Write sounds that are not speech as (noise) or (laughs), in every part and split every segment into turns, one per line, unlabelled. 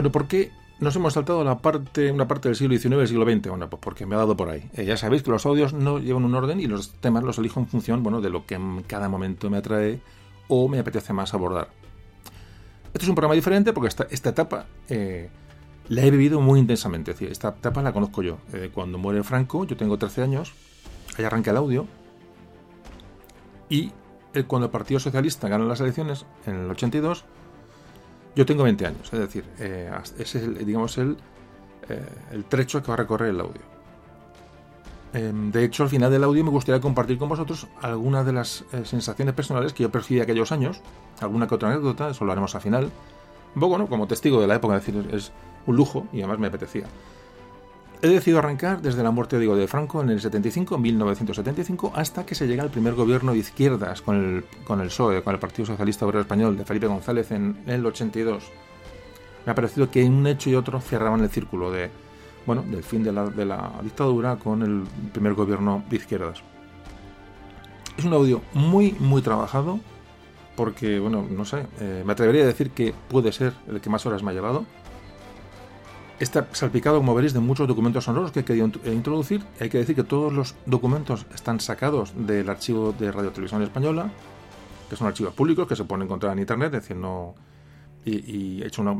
Bueno, ¿por qué nos hemos saltado la parte, una parte del siglo XIX y del siglo XX? Bueno, pues porque me ha dado por ahí. Eh, ya sabéis que los audios no llevan un orden y los temas los elijo en función bueno, de lo que en cada momento me atrae o me apetece más abordar. Esto es un programa diferente porque esta, esta etapa eh, la he vivido muy intensamente. Es decir, esta etapa la conozco yo. Eh, cuando muere Franco, yo tengo 13 años, ahí arranca el audio. Y cuando el Partido Socialista gana las elecciones en el 82, yo tengo 20 años, es decir, eh, ese es, digamos, el, eh, el trecho que va a recorrer el audio. Em, de hecho, al final del audio me gustaría compartir con vosotros algunas de las eh, sensaciones personales que yo percibí aquellos años, alguna que otra anécdota, eso lo haremos al final. Un poco, ¿no? Como testigo de la época, es decir, es un lujo y además me apetecía. He decidido arrancar desde la muerte digo, de Franco en el 75, 1975, hasta que se llega al primer gobierno de izquierdas con el, con el PSOE, con el Partido Socialista Obrero Español de Felipe González en, el 82. Me ha parecido que un hecho y otro cerraban el círculo de, bueno, del fin de la, de la dictadura con el primer gobierno de izquierdas. Es un audio muy, muy trabajado, porque, bueno, no sé, eh, me atrevería a decir que puede ser el que más horas me ha llevado Está salpicado, como veréis, de muchos documentos sonoros que he querido eh, introducir. Hay que decir que todos los documentos están sacados del archivo de Radio Televisión Española, que son archivos públicos que se pueden encontrar en internet, es decir, no. Y, he hecho una,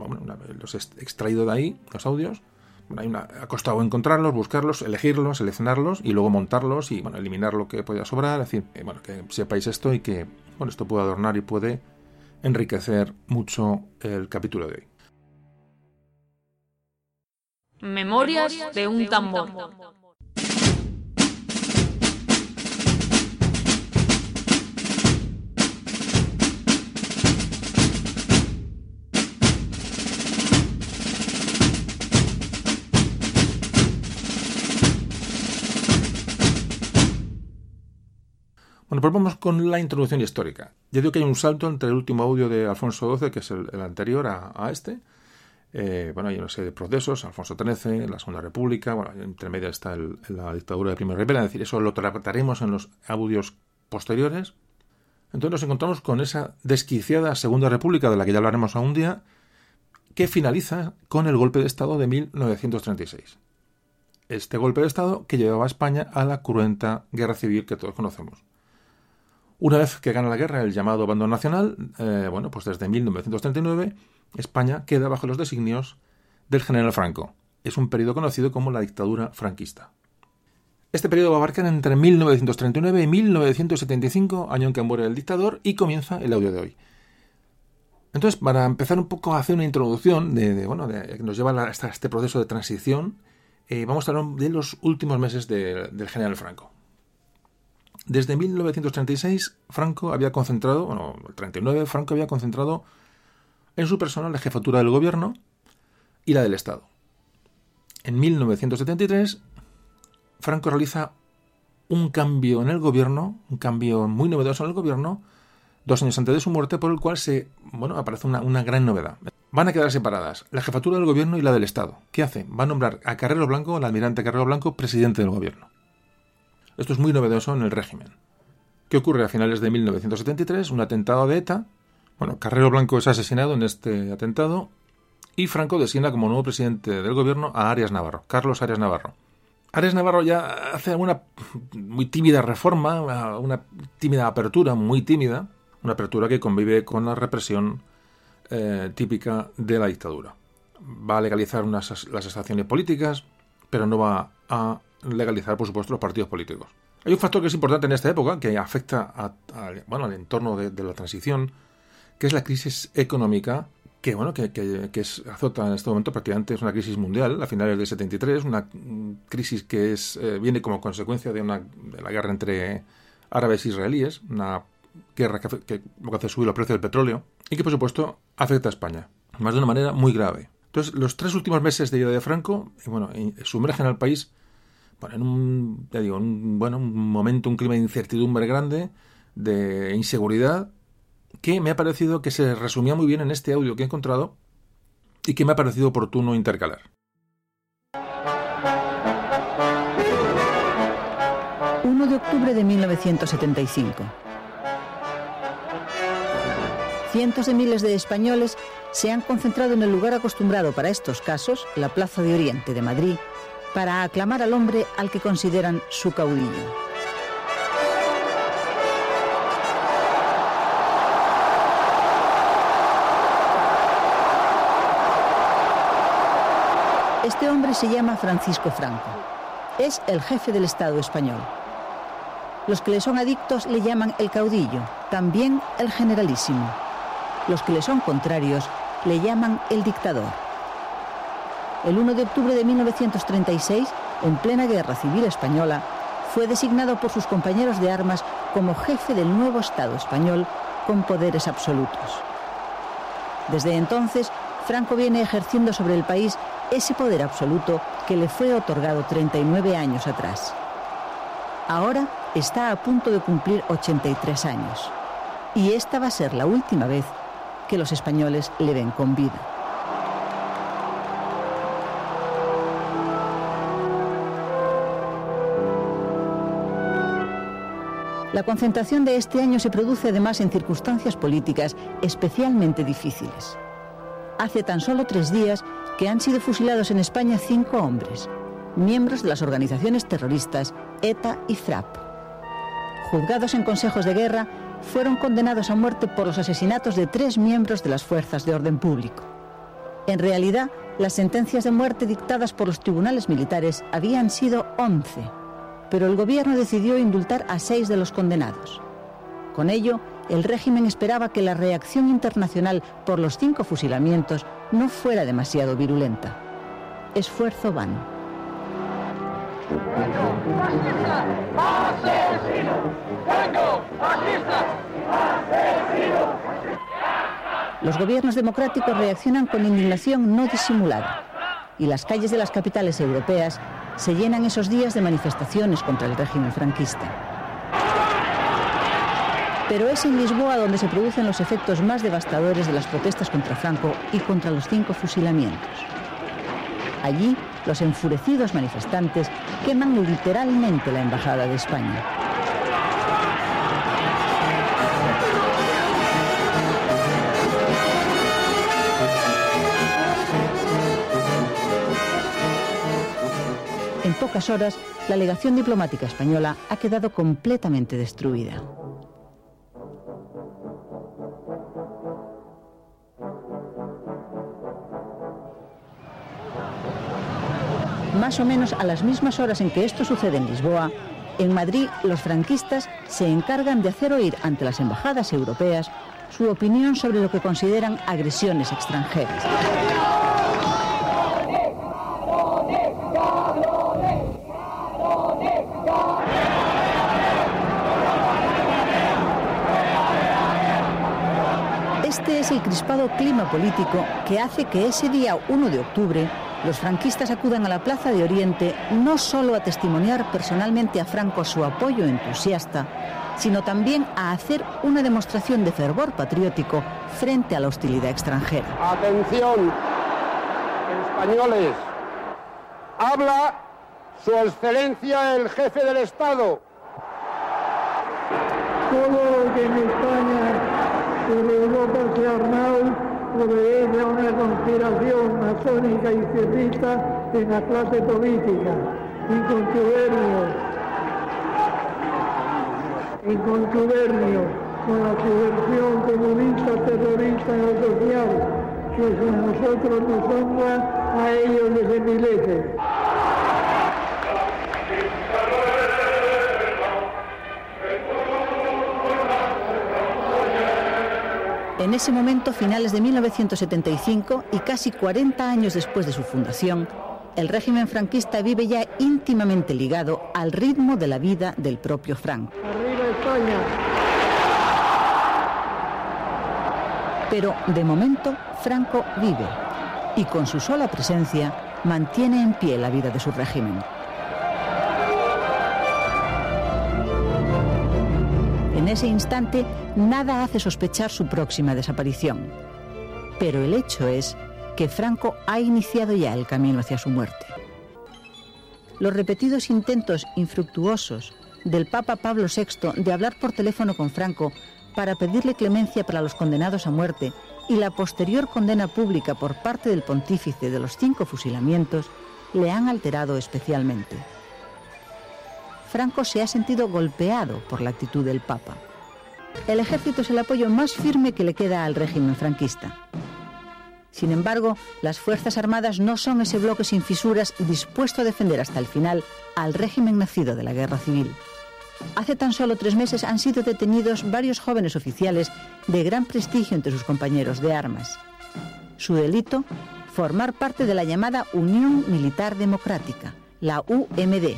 los he extraído de ahí, los audios. ha costado encontrarlos, buscarlos, elegirlos, seleccionarlos y luego montarlos y bueno, eliminar lo que podía sobrar. Es decir, eh, bueno, que sepáis esto y que bueno, esto puede adornar y puede enriquecer mucho el capítulo de hoy.
Memorias de un tambor.
Bueno, pues vamos con la introducción histórica. Ya digo que hay un salto entre el último audio de Alfonso XII, que es el, anterior a este, eh, bueno, hay una serie de procesos, Alfonso XIII, la Segunda República, bueno, entre medio está la dictadura de Primo Rivera, es decir, eso lo trataremos en los audios posteriores. Entonces nos encontramos con esa desquiciada Segunda República, de la que ya hablaremos a un día, que finaliza con el golpe de Estado de 1936. Este golpe de Estado que llevaba a España a la cruenta guerra civil que todos conocemos. Una vez que gana la guerra el llamado bando nacional, eh, bueno, pues desde 1939 España queda bajo los designios del general Franco. Es un periodo conocido como la dictadura franquista. Este periodo va a abarcar entre 1939 y 1975, año en que muere el dictador, y comienza el audio de hoy. Entonces, para empezar un poco a hacer una introducción de, bueno, de, que nos lleva hasta este proceso de transición, eh, vamos a hablar de los últimos meses del general Franco. Desde 1936, Franco había concentrado, bueno, el 39, Franco había concentrado en su persona la jefatura del gobierno y la del Estado. En 1973, Franco realiza un cambio en el gobierno, un cambio muy novedoso en el gobierno, dos años antes de su muerte, por el cual se, bueno, aparece una, una gran novedad. Van a quedar separadas la jefatura del gobierno y la del Estado. ¿Qué hace? Va a nombrar a Carrero Blanco, al almirante Carrero Blanco, presidente del gobierno. Esto es muy novedoso en el régimen. ¿Qué ocurre a finales de 1973? Un atentado de ETA bueno, Carrero Blanco es asesinado en este atentado y Franco designa como nuevo presidente del gobierno a Arias Navarro, Carlos Arias Navarro. Arias Navarro ya hace una muy tímida reforma, una tímida apertura, muy tímida, una apertura que convive con la represión eh, típica de la dictadura. Va a legalizar unas, las asociaciones políticas, pero no va a legalizar, por supuesto, los partidos políticos. Hay un factor que es importante en esta época, que afecta bueno, al entorno de la transición, que es la crisis económica que bueno que, que, es, azota en este momento prácticamente es una crisis mundial a finales del 73 una crisis que es eh, viene como consecuencia de una la guerra entre árabes e israelíes una guerra que, que hace subir los precios del petróleo y que por supuesto afecta a España más de una manera muy grave. Entonces los tres últimos meses de vida de Franco bueno sumergen al país bueno, en un digo un, bueno un momento un clima de incertidumbre grande de inseguridad que me ha parecido que se resumía muy bien en este audio que he encontrado y que me ha parecido oportuno intercalar.
1 de octubre de 1975. cientos de miles de españoles se han concentrado en el lugar acostumbrado para estos casos, la Plaza de Oriente de Madrid, para aclamar al hombre al que consideran su caudillo. Se llama Francisco Franco. Es el jefe del Estado español. Los que le son adictos le llaman el caudillo, también el generalísimo. Los que le son contrarios le llaman el dictador. El 1 de octubre de 1936, en plena guerra civil española, fue designado por sus compañeros de armas como jefe del nuevo Estado español con poderes absolutos. Desde entonces, Franco viene ejerciendo sobre el país ese poder absoluto que le fue otorgado 39 años atrás. Ahora está a punto de cumplir 83 años. Y esta va a ser la última vez que los españoles le ven con vida. La concentración de este año se produce además en circunstancias políticas especialmente difíciles. Hace tan solo tres días que han sido fusilados en España cinco hombres, miembros de las organizaciones terroristas ETA y FRAP. Juzgados en consejos de guerra, fueron condenados a muerte por los asesinatos de tres miembros de las fuerzas de orden público. En realidad, las sentencias de muerte dictadas por los tribunales militares habían sido 11, pero el gobierno decidió indultar a seis de los condenados. Con ello, el régimen esperaba que la reacción internacional por los cinco fusilamientos no fuera demasiado virulenta. Esfuerzo vano. Los gobiernos democráticos reaccionan con indignación no disimulada y las calles de las capitales europeas se llenan esos días de manifestaciones contra el régimen franquista pero es en Lisboa donde se producen los efectos más devastadores de las protestas contra Franco y contra los cinco fusilamientos. Allí, los enfurecidos manifestantes queman literalmente la Embajada de España. En pocas horas, la legación diplomática española ha quedado completamente destruida. Más o menos a las mismas horas en que esto sucede en Lisboa, en Madrid los franquistas se encargan de hacer oír ante las embajadas europeas su opinión sobre lo que consideran agresiones extranjeras. Este es el crispado clima político que hace que ese día 1 de octubre los franquistas acudan a la Plaza de Oriente no solo a testimoniar personalmente a Franco su apoyo entusiasta, sino también a hacer una demostración de fervor patriótico frente a la hostilidad extranjera.
Atención, españoles, habla su excelencia el jefe del Estado.
Todo lo que en España y Europa se ha armado obedece a una conspiración masónica y cerdista en la clase política, en contubernio, en contubernio con la subversión comunista, terrorista y social, que a nosotros nos honra, a ellos les envilece.
En ese momento, finales de 1975 y casi 40 años después de su fundación, el régimen franquista vive ya íntimamente ligado al ritmo de la vida del propio Franco. Pero de momento, Franco vive y con su sola presencia mantiene en pie la vida de su régimen. Ese instante, nada hace sospechar su próxima desaparición. Pero el hecho es que Franco ha iniciado ya el camino hacia su muerte. Los repetidos intentos infructuosos del Papa Pablo VI de hablar por teléfono con Franco para pedirle clemencia para los condenados a muerte y la posterior condena pública por parte del pontífice de los cinco fusilamientos le han alterado especialmente. Franco se ha sentido golpeado por la actitud del Papa. El ejército es el apoyo más firme que le queda al régimen franquista. Sin embargo, las Fuerzas Armadas no son ese bloque sin fisuras dispuesto a defender hasta el final al régimen nacido de la guerra civil. Hace tan solo tres meses han sido detenidos varios jóvenes oficiales de gran prestigio entre sus compañeros de armas. Su delito, formar parte de la llamada Unión Militar Democrática, la UMD,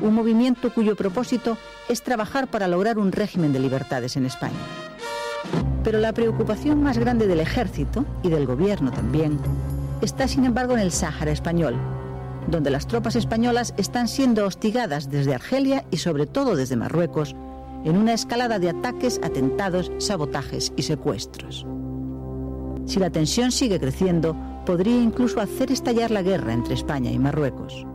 un movimiento cuyo propósito es trabajar para lograr un régimen de libertades en España. Pero la preocupación más grande del ejército y del gobierno también está sin embargo en el Sáhara español, donde las tropas españolas están siendo hostigadas desde Argelia y sobre todo desde Marruecos en una escalada de ataques, atentados, sabotajes y secuestros. Si la tensión sigue creciendo, podría incluso hacer estallar la guerra entre España y Marruecos.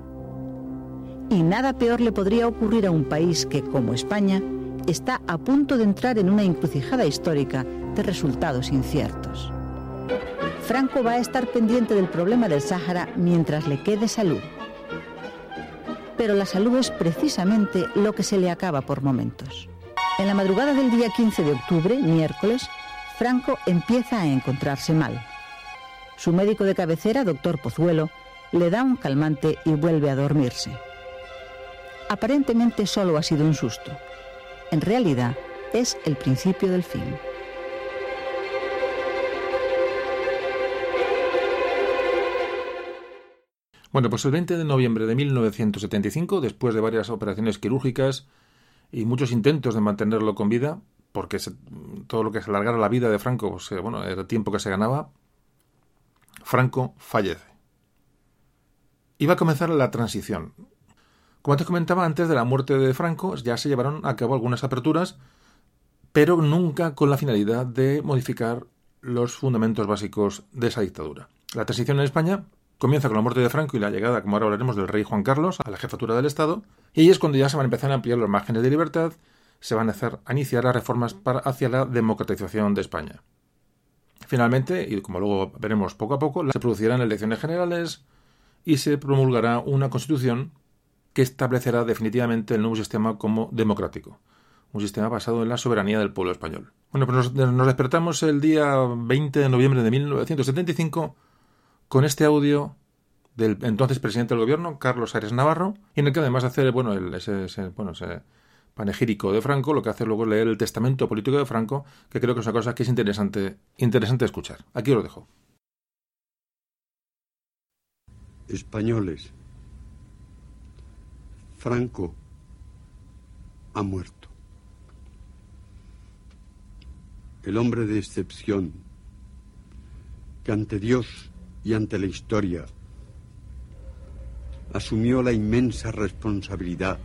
Y nada peor le podría ocurrir a un país que, como España, está a punto de entrar en una encrucijada histórica de resultados inciertos. Franco va a estar pendiente del problema del Sáhara mientras le quede salud. Pero la salud es precisamente lo que se le acaba por momentos. En la madrugada del día 15 de octubre, miércoles, Franco empieza a encontrarse mal. Su médico de cabecera, doctor Pozuelo, le da un calmante y vuelve a dormirse. Aparentemente solo ha sido un susto. En realidad, es el principio del fin.
Bueno, pues el 20 de noviembre de 1975, después de varias operaciones quirúrgicas y muchos intentos de mantenerlo con vida, porque todo lo que se alargara la vida de Franco, pues, eh, bueno, era tiempo que se ganaba, Franco fallece. Iba a comenzar la transición. Como antes comentaba, antes de la muerte de Franco ya se llevaron a cabo algunas aperturas, pero nunca con la finalidad de modificar los fundamentos básicos de esa dictadura. La transición en España Comienza con la muerte de Franco y la llegada, como ahora hablaremos, del rey Juan Carlos a la jefatura del Estado, y ahí es cuando ya se van a empezar a ampliar los márgenes de libertad, se van a, hacer, a iniciar las reformas para, hacia la democratización de España. Finalmente, y como luego veremos poco a poco, se producirán elecciones generales y se promulgará una constitución que establecerá definitivamente el nuevo sistema como democrático, un sistema basado en la soberanía del pueblo español. Bueno, pues nos, despertamos el día 20 de noviembre de 1975 con este audio del entonces presidente del gobierno, Carlos Aires Navarro, en el que además de hacer bueno, el, ese, bueno, ese panegírico de Franco, lo que hace luego es leer el testamento político de Franco, que creo que es una cosa que es interesante, interesante escuchar. Aquí os lo dejo.
Españoles, Franco ha muerto. El hombre de excepción que ante Dios y ante la historia. Asumió la inmensa responsabilidad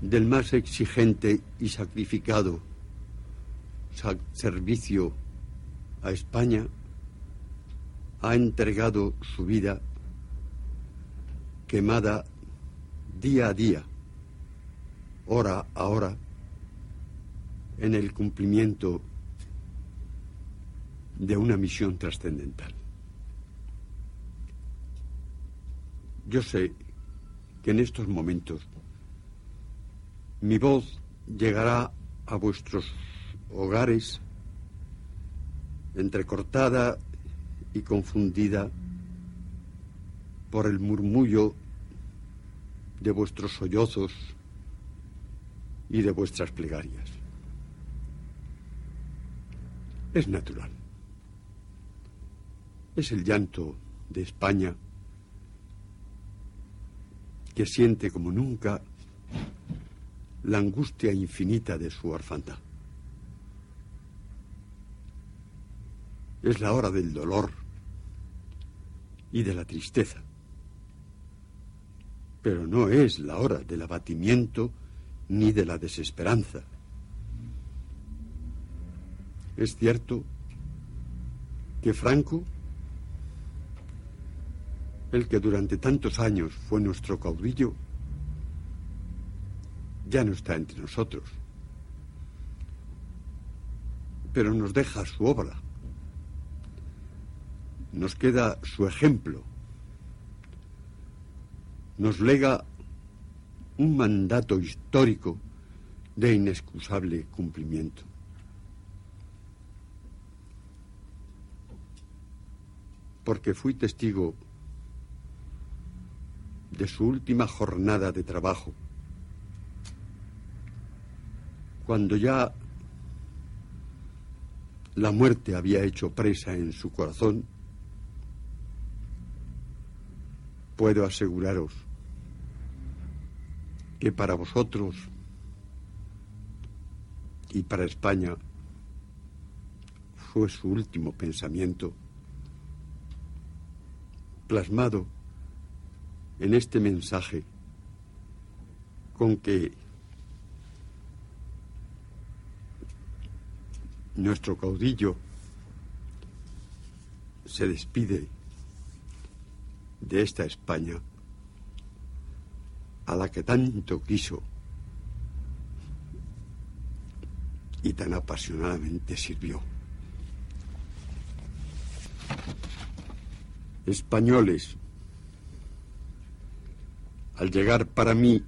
del más exigente y sacrificado servicio a España, ha entregado su vida quemada día a día, hora a hora, en el cumplimiento de una misión trascendental. Yo sé que en estos momentos mi voz llegará a vuestros hogares entrecortada y confundida por el murmullo de vuestros sollozos y de vuestras plegarias. Es natural. Es el llanto de España que siente como nunca la angustia infinita de su orfandad. Es la hora del dolor y de la tristeza, pero no es la hora del abatimiento ni de la desesperanza. Es cierto que Franco el que durante tantos años fue nuestro caudillo, ya no está entre nosotros. pero nos deja su obra. Nos queda su ejemplo. Nos lega un mandato histórico de inexcusable cumplimiento. Porque fui testigo de su última jornada de trabajo, cuando ya la muerte había hecho presa en su corazón, puedo aseguraros que para vosotros y para España fue su último pensamiento plasmado en este mensaje con que nuestro caudillo se despide de esta España a la que tanto quiso y tan apasionadamente sirvió. Españoles, al llegar para mí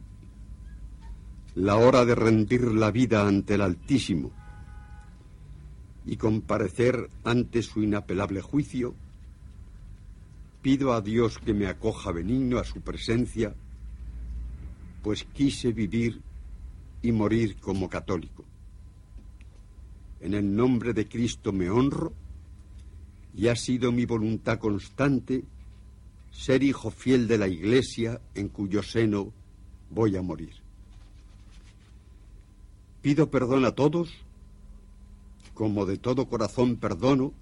la hora de rendir la vida ante el Altísimo y comparecer ante su inapelable juicio, pido a Dios que me acoja benigno a su presencia, pues quise vivir y morir como católico. En el nombre de Cristo me honro y ha sido mi voluntad constante ser hijo fiel de la Iglesia en cuyo seno voy a morir. Pido perdón a todos, como de todo corazón perdono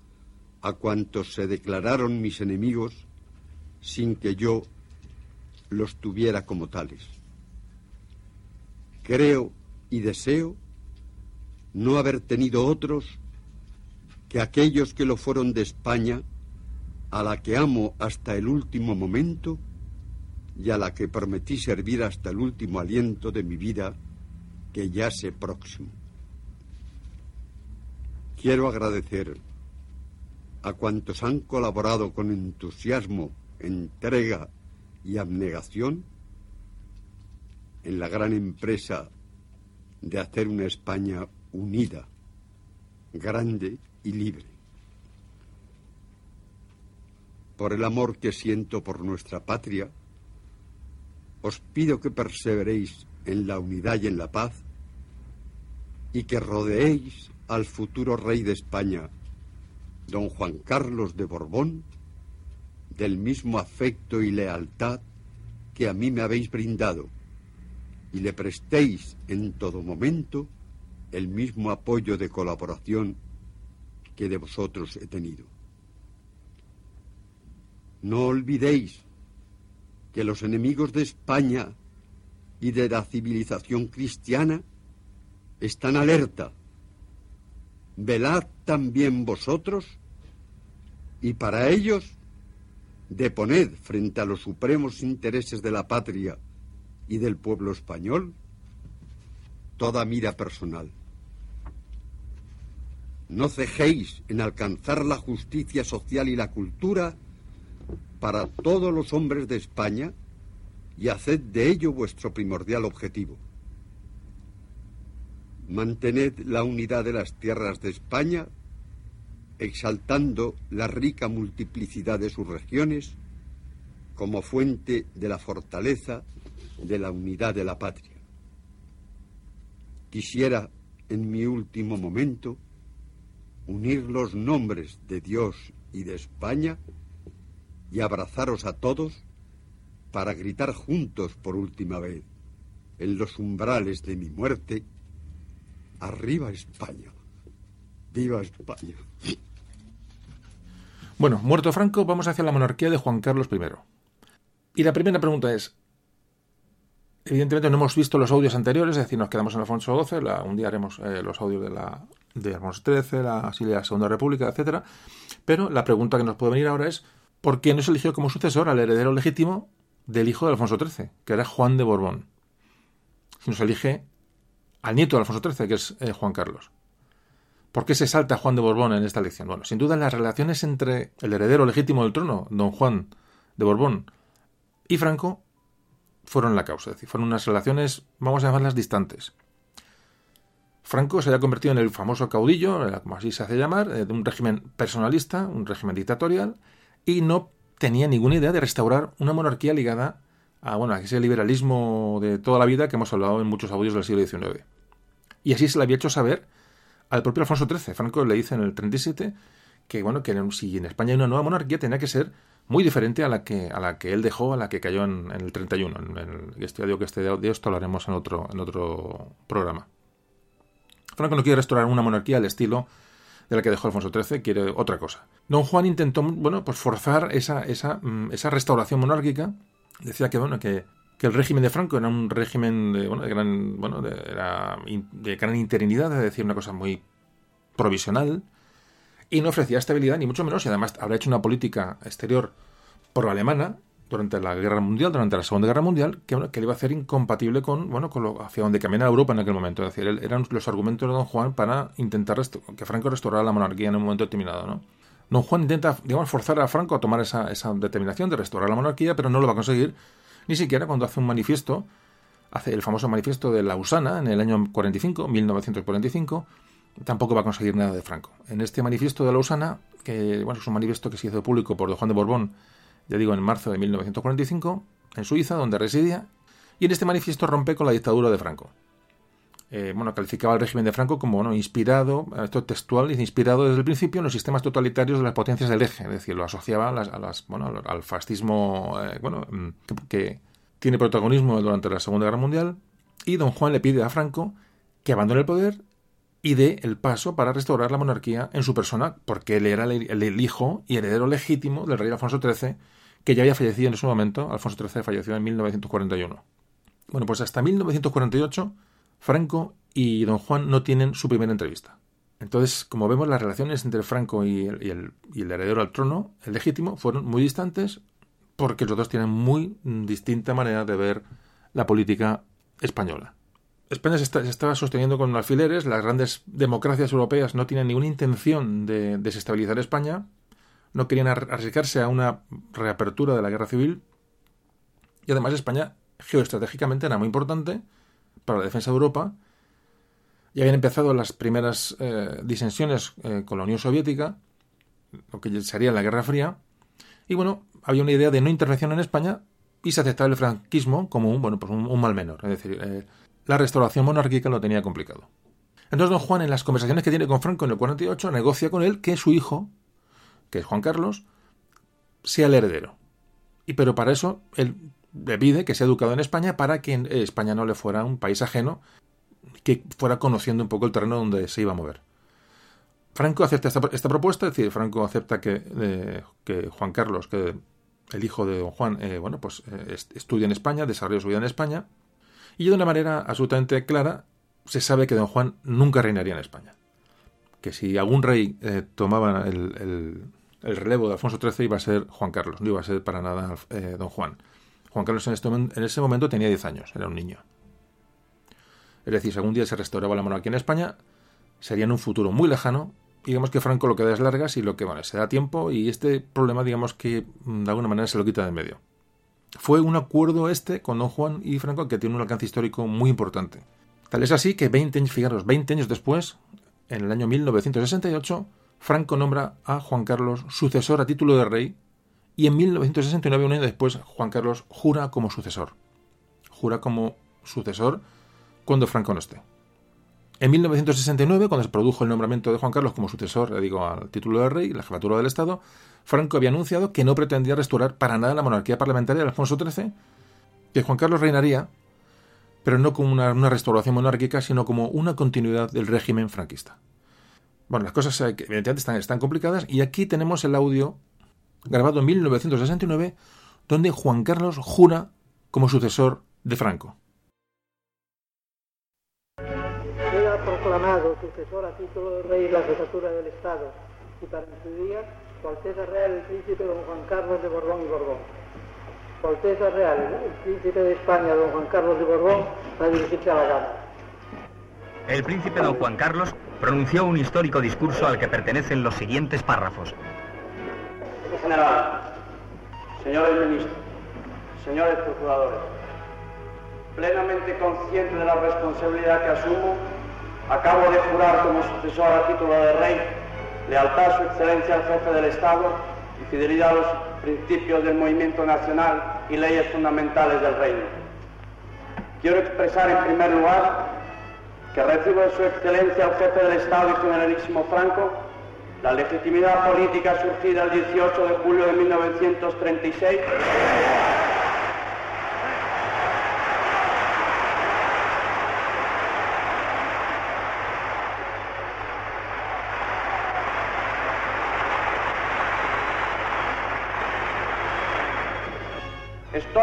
a cuantos se declararon mis enemigos sin que yo los tuviera como tales. Creo y deseo no haber tenido otros que aquellos que lo fueron de España a la que amo hasta el último momento y a la que prometí servir hasta el último aliento de mi vida que ya se próximo. Quiero agradecer a cuantos han colaborado con entusiasmo, entrega y abnegación en la gran empresa de hacer una España unida, grande y libre. por el amor que siento por nuestra patria, os pido que perseveréis en la unidad y en la paz y que rodeéis al futuro rey de España, don Juan Carlos de Borbón, del mismo afecto y lealtad que a mí me habéis brindado, y le prestéis en todo momento el mismo apoyo de colaboración que de vosotros he tenido. No olvidéis que los enemigos de España y de la civilización cristiana están alerta. Velad también vosotros y para ellos deponed frente a los supremos intereses de la patria y del pueblo español toda mira personal. No cejéis en alcanzar la justicia social y la cultura para todos los hombres de España y haced de ello vuestro primordial objetivo. Mantened la unidad de las tierras de España, exaltando la rica multiplicidad de sus regiones como fuente de la fortaleza de la unidad de la patria. Quisiera, en mi último momento, unir los nombres de Dios y de España y abrazaros a todos para gritar juntos por última vez en los umbrales de mi muerte, arriba España, viva España.
Bueno, muerto Franco, vamos hacia la monarquía de Juan Carlos I. Y la primera pregunta es, evidentemente no hemos visto los audios anteriores, es decir, nos quedamos en Alfonso XII, un día haremos eh, los audios de, la, de Alfonso XIII, la, la Segunda República, etcétera, pero la pregunta que nos puede venir ahora es, ¿por qué no se eligió como sucesor al heredero legítimo del hijo de Alfonso XIII, que era Juan de Borbón? Si no se elige al nieto de Alfonso XIII, que es eh, Juan Carlos. ¿Por qué se salta Juan de Borbón en esta elección? Bueno, sin duda las relaciones entre el heredero legítimo del trono, don Juan de Borbón, y Franco fueron la causa. Es decir, fueron unas relaciones, vamos a llamarlas distantes. Franco se había convertido en el famoso caudillo, como así se hace llamar, eh, de un régimen personalista, un régimen dictatorial, y no tenía ninguna idea de restaurar una monarquía ligada a, bueno, a ese liberalismo de toda la vida que hemos hablado en muchos audios del siglo XIX. Y así se le había hecho saber al propio Alfonso XIII. Franco le dice en el 37 que, bueno, que si en España hay una nueva monarquía tenía que ser muy diferente a la que, a la que él dejó, a la que cayó en, el 31. En, en, este, que este de esto lo haremos en otro, en otro programa. Franco no quiere restaurar una monarquía al estilo de la que dejó Alfonso XIII, quiere otra cosa. Don Juan intentó, bueno, pues forzar esa, esa, mm, esa restauración monárquica. Decía que, bueno, que que el régimen de Franco era un régimen de, bueno, de gran, bueno, de, de gran interinidad, es decir, una cosa muy provisional, y no ofrecía estabilidad, ni mucho menos, y además habrá hecho una política exterior pro-alemana durante la Guerra Mundial, durante la Segunda Guerra Mundial, que, que le iba a hacer incompatible con, bueno, con lo, hacia donde caminaba Europa en aquel momento. Es decir, eran los argumentos de Don Juan para intentar que Franco restaurara la monarquía en un momento determinado, ¿no? Don Juan intenta, digamos, forzar a Franco a tomar esa, esa determinación de restaurar la monarquía, pero no lo va a conseguir ni siquiera cuando hace un manifiesto, hace el famoso manifiesto de Lausana en el año 45, 1945, tampoco va a conseguir nada de Franco. En este manifiesto de Lausana, que bueno, es un manifiesto que se hizo público por Don Juan de Borbón, ya digo, en marzo de 1945, en Suiza, donde residía, y en este manifiesto rompe con la dictadura de Franco. Eh, bueno, calificaba al régimen de Franco como bueno, inspirado, esto textual, inspirado desde el principio en los sistemas totalitarios de las potencias del eje, es decir, lo asociaba a las, bueno, al fascismo eh, bueno, mm, que, tiene protagonismo durante la Segunda Guerra Mundial, y don Juan le pide a Franco que abandone el poder y dé el paso para restaurar la monarquía en su persona, porque él era el, hijo y heredero legítimo del rey Alfonso XIII, que ya había fallecido en ese momento, Alfonso XIII falleció en 1941. Bueno, pues hasta 1948 Franco y don Juan no tienen su primera entrevista. Entonces, como vemos, las relaciones entre Franco y el, heredero al trono, el legítimo, fueron muy distantes porque los dos tienen muy distinta manera de ver la política española. España se, estaba sosteniendo con alfileres, las grandes democracias europeas no tienen ninguna intención de desestabilizar España, no querían arriesgarse a una reapertura de la guerra civil y además España geoestratégicamente era muy importante para la defensa de Europa. Ya habían empezado las primeras eh, disensiones eh, con la Unión Soviética, lo que sería la Guerra Fría. Y bueno, había una idea de no intervención en España y se aceptaba el franquismo como un, bueno, pues un, mal menor. Es decir, eh, la restauración monárquica lo tenía complicado. Entonces don Juan, en las conversaciones que tiene con Franco en el 48, negocia con él que su hijo, que es Juan Carlos, sea el heredero. Y pero para eso él le pide que sea educado en España para que España no le fuera un país ajeno, que fuera conociendo un poco el terreno donde se iba a mover. Franco acepta esta, propuesta, es decir, Franco acepta que, eh, que, Juan Carlos, que el hijo de don Juan, eh, bueno, pues eh, estudie en España, desarrolle su vida en España, y de una manera absolutamente clara se sabe que don Juan nunca reinaría en España. Que si algún rey tomaba el, el, relevo de Alfonso XIII iba a ser Juan Carlos, no iba a ser para nada don Juan. Juan Carlos en, este en ese momento tenía 10 años, era un niño. Es decir, si algún día se restauraba la monarquía en España, sería en un futuro muy lejano. Digamos que Franco lo que da es largas y lo que, bueno, se da tiempo y este problema, digamos que mm, de alguna manera se lo quita de medio. Fue un acuerdo este con don Juan y Franco que tiene un alcance histórico muy importante. Tal es así que 20 años, fijaros, 20 años después, en el año 1968, Franco nombra a Juan Carlos sucesor a título de rey y en 1969, un año después, Juan Carlos jura como sucesor. Jura como sucesor cuando Franco no esté. En 1969, cuando se produjo el nombramiento de Juan Carlos como sucesor, digo, al título de rey, la jefatura del Estado, Franco había anunciado que no pretendía restaurar para nada la monarquía parlamentaria de Alfonso XIII, que Juan Carlos reinaría, pero no como una, una restauración monárquica, sino como una continuidad del régimen franquista. Bueno, las cosas eh, evidentemente están, están complicadas y aquí tenemos el audio grabado en 1969, donde Juan Carlos jura como sucesor de Franco.
Proclamado sucesor a título de rey la jefatura del Estado y para en su día su Alteza Real el Príncipe don Juan Carlos de Borbón y Borbón. Su Alteza Real el Príncipe de España don Juan Carlos de Borbón va a dirigirse a la Cámara.
El príncipe don Juan Carlos pronunció un histórico discurso al que pertenecen los siguientes párrafos.
General, señores ministros, señores procuradores, plenamente consciente de la responsabilidad que asumo, acabo de jurar como sucesor a título de rey lealtad a su excelencia al jefe del Estado y fidelidad a los principios del movimiento nacional y leyes fundamentales del reino. Quiero expresar en primer lugar que recibo de su excelencia al jefe del Estado y generalísimo Franco la legitimidad política surgida el 18 de julio de 1936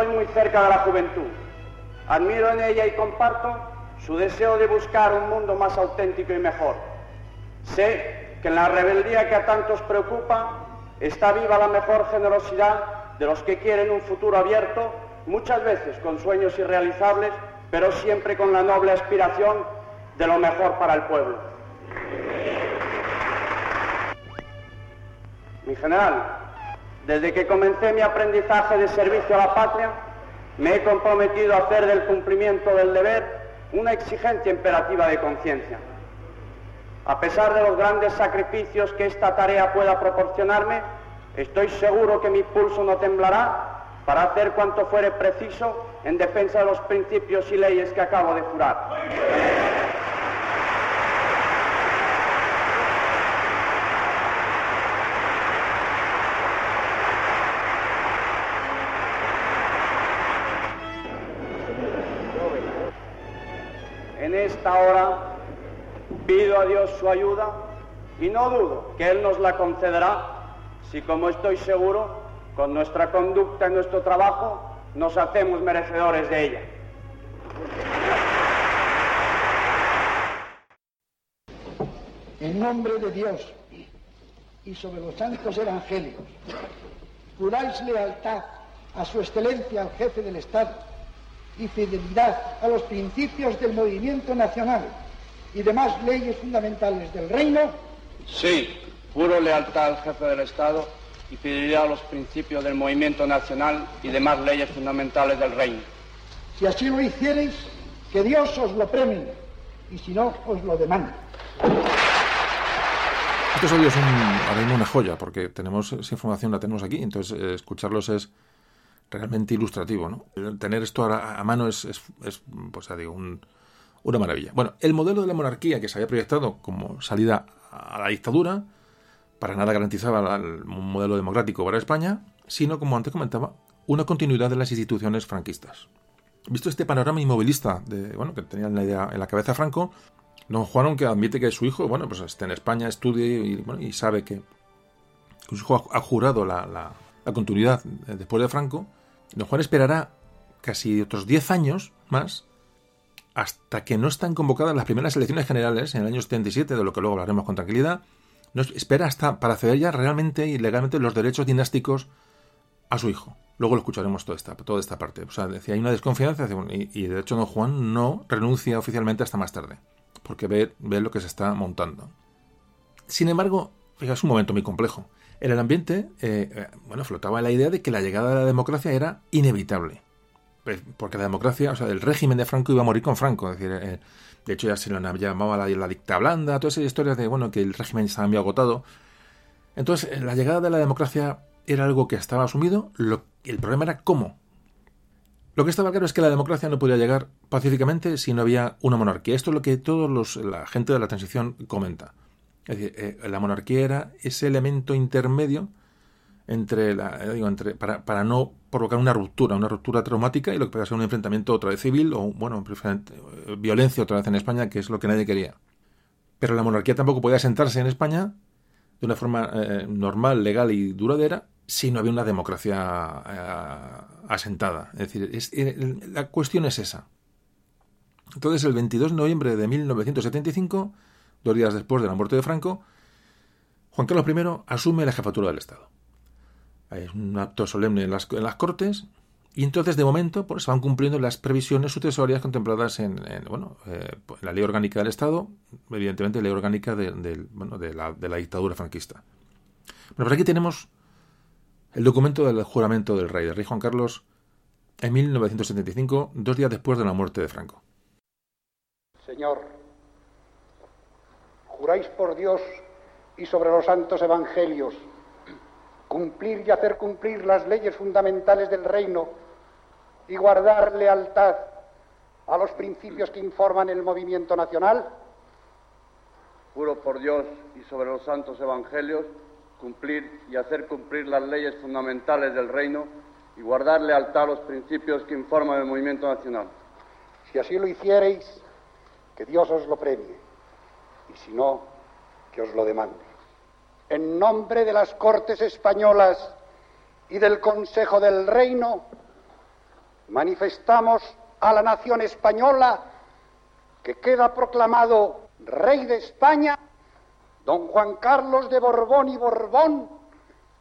Estoy muy cerca de la juventud. Admiro en ella y comparto su deseo de buscar un mundo más auténtico y mejor. Sé que en la rebeldía que a tantos preocupa está viva la mejor generosidad de los que quieren un futuro abierto, muchas veces con sueños irrealizables, pero siempre con la noble aspiración de lo mejor para el pueblo. Mi general, desde que comencé mi aprendizaje de servicio a la patria, me he comprometido a hacer del cumplimiento del deber una exigencia imperativa de conciencia. A pesar de los grandes sacrificios que esta tarea pueda proporcionarme, estoy seguro que mi pulso no temblará para hacer cuanto fuere preciso en defensa de los principios y leyes que acabo de jurar. Esta hora pido a Dios su ayuda y no dudo que Él nos la concederá si, como estoy seguro, con nuestra conducta y nuestro trabajo nos hacemos merecedores de ella.
En nombre de Dios y sobre los santos evangelios, juráis lealtad a su excelencia al jefe del Estado y fidelidad a los principios del movimiento nacional y demás leyes fundamentales del reino?
Sí, juro lealtad al jefe del Estado y fidelidad a los principios del movimiento nacional y demás leyes fundamentales del reino.
Si así lo hiciereis, que Dios os lo premie y si no, os lo demande.
Estos audios son ahora mismo una joya porque tenemos esa información, la tenemos aquí, entonces eh, escucharlos es realmente ilustrativo, ¿no? Tener esto a, a mano es, es, es, pues ya digo, un, una maravilla. Bueno, el modelo de la monarquía que se había proyectado como salida a la dictadura, para nada garantizaba un modelo democrático para España, sino, como antes comentaba, una continuidad de las instituciones franquistas. Visto este panorama inmovilista de, bueno, que tenía en la, idea, en la cabeza Franco, don Juan, aunque admite que su hijo, bueno, pues esté en España, estudie y, sabe que, su hijo ha, jurado la, la continuidad después de Franco, Don Juan esperará casi otros 10 años más hasta que no están convocadas las primeras elecciones generales en el año 77, de lo que luego hablaremos con tranquilidad. No espera hasta para ceder ya realmente y legalmente los derechos dinásticos a su hijo. Luego lo escucharemos toda esta, toda esta parte. O sea, decía, hay una desconfianza y, y, de hecho don Juan no renuncia oficialmente hasta más tarde, porque ve, ve lo que se está montando. Sin embargo, es un momento muy complejo. En el ambiente, eh, bueno, flotaba la idea de que la llegada de la democracia era inevitable. Porque la democracia, o sea, el régimen de Franco iba a morir con Franco. Es decir, eh, de hecho ya se lo llamaba la, la dicta blanda, todas esas historias de, bueno, que el régimen estaba muy agotado. Entonces, la llegada de la democracia era algo que estaba asumido. El problema era cómo. Lo que estaba claro es que la democracia no podía llegar pacíficamente si no había una monarquía. Esto es lo que todos los, la gente de la transición comenta. Es decir, eh, la monarquía era ese elemento intermedio entre la, eh, digo, entre, para, para, no provocar una ruptura, una ruptura traumática y lo que puede ser un enfrentamiento otra vez civil o, bueno, eh, violencia otra vez en España, que es lo que nadie quería. Pero la monarquía tampoco podía sentarse en España de una forma eh, normal, legal y duradera si no había una democracia eh, asentada. Es decir, es, la cuestión es esa. Entonces, el 22 de noviembre de 1975 dos días después de la muerte de Franco, Juan Carlos I asume la jefatura del Estado. Hay un acto solemne en las, Cortes Y entonces, de momento, pues, se van cumpliendo las previsiones sucesorias contempladas en, bueno, eh, la ley orgánica del Estado, evidentemente ley orgánica de la dictadura franquista. Bueno, pues aquí tenemos el documento del juramento del rey, del rey Juan Carlos, en 1975, dos días después de la muerte de Franco.
Señor, juráis por Dios y sobre los santos evangelios cumplir y hacer cumplir las leyes fundamentales del reino y guardar lealtad a los principios que informan el movimiento nacional?
Juro por Dios y sobre los santos evangelios cumplir y hacer cumplir las leyes fundamentales del reino y guardar lealtad a los principios que informan el movimiento nacional.
Si así lo hiciereis, que Dios os lo premie, y si no, que os lo demande. En nombre de las Cortes Españolas y del Consejo del Reino, manifestamos a la nación española que queda proclamado Rey de España, don Juan Carlos de Borbón y Borbón,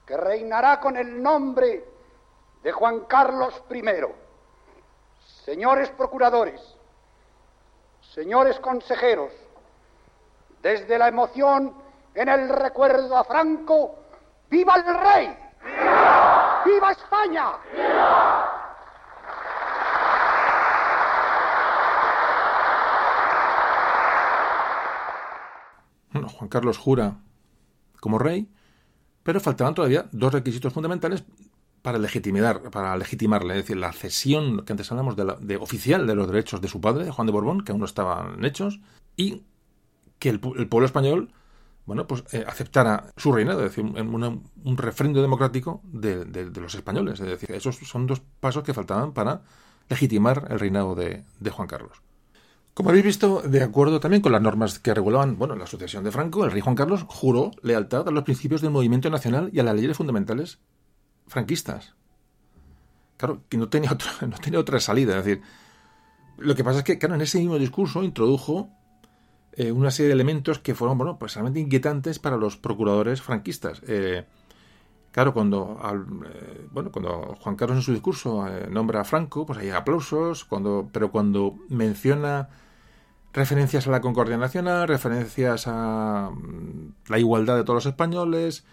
que reinará con el nombre de Juan Carlos I. Señores procuradores, señores consejeros, desde la emoción en el recuerdo a Franco, ¡viva el rey! ¡Viva, España!
Bueno, Juan Carlos jura como rey, pero faltaban todavía dos requisitos fundamentales para legitimar, para legitimarle, es decir, la cesión que antes hablamos de, de, oficial de los derechos de su padre, Juan de Borbón, que aún no estaban hechos, y que el, pueblo español, bueno, pues eh, aceptara su reinado, es decir, un, un refrendo democrático de, los españoles. Es decir, esos son dos pasos que faltaban para legitimar el reinado de, Juan Carlos. Como habéis visto, de acuerdo también con las normas que regulaban bueno, la sucesión de Franco, el rey Juan Carlos juró lealtad a los principios del movimiento nacional y a las leyes fundamentales franquistas. Claro, que no tenía, (laughs) no tenía otra salida. Es decir, lo que pasa es que, claro, en ese mismo discurso introdujo eh, una serie de elementos que fueron, bueno, pues realmente inquietantes para los procuradores franquistas. Eh, claro, cuando, al, eh, bueno, cuando Juan Carlos en su discurso nombra a Franco, pues hay aplausos, cuando, pero cuando menciona referencias a la concordia nacional, referencias a mm, la igualdad de todos los españoles,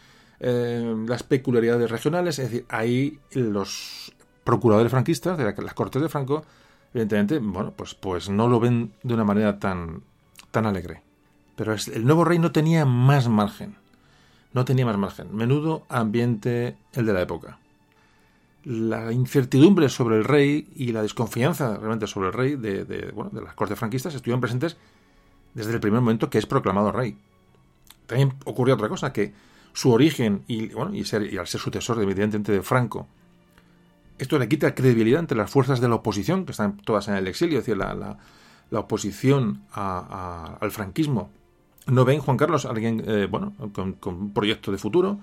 las peculiaridades regionales, es decir, ahí los procuradores franquistas de las Cortes de Franco, evidentemente, bueno, pues, pues no lo ven de una manera tan, tan alegre. Pero el nuevo rey no tenía más margen. No tenía más margen. Menudo ambiente el de la época. La incertidumbre sobre el rey y la desconfianza realmente sobre el rey de, bueno, de las cortes franquistas estuvieron presentes desde el primer momento que es proclamado rey. También ocurrió otra cosa, que su origen y, bueno, y, ser, al ser sucesor evidentemente de Franco, esto le quita credibilidad entre las fuerzas de la oposición, que están todas en el exilio, es decir, la, la, la oposición al franquismo. No ven Juan Carlos alguien, eh, bueno, con, un proyecto de futuro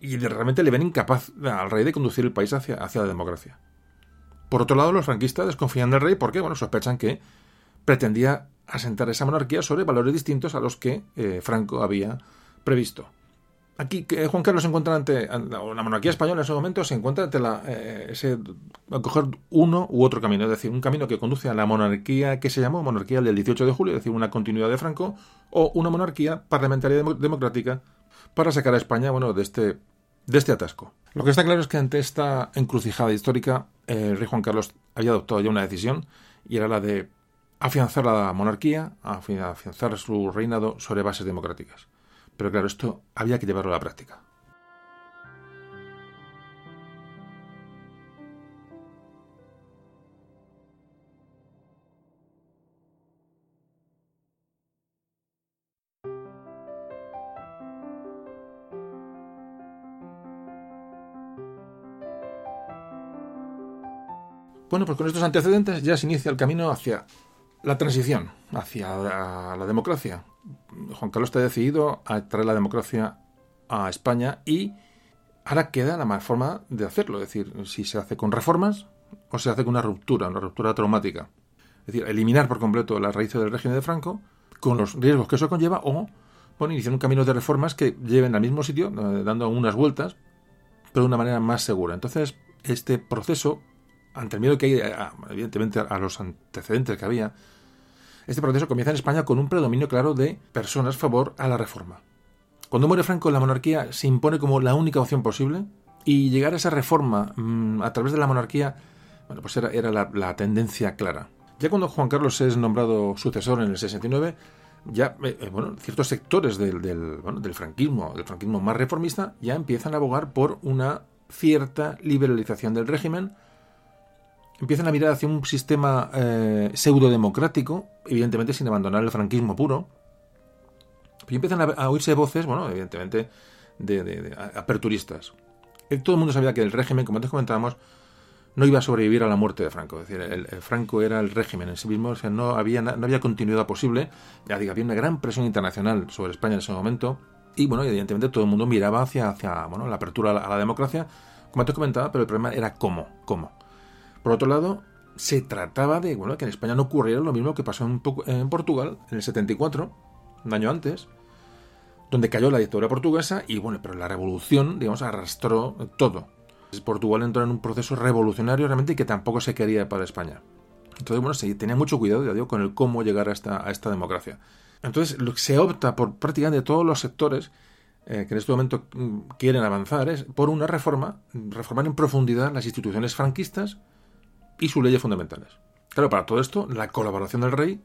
y realmente le ven incapaz al rey de conducir el país hacia, hacia la democracia. Por otro lado, los franquistas desconfían del rey porque, bueno, sospechan que pretendía asentar esa monarquía sobre valores distintos a los que eh, Franco había previsto aquí Juan Carlos se encuentra ante la monarquía española en ese momento se encuentra ante la, eh, ese coger uno u otro camino, es decir, un camino que conduce a la monarquía que se llamó monarquía del 18 de julio, es decir, una continuidad de Franco, o una monarquía parlamentaria democrática para sacar a España, bueno, de este de este atasco. Lo que está claro es que ante esta encrucijada histórica, el rey Juan Carlos había adoptado ya una decisión y era la de afianzar la monarquía, afianzar su reinado sobre bases democráticas. Pero claro, esto había que llevarlo a la práctica. Bueno, pues con estos antecedentes ya se inicia el camino hacia la transición, hacia la, democracia, Juan Carlos está decidido a traer la democracia a España y ahora queda la más forma de hacerlo, es decir, si se hace con reformas o se hace con una ruptura, una ruptura traumática. Es decir, eliminar por completo las raíces del régimen de Franco con los riesgos que eso conlleva o bueno, iniciar un camino de reformas que lleven al mismo sitio, eh, dando unas vueltas, pero de una manera más segura. Entonces, este proceso ante el miedo que hay, evidentemente, a los antecedentes que había, este proceso comienza en España con un predominio claro de personas favor a la reforma. Cuando muere Franco, la monarquía se impone como la única opción posible y llegar a esa reforma mm, a través de la monarquía, bueno, pues era, la, tendencia clara. Ya cuando Juan Carlos es nombrado sucesor en el 69, ya eh, eh, bueno, ciertos sectores del, del, del franquismo, del franquismo más reformista, ya empiezan a abogar por una cierta liberalización del régimen, empiezan a mirar hacia un sistema eh, pseudo-democrático, evidentemente sin abandonar el franquismo puro, y empiezan a, oírse voces, bueno, evidentemente, de, aperturistas. Eh, todo el mundo sabía que el régimen, como antes comentábamos, no iba a sobrevivir a la muerte de Franco. Es decir, el, Franco era el régimen en sí mismo, o sea, no había, no había continuidad posible. Ya digo, había una gran presión internacional sobre España en ese momento. Y bueno, evidentemente todo el mundo miraba hacia, hacia bueno, la apertura a la, democracia, como antes comentaba, pero el problema era cómo, cómo. Por otro lado, se trataba de bueno, que en España no ocurriera lo mismo que pasó en, Portugal en el 74, un año antes, donde cayó la dictadura portuguesa y bueno, pero la revolución, digamos, arrastró todo. Portugal entró en un proceso revolucionario realmente que tampoco se quería para España. Entonces, bueno, se tenía mucho cuidado, ya digo, con el cómo llegar a esta, a esta democracia. Entonces, se opta por prácticamente todos los sectores eh, que en este momento mm, quieren avanzar es por una reforma, reformar en profundidad las instituciones franquistas y sus leyes fundamentales. Claro, para todo esto, la colaboración del rey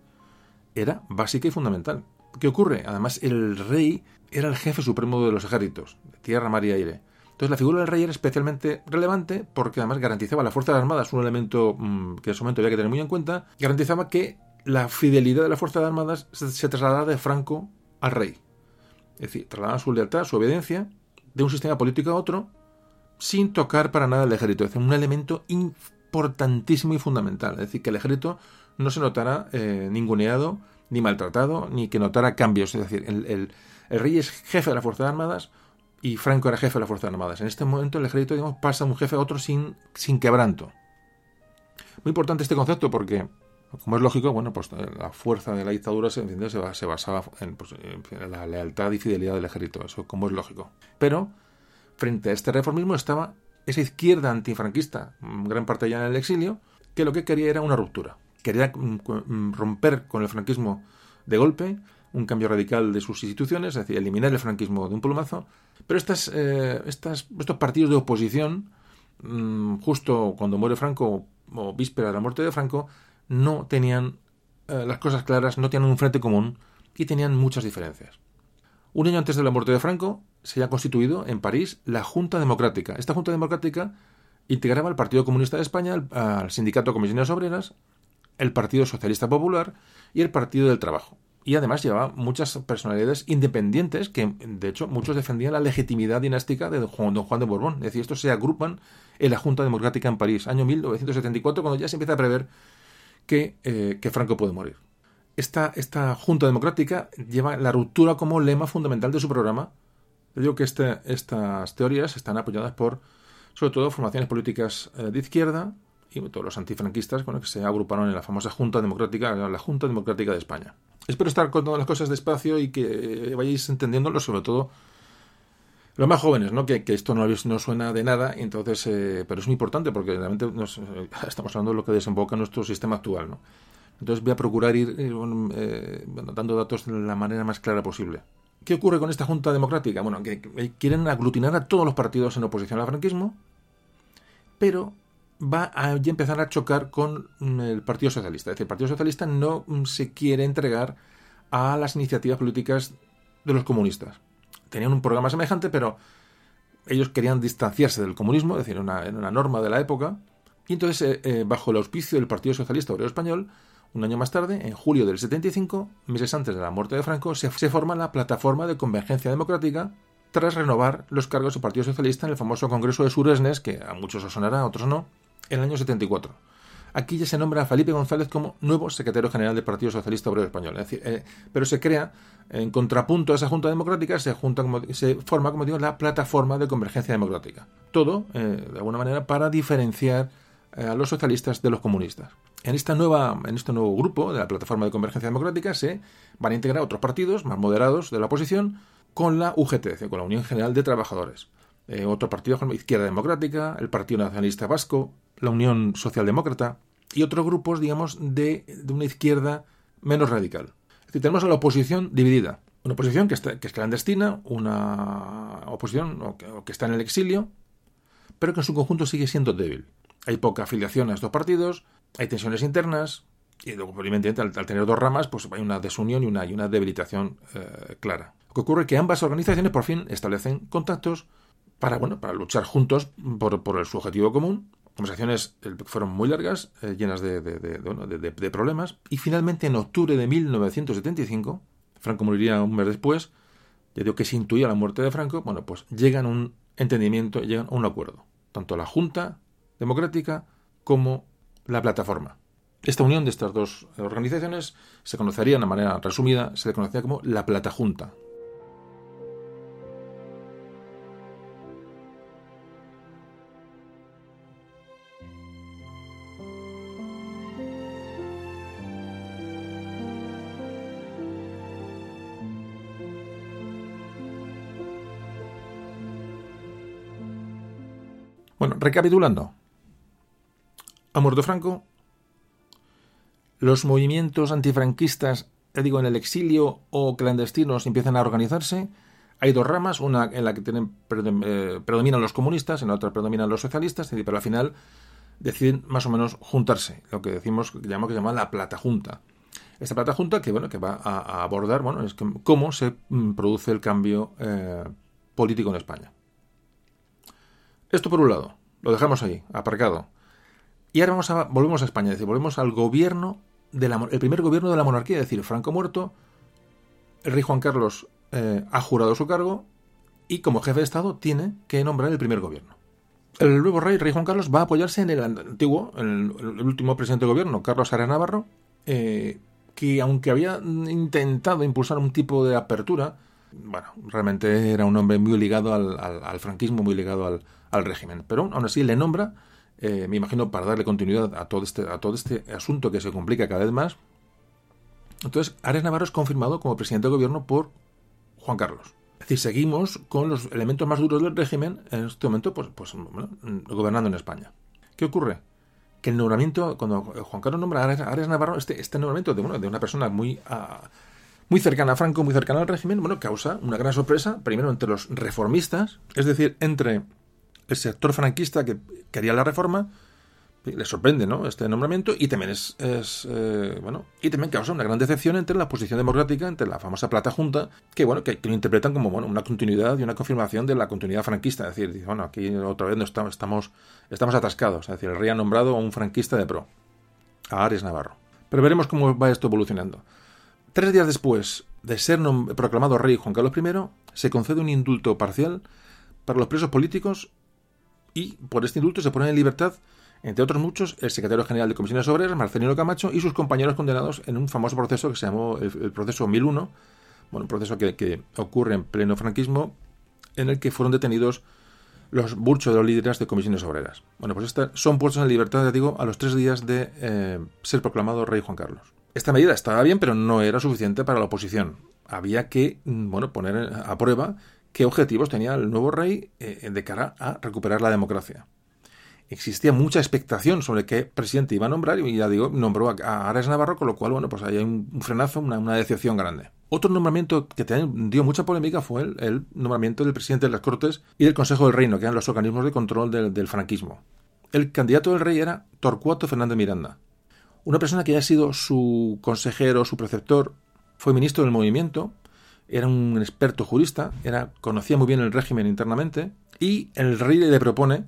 era básica y fundamental. ¿Qué ocurre? Además, el rey era el jefe supremo de los ejércitos, de tierra, mar y aire. Entonces, la figura del rey era especialmente relevante porque además garantizaba la fuerza Armadas, un elemento mm, que en ese momento había que tener muy en cuenta, garantizaba que la fidelidad de las Fuerzas Armadas se, trasladaba de Franco al rey. Es decir, trasladaba su lealtad, su obediencia de un sistema político a otro sin tocar para nada el ejército. Es decir, un elemento importantísimo y fundamental. Es decir, que el ejército no se notara eh, ninguneado ni maltratado, ni que notara cambios. Es decir, el, rey es jefe de las Fuerzas Armadas y Franco era jefe de las Fuerzas Armadas. En este momento el ejército digamos, pasa de un jefe a otro sin, sin quebranto. Muy importante este concepto porque, como es lógico, bueno, pues eh, la fuerza de la dictadura se, basaba pues, en, la lealtad y fidelidad del ejército, eso como es lógico. Pero, frente a este reformismo estaba esa izquierda antifranquista, gran parte ya en el exilio, que lo que quería era una ruptura quería mm, mm, romper con el franquismo de golpe, un cambio radical de sus instituciones, es decir, eliminar el franquismo de un plumazo. Pero estas, eh, estas, estos partidos de oposición, mm, justo cuando muere Franco o víspera de la muerte de Franco, no tenían eh, las cosas claras, no tenían un frente común y tenían muchas diferencias. Un año antes de la muerte de Franco se había constituido en París la Junta Democrática. Esta Junta Democrática integraba al Partido Comunista de España, al, Sindicato Comisiones Obreras, el Partido Socialista Popular y el Partido del Trabajo. Y además llevaba muchas personalidades independientes que, de hecho, muchos defendían la legitimidad dinástica de don Juan de Borbón. Es decir, estos se agrupan en la Junta Democrática en París, año 1974, cuando ya se empieza a prever que, eh, que Franco puede morir. Esta, esta, Junta Democrática lleva la ruptura como lema fundamental de su programa. Yo digo que este, estas teorías están apoyadas por, sobre todo, formaciones políticas eh, de izquierda, y todos los antifranquistas bueno, que se agruparon en la famosa Junta Democrática, la Junta Democrática de España. Espero estar contando las cosas despacio y que vayáis entendiéndolo, sobre todo los más jóvenes, ¿no? Que, esto no, no, suena de nada, entonces, eh, pero es muy importante porque realmente nos, eh, estamos hablando de lo que desemboca nuestro sistema actual, ¿no? Entonces voy a procurar ir eh, dando datos de la manera más clara posible. ¿Qué ocurre con esta Junta Democrática? Bueno, que quieren aglutinar a todos los partidos en oposición al franquismo, pero va a empezar a chocar con mm, el Partido Socialista. Es decir, el Partido Socialista no mm, se quiere entregar a las iniciativas políticas de los comunistas. Tenían un programa semejante, pero ellos querían distanciarse del comunismo, es decir, una, una norma de la época. Y entonces, eh, eh, bajo el auspicio del Partido Socialista Obrero Español, un año más tarde, en julio del 75, meses antes de la muerte de Franco, se, forma la Plataforma de Convergencia Democrática tras renovar los cargos del Partido Socialista en el famoso Congreso de Suresnes, que a muchos os sonará, a otros no, en el año 74. Aquí ya se nombra a Felipe González como nuevo secretario general del Partido Socialista Obrero Español. Eh, pero se crea, en contrapunto a esa Junta Democrática, se, junta, como, se forma, como digo, la Plataforma de Convergencia Democrática. Todo, eh, de alguna manera, para diferenciar eh, a los socialistas de los comunistas. En, esta nueva, en este nuevo grupo de la Plataforma de Convergencia Democrática se van a integrar otros partidos más moderados de la oposición con la UGT, con la Unión General de Trabajadores. eh, otro partido, Izquierda Democrática, el Partido Nacionalista Vasco, la Unión Socialdemócrata y otros grupos, digamos, de, una izquierda menos radical. Es decir, tenemos a la oposición dividida. Una oposición que, está, es clandestina, una oposición que está en el exilio, pero que en su conjunto sigue siendo débil. Hay poca afiliación a estos partidos, hay tensiones internas, y luego, evidentemente, al, tener dos ramas, pues hay una desunión y una, y una debilitación eh, clara. Lo que ocurre es que ambas organizaciones por fin establecen contactos para, bueno, para luchar juntos por, por su objetivo común. Conversaciones eh, fueron muy largas, eh, llenas de, de, problemas, y finalmente en octubre de 1975, Franco moriría un mes después, ya digo que se intuía la muerte de Franco, bueno, pues llegan a un entendimiento, llegan a un acuerdo, tanto la Junta Democrática como la plataforma. Esta unión de estas dos organizaciones se conocería de una manera resumida, se le conocía como la Plata Junta. Bueno, recapitulando. Ha muerto Franco, los movimientos antifranquistas, digo, en el exilio o clandestinos empiezan a organizarse. Hay dos ramas, una en la que eh, predominan los comunistas, en la otra predominan los socialistas, pero al final deciden más o menos juntarse, lo que decimos, que llamamos, que se llama la plata junta. Esta plata junta que, bueno, que va a, abordar bueno, es cómo se mm, produce el cambio eh, político en España. Esto por un lado, lo dejamos ahí, aparcado. Y ahora vamos a, volvemos a España, es decir, volvemos al gobierno, de la, el primer gobierno de la monarquía, es decir, Franco muerto, el rey Juan Carlos eh, ha jurado su cargo y como jefe de Estado tiene que nombrar el primer gobierno. El nuevo rey, rey Juan Carlos, va a apoyarse en el antiguo, el, último presidente de gobierno, Carlos Ara Navarro, eh, que aunque había intentado impulsar un tipo de apertura, bueno, realmente era un hombre muy ligado al, franquismo, muy ligado al, al régimen. Pero aún así le nombra eh, me imagino para darle continuidad a todo, este, a todo este asunto que se complica cada vez más. Entonces, Ares Navarro es confirmado como presidente de gobierno por Juan Carlos. Es decir, seguimos con los elementos más duros del régimen en este momento, pues, pues gobernando en España. ¿Qué ocurre? Que el nombramiento, cuando Juan Carlos nombra a Ares Navarro, este, este nombramiento de, bueno, de una persona muy, ah, muy cercana a Franco, muy cercana al régimen, bueno, causa una gran sorpresa, primero entre los reformistas, es decir, entre el sector franquista que quería la reforma, le sorprende ¿no? este nombramiento y también es, eh, bueno y también causa una gran decepción entre la posición democrática entre la famosa plata junta que bueno que, lo interpretan como bueno una continuidad y una confirmación de la continuidad franquista. Es decir bueno aquí otra vez no estamos estamos estamos atascados. Es decir el rey ha nombrado a un franquista de pro a Ares Navarro. Pero veremos cómo va esto evolucionando. Tres días después de ser proclamado rey Juan Carlos I se concede un indulto parcial para los presos políticos y por este indulto se pone en libertad, entre otros muchos, el secretario general de Comisiones Obreras, Marcelino Camacho, y sus compañeros condenados en un famoso proceso que se llamó el, proceso 1001, bueno, un proceso que, ocurre en pleno franquismo, en el que fueron detenidos los muchos de los líderes de comisiones obreras. Bueno, pues estas son puestos en libertad, ya digo, a los tres días de eh, ser proclamado rey Juan Carlos. Esta medida estaba bien, pero no era suficiente para la oposición. Había que, mm, bueno, poner a prueba qué objetivos tenía el nuevo rey eh, de cara a recuperar la democracia. Existía mucha expectación sobre qué presidente iba a nombrar y ya digo, nombró a Ares Navarro, con lo cual, bueno, pues hay un frenazo, una, decepción grande. Otro nombramiento que dio mucha polémica fue el, nombramiento del presidente de las Cortes y del Consejo del Reino, que eran los organismos de control del, del franquismo. El candidato del rey era Torcuato Fernández Miranda, una persona que ha sido su consejero, su preceptor, fue ministro del movimiento era un experto jurista, era, conocía muy bien el régimen internamente, y el rey le propone,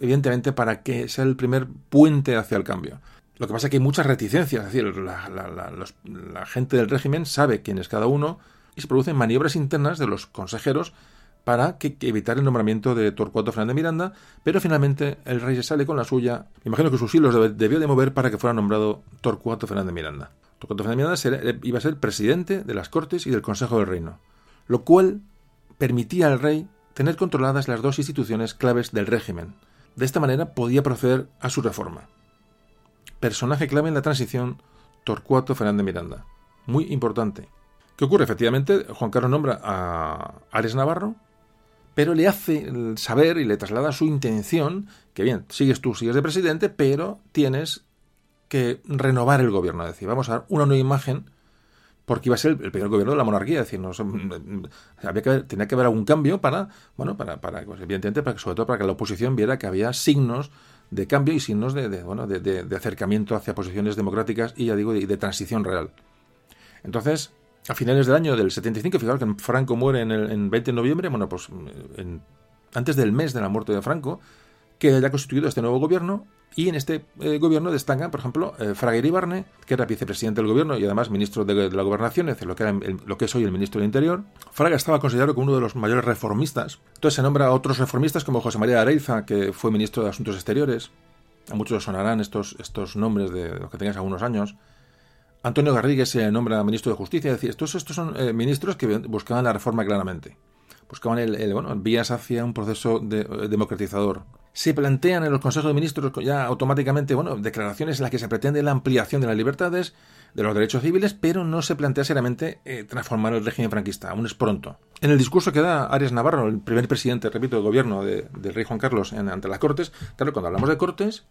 evidentemente, para que sea el primer puente hacia el cambio. Lo que pasa es que hay muchas reticencias, es decir, la, gente del régimen sabe quién es cada uno y se producen maniobras internas de los consejeros para que, evitar el nombramiento de Torcuato Fernández Miranda, pero finalmente el rey se sale con la suya. Me imagino que sus hilos debió de mover para que fuera nombrado Torcuato Fernández Miranda. Torcuato Fernández Miranda iba a ser presidente de las Cortes y del Consejo del Reino, lo cual permitía al rey tener controladas las dos instituciones claves del régimen. De esta manera podía proceder a su reforma. Personaje clave en la transición, Torcuato Fernández Miranda. Muy importante. ¿Qué ocurre? Efectivamente, Juan Carlos nombra a Ares Navarro pero le hace saber y le traslada su intención que bien, sigues tú, sigues de presidente, pero tienes que renovar el gobierno, es decir, vamos a dar una nueva imagen porque iba a ser el, primer gobierno de la monarquía, es decir, no, había que, tenía que haber algún cambio para, bueno, para, para pues, evidentemente, para, sobre todo para que la oposición viera que había signos de cambio y signos de, de bueno, de, de, acercamiento hacia posiciones democráticas y, ya digo, de, transición real. Entonces, a finales del año del 75, fijaros que Franco muere en el en 20 de noviembre, bueno, pues en, antes del mes de la muerte de Franco, queda ya constituido este nuevo gobierno y en este eh, gobierno destacan, por ejemplo, eh, Fraga Iribarne, que era vicepresidente del gobierno y además ministro de, la gobernación, es decir, lo que, lo que es hoy el ministro del Interior. Fraga estaba considerado como uno de los mayores reformistas. Entonces se nombra a otros reformistas como José María Areiza, que fue ministro de Asuntos Exteriores. A muchos sonarán estos, estos nombres de los que tengáis algunos años. Antonio Garrigues se nombra ministro de Justicia. Es decir, estos, estos son eh, ministros que buscaban la reforma claramente. Buscaban el, bueno, vías hacia un proceso democratizador se plantean en los consejos de ministros ya automáticamente, bueno, declaraciones en las que se pretende la ampliación de las libertades, de los derechos civiles, pero no se plantea seriamente eh, transformar el régimen franquista, aún es pronto. En el discurso que da Arias Navarro, el primer presidente, repito, del gobierno de, del rey Juan Carlos ante las Cortes, claro, cuando hablamos de Cortes,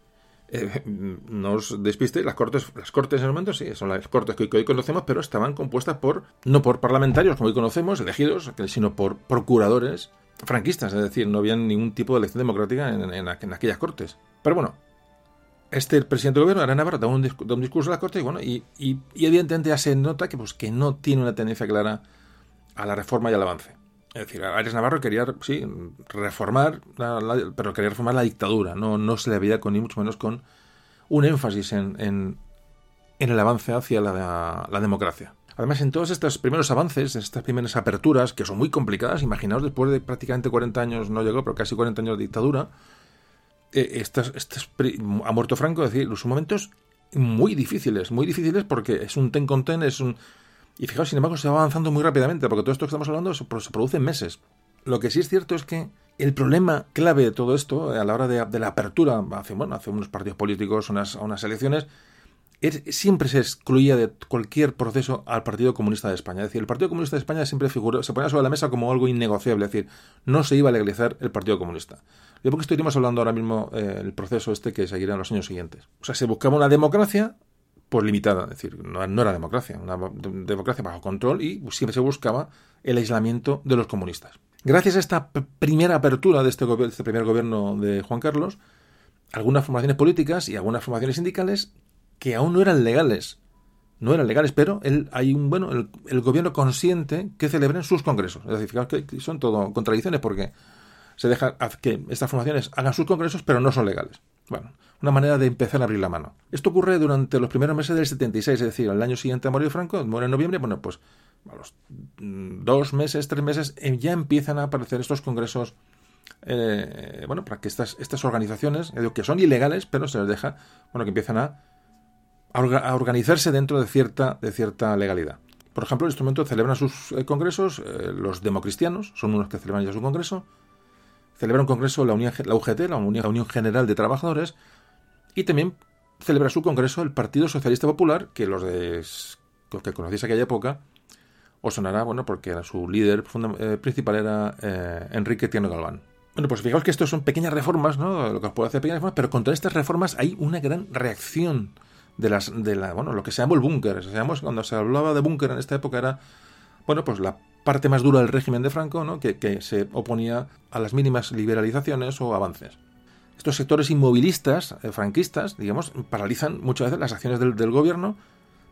eh, no os despiste, las cortes, las cortes en el momento sí, son las cortes que hoy conocemos, pero estaban compuestas por, no por parlamentarios como hoy conocemos, elegidos, sino por procuradores franquistas, es decir, no había ningún tipo de elección democrática en, aquellas cortes. Pero bueno, este presidente del gobierno, Arana Navarro, da un, discurso a la corte y bueno, y, evidentemente ya se nota que, pues, que no tiene una tendencia clara a la reforma y al avance. Es decir, Arias Navarro quería, sí, reformar, pero quería reformar la dictadura, no, no se le veía con ni mucho menos con un énfasis en, en, el avance hacia la democracia. Además, en todos estos primeros avances, estas primeras aperturas, que son muy complicadas, imaginaos después de prácticamente 40 años, no llegó, pero casi 40 años de dictadura, eh, ha muerto Franco, es decir, son momentos muy difíciles, muy difíciles porque es un ten con ten, es un... Y fijaos, sin embargo, se va avanzando muy rápidamente, porque todo esto que estamos hablando se, produce en meses. Lo que sí es cierto es que el problema clave de todo esto, a la hora de, la apertura, hace unos partidos políticos, unas, unas elecciones, siempre se excluía de cualquier proceso al Partido Comunista de España. Es decir, el Partido Comunista de España siempre figuró, se ponía sobre la mesa como algo innegociable, es decir, no se iba a legalizar el Partido Comunista. ¿De por qué estaríamos hablando ahora mismo eh, el proceso este que seguirá en los años siguientes? O sea, se buscaba una democracia pues limitada, es decir, no, era democracia, una democracia bajo control y siempre se buscaba el aislamiento de los comunistas. Gracias a esta primera apertura de este, de este primer gobierno de Juan Carlos, algunas formaciones políticas y algunas formaciones sindicales que aún no eran legales. No eran legales, pero el, hay un bueno, el, gobierno consiente que celebren sus congresos. Es decir, que son todo contradicciones porque se deja que estas formaciones hagan sus congresos, pero no son legales. Bueno, una manera de empezar a abrir la mano. Esto ocurre durante los primeros meses del 76, es decir, al año siguiente a morir Franco, muere en noviembre, bueno, pues a los mm, dos meses, tres meses, eh, ya empiezan a aparecer estos congresos eh, bueno, para que estas, estas organizaciones, que son ilegales, pero se les deja, bueno, que empiezan a a organizarse dentro de cierta, de cierta legalidad. Por ejemplo, en este momento celebran sus eh, congresos eh, los democristianos, son unos que celebran ya su congreso, celebra un congreso la, Unión, la UGT, la Unión, General de Trabajadores, y también celebra su congreso el Partido Socialista Popular, que los, de, que conocéis aquella época os sonará, bueno, porque su líder eh, principal era Enrique Tiano Galván. Bueno, pues fijaos que estos son pequeñas reformas, ¿no? Lo que os puedo hacer pequeñas reformas, pero contra estas reformas hay una gran reacción de las de la bueno lo que se llamó el búnker. Cuando se hablaba de búnker en esta época era bueno pues la parte más dura del régimen de Franco ¿no? que, se oponía a las mínimas liberalizaciones o avances. Estos sectores inmovilistas eh, franquistas digamos paralizan muchas veces las acciones del, gobierno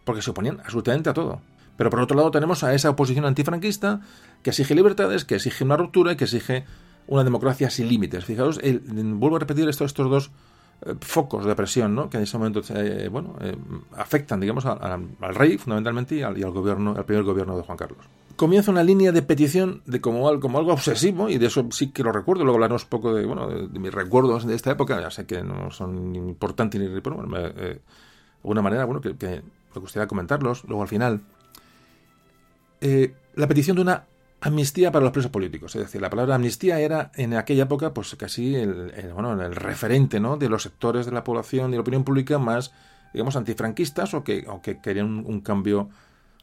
porque se oponían absolutamente a todo. Pero por otro lado tenemos a esa oposición antifranquista que exige libertades que exige una ruptura y que exige una democracia sin límites. Fijaos vuelvo a repetir esto, estos dos eh, focos de presión ¿no? que en ese momento eh, bueno, eh, afectan digamos al, rey fundamentalmente y al, gobierno al primer gobierno de Juan Carlos. Comienza una línea de petición de como, como algo obsesivo y de eso sí que lo recuerdo. Luego hablaremos un poco de, bueno, de, mis recuerdos de esta época. Ya sé que no son importantes ni de alguna manera bueno que, me gustaría comentarlos. Luego al final la petición de una amnistía para los presos políticos. Es decir, la palabra amnistía era en aquella época pues casi el, bueno, el referente ¿no? de los sectores de la población y la opinión pública más, digamos, antifranquistas o que, o que querían un, cambio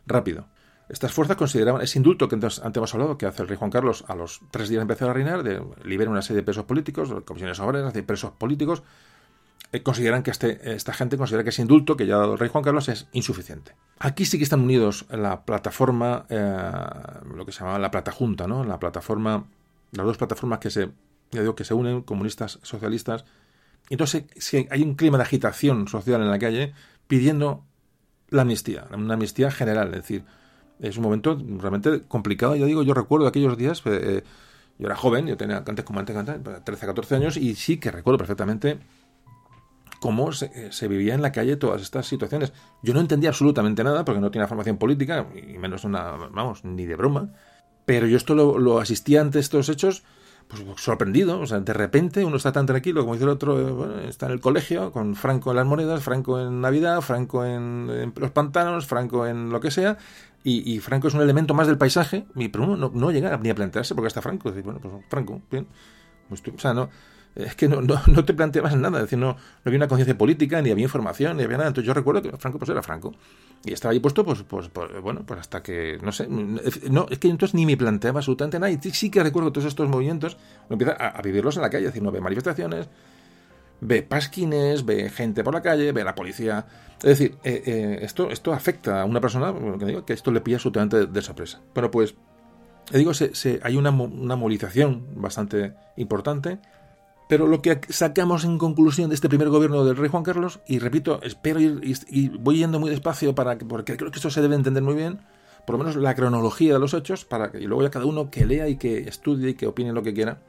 rápido. estas fuerzas consideraban ese indulto que antes, hemos hablado, que hace el rey Juan Carlos a los tres días de empezar a reinar, de liberar una serie de presos políticos, comisiones obreras, de presos políticos, consideran que este, esta gente considera que ese indulto que ya ha dado el rey Juan Carlos es insuficiente. Aquí sí que están unidos la plataforma, eh, lo que se llama la plata junta, ¿no? La plataforma, las dos plataformas que se, ya digo, que se unen, comunistas, socialistas. Entonces, si hay un clima de agitación social en la calle pidiendo la amnistía, una amnistía general, es decir, es un momento realmente complicado. Ya digo, yo recuerdo aquellos días, eh, yo era joven, yo tenía antes como antes, 13, 14 años, y sí que recuerdo perfectamente cómo se, se, vivía en la calle todas estas situaciones. Yo no entendía absolutamente nada porque no tenía formación política, y menos una, vamos, ni de broma. Pero yo esto lo, lo asistía ante estos hechos pues sorprendido, o sea, de repente uno está tan tranquilo, como dice el otro, eh, bueno, está en el colegio, con Franco en las monedas, Franco en Navidad, Franco en, los pantanos, Franco en lo que sea, y, Franco es un elemento más del paisaje, pero uno no, no llega ni a plantearse porque está Franco, decir, bueno, pues Franco, bien, pues o sea, no, es que no, no, (laughs) no te planteabas nada, es decir, no, no había una conciencia política, ni había información, ni había nada, entonces yo recuerdo que Franco pues era Franco, y estaba ahí puesto, pues, pues, pues, bueno, pues hasta que, no sé, no, es que entonces ni me planteaba absolutamente nada. Y sí que recuerdo todos estos movimientos, empieza a, vivirlos en la calle, es decir, no ve manifestaciones, ve pasquines, ve gente por la calle, ve la policía. Es decir, eh, eh, esto, esto afecta a una persona, que digo, que esto le pilla absolutamente de sorpresa. Bueno, pues, digo, se, se, hay una, una movilización bastante importante pero lo que sacamos en conclusión de este primer gobierno del rey Juan Carlos, y repito, espero ir, y, voy yendo muy despacio para porque creo que esto se debe entender muy bien, por lo menos la cronología de los hechos, para que y luego ya cada uno que lea y que estudie y que opine lo que quiera.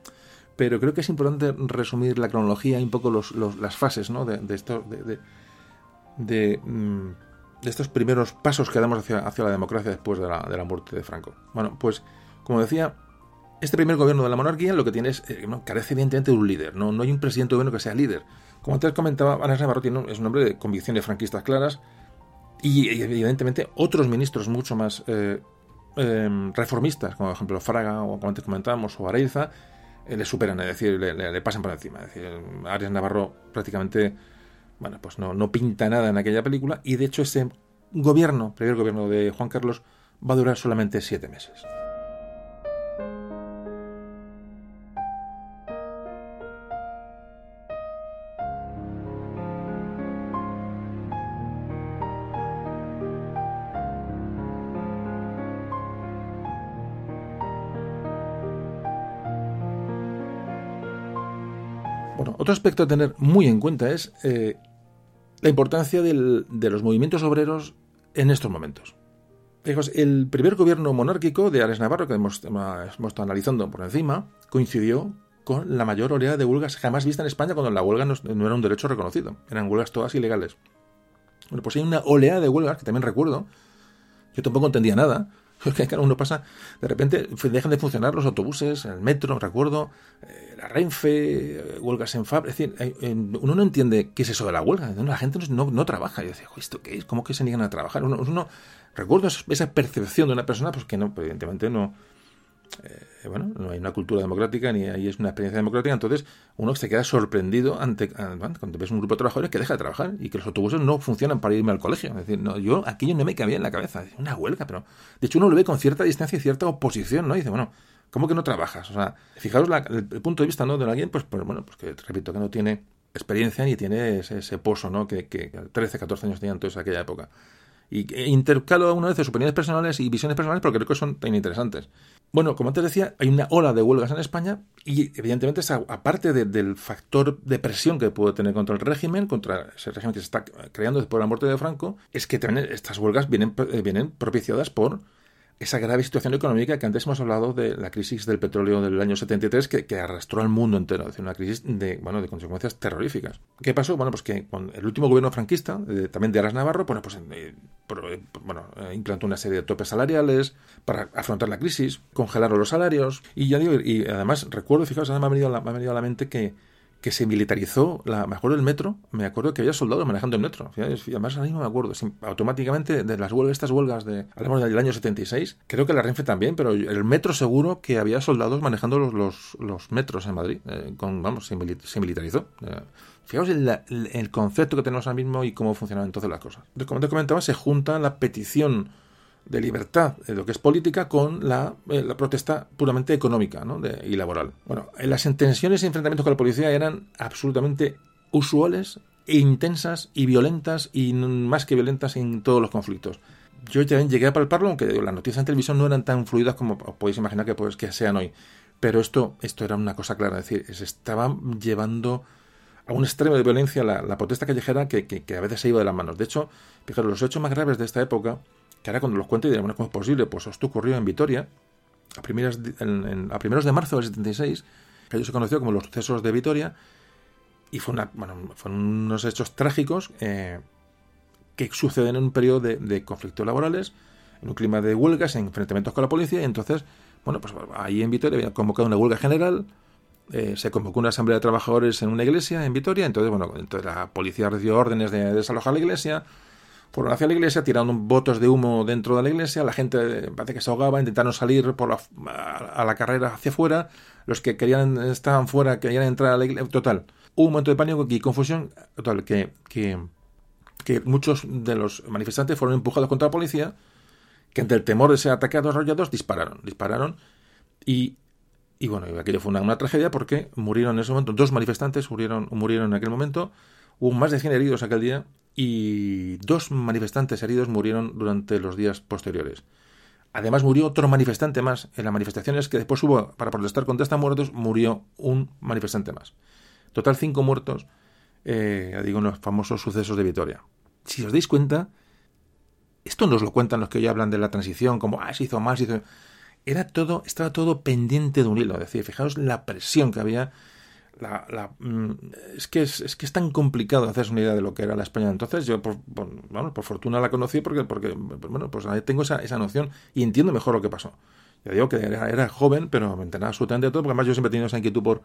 Pero creo que es importante resumir la cronología y un poco los, las fases ¿no? de, de, de, de, mm, de, estos primeros pasos que damos hacia, hacia la democracia después de la, de la muerte de Franco. Bueno, pues como decía, este primer gobierno de la monarquía lo que tiene es, eh, carece evidentemente de un líder, ¿no? no hay un presidente gobierno que sea líder. Como antes comentaba, Ana Navarro es un hombre de convicciones franquistas claras y, evidentemente otros ministros mucho más eh, em, reformistas, como por ejemplo Fraga o como antes comentábamos, o Areiza, eh, le superan, es decir, le, pasan por encima. Es Arias Navarro prácticamente, bueno, pues no, no pinta nada en aquella película y de hecho ese gobierno, primer gobierno de Juan Carlos, va a durar solamente siete meses. Otro aspecto a tener muy en cuenta es eh, la importancia de los movimientos obreros en estos momentos. el primer gobierno monárquico de Ares Navarro, que hemos, hemos, estado analizando por encima, coincidió con la mayor oleada de huelgas jamás vista en España cuando la huelga no, no, era un derecho reconocido. Eran huelgas todas ilegales. Bueno, pues hay una oleada de huelgas que también recuerdo. Yo tampoco entendía nada. (laughs) cada uno pasa, de repente dejan de funcionar los autobuses, el metro, recuerdo, eh, la Renfe, eh, huelgas en fab. Es decir, uno no entiende qué es eso de la huelga. La gente no, no trabaja. Yo decía, ¿esto qué es? ¿Cómo que se niegan a trabajar? Uno, uno recuerdo esa percepción de una persona, pues que no, evidentemente no, eh, bueno, no hay una cultura democrática ni hay es una experiencia democrática, entonces uno se queda sorprendido ante cuando ves un grupo de trabajadores que deja de trabajar y que los autobuses no funcionan para irme al colegio. Es decir, no, yo aquello no me cabía en la cabeza, una huelga, pero de hecho uno lo ve con cierta distancia y cierta oposición, ¿no? Dice, bueno, ¿cómo que no trabajas? O sea, fijaros el, punto de vista ¿no? de alguien, pues, pues, bueno, pues que repito que no tiene experiencia ni tiene ese, pozo, ¿no? Que, que 13, 14 años tenían todos en aquella época. Y intercalo alguna vez opiniones personales y visiones personales porque creo que son tan interesantes. Bueno, como antes decía, hay una ola de huelgas en España y evidentemente aparte del factor de presión que puede tener contra el régimen, contra ese régimen que se está creando después de la muerte de Franco, es que también estas huelgas vienen, eh, vienen propiciadas por esa grave situación económica que antes hemos hablado de la crisis del petróleo del año 73 que, que arrastró al mundo entero, es una crisis de, bueno, de consecuencias terroríficas. ¿Qué pasó? Bueno, pues que con el último gobierno franquista, también de Aras Navarro, bueno, pues eh, eh, bueno, eh, implantó una serie de topes salariales para afrontar la crisis, congelaron los salarios y ya digo, y además recuerdo, fijaos, además me ha venido a me ha venido a la mente que que se militarizó, la, me acuerdo del metro, me acuerdo que había soldados manejando el metro. Además, ahora mismo me acuerdo, automáticamente de las huelgas, estas huelgas de, hablamos del año 76, creo que la Renfe también, pero el metro seguro que había soldados manejando los, los, metros en Madrid, eh, vamos, se, militarizó. Eh, fijaos el, concepto que tenemos ahora mismo y cómo funcionan entonces las cosas. Como te comentaba, se junta la petición de libertad de lo que es política con la, eh, la protesta puramente económica ¿no? de, y laboral. Bueno, las tensiones y enfrentamientos con la policía eran absolutamente usuales e intensas y violentas y más que violentas en todos los conflictos. Yo también llegué a palparlo, aunque las noticias en televisión no eran tan fluidas como podéis imaginar que, pues, que sean hoy. Pero esto, esto era una cosa clara, es decir, se estaba llevando a un extremo de violencia la, protesta callejera que, que, a veces se iba de las manos. De hecho, fijaros, los hechos más graves de esta época, que ahora cuando los cuento diré, bueno, ¿cómo es posible? Pues esto ocurrió en Vitoria, a, primeras, a primeros de marzo del 76, que se conoció como los sucesos de Vitoria, y fue una, bueno, fueron unos hechos trágicos eh, que suceden en un periodo de, de, conflictos laborales, en un clima de huelgas, en enfrentamientos con la policía, y entonces, bueno, pues ahí en Vitoria había convocado una huelga general, eh, se convocó una asamblea de trabajadores en una iglesia en Vitoria, entonces, bueno, entonces la policía recibió órdenes de desalojar la iglesia, fueron hacia la iglesia, tiraron botos de humo dentro de la iglesia, la gente parece que se ahogaba, intentaron salir por la, a la carrera hacia afuera, los que querían estaban fuera, querían entrar a la iglesia, total, hubo un momento de pánico y confusión, total, que, que, que muchos de los manifestantes fueron empujados contra la policía, que ante el temor de ser atacados, arrollados, dispararon, dispararon, y y bueno, aquello fue una, tragedia porque murieron en ese momento, dos manifestantes murieron, murieron en aquel momento, hubo más de 100 heridos aquel día y dos manifestantes heridos murieron durante los días posteriores. Además murió otro manifestante más. En las manifestaciones que después hubo para protestar contra estos muertos, murió un manifestante más. Total cinco muertos, eh, digo, en los famosos sucesos de Vitoria. Si os dais cuenta, esto nos lo cuentan los que hoy hablan de la transición, como, ah, se hizo más, se hizo era todo, estaba todo pendiente de un hilo. Es decir, fijaos la presión que había. La, mm, es, que es, que es tan complicado hacerse una idea de lo que era la España entonces. Yo, por, bueno, por fortuna la conocí porque, porque bueno, pues tengo esa, esa noción y entiendo mejor lo que pasó. Ya digo que era, joven, pero me enteraba absolutamente de todo, porque además yo siempre he tenido esa inquietud por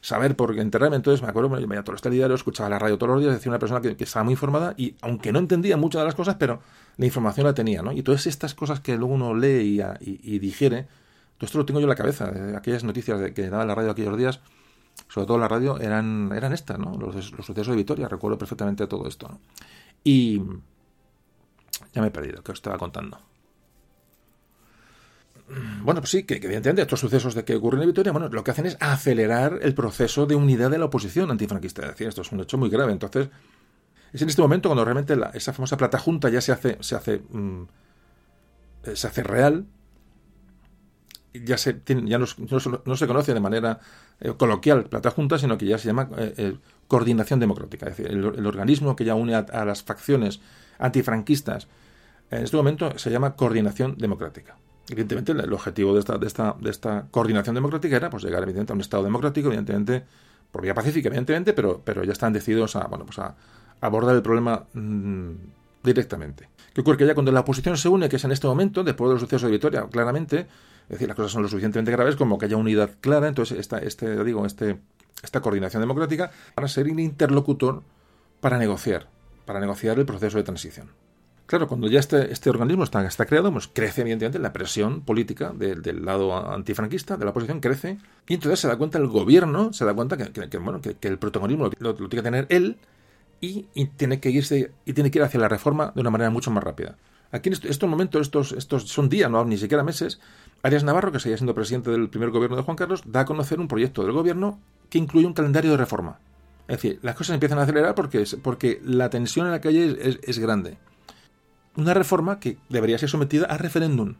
saber por qué enterrarme. Entonces me acuerdo, me veía todos los escuchaba la radio todos los días, decía una persona que, estaba muy informada y aunque no entendía muchas de las cosas, pero la información la tenía, ¿no? Y todas estas cosas que luego uno lee y, digiere, todo esto lo tengo yo en la cabeza. Aquellas noticias que daba la radio aquellos días, sobre todo la radio, eran, eran estas, ¿no? Los, sucesos de Vitoria, recuerdo perfectamente todo esto, ¿no? Y ya me he perdido, que os estaba contando. Bueno, pues sí, que, evidentemente estos sucesos de que ocurren en Vitoria, bueno, lo que hacen es acelerar el proceso de unidad de la oposición antifranquista. Es decir, esto es un hecho muy grave. Entonces, es en este momento cuando realmente esa famosa plata junta ya se hace, se hace, mm, se hace real, ya, se, ya no, se conoce de manera eh, coloquial plata junta, sino que ya se llama eh, eh, coordinación democrática, es decir, el, organismo que ya une a, las facciones antifranquistas, en este momento se llama coordinación democrática. Evidentemente, el objetivo de esta, de esta, de esta coordinación democrática era pues, llegar evidentemente, a un Estado democrático, evidentemente, por vía pacífica, evidentemente, pero, pero ya están decididos a, bueno, pues a, abordar el problema mm, directamente. ¿Qué ocurre? Que ya cuando la oposición se une, que es en este momento, después de los sucesos de Vitoria, claramente, es decir, las cosas son lo suficientemente graves como que haya unidad clara, entonces esta, este, digo, este, esta coordinación democrática para ser un interlocutor para negociar, para negociar el proceso de transición. Claro, cuando ya este, este organismo está, está creado, pues crece evidentemente la presión política del lado antifranquista, de la oposición, crece, y entonces se da cuenta el gobierno, se da cuenta que, bueno, que, el protagonismo lo, tiene que tener él, y, tiene que irse y tiene que ir hacia la reforma de una manera mucho más rápida. Aquí en estos momentos, estos, estos son días, no ni siquiera meses, Arias Navarro, que seguía siendo presidente del primer gobierno de Juan Carlos, da a conocer un proyecto del gobierno que incluye un calendario de reforma. Es decir, las cosas empiezan a acelerar porque, porque la tensión en la calle es, es grande. Una reforma que debería ser sometida a referéndum.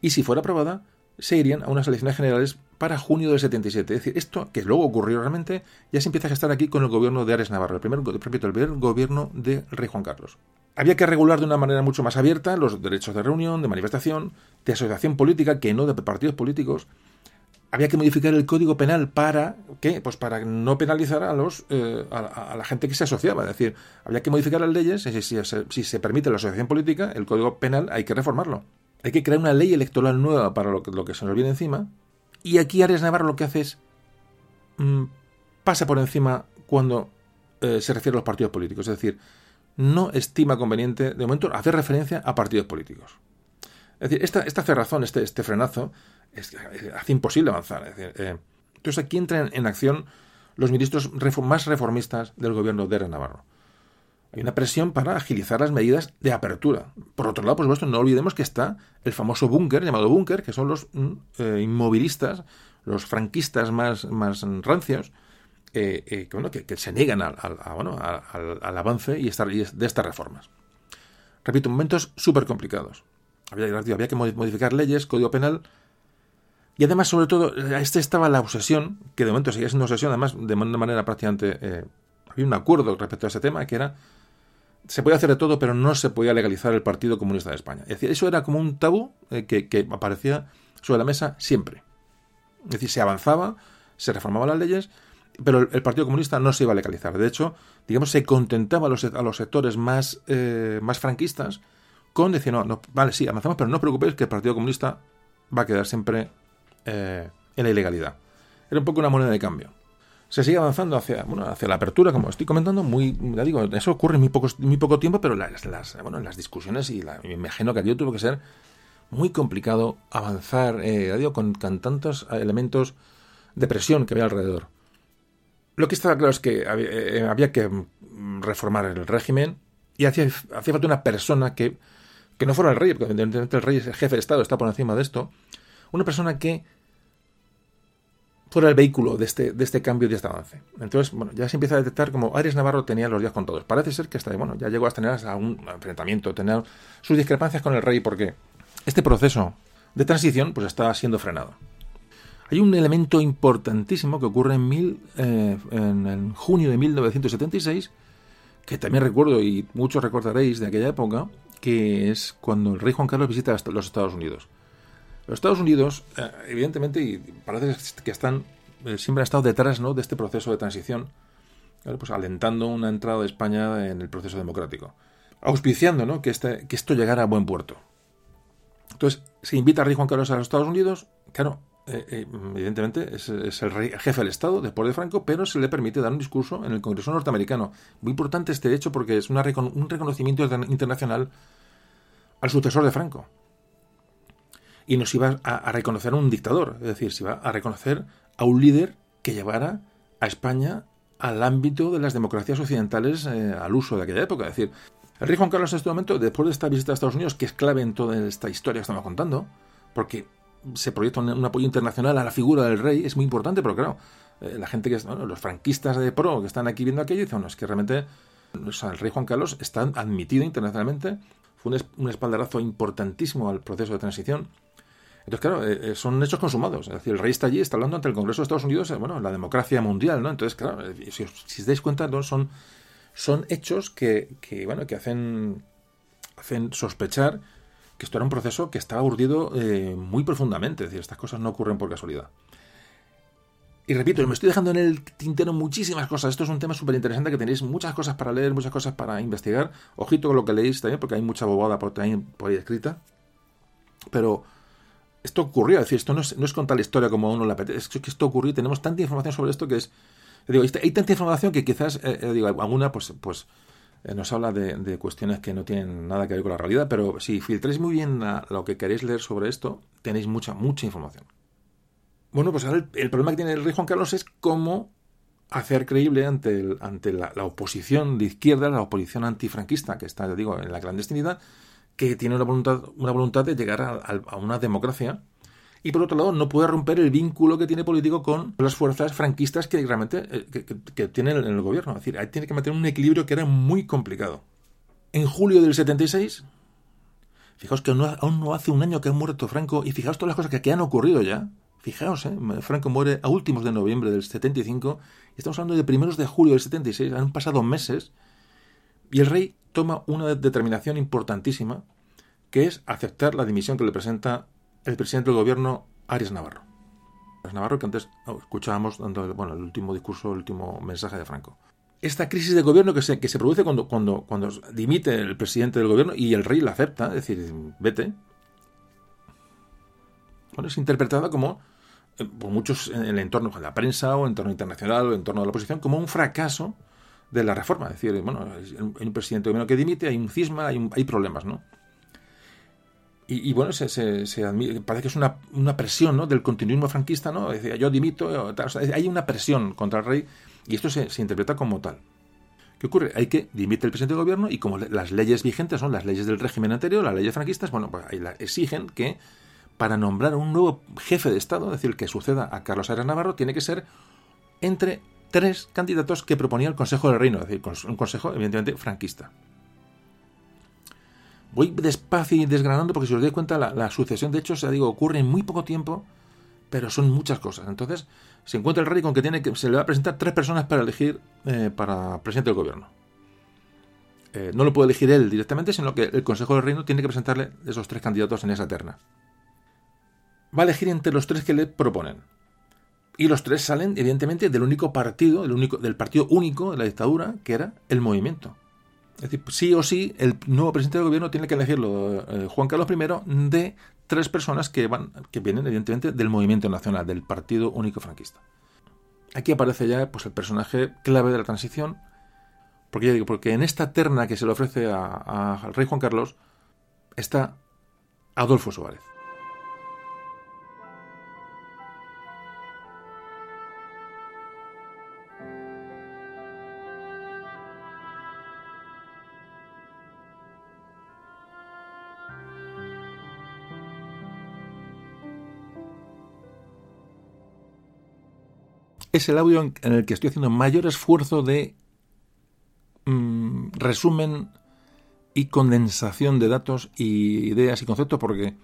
Y si fuera aprobada, se irían a unas elecciones generales para junio del 77. Es decir, esto que luego ocurrió realmente, ya se empieza a gestar aquí con el gobierno de Ares Navarro, el primer, primer gobierno de Rey Juan Carlos. Había que regular de una manera mucho más abierta los derechos de reunión, de manifestación, de asociación política, que no de partidos políticos. Había que modificar el código penal para ¿qué? Pues para no penalizar a los eh, a, la gente que se asociaba. Es decir, había que modificar las leyes. Si se permite la asociación política, el código penal hay que reformarlo hay que crear una ley electoral nueva para lo que, lo que se nos viene encima. Y aquí Arias Navarro lo que hace es mm, pasa por encima cuando eh, se refiere a los partidos políticos. Es decir, no estima conveniente, de momento, hacer referencia a partidos políticos. Es decir, esta, esta cerrazón, este, este frenazo, es, hace imposible avanzar. Eh, entonces aquí entran en acción los ministros más reformistas del gobierno de Arias Navarro. Hay una presión para agilizar las medidas de apertura. Por otro lado, por supuesto, no olvidemos que está el famoso búnker, llamado búnker, que son los mm, eh, inmovilistas, los franquistas más, más rancios, eh, eh, que, bueno, que, se niegan al, bueno, al, avance y de estas reformas. Repito, momentos súper complicados. Había, que modificar leyes, código penal, y además, sobre todo, este estaba la obsesión, que de momento seguía siendo obsesión, además, de una manera prácticamente... había un acuerdo respecto a ese tema, que era se podía hacer de todo, pero no se podía legalizar el Partido Comunista de España. Eso era como un tabú eh, que, aparecía sobre la mesa siempre. Es decir, se avanzaba, se reformaban las leyes, pero el, Partido Comunista no se iba a legalizar. De hecho, digamos, se contentaba a los, a los sectores más, eh, más franquistas con decir, no, no, vale, sí, avanzamos, pero no os preocupéis que el Partido Comunista va a quedar siempre eh, en la ilegalidad. Era un poco una moneda de cambio se sigue avanzando hacia, bueno, hacia la apertura, como estoy comentando, muy, ya digo, eso ocurre en muy, poco, tiempo, pero las, bueno, las discusiones y me imagino que aquello tuvo que ser muy complicado avanzar, eh, digo, con, tantos elementos de presión que había alrededor. Lo que estaba claro es que eh, había, que reformar el régimen y hacía, hacía falta una persona que, que no fuera el rey, porque evidentemente el rey es el jefe de Estado, está por encima de esto, una persona que fuera el vehículo de este, de este cambio de este avance. Entonces, bueno, ya se empieza a detectar como Arias Navarro tenía los días contados. Parece ser que hasta, bueno, ya llegó a tener un enfrentamiento, tener sus discrepancias con el rey, porque este proceso de transición pues está siendo frenado. Hay un elemento importantísimo que ocurre en, mil, eh, en, junio de 1976, que también recuerdo y muchos recordaréis de aquella época, que es cuando el rey Juan Carlos visita los Estados Unidos. Los Estados Unidos, eh, evidentemente, y parece que están, eh, siempre han estado detrás ¿no? de este proceso de transición, pues alentando una entrada de España en el proceso democrático, auspiciando ¿no? que, este, que esto llegara a buen puerto. Entonces, se invita a rey Juan Carlos a los Estados Unidos, claro, eh, evidentemente es, el, rey, jefe del Estado después de Franco, pero se le permite dar un discurso en el Congreso norteamericano. Muy importante este hecho porque es un reconocimiento internacional al sucesor de Franco y nos iba a, reconocer a un dictador, es decir, se iba a reconocer a un líder que llevara a España al ámbito de las democracias occidentales eh, al uso de aquella época. Es decir, el rey Juan Carlos en este momento, después de esta visita a Estados Unidos, que es clave en toda esta historia que estamos contando, porque se proyecta un, apoyo internacional a la figura del rey, es muy importante, pero claro, eh, la gente que es, los franquistas de pro que están aquí viendo aquello, dicen, no, es que realmente el rey Juan Carlos está admitido internacionalmente, fue un espaldarazo importantísimo al proceso de transición, entonces, claro, eh, eh, son hechos consumados. Es decir, el rey está allí, está hablando ante el Congreso de Estados Unidos, eh, bueno, la democracia mundial, ¿no? Entonces, claro, si, os, dais cuenta, son, son hechos que, que, bueno, que hacen, hacen sospechar que esto era un proceso que estaba urdido muy profundamente. Es decir, estas cosas no ocurren por casualidad. Y repito, me estoy dejando en el tintero muchísimas cosas. Esto es un tema súper interesante que tenéis muchas cosas para leer, muchas cosas para investigar. Ojito con lo que leéis también, porque hay mucha bobada por, por ahí escrita. Pero esto ocurrió, es decir, esto no es, no es contar la historia como a uno le apetece, es que esto ocurrió y tenemos tanta información sobre esto que es... Digo, hay tanta información que quizás, eh, eh, digo, alguna pues, pues eh, nos habla de, cuestiones que no tienen nada que ver con la realidad, pero si filtréis muy bien lo que queréis leer sobre esto, tenéis mucha, mucha información. Bueno, pues ahora el, problema que tiene el rey Juan Carlos es cómo hacer creíble ante, ante la, oposición de izquierda, la oposición antifranquista, que está, digo, en la clandestinidad, que tiene una voluntad, una voluntad de llegar a, una democracia y por otro lado no puede romper el vínculo que tiene político con las fuerzas franquistas que realmente eh, que, tiene en el gobierno. Es decir, ahí tiene que mantener un equilibrio que era muy complicado. En julio del 76, fijaos que aún no hace un año que ha muerto Franco y fijaos todas las cosas que, han ocurrido ya. Fijaos, ¿eh? Franco muere a últimos de noviembre del 75 y estamos hablando de primeros de julio del 76, han pasado meses y el rey toma una determinación importantísima, que es aceptar la dimisión que le presenta el presidente del gobierno, Arias Navarro. Arias Navarro, que antes escuchábamos dando bueno, el último discurso, el último mensaje de Franco. Esta crisis de gobierno que se, que se produce cuando, cuando, cuando dimite el presidente del gobierno y el rey la acepta, es decir, vete, bueno, es interpretada como, eh, por muchos en el entorno de la prensa o en entorno internacional o en entorno de la oposición, como un fracaso de la reforma. Es decir, bueno, hay un presidente gobierno que dimite, hay un cisma, hay, hay problemas, ¿no? Y, bueno, se, se, parece que es una, una, presión ¿no? del continuismo franquista, ¿no? Decir, yo dimito, hay una presión contra el rey y esto se, interpreta como tal. ¿Qué ocurre? Hay que dimite el presidente del gobierno y como las leyes vigentes son las leyes del régimen anterior, las leyes franquistas, bueno, pues ahí la exigen que para nombrar un nuevo jefe de Estado, es decir, que suceda a Carlos Arias Navarro, tiene que ser entre tres candidatos que proponía el Consejo del Reino, es decir, un consejo evidentemente franquista. Voy despacio y desgranando porque si os dais cuenta la, sucesión de hechos, ya digo, ocurre en muy poco tiempo, pero son muchas cosas. Entonces, se encuentra el rey con que tiene que se le va a presentar tres personas para elegir eh, para presidente del gobierno. Eh, no lo puede elegir él directamente, sino que el Consejo del Reino tiene que presentarle esos tres candidatos en esa terna. Va a elegir entre los tres que le proponen. Y los tres salen, evidentemente, del único partido, del, único, del partido único de la dictadura, que era el movimiento. Es decir, sí o sí, el nuevo presidente del gobierno tiene que elegirlo eh, Juan Carlos I de tres personas que, van, que vienen, evidentemente, del movimiento nacional, del Partido Único Franquista. Aquí aparece ya pues, el personaje clave de la transición, porque ya digo, porque en esta terna que se le ofrece al rey Juan Carlos está Adolfo Suárez. Es el audio en, el que estoy haciendo mayor esfuerzo de mm, resumen y condensación de datos y ideas y conceptos porque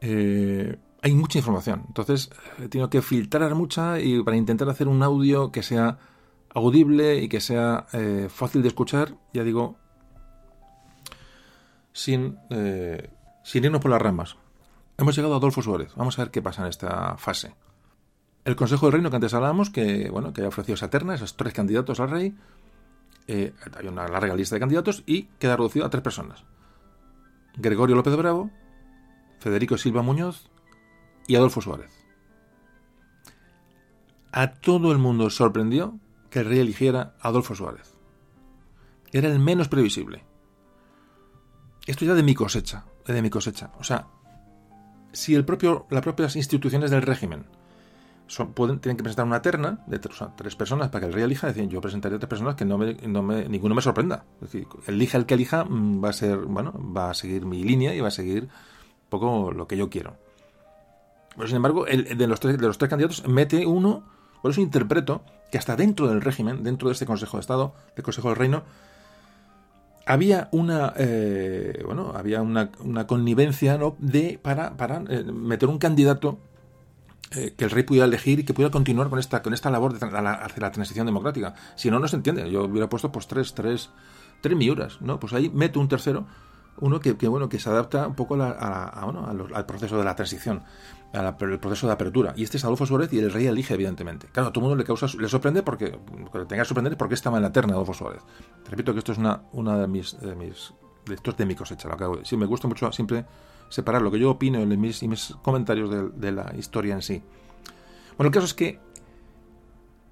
eh, hay mucha información. Entonces he tenido que filtrar mucha y para intentar hacer un audio que sea audible y que sea eh, fácil de escuchar, ya digo, sin, eh, sin irnos por las ramas. Hemos llegado a Adolfo Suárez. Vamos a ver qué pasa en esta fase. El Consejo del Reino que antes hablábamos, que bueno, que ha ofrecido esa terna, esos tres candidatos al rey, eh, hay una larga lista de candidatos y queda reducido a tres personas. Gregorio López Bravo, Federico Silva Muñoz y Adolfo Suárez. A todo el mundo sorprendió que el rey eligiera a Adolfo Suárez. Era el menos previsible. Esto ya de mi cosecha, de mi cosecha. O sea, si el propio, las propias instituciones del régimen tienen que presentar una terna de tres, personas para que el rey elija. Decir, yo presentaré tres personas que no me, no me, ninguno me sorprenda. Es decir, elija el que elija, mm, va a ser, bueno, va a seguir mi línea y va a seguir un poco lo que yo quiero. Pero sin embargo, el, de, los tres, de los tres candidatos mete uno, por eso interpreto que hasta dentro del régimen, dentro de este Consejo de Estado, del Consejo del Reino, había una eh, bueno había una, una connivencia ¿no? de para, para eh, meter un candidato eh, que el rey pudiera elegir y que pudiera continuar con esta, con esta labor de la, hacia la transición democrática. Si no, no se entiende. Yo hubiera puesto pues tres, tres, tres miuras, ¿no? Pues ahí meto un tercero, uno que, bueno, que se adapta un poco al proceso de la transición, al proceso de apertura. Y este es Adolfo Suárez y el rey elige, evidentemente. Claro, a todo el mundo le causa, le sorprende porque, que tenga sorprender porque estaba en la terna Adolfo Suárez. Repito que esto es una, una de mis, de mis, de, de mi cosecha. Lo que hago. Sí, me gusta mucho siempre separar lo que yo opino en mis, mis comentarios de, la historia en sí. Bueno, el caso es que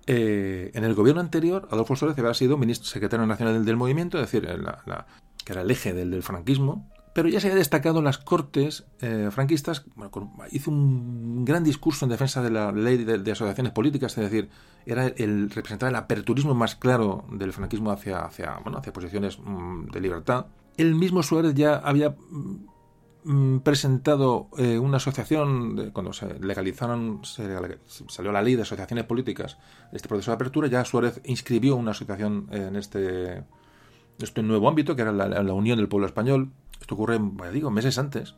eh, en el gobierno anterior, Adolfo Suárez había sido ministro secretario nacional del, movimiento, es decir, que era el eje del, franquismo, pero ya se había destacado en las cortes eh, franquistas, hizo un gran discurso en defensa de la ley de, asociaciones políticas, es decir, era el representante el aperturismo más claro del franquismo hacia, hacia, bueno, hacia posiciones mm, de libertad. El mismo Suárez ya había Mm, presentado eh, una asociación, cuando se legalizaron, salió la ley de asociaciones políticas, este proceso de apertura, ya Suárez inscribió una asociación en este, este nuevo ámbito, que era la, Unión del Pueblo Español. Esto ocurre, digo, meses antes.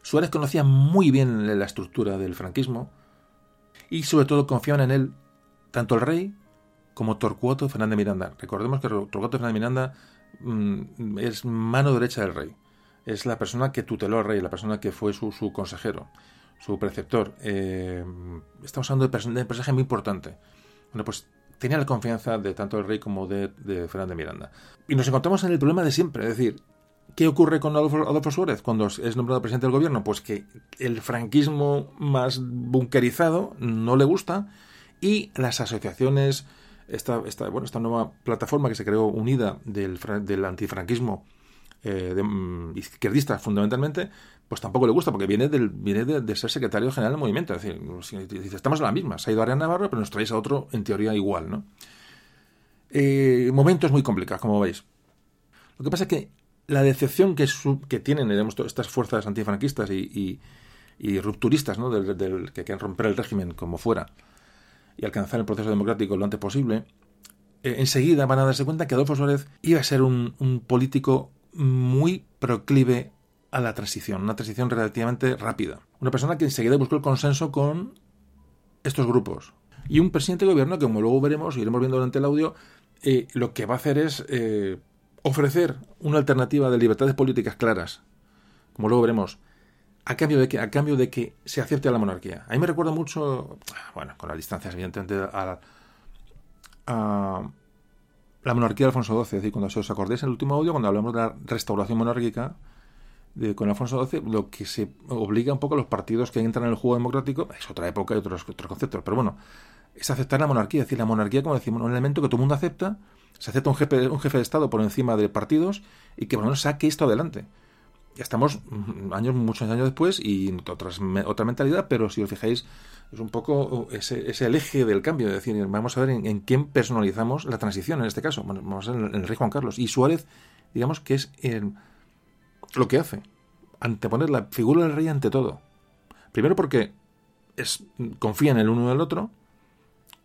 Suárez conocía muy bien la estructura del franquismo y sobre todo confiaban en él tanto el rey como Torcuato Fernández Miranda. Recordemos que Torcuato Fernández Miranda mm, es mano derecha del rey es la persona que tuteló al rey, la persona que fue su, consejero, su preceptor. Eh, estamos hablando de, un personaje muy importante. Bueno, pues tenía la confianza de tanto del rey como de, de Fernando de Miranda. Y nos encontramos en el problema de siempre, es decir, ¿Qué ocurre con Adolfo, Suárez cuando es nombrado presidente del gobierno? Pues que el franquismo más bunkerizado no le gusta y las asociaciones, esta, esta, bueno, esta nueva plataforma que se creó unida del, del antifranquismo eh, mm, izquierdista fundamentalmente, pues tampoco le gusta, porque viene, del, viene de, ser secretario general del movimiento. Es decir, estamos en la misma, se ha ido a Arián Navarro, pero nos traéis a otro, en teoría, igual, ¿no? eh, momentos muy complicados, como veis. Lo que pasa es que la decepción que, tienen estas fuerzas antifranquistas y, rupturistas, ¿no? Del, que quieren romper el régimen como fuera y alcanzar el proceso democrático lo antes posible, eh, enseguida van a darse cuenta que Adolfo Suárez iba a ser un político muy proclive a la transición, una transición relativamente rápida. Una persona que enseguida buscó el consenso con estos grupos. Y un presidente de gobierno que, como luego veremos, y iremos viendo durante el audio, eh, lo que va a hacer es eh, ofrecer una alternativa de libertades políticas claras, como luego veremos, a cambio de que, a cambio de que se acepte a la monarquía. A mí me recuerda mucho, bueno, con las distancias, evidentemente, a, a la monarquía de Alfonso XII. Es decir, cuando os acordáis en el último audio, cuando hablamos de la restauración monárquica, de, con Alfonso XII, lo que se obliga un poco a los partidos que entran en el juego democrático, es otra época y otros, otros conceptos, pero bueno, es aceptar la monarquía, es decir, la monarquía, como decimos, un elemento que todo el mundo acepta, se acepta un jefe, un jefe de Estado por encima de partidos y que por lo menos saque esto adelante. Ya estamos mm, años, muchos años después y otras, otra mentalidad, pero si os fijáis, es un poco ese, ese el eje del cambio. Es decir, vamos a ver en, quién personalizamos la transición en este caso. Bueno, vamos a ver en el rey Juan Carlos. Y Suárez, digamos que es lo que hace. Anteponer la figura del rey ante todo. Primero porque es, confía en el uno y el otro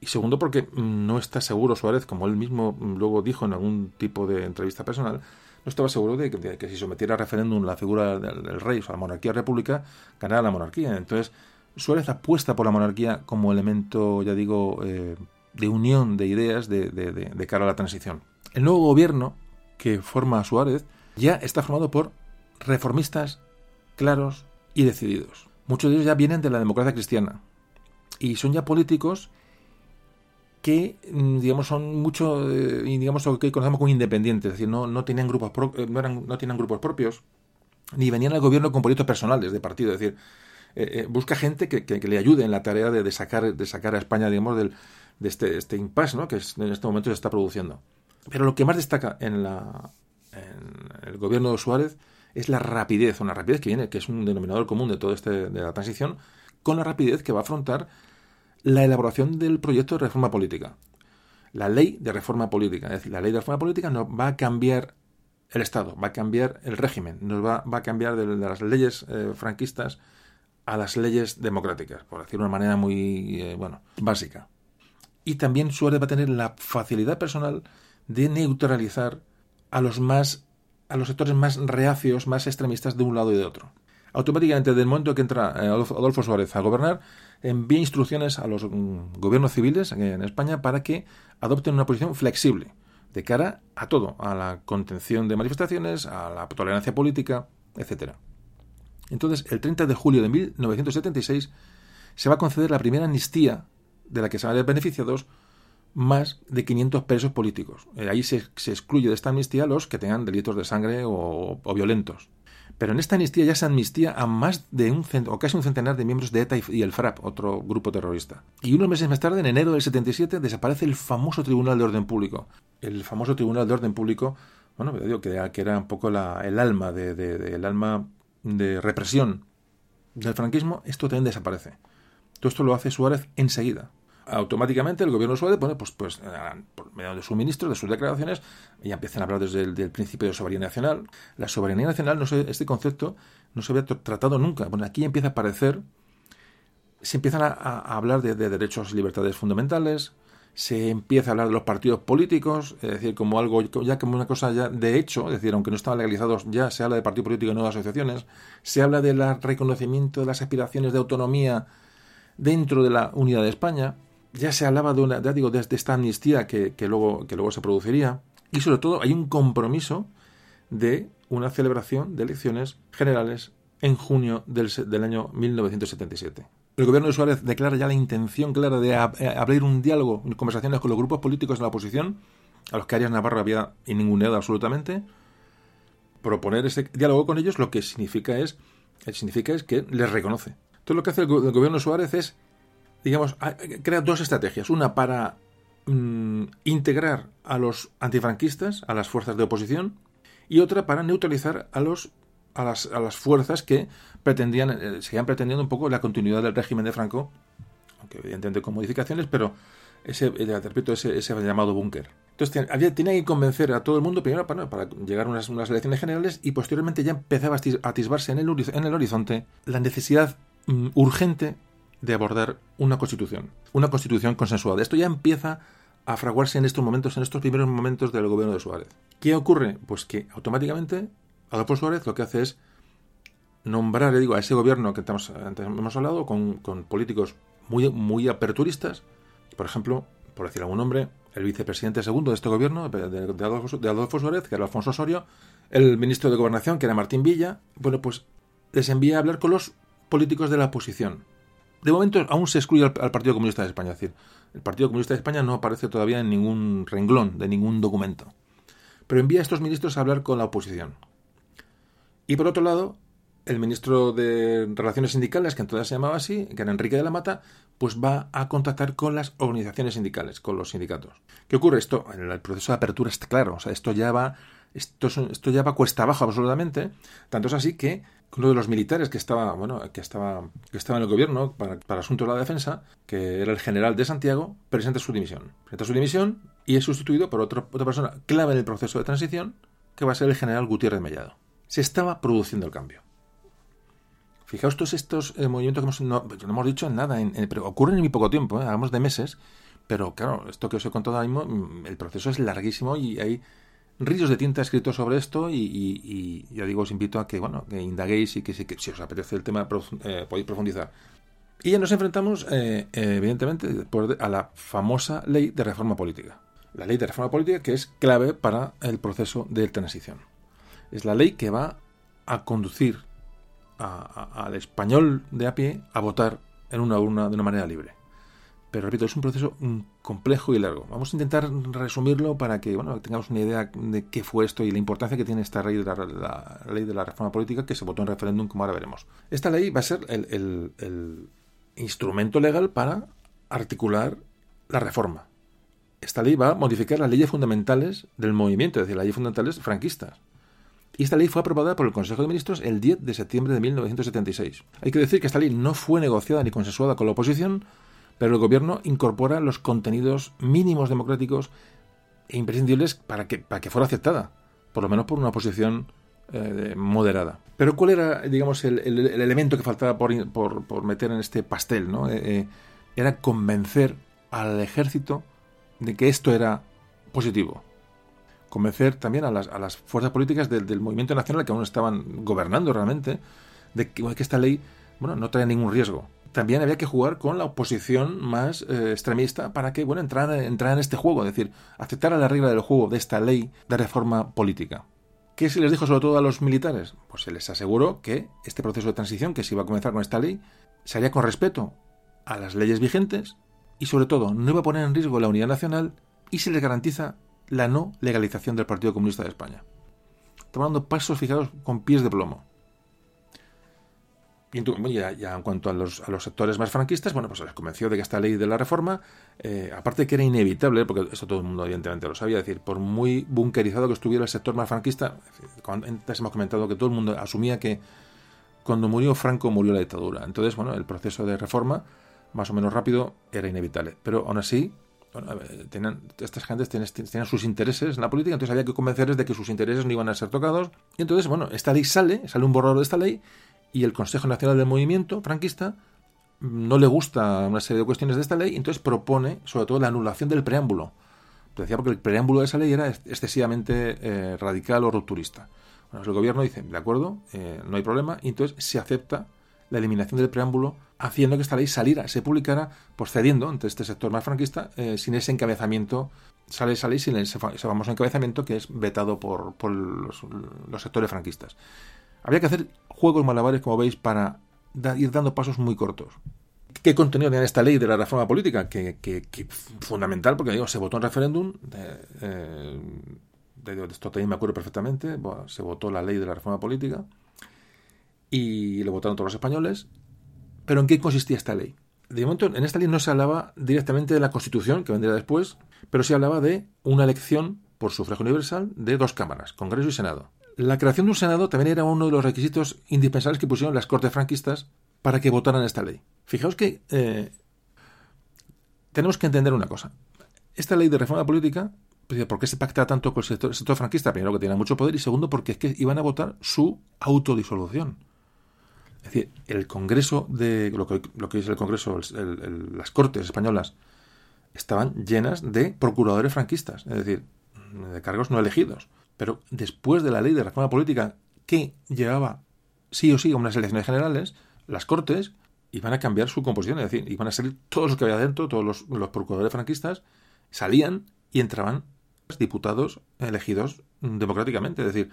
y segundo, porque no está seguro Suárez, como él mismo luego dijo en algún tipo de entrevista personal, no estaba seguro de que, si sometiera a referéndum la figura del, rey, o sea, la monarquía república, ganara la monarquía. Entonces, Suárez apuesta por la monarquía como elemento, ya digo, eh, de unión de ideas de, cara a la transición. El nuevo gobierno que forma Suárez ya está formado por reformistas claros y decididos. Muchos de ellos ya vienen de la democracia cristiana y son ya políticos que mm, digamos son mucho eh, digamos lo que conocemos como independientes, es decir, no, tenían grupos eh, no, no tenían grupos propios, ni venían al gobierno con proyectos personales de partido, es decir, eh, busca gente que, que, le ayude en la tarea de, de, sacar de sacar a España digamos del, de este, este impasse ¿no? que en este momento se está produciendo. Pero lo que más destaca en, la, en el gobierno de Suárez es la rapidez, una rapidez que viene, que es un denominador común de todo este de la transición, con la rapidez que va a afrontar la elaboración del proyecto de reforma política. La ley de reforma política. Es decir, la ley de reforma política nos va a cambiar el Estado, va a cambiar el régimen, nos va, va a cambiar de, las leyes eh, franquistas a las leyes democráticas, por decirlo de una manera muy eh, bueno, básica. Y también Suárez va a tener la facilidad personal de neutralizar a los más a los sectores más reacios, más extremistas de un lado y de otro automáticamente, desde el momento que entra eh, Adolfo Suárez a gobernar, envía instrucciones a los mm, gobiernos civiles en España para que adopten una posición flexible de cara a todo, a la contención de manifestaciones, a la tolerancia política, etcétera. Entonces, el 30 de julio de 1976 se va a conceder la primera amnistía de la que se van a ver beneficiados más de 500 presos políticos. Eh, ahí se, excluye de esta amnistía los que tengan delitos de sangre o violentos. Pero en esta amnistía ya se amnistía a más de un o casi un centenar de miembros de ETA y el FRAP, otro grupo terrorista. Y unos meses más tarde, en enero del 77, desaparece el famoso Tribunal de Orden Público. El famoso Tribunal de Orden Público, bueno, digo que que era un poco la, el alma de, el alma de represión del franquismo, esto también desaparece. Todo esto lo hace Suárez enseguida automáticamente el gobierno Suárez, bueno, pues, pues por medio de su ministro, de sus declaraciones, ya empiezan a hablar desde el principio de soberanía nacional. La soberanía nacional, no sé, este concepto no se había tratado nunca. Bueno, aquí empieza a aparecer, se empiezan a, hablar de, derechos y libertades fundamentales, se empieza a hablar de los partidos políticos, es decir, como algo, ya como una cosa ya de hecho, es decir, aunque no estaban legalizados, ya se habla de partido político y nuevas asociaciones, se habla del reconocimiento de las aspiraciones de autonomía dentro de la unidad de España, ya se hablaba de una, ya digo, de, esta amnistía que, luego, que luego se produciría. Y sobre todo hay un compromiso de una celebración de elecciones generales en junio del, del año 1977. El gobierno de Suárez declara ya la intención clara de eh, abrir un diálogo, conversaciones con los grupos políticos de la oposición, a los que Arias Navarro había ninguneado absolutamente. Proponer ese diálogo con ellos lo que significa es, que les reconoce. Entonces lo que hace el, el gobierno de Suárez es digamos, crea dos estrategias. Una para mm, integrar a los antifranquistas, a las fuerzas de oposición, y otra para neutralizar a los a las, fuerzas que pretendían, eh, seguían pretendiendo un poco la continuidad del régimen de Franco, aunque evidentemente con modificaciones, pero ese, eh, repito, ese, llamado búnker. Entonces había, tenía que convencer a todo el mundo primero para, para llegar a unas, unas, elecciones generales y posteriormente ya empezaba a atisbarse en el, en el horizonte la necesidad mm, urgente de abordar una constitución, una constitución consensuada. Esto ya empieza a fraguarse en estos momentos, en estos primeros momentos del gobierno de Suárez. ¿Qué ocurre? Pues que automáticamente Adolfo Suárez lo que hace es nombrar, digo, a ese gobierno que estamos, antes hemos hablado, con, políticos muy, muy aperturistas, por ejemplo, por decir algún nombre, el vicepresidente segundo de este gobierno, de, de, Adolfo, de, Adolfo, Suárez, que era Alfonso Osorio, el ministro de Gobernación, que era Martín Villa, bueno, pues les envía a hablar con los políticos de la oposición. De momento aún se excluye al, al, Partido Comunista de España, es decir, el Partido Comunista de España no aparece todavía en ningún renglón de ningún documento. Pero envía a estos ministros a hablar con la oposición. Y por otro lado, el ministro de Relaciones Sindicales, que entonces se llamaba así, que era Enrique de la Mata, pues va a contactar con las organizaciones sindicales, con los sindicatos. ¿Qué ocurre? Esto, en el proceso de apertura está claro, o sea, esto ya va, esto, esto ya va cuesta abajo absolutamente, tanto es así que uno de los militares que estaba, bueno, que estaba, que estaba en el gobierno para, asuntos de la defensa, que era el general de Santiago, presenta su dimisión. Presenta su dimisión y es sustituido por otra persona clave en el proceso de transición, que va a ser el general Gutiérrez Mellado. Se estaba produciendo el cambio. Fijaos todos estos eh, movimientos que hemos, no, hemos dicho nada, en, en, pero ocurren en muy poco tiempo, ¿eh? hablamos de meses, pero claro, esto que os he contado ahora mismo, mm, el proceso es larguísimo y hay ríos de tinta escritos sobre esto y, ya digo, os invito a que, bueno, que indaguéis y que, que si os apetece el tema eh, podéis profundizar. Y ya nos enfrentamos, eh, evidentemente, a la famosa ley de reforma política. La ley de reforma política que es clave para el proceso de transición. Es la ley que va a conducir al español de a pie a votar en una urna de una manera libre. Pero repito, es un proceso complejo y largo. Vamos a intentar resumirlo para que tengamos una idea de qué fue esto y la importancia que tiene esta ley de la, ley de la reforma política que se votó en referéndum, como ahora veremos. Esta ley va a ser el, el instrumento legal para articular la reforma. Esta ley va a modificar las leyes fundamentales del movimiento, es decir, las leyes fundamentales franquistas. Y esta ley fue aprobada por el Consejo de Ministros el 10 de septiembre de 1976. Hay que decir que esta ley no fue negociada ni consensuada con la oposición, pero el gobierno incorpora los contenidos mínimos democráticos e imprescindibles para que, para que fuera aceptada, por lo menos por una oposición eh, moderada. Pero ¿cuál era, digamos, el, el, el elemento que faltaba por, por, por, meter en este pastel? ¿no? Eh, eh, era convencer al ejército de que esto era positivo convencer también a las, a las fuerzas políticas del, movimiento nacional que aún estaban gobernando realmente de que, que, esta ley bueno, no trae ningún riesgo. También había que jugar con la oposición más eh, extremista para que bueno, entrara, entrara en este juego, es decir, aceptara la regla del juego de esta ley de reforma política. ¿Qué se les dijo sobre todo a los militares? Pues se les aseguró que este proceso de transición que se iba a comenzar con esta ley se haría con respeto a las leyes vigentes y sobre todo no iba a poner en riesgo la unidad nacional y se les garantiza la no legalización del Partido Comunista de España. Tomando pasos fijados con pies de plomo. Y ya, en cuanto a los, a sectores más franquistas, bueno, pues les convenció de que esta ley de la reforma, eh, aparte que era inevitable, porque eso todo el mundo evidentemente lo sabía, es decir, por muy bunkerizado que estuviera el sector más franquista, antes hemos comentado que todo el mundo asumía que cuando murió Franco murió la dictadura. Entonces, bueno, el proceso de reforma, más o menos rápido, era inevitable. Pero aún así, bueno, estas gentes tenían, sus intereses en la política, entonces había que convencerles de que sus intereses no iban a ser tocados. Y entonces, bueno, esta ley sale, sale un borrador de esta ley, y el Consejo Nacional del Movimiento franquista no le gusta una serie de cuestiones de esta ley, y entonces propone, sobre todo, la anulación del preámbulo. Decía porque el preámbulo de esa ley era excesivamente eh, radical o rupturista. Bueno, el gobierno dice, de acuerdo, eh, no hay problema, y entonces se acepta la eliminación del preámbulo, haciendo que esta ley saliera, se publicara, pues cediendo ante este sector más franquista, eh, sin ese encabezamiento, sale esa ley sin ese, ese famoso encabezamiento que es vetado por, por los, los, sectores franquistas. Había que hacer juegos malabares, como veis, para ir dando pasos muy cortos. ¿Qué contenido tenía esta ley de la reforma política? Que, que, fundamental, porque digo, se votó en referéndum, de, eh, de, esto también me acuerdo perfectamente, bueno, se votó la ley de la reforma política, y lo votaron todos los españoles. Pero ¿en qué consistía esta ley? De momento, en esta ley no se hablaba directamente de la Constitución, que vendría después, pero se hablaba de una elección por sufragio universal de dos cámaras, Congreso y Senado. La creación de un Senado también era uno de los requisitos indispensables que pusieron las Cortes franquistas para que votaran esta ley. Fijaos que eh, tenemos que entender una cosa. Esta ley de reforma política pues, ¿por qué se pacta tanto con el sector, el sector franquista? Primero, que tiene mucho poder, y segundo, porque es que iban a votar su autodisolución. Es decir, el Congreso de lo que, lo que es el Congreso, el- las Cortes españolas, estaban llenas de procuradores franquistas, es decir, de cargos no elegidos. Pero después de la ley de reforma política que llevaba sí o sí a unas elecciones generales, las Cortes iban a cambiar su composición, es decir, iban a salir todos los que había dentro, todos los, los procuradores franquistas, salían y entraban diputados elegidos democráticamente. Es decir,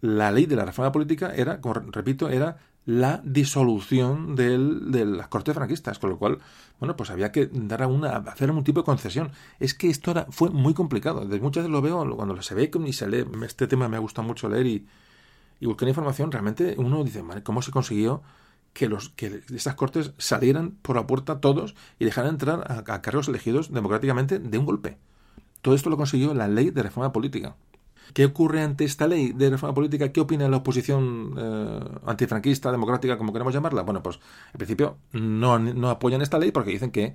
la ley de la reforma política era, como re- repito, era la disolución del- de las cortes franquistas, con lo cual, bueno, pues había que dar una, hacer algún tipo de concesión. Es que esto era, fue muy complicado. Muchas veces lo veo cuando se ve y se lee. Este tema me ha gustado mucho leer y, buscar información. Realmente uno dice, "Madre, ¿cómo se consiguió que los que estas cortes salieran por la puerta todos y dejaran entrar a, a cargos elegidos democráticamente de un golpe? Todo esto lo consiguió la ley de reforma política. ¿Qué ocurre ante esta ley de reforma política? ¿Qué opina la oposición eh, antifranquista, democrática, como queremos llamarla? Bueno, pues en principio no, apoyan esta ley porque dicen que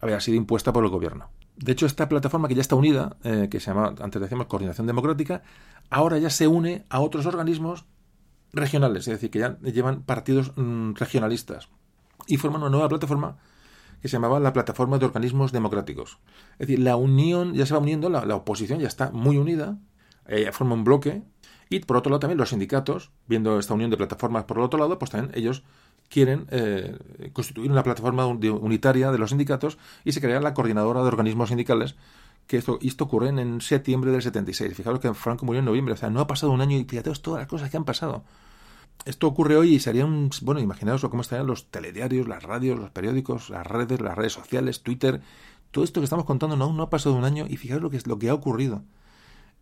había sido impuesta por el gobierno. De hecho, esta plataforma que ya está unida, eh, que se llama, antes decíamos, Coordinación Democrática, ahora ya se une a otros organismos regionales, es decir, que ya llevan partidos mm, regionalistas y forman una nueva plataforma que se llamaba la Plataforma de Organismos Democráticos. Es decir, la unión ya se va uniendo, la oposición ya está muy unida, eh, forma un bloque, y por otro lado también los sindicatos, viendo esta unión de plataformas por el otro lado, pues también ellos quieren eh, constituir una plataforma unitaria de los sindicatos y se crea la coordinadora de organismos sindicales que esto, esto ocurre en, septiembre del 76. Fijaros que Franco murió en noviembre, o sea, no ha pasado un año y fíjate todas las cosas que han pasado. Esto ocurre hoy y sería un... Bueno, imaginaos cómo estarían los telediarios, las radios, los periódicos, las redes, las redes sociales, Twitter. Todo esto que estamos contando no, no ha pasado un año y fijaros lo que, lo que ha ocurrido.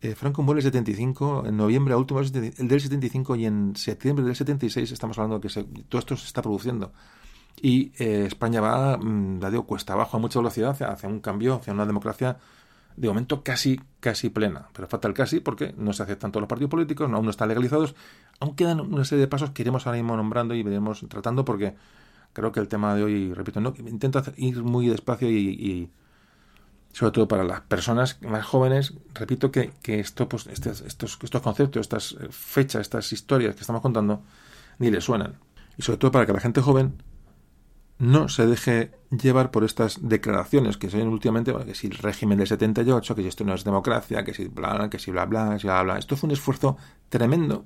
Eh, Franco muere el 75, en noviembre a último 70 del 75 y en septiembre del 76 estamos hablando de que se- todo esto se está produciendo. Y eh, España va, mm, la digo, cuesta abajo a mucha velocidad hacia, un cambio, hacia una democracia de momento casi, casi plena. Pero falta el casi porque no se aceptan todos los partidos políticos, aún no están legalizados. Aún quedan una serie de pasos que iremos ahora mismo nombrando y iremos tratando porque creo que el tema de hoy, repito, no intento ir muy despacio y, y sobre todo para las personas más jóvenes, repito que, que esto, pues, estos, estos, estos conceptos, estas eh, fechas, estas historias que estamos contando, ni les suenan. Y sobre todo para que la gente joven no se deje llevar por estas declaraciones que se ven últimamente, que si el régimen del 78, que si esto no es democracia, que si bla, que si bla, bla, que bla, bla. Esto fue un esfuerzo tremendo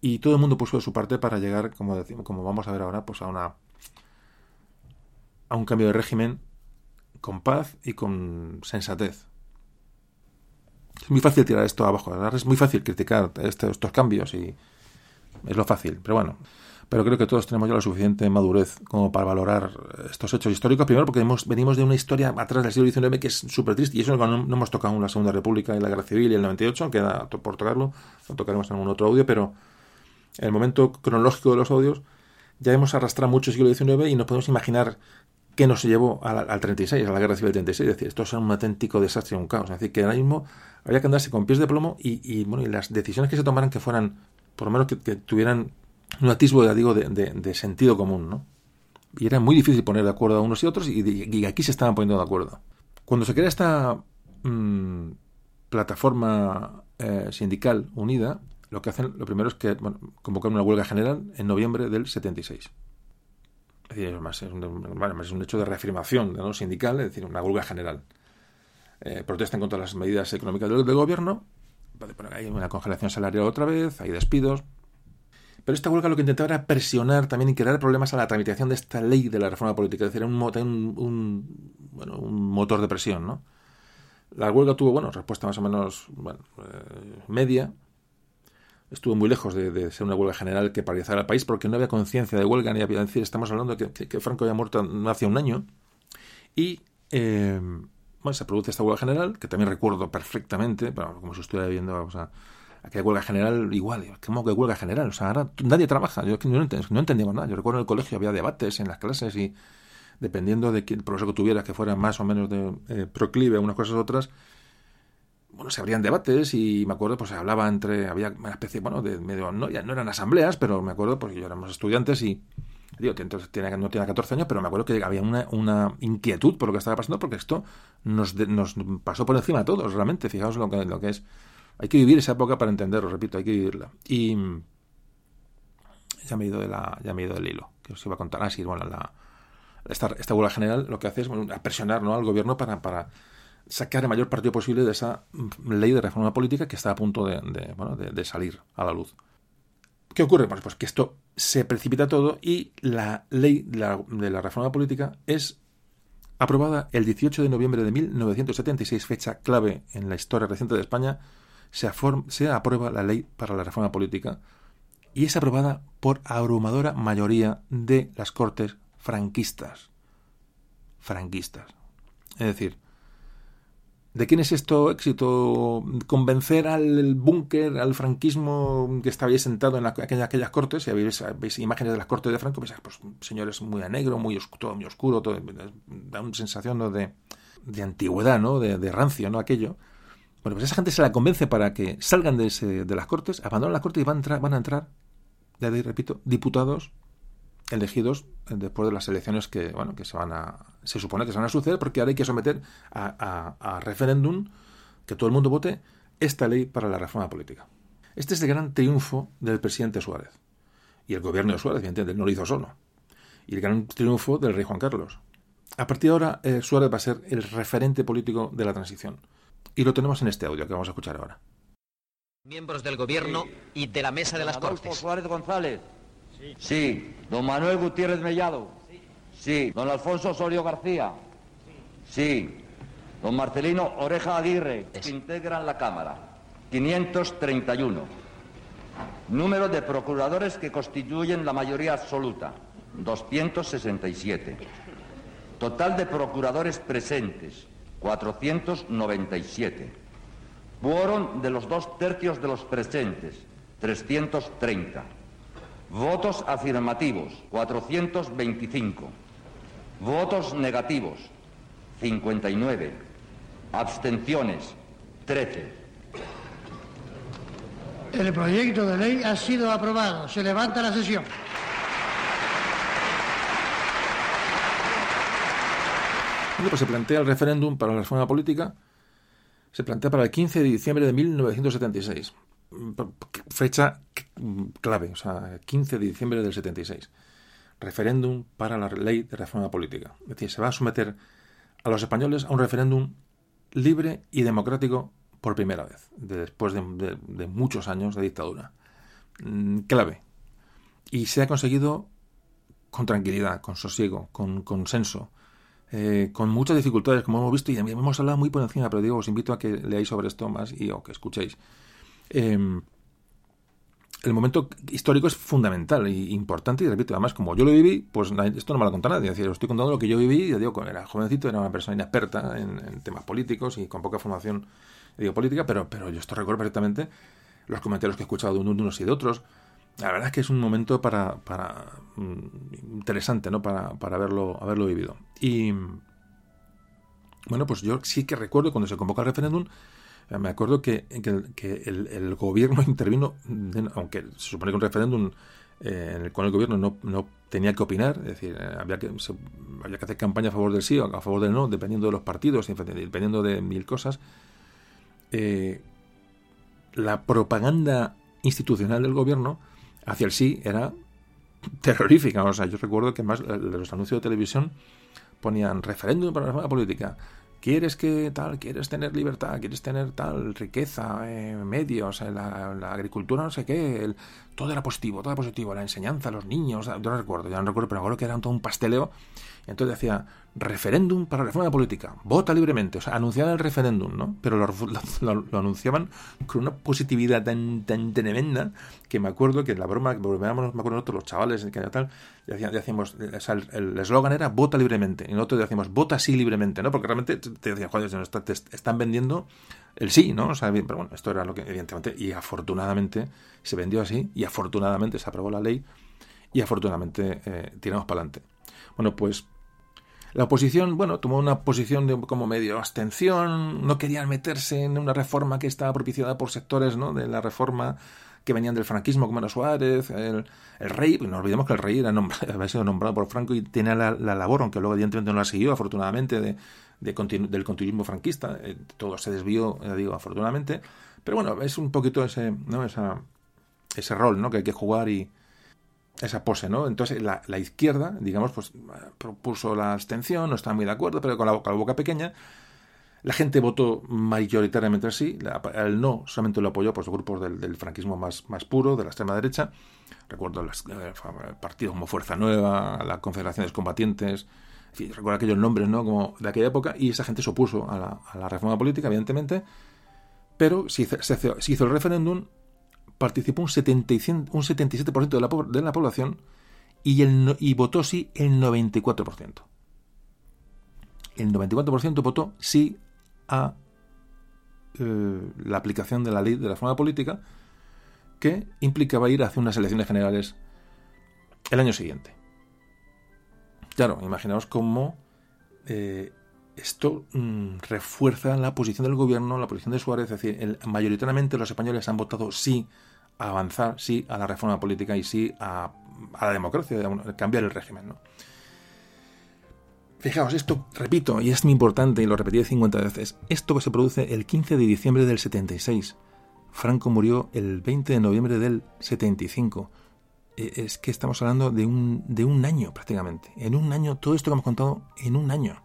y todo el mundo puso de su parte para llegar, como decimos, como vamos a ver ahora, pues a una a un cambio de régimen con paz y con sensatez. Es muy fácil tirar esto abajo, es muy fácil criticar este- estos cambios y es lo fácil, pero bueno. Pero creo que todos tenemos ya la suficiente madurez como para valorar estos hechos históricos. Primero porque hemos, venimos de una historia atrás del siglo XIX que es súper triste y eso no, no hemos tocado aún la Segunda República y la Guerra Civil y el 98, queda por tocarlo, lo tocaremos en algún otro audio, pero en el momento cronológico de los audios ya hemos arrastrado mucho el siglo XIX y nos podemos imaginar qué nos llevó al, al 36, a la Guerra Civil del 36. Es decir, esto es un auténtico desastre un caos. Es decir, que ahora mismo había que andarse con pies de plomo y, bueno, y las decisiones que se tomaran que fueran, por lo menos que, que tuvieran un atisbo, ya digo, de, sentido común, ¿no? Y era muy difícil poner de acuerdo a unos y otros y, y aquí se estaban poniendo de acuerdo. Cuando se crea esta mm, plataforma eh, sindical unida, lo que hacen, lo primero es que bueno, convocan una huelga general en noviembre del 76. Es decir, más, es, un, hecho de reafirmación ¿no? sindical, es decir, una huelga general. Eh, protestan contra las medidas económicas del, gobierno, bueno, hay una congelación salarial otra vez, hay despidos. Pero esta huelga lo que intentaba era presionar también y crear problemas a la tramitación de esta ley de la reforma política, es decir, un, un, un, bueno, un motor de presión. ¿no? La huelga tuvo bueno, respuesta más o menos bueno, eh, media, estuvo muy lejos de, ser una huelga general que paralizara al país porque no había conciencia de huelga ni había decir estamos hablando que, que, Franco había muerto no hace un año y eh, bueno se produce esta huelga general que también recuerdo perfectamente bueno, como si estuviera viendo o sea, aquella huelga general igual ¿cómo que huelga general? o sea ahora nadie trabaja yo no, entend, no nada yo recuerdo en el colegio había debates en las clases y dependiendo de quién profesor que tuviera que fuera más o menos de eh, proclive a unas cosas u otras bueno, se abrían debates y me acuerdo, pues se hablaba entre, había una especie, bueno, de medio, no, ya no eran asambleas, pero me acuerdo, porque yo éramos estudiantes y Digo, entonces tiene, no tiene 14 años, pero me acuerdo que había una, una inquietud por lo que estaba pasando, porque esto nos, nos pasó por encima a todos, realmente. Fijaos lo que, lo que es. Hay que vivir esa época para entenderlo, repito, hay que vivirla. Y ya me he ido, de la, ya me he ido del hilo, que os iba a contar. Ah, sí, bueno, la, esta, esta general lo que hace es presionar ¿no? al gobierno para, para sacar el mayor partido posible de esa ley de reforma política que está a punto de salir a la luz. ¿Qué ocurre? Pues, pues que esto se precipita todo y la ley de la, reforma política es aprobada el 18 de noviembre de 1976, fecha clave en la historia reciente de España, se, se aprueba la ley para la reforma política y es aprobada por abrumadora mayoría de las cortes franquistas. Franquistas. Es decir, ¿De quién es esto éxito? Convencer al búnker, al franquismo que estaba ahí sentado en aquellas, cortes, y veis, imágenes de las cortes de Franco, pues, pues señores muy a negro, muy oscuro, muy oscuro, todo, da una sensación de, de, antigüedad, ¿no? De, rancio, ¿no? Aquello. Bueno, pues esa gente se la convence para que salgan de, de las cortes, abandonen las cortes y van a entrar, van a entrar repito, diputados elegidos después de las elecciones que, bueno, que se van a, se supone que se van a suceder, porque ahora hay que someter a, referéndum, que todo el mundo vote, esta ley para la reforma política. Este es el gran triunfo del presidente Suárez. Y el gobierno de Suárez, entiende, no lo hizo solo. Y el gran triunfo del rey Juan Carlos. A partir de ahora, eh, Suárez va a ser el referente político de la transición. Y lo tenemos en este audio que vamos a escuchar ahora.
Miembros del gobierno y de la mesa de las Cortes.
Suárez González. Sí. Don Manuel Gutiérrez Mellado. Sí. Don Alfonso Osorio García. Sí. Don Marcelino Oreja Aguirre. Se integran la Cámara. 531. Número de procuradores que constituyen la mayoría absoluta. 267. Total de procuradores presentes. 497. Quórum de los dos tercios de los presentes. 330. Votos afirmativos, 425. Votos negativos, 59. Abstenciones, 13.
El proyecto de ley ha sido aprobado. Se levanta la sesión.
Bueno, pues se plantea el referéndum para la reforma política. Se plantea para el 15 de diciembre de 1976 fecha clave, o sea, 15 de diciembre del 76. Referéndum para la ley de reforma política. Es decir, se va a someter a los españoles a un referéndum libre y democrático por primera vez, después de, muchos años de dictadura. Mm, clave. Y se ha conseguido con tranquilidad, con sosiego, con consenso, eh, con muchas dificultades, como hemos visto, y hemos hablado muy por encima, pero digo, os invito a que leáis sobre esto más y o que escuchéis. Em, el momento histórico es fundamental e importante y repito, además como yo lo viví, pues esto no me lo conta nadie, es decir, estoy contando lo que yo viví, ya digo, era jovencito, era una persona inexperta en, temas políticos y con poca formación política, pero, pero yo esto recuerdo perfectamente los comentarios que he escuchado de unos y de otros. La verdad es que es un momento para, para mm, interesante, ¿no? Para, para haberlo, haberlo vivido. Y bueno, pues yo sí que recuerdo cuando se convoca el referéndum, me acuerdo que, que, el, gobierno (laughs) intervino, aunque se supone que un referéndum eh, en el cual el gobierno no, no, tenía que opinar, es decir, eh, había que, había que hacer campaña a favor del sí o a favor del no, dependiendo de los partidos, dependiendo de mil cosas. la propaganda institucional del gobierno hacia el sí era (laughs) terrorífica. O sea, yo recuerdo que más los anuncios de televisión ponían referéndum para la política, quieres que tal, quieres tener libertad, quieres tener tal riqueza, eh, medios, eh, la, agricultura, no sé qué, todo era positivo, todo era positivo, la enseñanza, los niños, yo no recuerdo, ya no recuerdo, pero recuerdo que era todo un pasteleo. Entonces decía, referéndum para la reforma política, vota libremente, o sea, anunciaban el referéndum, ¿no? Pero lo, anunciaban con una positividad tan, tremenda que me acuerdo que la broma, me acuerdo nosotros, los chavales, que tal, decíamos, el eslogan era vota libremente, y nosotros decíamos vota sí libremente, ¿no? Porque realmente te decían, joder, te están vendiendo el sí, ¿no? O sea, pero bueno, esto era lo que, evidentemente, y afortunadamente se vendió así, y afortunadamente se aprobó la ley, y afortunadamente eh, tiramos para adelante. Bueno, pues la oposición, bueno, tomó una posición de como medio abstención, no querían meterse en una reforma que estaba propiciada por sectores, ¿no? De la reforma que venían del franquismo, como era Suárez, el, rey, no olvidemos que el rey era (laughs) había sido nombrado por Franco y tenía la, labor, aunque luego evidentemente no la siguió, afortunadamente, de, del continuismo franquista, eh, todo se desvió, digo, afortunadamente, pero bueno, es un poquito ese, ¿no? Esa, ese rol ¿no? que hay que jugar y esa pose, ¿no? Entonces la, izquierda, digamos, pues propuso la abstención, no estaba muy de acuerdo, pero con la, boca pequeña, la gente votó mayoritariamente así, el no solamente lo apoyó por los grupos del, franquismo más, puro, de la extrema derecha. Recuerdo las, eh, partidos como Fuerza Nueva, la Confederación de Combatientes, en fin, recuerdo aquellos nombres ¿no? como de aquella época, y esa gente se opuso a la, reforma política, evidentemente, pero se se hizo, el referéndum, participó un, 75, un 77% de la, de la población y, el, y votó sí el 94%. El 94% votó sí a eh, la aplicación de la ley de la forma política que implicaba ir hacia unas elecciones generales el año siguiente. Claro, imaginaos cómo eh, esto mm, refuerza la posición del gobierno, la posición de Suárez, es decir, mayoritariamente los españoles han votado sí a avanzar, sí a la reforma política y sí a, la democracia, cambiar el régimen. Fijaos, esto, repito, y es muy importante, y lo repetí 50 veces, esto se produce el 15 de diciembre del 76. Franco murió el 20 de noviembre del 75. E, es que estamos hablando de un año prácticamente. En un año, todo esto que hemos contado, en un año.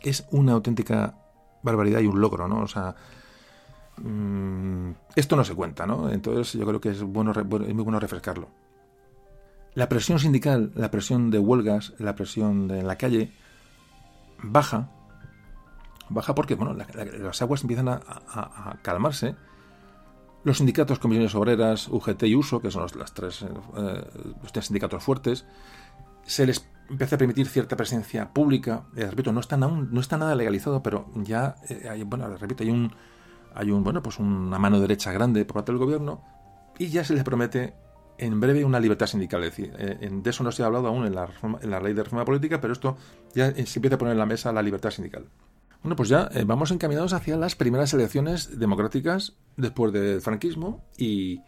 Es una auténtica barbaridad y un logro, ¿no? O sea, mm, esto no se cuenta, ¿no? Entonces yo creo que es, bueno, es muy bueno refrescarlo. La presión sindical, la presión de huelgas, la presión de la calle, baja, baja porque bueno, las aguas empiezan a, calmarse. Los sindicatos, comisiones obreras, UGT y USO, que son las tres, eh, los tres sindicatos fuertes, se les empieza a permitir cierta presencia pública. Eh, repito, no está, no está nada legalizado, pero ya, eh, hay, bueno, repito, hay un, hay un, bueno, pues una mano derecha grande por parte del gobierno y ya se les promete en breve una libertad sindical. Es decir, eh, de eso no se ha hablado aún en la, en la ley de reforma política, pero esto ya eh, se empieza a poner en la mesa la libertad sindical. Bueno, pues ya eh, vamos encaminados hacia las primeras elecciones democráticas después del franquismo y,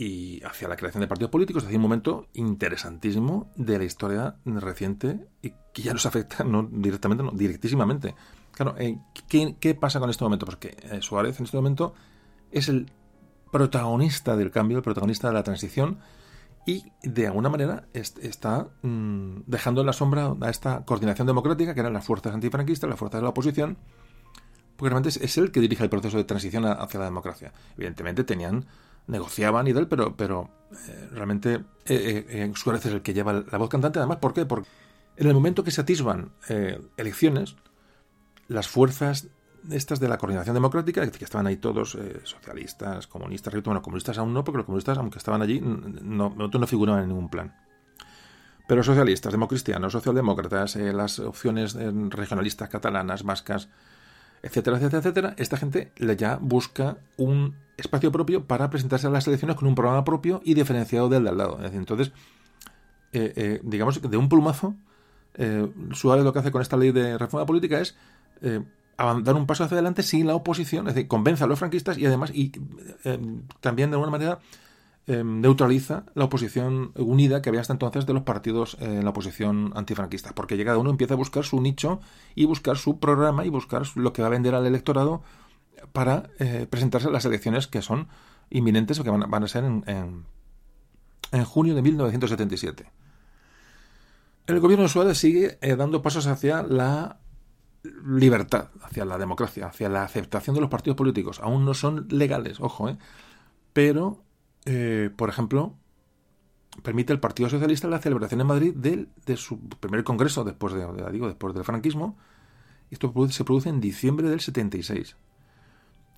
y hacia la creación de partidos políticos. Es decir, un momento interesantísimo de la historia reciente y que ya nos afecta no directamente, no, directísimamente. Claro, ¿qué, ¿qué, pasa con este momento? Porque Suárez en este momento es el protagonista del cambio, el protagonista de la transición, y de alguna manera está mm, dejando en la sombra a esta coordinación democrática, que eran las fuerzas antifranquistas, las fuerzas de la oposición, porque realmente es, él que dirige el proceso de transición hacia la democracia. Evidentemente tenían, negociaban y tal, pero, pero eh, realmente eh, eh, Suárez es el que lleva la voz cantante, además, ¿por qué? Porque en el momento que se atisban elecciones, las fuerzas estas de la coordinación democrática, que estaban ahí todos, eh, socialistas, comunistas, bueno, comunistas aún no, porque los comunistas, aunque estaban allí, no, no figuraban en ningún plan. Pero socialistas, democristianos, socialdemócratas, eh, las opciones eh, regionalistas catalanas, vascas, etcétera, etcétera, etcétera, esta gente ya busca un espacio propio para presentarse a las elecciones con un programa propio y diferenciado del de al lado. Entonces, digamos que de un plumazo, Suárez lo que hace con esta ley de reforma política es dar un paso hacia adelante sin la oposición, es decir, convence a los franquistas y además y eh, también de alguna manera eh, neutraliza la oposición unida que había hasta entonces de los partidos en la oposición antifranquista, porque llega uno empieza a buscar su nicho y buscar su programa y buscar lo que va a vender al electorado para eh, presentarse a las elecciones que son inminentes o que van, a ser en, en, en, junio de 1977. El gobierno de Suárez sigue dando pasos hacia la libertad, hacia la democracia, hacia la aceptación de los partidos políticos. Aún no son legales, ojo, ¿eh? pero, eh, por ejemplo, permite el Partido Socialista la celebración en Madrid de, de su primer congreso después de, digo, después del franquismo. Esto se produce en diciembre del 76.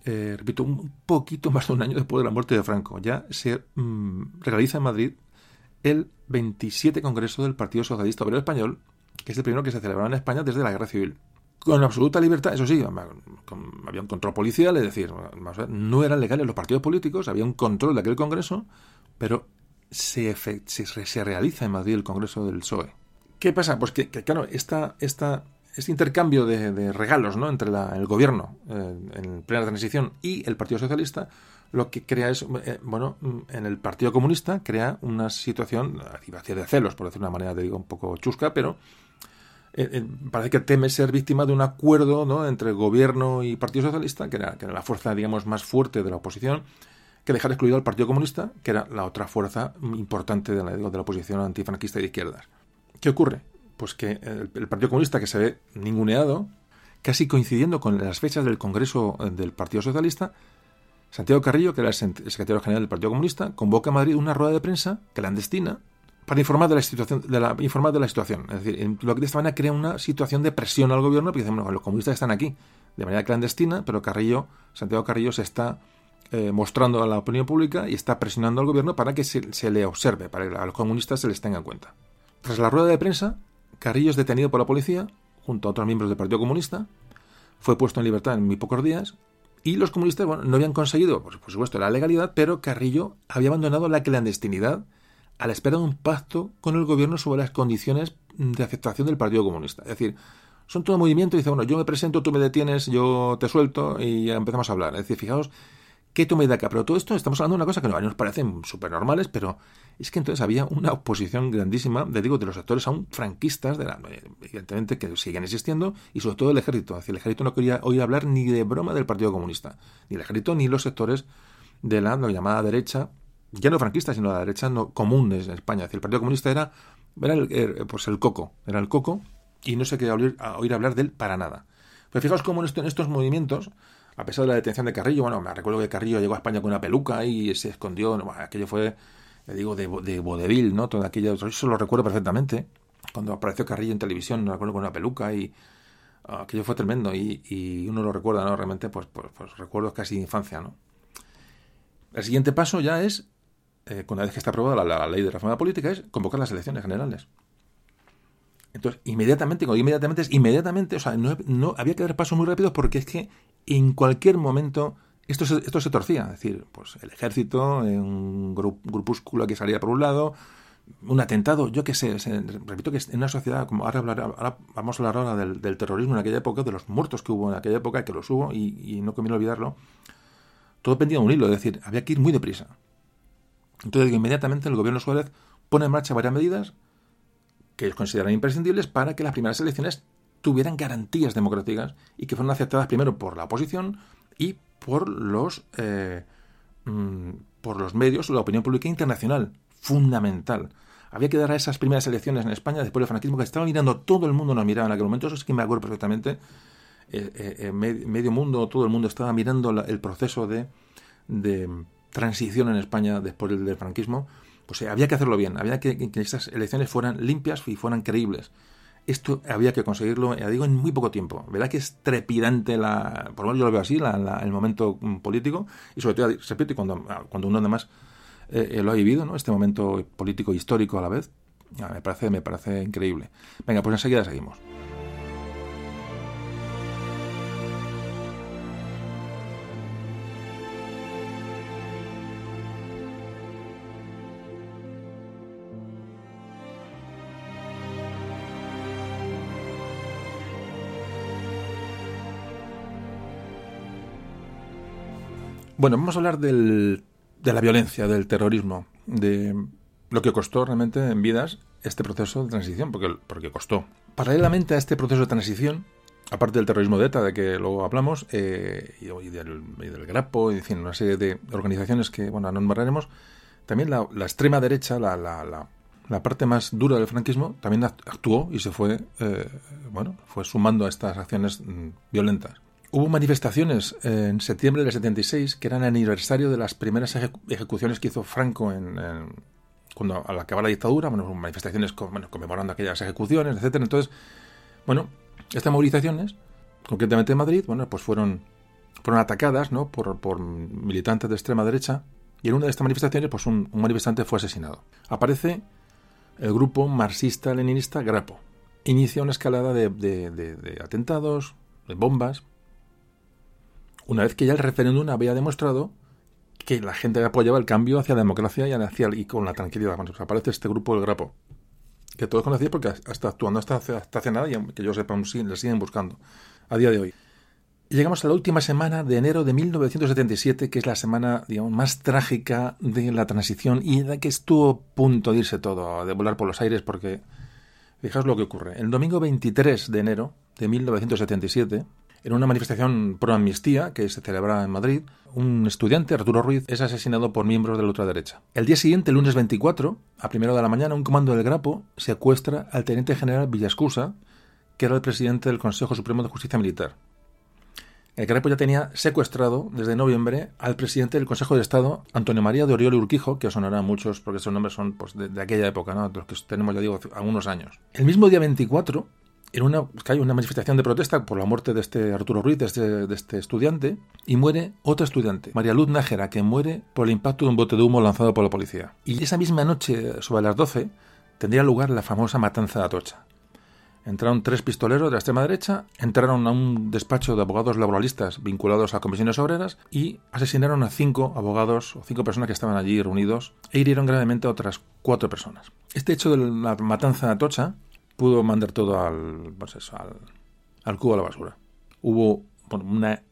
Eh, repito, un poquito más de un año después de la muerte de Franco. Ya se mm, realiza en Madrid el 27 Congreso del Partido Socialista Obrero Español, que es el primero que se celebraba en España desde la Guerra Civil con absoluta libertad, eso sí, había un control policial, es decir, no eran legales los partidos políticos, había un control de aquel Congreso, pero se, se, se realiza en Madrid el Congreso del PSOE. ¿Qué pasa? Pues que, claro, esta, esta este intercambio de, regalos ¿no? entre el gobierno eh, en plena transición y el Partido Socialista lo que crea es, eh, bueno, en el Partido Comunista crea una situación de celos, por decir una manera, te digo, un poco chusca, pero eh, parece que teme ser víctima de un acuerdo ¿no? entre gobierno y Partido Socialista, que era, la fuerza, digamos, más fuerte de la oposición, que dejar excluido al Partido Comunista, que era la otra fuerza importante de la, de la oposición antifranquista y de izquierdas. ¿Qué ocurre? pues que el, Partido Comunista que se ve ninguneado, casi coincidiendo con las fechas del Congreso eh, del Partido Socialista, Santiago Carrillo, que era el secretario general del Partido Comunista, convoca a Madrid una rueda de prensa clandestina para informar de la situación, de la, informar de la situación. Es decir, lo que de esta manera crea una situación de presión al gobierno, porque dicen, bueno, los comunistas están aquí de manera clandestina, pero Carrillo, Santiago Carrillo se está eh, mostrando a la opinión pública y está presionando al gobierno para que se, le observe, para que a los comunistas se les tenga en cuenta. Tras la rueda de prensa, Carrillo es detenido por la policía, junto a otros miembros del Partido Comunista, fue puesto en libertad en muy pocos días, y los comunistas bueno, no habían conseguido, por supuesto, la legalidad, pero Carrillo había abandonado la clandestinidad a la espera de un pacto con el gobierno sobre las condiciones de aceptación del Partido Comunista. Es decir, son todo movimiento y dice, bueno, yo me presento, tú me detienes, yo te suelto y empezamos a hablar. Es decir, fijaos qué toma de acá. Pero todo esto estamos hablando de una cosa que nos parecen súper normales, pero es que entonces había una oposición grandísima, de digo, de los actores aún franquistas, de la, evidentemente que siguen existiendo, y sobre todo el ejército. Es decir, el ejército no quería oír hablar ni de broma del Partido Comunista, ni el ejército ni los sectores de la, llamada derecha, ya no franquista, sino la derecha no, común en España. El Partido Comunista era, era el, pues el coco, era el coco, y no se quería oír, hablar de él para nada. Pues fijaos cómo en, estos movimientos a pesar de la detención de Carrillo, bueno, me recuerdo que Carrillo llegó a España con una peluca y se escondió, aquello fue, le digo, de, de vodevil, ¿no? Todo aquello, eso lo recuerdo perfectamente. Cuando apareció Carrillo en televisión, me recuerdo con una peluca y ah, aquello fue tremendo y, uno lo recuerda, ¿no? Realmente, pues, pues, pues, recuerdos casi de infancia, ¿no? El siguiente paso ya es, eh, una vez que está aprobada la, ley de reforma política, es convocar las elecciones generales. Entonces, inmediatamente, inmediatamente es inmediatamente, o sea, no, había que dar pasos muy rápidos porque es que en cualquier momento esto se, torcía. Es decir, pues el ejército, un grupúsculo que salía por un lado, un atentado, yo qué sé, repito que en una sociedad, como ahora, vamos a hablar ahora del, terrorismo en aquella época, de los muertos que hubo en aquella época, que los hubo, y, no conviene olvidarlo, todo pendía de un hilo, es decir, había que ir muy deprisa. Entonces, inmediatamente el gobierno Suárez pone en marcha varias medidas que ellos consideran imprescindibles para que las primeras elecciones tuvieran garantías democráticas y que fueran aceptadas primero por la oposición y por los eh, mm, por los medios, la opinión pública internacional, fundamental. Había que dar a esas primeras elecciones en España después del franquismo que estaba mirando, todo el mundo nos miraba en aquel momento, eso es que me acuerdo perfectamente. Eh, eh, medio mundo, todo el mundo estaba mirando el proceso de, de, transición en España después del, franquismo. Pues había que hacerlo bien, había que que estas elecciones fueran limpias y fueran creíbles. Esto había que conseguirlo, ya digo, en muy poco tiempo. ¿Verdad que es trepidante, la, por lo menos yo lo veo así, el momento mm, político? Y sobre todo, repito, cuando, cuando uno además eh, eh, lo ha vivido, ¿no? este momento político histórico a la vez, me, parece, me parece increíble. Venga, pues enseguida seguimos. Bueno, vamos a hablar del, de la violencia, del terrorismo, de lo que costó realmente en vidas este proceso de transición, porque, porque costó. Paralelamente a este proceso de transición, aparte del terrorismo de ETA, de que luego hablamos, eh, y, del, Grapo, y en una serie de organizaciones que, bueno, no nombraremos, también la, extrema derecha, la, la, la, parte más dura del franquismo, también actuó y se fue, eh, bueno, fue sumando a estas acciones mm, violentas. Hubo manifestaciones en septiembre del 76 que eran el aniversario de las primeras ejecuciones que hizo Franco en, cuando al acabar la dictadura, bueno, manifestaciones conmemorando aquellas ejecuciones, etcétera. Entonces, bueno, estas movilizaciones, concretamente en Madrid, bueno, pues fueron, fueron atacadas por, militantes de extrema derecha y en una de estas manifestaciones, pues un, manifestante fue asesinado. Aparece el grupo marxista-leninista Grapo. Inicia una escalada de atentados, de bombas, una vez que ya el referéndum había demostrado que la gente apoyaba el cambio hacia la democracia y, hacia, y con la tranquilidad. Bueno, pues aparece este grupo del Grapo, que todos conocían porque está actuando hasta, hasta hace nada y que yo sepa, le siguen buscando a día de hoy. Llegamos a la última semana de enero de 1977, que es la semana digamos, más trágica de la transición y en la que estuvo a punto de irse todo, de volar por los aires, porque fijaos lo que ocurre. El domingo 23 de enero de 1977, en una manifestación pro amnistía que se celebraba en Madrid, un estudiante, Arturo Ruiz, es asesinado por miembros de la ultraderecha. El día siguiente, lunes 24, a primero de la mañana, un comando del Grapo secuestra al teniente general Villascusa, que era el presidente del Consejo Supremo de Justicia Militar. El Grapo ya tenía secuestrado desde noviembre al presidente del Consejo de Estado, Antonio María de Oriol Urquijo, que os sonará a muchos porque esos nombres son pues, de, aquella época, ¿no? los que tenemos, ya digo, algunos años. El mismo día 24, en una, hay una manifestación de protesta por la muerte de este Arturo Ruiz, de este, de este estudiante, y muere otra estudiante, María Luz Nájera, que muere por el impacto de un bote de humo lanzado por la policía. Y esa misma noche, sobre las 12, tendría lugar la famosa matanza de Atocha. Entraron tres pistoleros de la extrema derecha, entraron a un despacho de abogados laboralistas vinculados a comisiones obreras y asesinaron a cinco abogados o cinco personas que estaban allí reunidos e hirieron gravemente a otras cuatro personas. Este hecho de la matanza de Atocha pudo mandar todo al, pues eso, al, cubo a la basura. Hubo una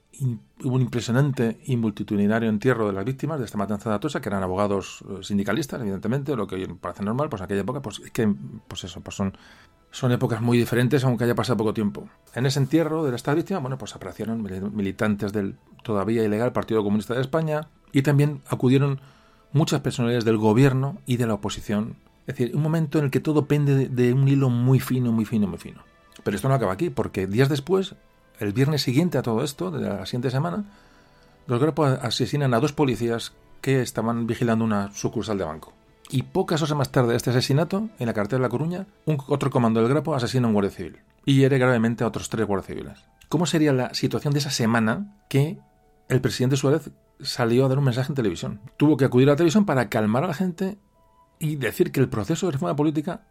un impresionante y multitudinario entierro de las víctimas de esta matanza de Atocha, que eran abogados eh, sindicalistas, evidentemente, lo que hoy parece normal, pues en aquella época, pues es que, pues eso, pues son son épocas muy diferentes, aunque haya pasado poco tiempo. En ese entierro de esta víctima, bueno, pues aparecieron militantes del todavía ilegal Partido Comunista de España y también acudieron muchas personalidades del gobierno y de la oposición. Es decir, un momento en el que todo pende de, un hilo muy fino, muy fino, muy fino. Pero esto no acaba aquí, porque días después, el viernes siguiente a todo esto, de la siguiente semana, los grupos asesinan a dos policías que estaban vigilando una sucursal de banco. Y pocas horas más tarde de este asesinato, en la carretera de La Coruña, un, otro comando del Grapo asesina a un guardia civil y hiere gravemente a otros tres guardias civiles. ¿Cómo sería la situación de esa semana que el presidente Suárez salió a dar un mensaje en televisión? Tuvo que acudir a la televisión para calmar a la gente y decir que el proceso de reforma política,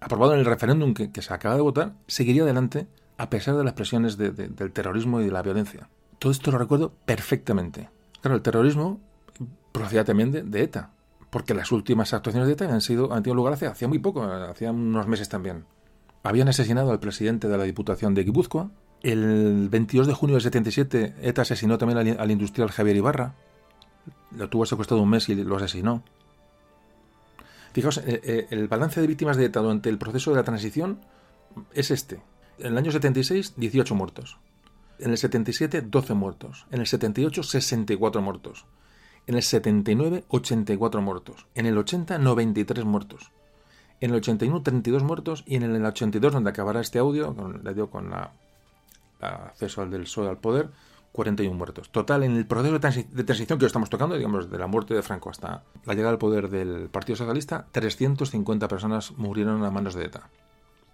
aprobado en el referéndum que, se acaba de votar, seguiría adelante a pesar de las presiones del terrorismo y de la violencia. Todo esto lo recuerdo perfectamente. Claro, el terrorismo procedía también de ETA, porque las últimas actuaciones de ETA han, sido, han tenido lugar hace, muy poco, hacía unos meses también. Habían asesinado al presidente de la Diputación de Guipúzcoa. El 22 de junio del 77, ETA asesinó también al, industrial Javier Ibarra. Lo tuvo secuestrado un mes y lo asesinó. Fijaos, eh, eh, el balance de víctimas de ETA durante el proceso de la transición es este. En el año 76, 18 muertos. En el 77, 12 muertos. En el 78, 64 muertos. En el 79, 84 muertos. En el 80, 93 muertos. En el 81, 32 muertos. Y en el 82, donde acabará este audio, con, con la, acceso al del PSOE al poder, 41 muertos. Total, en el proceso de, transición que estamos tocando, digamos, de la muerte de Franco hasta la llegada al poder del Partido Socialista, 350 personas murieron a manos de ETA.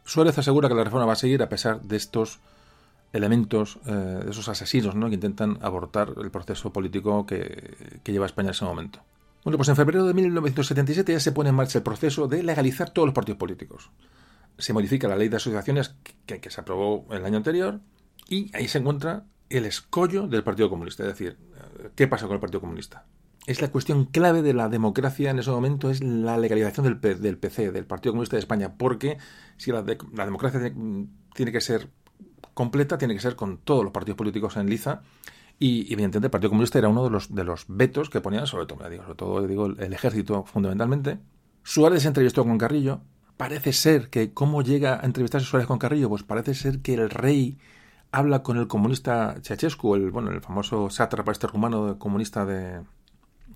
Suárez asegura que la reforma va a seguir a pesar de estos elementos, eh, esos asesinos ¿no? que intentan abortar el proceso político que, lleva España en ese momento. Bueno, pues en febrero de 1977 ya se pone en marcha el proceso de legalizar todos los partidos políticos. Se modifica la ley de asociaciones que, que se aprobó el año anterior y ahí se encuentra el escollo del Partido Comunista. Es decir, ¿qué pasa con el Partido Comunista? Es la cuestión clave de la democracia en ese momento, es la legalización del, del PC, del Partido Comunista de España, porque si la, democracia tiene que ser completa tiene que ser con todos los partidos políticos en liza y evidentemente el Partido Comunista era uno de los, de los vetos que ponían, sobre todo, digo, sobre todo digo, el ejército fundamentalmente. Suárez se entrevistó con Carrillo. Parece ser que, ¿cómo llega a entrevistarse Suárez con Carrillo? Pues parece ser que el rey habla con el comunista Ceausescu, el, bueno, el famoso sátrapa este rumano comunista de,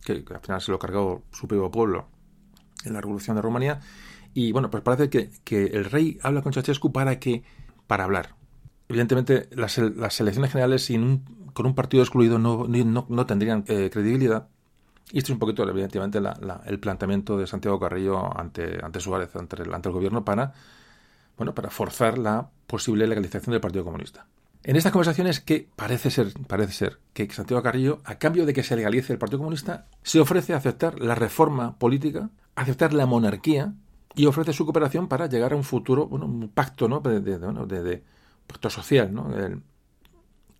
que, al final se lo cargó su propio pueblo en la revolución de Rumanía. Y bueno, pues parece que, que el rey habla con Ceausescu para que, para hablar, evidentemente las, las elecciones generales sin con un partido excluido no, no, tendrían eh, credibilidad. Y esto es un poquito, evidentemente, el planteamiento de Santiago Carrillo ante, ante Suárez, ante el, ante el gobierno, para, bueno, para forzar la posible legalización del Partido Comunista. En estas conversaciones que parece ser, parece ser que Santiago Carrillo, a cambio de que se legalice el Partido Comunista, se ofrece a aceptar la reforma política, aceptar la monarquía y ofrece su cooperación para llegar a un futuro, bueno, un pacto ¿no? de, de pacto social, ¿no?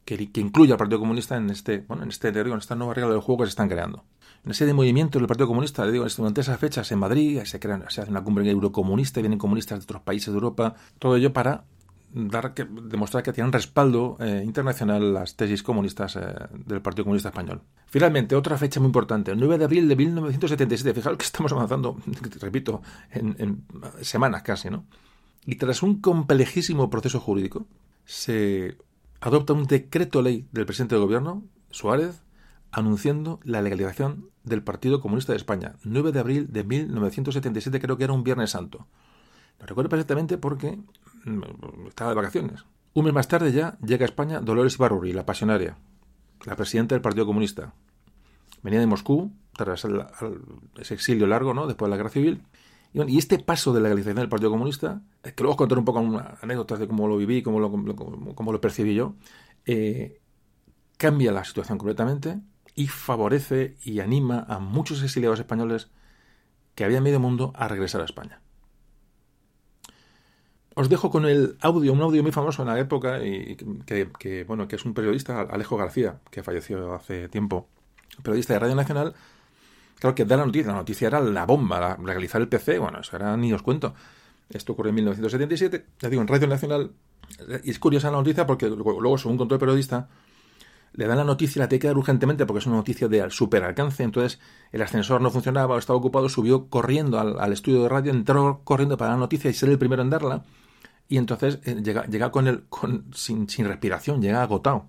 que, incluya al Partido Comunista en este, bueno, en este en nueva regla del juego que se están creando. una serie de movimientos del Partido Comunista, digo, durante esas fechas en Madrid, se, crean, se hace una cumbre eurocomunista vienen comunistas de otros países de Europa, todo ello para demostrar que tienen respaldo eh, internacional las tesis comunistas eh, del Partido Comunista Español. Finalmente, otra fecha muy importante, el 9 de abril de 1977. Fijaros que estamos avanzando, (laughs) repito, en, en semanas casi, ¿no? Y tras un complejísimo proceso jurídico, se adopta un decreto ley del presidente del gobierno, Suárez, anunciando la legalización del Partido Comunista de España. 9 de abril de 1977, creo que era un Viernes Santo. Lo recuerdo perfectamente porque estaba de vacaciones. Un mes más tarde ya llega a España Dolores Ibarruri, la pasionaria, la presidenta del Partido Comunista. Venía de Moscú, tras ese exilio largo, ¿no? Después de la guerra civil. Y, este paso de legalización del Partido Comunista, que luego os contaré un poco anécdotas de cómo lo viví, cómo lo, cómo, lo percibí yo, eh, cambia la situación completamente y favorece y anima a muchos exiliados españoles que habían medio mundo a regresar a España. Os dejo con el audio, un audio muy famoso en la época, y que, bueno, que es un periodista, Alejo García, que falleció hace tiempo, periodista de Radio Nacional, claro que da la noticia, la noticia era la bomba, legalizar el PC, bueno, eso era ni os cuento. Esto ocurrió en 1977, ya digo, en Radio Nacional, y es curiosa la noticia porque luego, según contó el periodista, le dan la noticia, la tiene que dar urgentemente porque es una noticia de super alcance, entonces el ascensor no funcionaba, estaba ocupado, subió corriendo al, estudio de radio, entró corriendo para la noticia y ser el primero en darla, y entonces eh, llega, llega con el, sin, sin respiración, llega agotado.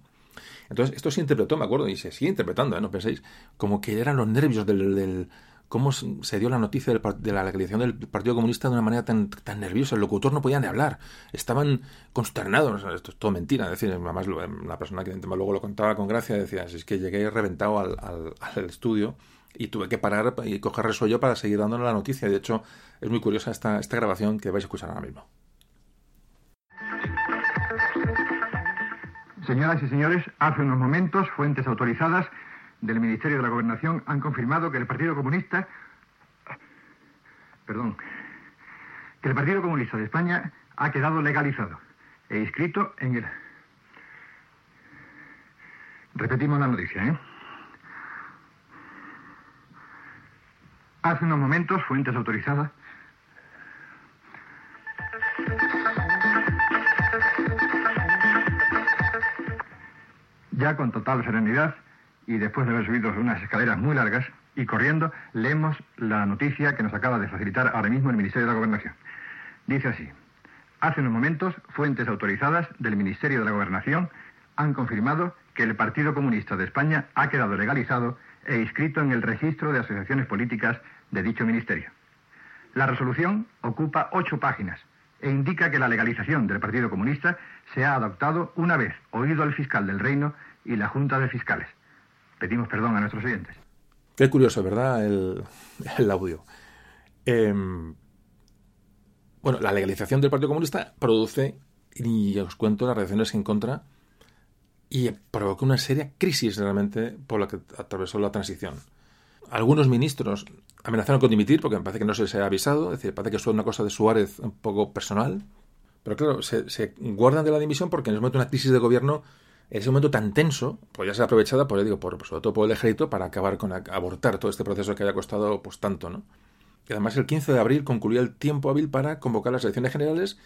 Entonces, esto se interpretó, me acuerdo, y se sigue interpretando, ¿eh? no penséis, como que eran los nervios del, cómo se dio la noticia de la legalización del Partido Comunista de una manera tan, tan nerviosa. El locutor no podía ni hablar. Estaban consternados. Esto es todo mentira. Es decir, además la persona que luego lo contaba con gracia decía, es que llegué reventado al, al, estudio y tuve que parar y coger resuello para seguir dándole la noticia. De hecho, es muy curiosa esta, esta grabación que vais a escuchar ahora mismo.
Señoras y señores, hace unos momentos fuentes autorizadas del Ministerio de la Gobernación han confirmado que el Partido Comunista, perdón, que el Partido Comunista de España ha quedado legalizado e inscrito en el... Repetimos la noticia, ¿eh? Hace unos momentos, fuentes autorizadas ya con total serenidad y después de haber subido unas escaleras muy largas y corriendo, leemos la noticia que nos acaba de facilitar ahora mismo el Ministerio de la Gobernación. Dice así, hace unos momentos, fuentes autorizadas del Ministerio de la Gobernación han confirmado que el Partido Comunista de España ha quedado legalizado e inscrito en el registro de asociaciones políticas de dicho ministerio. La resolución ocupa ocho páginas e indica que la legalización del Partido Comunista se ha adoptado una vez oído el fiscal del Reino y la Junta de Fiscales. Pedimos perdón a nuestros oyentes.
Qué curioso, ¿verdad? El, audio. Em, bueno, la legalización del Partido Comunista produce, y os cuento las reacciones en contra, y provoca una seria crisis realmente por la que atravesó la transición. Algunos ministros amenazaron con dimitir porque me parece que no se les ha avisado, es decir, parece que es una cosa de Suárez un poco personal, pero claro, se, guardan de la dimisión porque en ese momento una crisis de gobierno ese momento tan tenso podría ser aprovechada por, digo, por, sobre todo por el ejército para acabar con abortar todo este proceso que haya costado pues tanto, ¿no? Y además el 15 de abril concluía el tiempo hábil para convocar las elecciones generales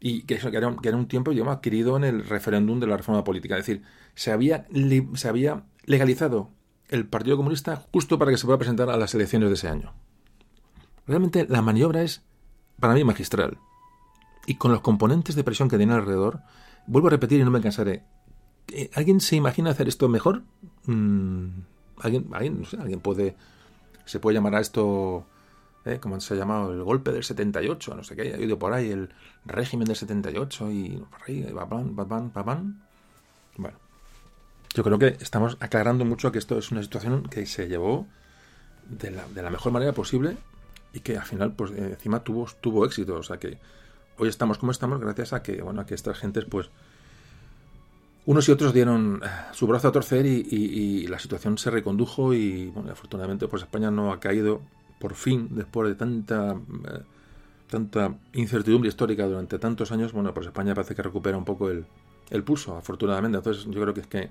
y que, eso, que, era, un, tiempo digamos, adquirido en el referéndum de la reforma política. Es decir, se había, se había legalizado el Partido Comunista justo para que se pueda presentar a las elecciones de ese año. Realmente la maniobra es, para mí, magistral. Y con los componentes de presión que tiene alrededor, vuelvo a repetir y no me cansaré, ¿Alguien se imagina hacer esto mejor? Mm, ¿Alguien, alguien, alguien puede... Se puede llamar a esto... ¿eh? como se ha llamado el golpe del 78, no sé qué, ha ido por ahí el régimen del 78 y por ahí, babán, babán, babán. Bueno, yo creo que estamos aclarando mucho que esto es una situación que se llevó de la, de la mejor manera posible y que al final, pues encima tuvo, tuvo éxito. O sea que hoy estamos como estamos gracias a que, bueno, a que estas gentes, pues, unos y otros dieron eh, su brazo a torcer y, la situación se recondujo y bueno, afortunadamente pues España no ha caído por fin después de tanta eh, tanta incertidumbre histórica durante tantos años, bueno, pues España parece que recupera un poco el, el pulso, afortunadamente. Entonces yo creo que es que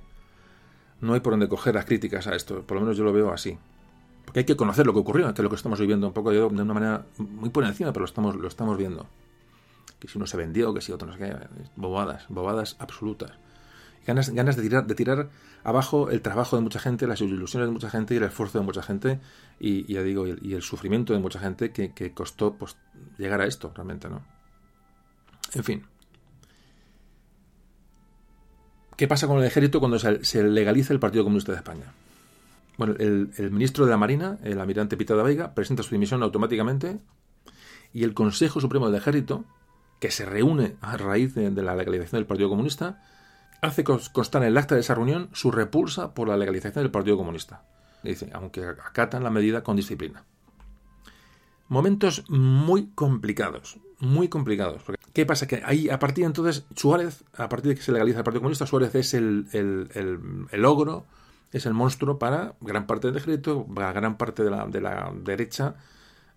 no hay por dónde coger las críticas a esto, por lo menos yo lo veo así. Porque hay que conocer lo que ocurrió, que es lo que estamos viviendo un poco de una manera muy por encima, pero lo estamos, lo estamos viendo. Que si uno se vendió, que si otro no sé qué, bobadas, bobadas absolutas. Ganas, ganas de, tirar, de tirar abajo el trabajo de mucha gente, las ilusiones de mucha gente y el esfuerzo de mucha gente y, ya digo, y el, sufrimiento de mucha gente que, que costó pues, llegar a esto realmente, ¿no? En fin. ¿Qué pasa con el ejército cuando se, legaliza el Partido Comunista de España? Bueno, el, ministro de la Marina, el almirante Pitada Veiga, presenta su dimisión automáticamente y el Consejo Supremo del Ejército, que se reúne a raíz de, la legalización del Partido Comunista, hace constar en el acta de esa reunión su repulsa por la legalización del Partido Comunista. Dice, aunque acatan la medida con disciplina. Momentos muy complicados, muy complicados. ¿Qué pasa? Que ahí, a partir de entonces, Suárez, a partir de que se legaliza el Partido Comunista, Suárez es el, el, el, ogro, es el monstruo para gran parte del ejército, para gran parte de la, de la derecha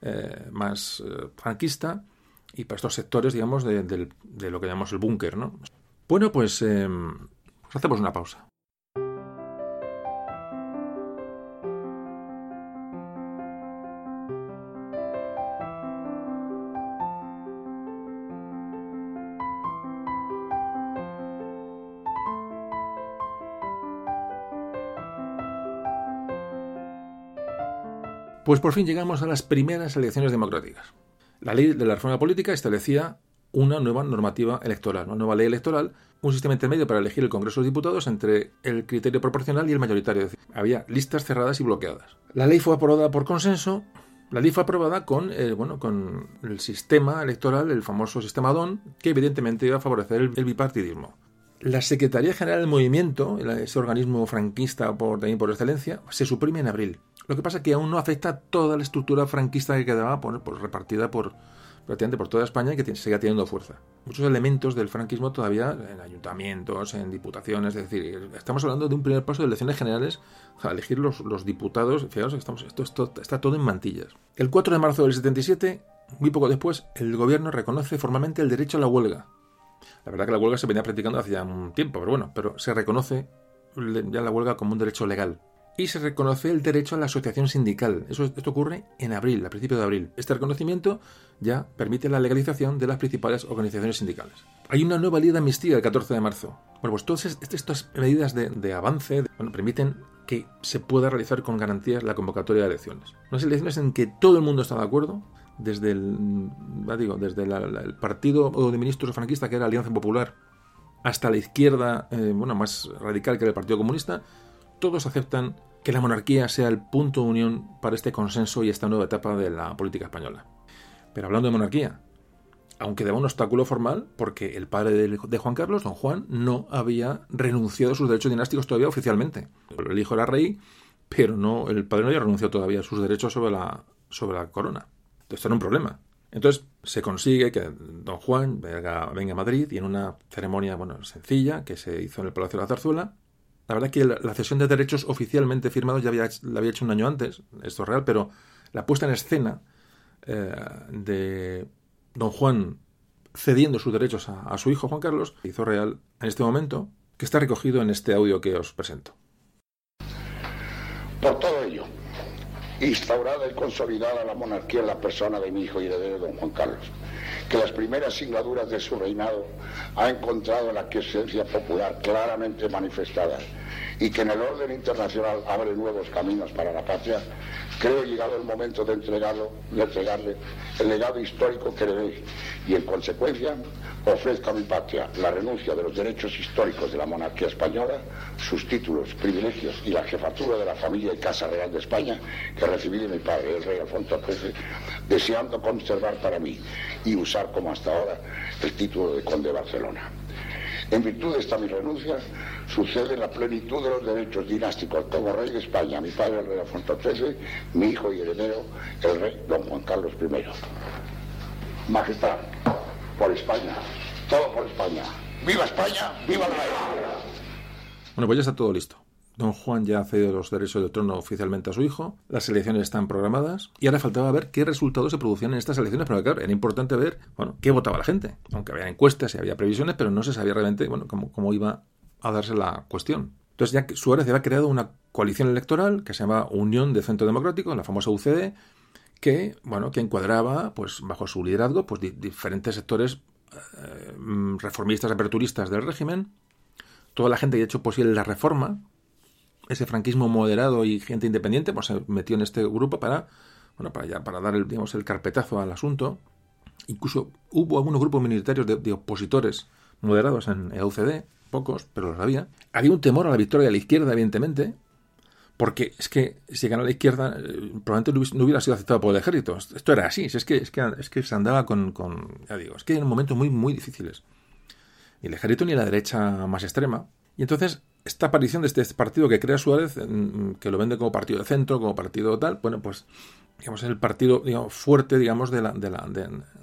eh, más eh, franquista y para estos sectores, digamos, de, de, lo que llamamos el búnker, ¿no? Bueno, pues, pues hacemos una pausa. Pues por fin llegamos a las primeras elecciones democráticas. La ley de la reforma política establecía una nueva normativa electoral, una nueva ley electoral, un sistema intermedio para elegir el Congreso de Diputados entre el criterio proporcional y el mayoritario. había listas cerradas y bloqueadas. La ley fue aprobada por consenso. La ley fue aprobada con, eh, bueno, con el sistema electoral, el famoso sistema DON, que evidentemente iba a favorecer el, bipartidismo. La Secretaría General del Movimiento, ese organismo franquista por, también por excelencia, se suprime en abril. Lo que pasa es que aún no afecta toda la estructura franquista que quedaba por, repartida por prácticamente por toda España y que sigue teniendo fuerza. Muchos elementos del franquismo todavía en ayuntamientos, en diputaciones, es decir, estamos hablando de un primer paso de elecciones generales a elegir los, diputados. Fijaos, estamos, esto, esto, está todo en mantillas. El 4 de marzo del 77, muy poco después, el gobierno reconoce formalmente el derecho a la huelga. La verdad que la huelga se venía practicando hacía un tiempo, pero bueno, pero se reconoce ya la huelga como un derecho legal y se reconoce el derecho a la asociación sindical. Eso, esto ocurre en abril, a principios de abril. Este reconocimiento ya permite la legalización de las principales organizaciones sindicales. Hay una nueva ley de amnistía el 14 de marzo. Bueno, pues todas estas medidas de, avance permiten que se pueda realizar con garantías la convocatoria de elecciones. Unas elecciones en que todo el mundo está de acuerdo, desde el, digo, desde el partido de ministros franquista, que era Alianza Popular, hasta la izquierda eh, bueno, más radical, que era el Partido Comunista, todos aceptan que la monarquía sea el punto de unión para este consenso y esta nueva etapa de la política española. Pero hablando de monarquía, aunque daba un obstáculo formal, porque el padre de Juan Carlos, don Juan, no había renunciado a sus derechos dinásticos todavía oficialmente. El hijo era rey, pero no, el padre no había renunciado todavía a sus derechos sobre la, sobre la corona. Entonces, era un problema. Entonces se consigue que don Juan venga, venga, a Madrid y en una ceremonia bueno, sencilla que se hizo en el Palacio de la Zarzuela, la verdad que la, cesión de derechos oficialmente firmados ya había, la había hecho un año antes, esto es real, pero la puesta en escena eh, de don Juan cediendo sus derechos a, a, su hijo Juan Carlos hizo real en este momento, que está recogido en este audio que os presento.
Por todo ello, instaurada y consolidada la monarquía en la persona de mi hijo y heredero don Juan Carlos, que las primeras sigladuras de su reinado ha encontrado la quiesencia popular claramente manifestada y que en el orden internacional abre nuevos caminos para la patria, creo llegado el momento de, entregarlo, de entregarle el legado histórico que le y en consecuencia ofrezco a mi patria la renuncia de los derechos históricos de la monarquía española, sus títulos, privilegios y la jefatura de la familia y Casa Real de España que recibí de mi padre, el rey Alfonso XIII, deseando conservar para mí y usar como hasta ahora el título de conde de Barcelona. En virtud de esta mi renuncia, sucede la plenitud de los derechos dinásticos como rey de España, mi padre el rey Alfonso XIII, mi hijo y heredero, el rey don Juan Carlos I. Majestad, por España, todo por España. ¡Viva España! ¡Viva la!
Bueno, pues ya está todo listo. Don Juan ya ha cedido los derechos del trono oficialmente a su hijo, las elecciones están programadas y ahora faltaba ver qué resultados se producían en estas elecciones, pero claro, era importante ver, bueno, qué votaba la gente, aunque había encuestas y había previsiones, pero no se sabía realmente, bueno, cómo, cómo iba a darse la cuestión. Entonces ya Suárez había creado una coalición electoral que se llama Unión de Centro Democrático, la famosa UCD, que, bueno, que encuadraba, pues, bajo su liderazgo, pues, diferentes sectores eh, reformistas, aperturistas del régimen, toda la gente que ha hecho posible la reforma, ese franquismo moderado y gente independiente, pues se metió en este grupo para, bueno, para, ya, para dar el, digamos, el carpetazo al asunto. Incluso hubo algunos grupos minoritarios de, opositores moderados en el UCD, pocos, pero los había. Había un temor a la victoria de la izquierda, evidentemente, porque es que si ganaba la izquierda, eh, probablemente no hubiera sido aceptado por el ejército. Esto era así, es que, es que, es que se andaba con, con, ya digo, es que en momentos muy, muy difíciles. Ni el ejército ni la derecha más extrema. Y entonces, esta aparición de este partido que crea Suárez, que lo vende como partido de centro, como partido tal, bueno, pues, digamos, es el partido digamos, fuerte, digamos, de la, de la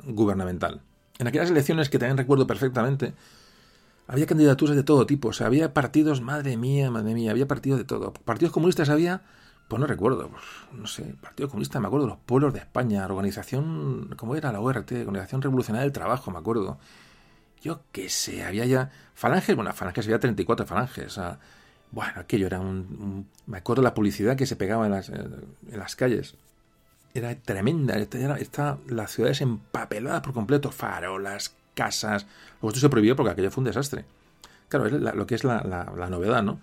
gubernamental. En aquellas elecciones que también recuerdo perfectamente, había candidaturas de todo tipo, o sea, había partidos, madre mía, madre mía, había partidos de todo. Partidos comunistas había, pues no recuerdo, pues, no sé, Partido Comunista, me acuerdo, los pueblos de España, organización, ¿cómo era la ORT? Organización Revolucionaria del Trabajo, me acuerdo. Yo qué sé, había ya falanges, bueno, falanges había 34 falanges, bueno, aquello era un, me acuerdo la publicidad que se pegaba en las, en las calles. Era tremenda, era, las ciudades empapeladas por completo, farolas, casas. Luego esto se prohibió porque aquello fue un desastre. Claro, es lo que es la, novedad, ¿no?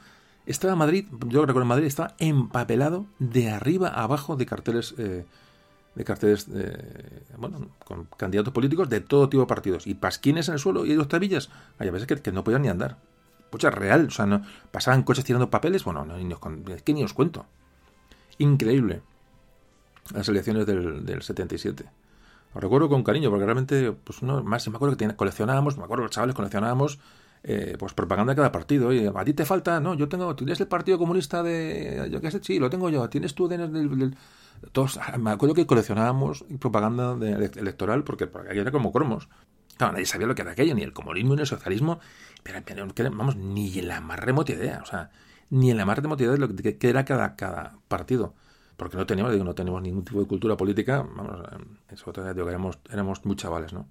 Estaba Madrid, yo recuerdo en Madrid, estaba empapelado de arriba a abajo de carteles, eh, de carteles, eh, bueno, con candidatos políticos de todo tipo de partidos. Y pasquines en el suelo y los tabillas. Hay veces que, no podían ni andar. Pucha, real, o sea, no, pasaban coches tirando papeles, bueno, no, ni os, es que ni os cuento. Increíble. Las elecciones del, del 77. Lo recuerdo con cariño, porque realmente, pues no, más me acuerdo que coleccionábamos, me acuerdo los chavales coleccionábamos eh, pues propaganda de cada partido. Y a ti te falta, no, yo tengo, tienes el Partido Comunista de, yo qué sé, sí, lo tengo yo, tienes tú del, todos, ah, me acuerdo que coleccionábamos propaganda electoral porque, porque era como cromos. Claro, nadie sabía lo que era aquello, ni el comunismo ni el socialismo, pero, vamos, ni la más remota idea, o sea, ni en la más remota idea de lo que, era cada, cada partido porque no teníamos, digo, no tenemos ningún tipo de cultura política, vamos, eso digo que éramos, éramos muy chavales, ¿no?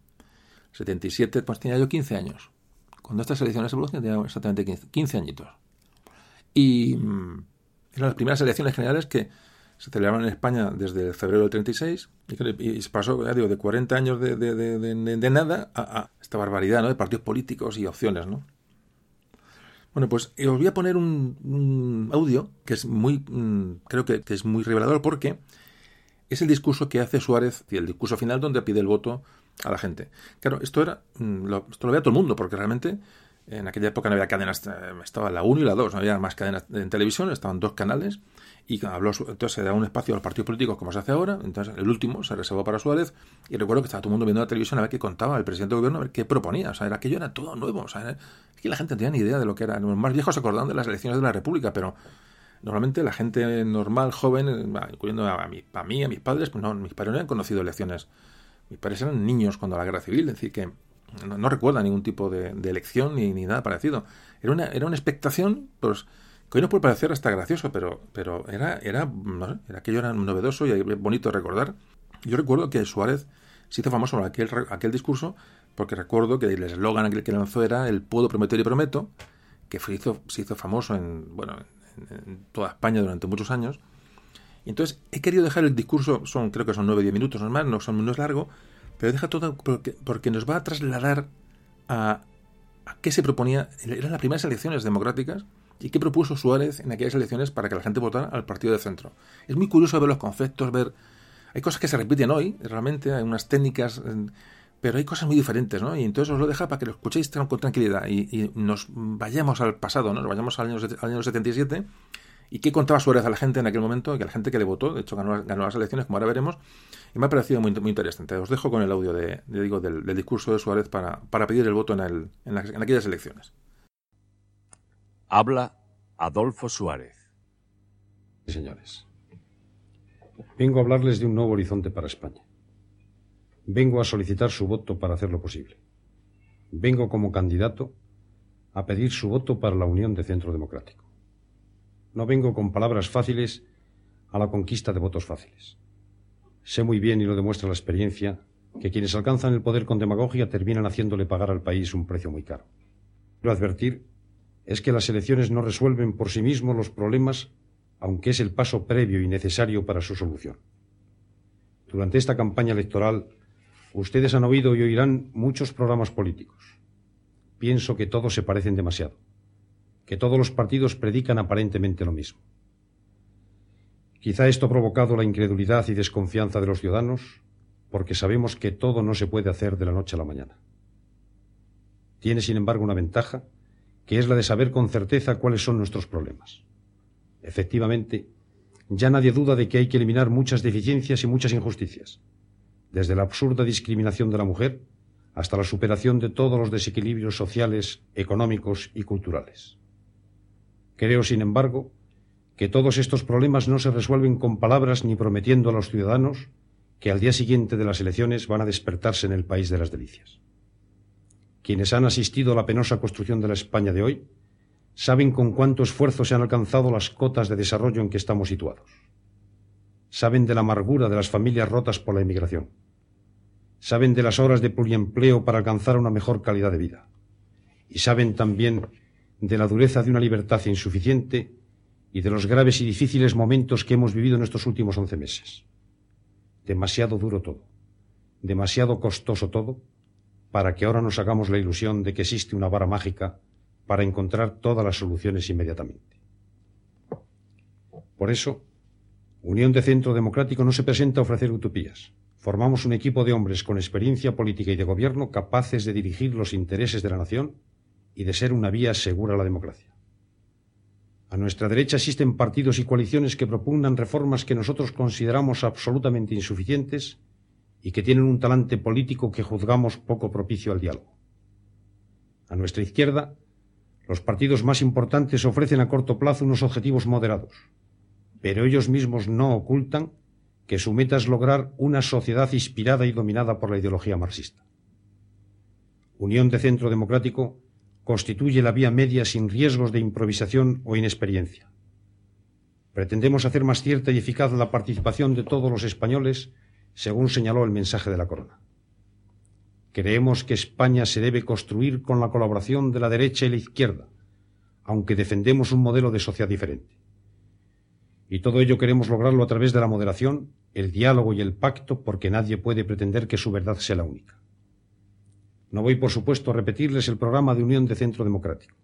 77, pues tenía yo 15 años. Cuando estas elecciones se producen tenía exactamente 15, 15 añitos. Y mm, eran las primeras elecciones generales que se celebraron en España desde febrero del 36 y, se pasó, digo, de 40 años de, de, nada a, esta barbaridad, ¿no? De partidos políticos y opciones, ¿no? Bueno, pues eh, os voy a poner un, audio que es muy, mm, creo que, es muy revelador porque es el discurso que hace Suárez, y el discurso final donde pide el voto a la gente. Claro, esto era, mm, esto lo veía todo el mundo porque realmente en aquella época no había cadenas, eh, estaba la 1 y la 2, no había más cadenas en televisión, estaban dos canales y habló, entonces se da un espacio a los partidos políticos como se hace ahora, entonces el último se reservó para Suárez y recuerdo que estaba todo el mundo viendo la televisión a ver qué contaba el presidente del gobierno, a ver qué proponía, o sea, era aquello era todo nuevo, o sea, es que la gente no tenía ni idea de lo que era, los más viejos se acordaban de las elecciones de la República, pero normalmente la gente normal, joven, incluyendo a, a mí, a mis padres, pues no, mis padres no habían conocido elecciones, mis padres eran niños cuando la guerra civil, es decir, que no, recuerda ningún tipo de, elección ni, ni, nada parecido. Era una, era una expectación, pues, que hoy nos puede parecer hasta gracioso, pero, pero era, era, no era aquello era novedoso y bonito de recordar. Yo recuerdo que Suárez se hizo famoso por aquel, aquel discurso, porque recuerdo que el eslogan que lanzó era el puedo prometer y prometo, que se hizo, se hizo famoso en, bueno, en, toda España durante muchos años. Entonces he querido dejar el discurso, son creo que son 9 o 10 minutos, no es más, no, son, no es largo, pero deja todo porque, nos va a trasladar a, a qué se proponía. Eran las primeras elecciones democráticas y qué propuso Suárez en aquellas elecciones para que la gente votara al partido de centro. Es muy curioso ver los conceptos, ver... Hay cosas que se repiten hoy, realmente, hay unas técnicas, pero hay cosas muy diferentes, ¿no? Y entonces os lo deja para que lo escuchéis con tranquilidad y, nos vayamos al pasado, ¿no? Nos vayamos al año, al año 77 ¿Y qué contaba Suárez a la gente en aquel momento? Que la gente que le votó, de hecho ganó, ganó las elecciones, como ahora veremos, y me ha parecido muy, muy interesante. Os dejo con el audio de, digo, del, discurso de Suárez para, para pedir el voto en, el, en, en aquellas elecciones.
Habla Adolfo Suárez.
Señores, vengo a hablarles de un nuevo horizonte para España. Vengo a solicitar su voto para hacerlo posible. Vengo como candidato a pedir su voto para la Unión de Centro Democrático. No vengo con palabras fáciles a la conquista de votos fáciles. Sé muy bien, y lo demuestra la experiencia, que quienes alcanzan el poder con demagogia terminan haciéndole pagar al país un precio muy caro. Quiero advertir es que las elecciones no resuelven por sí mismos los problemas aunque es el paso previo y necesario para su solución. Durante esta campaña electoral, ustedes han oído y oirán muchos programas políticos. Pienso que todos se parecen demasiado, que todos los partidos predican aparentemente lo mismo. Quizá esto ha provocado la incredulidad y desconfianza de los ciudadanos, porque sabemos que todo no se puede hacer de la noche a la mañana. Tiene, sin embargo, una ventaja, que es la de saber con certeza cuáles son nuestros problemas. Efectivamente, ya nadie duda de que hay que eliminar muchas deficiencias y muchas injusticias, desde la absurda discriminación de la mujer hasta la superación de todos los desequilibrios sociales, económicos y culturales. Creo, sin embargo, que todos estos problemas no se resuelven con palabras ni prometiendo a los ciudadanos que al día siguiente de las elecciones van a despertarse en el país de las delicias. Quienes han asistido a la penosa construcción de la España de hoy saben con cuánto esfuerzo se han alcanzado las cotas de desarrollo en que estamos situados. Saben de la amargura de las familias rotas por la inmigración. Saben de las horas de pluriempleo para alcanzar una mejor calidad de vida. Y saben también de la dureza de una libertad insuficiente y de los graves y difíciles momentos que hemos vivido en estos últimos once meses. Demasiado duro todo, demasiado costoso todo, para que ahora nos hagamos la ilusión de que existe una vara mágica para encontrar todas las soluciones inmediatamente. Por eso, Unión de Centro Democrático no se presenta a ofrecer utopías. Formamos un equipo de hombres con experiencia política y de gobierno capaces de dirigir los intereses de la nación y de ser una vía segura a la democracia. A nuestra derecha existen partidos y coaliciones que propugnan reformas que nosotros consideramos absolutamente insuficientes y que tienen un talante político que juzgamos poco propicio al diálogo. A nuestra izquierda los partidos más importantes ofrecen a corto plazo unos objetivos moderados, pero ellos mismos no ocultan que su meta es lograr una sociedad inspirada y dominada por la ideología marxista. Unión de Centro Democrático constituye la vía media sin riesgos de improvisación o inexperiencia. Pretendemos hacer más cierta y eficaz la participación de todos los españoles, según señaló el mensaje de la Corona. Creemos que España se debe construir con la colaboración de la derecha y la izquierda, aunque defendemos un modelo de sociedad diferente. Y todo ello queremos lograrlo a través de la moderación, el diálogo y el pacto, porque nadie puede pretender que su verdad sea la única. No voy, por supuesto, a repetirles el programa de Unión de Centro Democrático.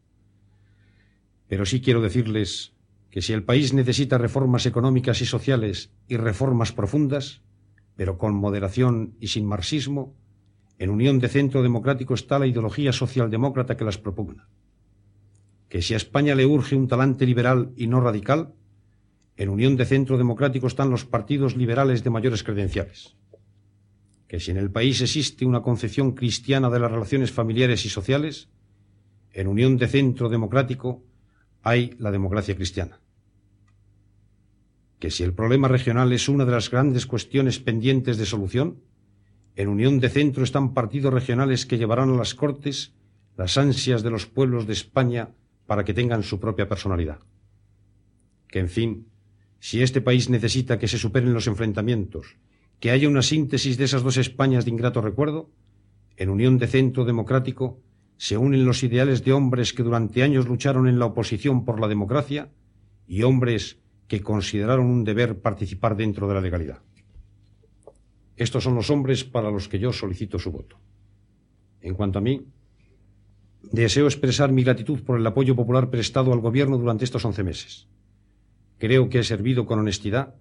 Pero sí quiero decirles que si el país necesita reformas económicas y sociales y reformas profundas, pero con moderación y sin marxismo, en Unión de Centro Democrático está la ideología socialdemócrata que las propugna. Que si a España le urge un talante liberal y no radical, en Unión de Centro Democrático están los partidos liberales de mayores credenciales. Que si en el país existe una concepción cristiana de las relaciones familiares y sociales, en Unión de Centro Democrático hay la democracia cristiana. Que si el problema regional es una de las grandes cuestiones pendientes de solución, en unión de centro están partidos regionales que llevarán a las Cortes las ansias de los pueblos de España para que tengan su propia personalidad. Que, en fin, si este país necesita que se superen los enfrentamientos, que haya una síntesis de esas dos Españas de ingrato recuerdo, en unión de centro democrático se unen los ideales de hombres que durante años lucharon en la oposición por la democracia y hombres que consideraron un deber participar dentro de la legalidad. Estos son los hombres para los que yo solicito su voto. En cuanto a mí, deseo expresar mi gratitud por el apoyo popular prestado al Gobierno durante estos once meses. Creo que he servido con honestidad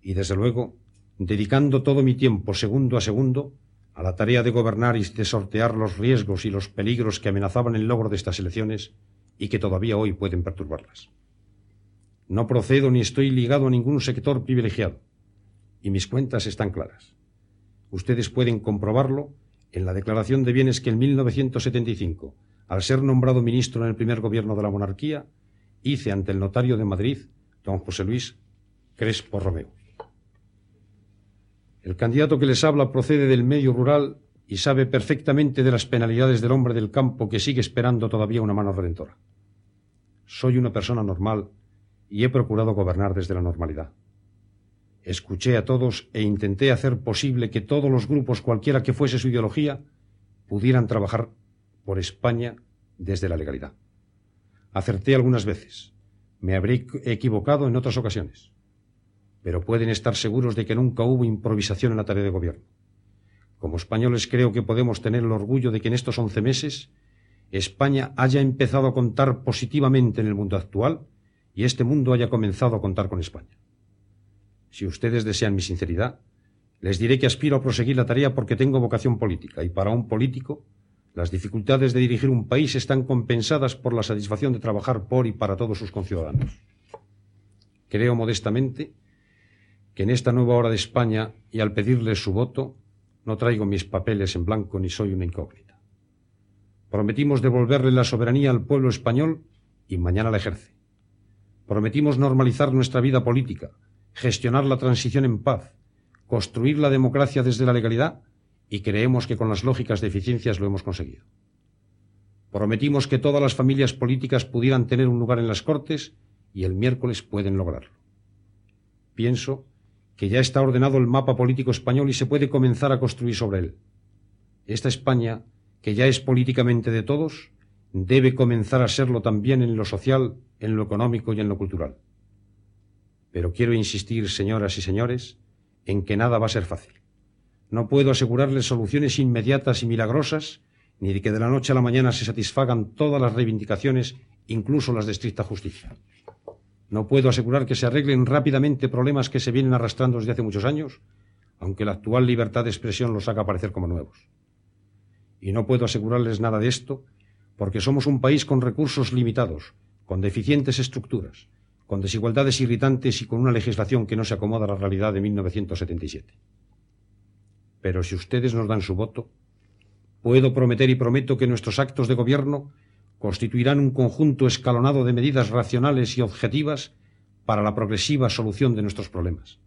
y, desde luego, dedicando todo mi tiempo, segundo a segundo, a la tarea de gobernar y de sortear los riesgos y los peligros que amenazaban el logro de estas elecciones y que todavía hoy pueden perturbarlas. No procedo ni estoy ligado a ningún sector privilegiado, y mis cuentas están claras. Ustedes pueden comprobarlo en la declaración de bienes que en 1975, al ser nombrado ministro en el primer gobierno de la monarquía, hice ante el notario de Madrid, don José Luis Crespo Romeo. El candidato que les habla procede del medio rural y sabe perfectamente de las penalidades del hombre del campo que sigue esperando todavía una mano redentora. Soy una persona normal y he procurado gobernar desde la normalidad. Escuché a todos e intenté hacer posible que todos los grupos, cualquiera que fuese su ideología, pudieran trabajar por España desde la legalidad. Acerté algunas veces, Me habré equivocado en otras ocasiones, pero pueden estar seguros de que nunca hubo improvisación en la tarea de gobierno. Como españoles creo que podemos tener el orgullo de que en estos once meses España haya empezado a contar positivamente en el mundo actual y este mundo haya comenzado a contar con España. Si ustedes desean mi sinceridad, les diré que aspiro a proseguir la tarea porque tengo vocación política y para un político las dificultades de dirigir un país están compensadas por la satisfacción de trabajar por y para todos sus conciudadanos. Creo modestamente que en esta nueva hora de España y al pedirles su voto no traigo mis papeles en blanco ni soy una incógnita. Prometimos devolverle la soberanía al pueblo español y mañana la ejerce. Prometimos normalizar nuestra vida política, gestionar la transición en paz, construir la democracia desde la legalidad y creemos que con las lógicas de eficiencias lo hemos conseguido. Prometimos que todas las familias políticas pudieran tener un lugar en las Cortes y el miércoles pueden lograrlo. Pienso que ya está ordenado el mapa político español y se puede comenzar a construir sobre él. Esta España, que ya es políticamente de todos, debe comenzar a serlo también en lo social, en lo económico y en lo cultural. Pero quiero insistir, señoras y señores, en que nada va a ser fácil. No puedo asegurarles soluciones inmediatas y milagrosas, ni de que de la noche a la mañana se satisfagan todas las reivindicaciones, incluso las de estricta justicia. No puedo asegurar que se arreglen rápidamente problemas que se vienen arrastrando desde hace muchos años, aunque la actual libertad de expresión los haga parecer como nuevos. Y no puedo asegurarles nada de esto porque somos un país con recursos limitados, con deficientes estructuras, con desigualdades irritantes y con una legislación que no se acomoda a la realidad de 1977. Pero si ustedes nos dan su voto, puedo prometer y prometo que nuestros actos de gobierno constituirán un conjunto escalonado de medidas racionales y objetivas para la progresiva solución de nuestros problemas.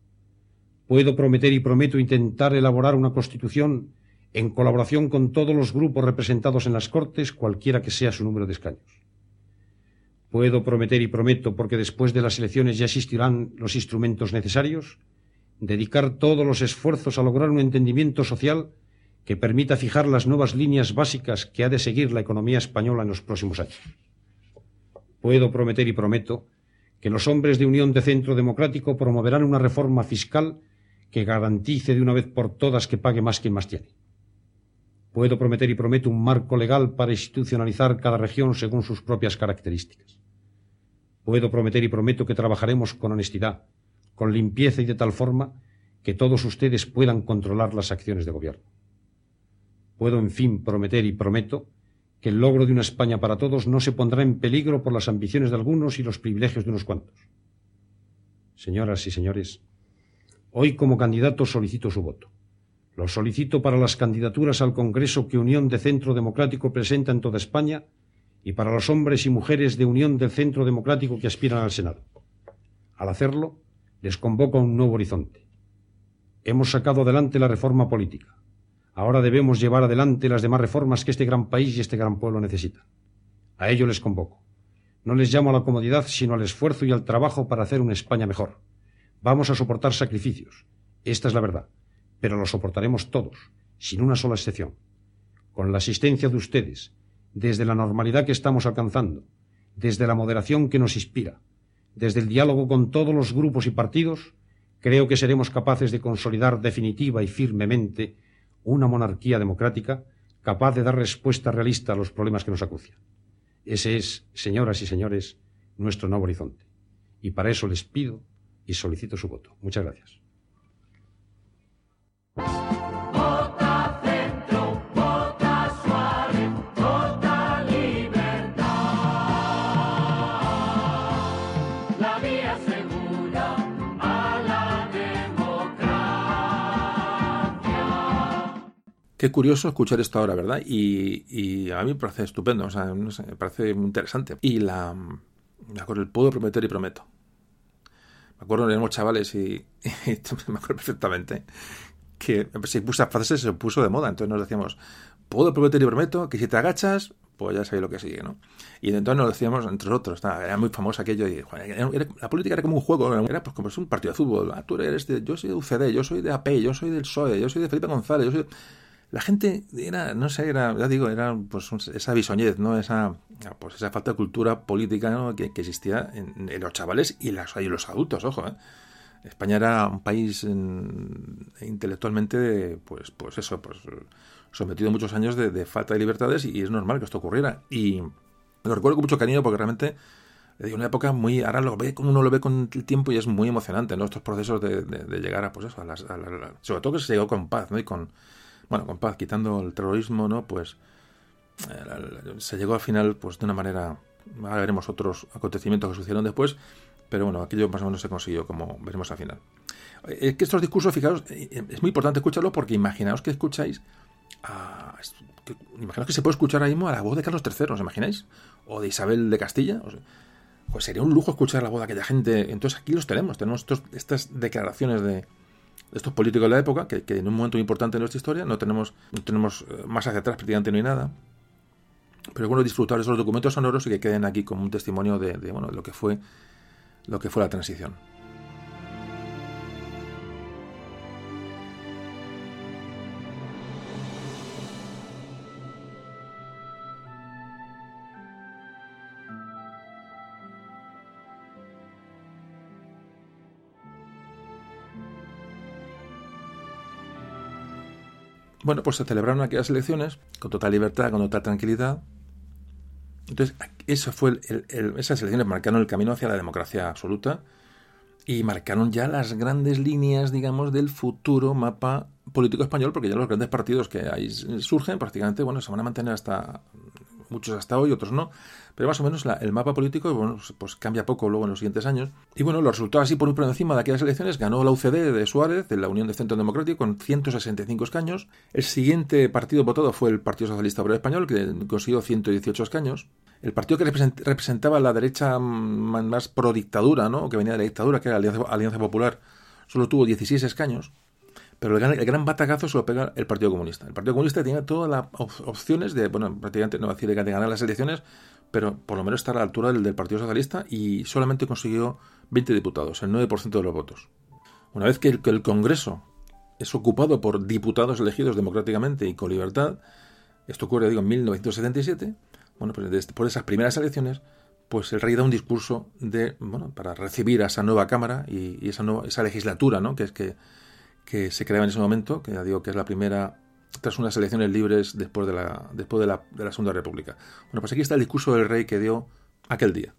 Puedo prometer y prometo intentar elaborar una constitución en colaboración con todos los grupos representados en las Cortes, cualquiera que sea su número de escaños. Puedo prometer y prometo, porque después de las elecciones ya existirán los instrumentos necesarios, dedicar todos los esfuerzos a lograr un entendimiento social que permita fijar las nuevas líneas básicas que ha de seguir la economía española en los próximos años. Puedo prometer y prometo que los hombres de Unión de Centro Democrático promoverán una reforma fiscal que garantice de una vez por todas que pague más quien más tiene. Puedo prometer y prometo un marco legal para institucionalizar cada región según sus propias características. Puedo prometer y prometo que trabajaremos con honestidad, con limpieza y de tal forma que todos ustedes puedan controlar las acciones de gobierno. Puedo, en fin, prometer y prometo que el logro de una España para todos no se pondrá en peligro por las ambiciones de algunos y los privilegios de unos cuantos. Señoras y señores, hoy como candidato solicito su voto. Lo solicito para las candidaturas al Congreso que Unión de Centro Democrático presenta en toda España y para los hombres y mujeres de Unión del Centro Democrático que aspiran al Senado. Al hacerlo, les convoco a un nuevo horizonte. Hemos sacado adelante la reforma política. Ahora debemos llevar adelante las demás reformas que este gran país y este gran pueblo necesitan. A ello les convoco. No les llamo a la comodidad, sino al esfuerzo y al trabajo para hacer una España mejor. Vamos a soportar sacrificios. Esta es la verdad. Pero los soportaremos todos, sin una sola excepción. Con la asistencia de ustedes, desde la normalidad que estamos alcanzando, desde la moderación que nos inspira, desde el diálogo con todos los grupos y partidos, creo que seremos capaces de consolidar definitiva y firmemente una monarquía democrática capaz de dar respuesta realista a los problemas que nos acucian. Ese es, señoras y señores, nuestro nuevo horizonte. Y para eso les pido y solicito su voto. Muchas gracias.
Curioso escuchar esto ahora, ¿verdad? Y, a mí me parece estupendo, me parece muy interesante. Y la. Me acuerdo, el puedo prometer y prometo. Me acuerdo, éramos chavales y, (laughs) me acuerdo perfectamente que se puso, a frase se puso de moda. Entonces nos decíamos, puedo prometer y prometo que si te agachas, pues ya sabéis lo que sigue, ¿no? Y entonces nos decíamos entre otros, era muy famoso aquello, y la política era como un juego, era pues como un partido de fútbol. Ah, tú eres de, yo soy de UCD, yo soy de AP, yo soy del PSOE, yo soy de Felipe González, yo soy la gente era, no sé, era, ya digo, era pues esa bisoñez, ¿no? Esa, pues esa falta de cultura política que, existía en, los chavales y, las, y los adultos, ojo, ¿eh? España era un país intelectualmente, pues, pues eso, pues sometido a muchos años de, falta de libertades y es normal que esto ocurriera. Y lo recuerdo con mucho cariño porque realmente de una época muy ahora lo ve uno lo ve con el tiempo y es muy emocionante ¿no? estos procesos de, llegar a pues eso a las, sobre todo que se llegó con paz no y con bueno, con paz, quitando el terrorismo, ¿no? Pues eh, se llegó al final, pues de una manera, ahora veremos otros acontecimientos que sucedieron después, pero bueno, aquello más o menos se consiguió, como veremos al final. Es eh, que estos discursos, fijaros, eh, es muy importante escucharlo porque imaginaos que escucháis a, imaginaos que se puede escuchar ahí mismo a la voz de Carlos III, ¿os imagináis? O de Isabel de Castilla. pues sería un lujo escuchar la voz de aquella gente. Entonces aquí los tenemos, tenemos estas declaraciones de, estos políticos de la época, que, en un momento importante de nuestra historia no tenemos, no tenemos eh, más hacia atrás prácticamente no hay nada. Pero bueno disfrutar de esos documentos sonoros y que queden aquí como un testimonio de, de, bueno, de lo que fue lo que fue la transición. Bueno, pues se celebraron aquellas elecciones con total libertad, con total tranquilidad. Entonces, eso fue esas elecciones marcaron el camino hacia la democracia absoluta y marcaron ya las grandes líneas, digamos, del futuro mapa político español, porque ya los grandes partidos que ahí surgen prácticamente, bueno, se van a mantener hasta muchos hasta hoy, otros no, pero más o menos el mapa político bueno, pues cambia poco luego en los siguientes años. Y bueno, los resultados así por, por encima de aquellas elecciones ganó la UCD de Suárez, de la Unión de Centro Democrático, con 165 escaños. El siguiente partido votado fue el Partido Socialista Obrero Español, que consiguió 118 escaños. El partido que representaba la derecha más pro dictadura, ¿no? que venía de la dictadura, que era la Alianza Popular, solo tuvo 16 escaños. Pero el gran, batacazo se lo pega el Partido Comunista. El Partido Comunista tenía todas las opciones de, bueno, prácticamente no decir de ganar las elecciones, pero por lo menos estar a la altura del, Partido Socialista y solamente consiguió 20 diputados, el 9% de los votos. Una vez que el, el Congreso es ocupado por diputados elegidos democráticamente y con libertad, esto ocurre, digo, en 1977, bueno, pues después de esas primeras elecciones, pues el rey da un discurso de, bueno, para recibir a esa nueva Cámara y, esa, nueva, esa legislatura, ¿no? Que es que que se creaba en ese momento, que ya digo que es la primera tras unas elecciones libres después de la, después de la, de la Segunda República. Bueno, pues aquí está el discurso del rey que dio aquel día.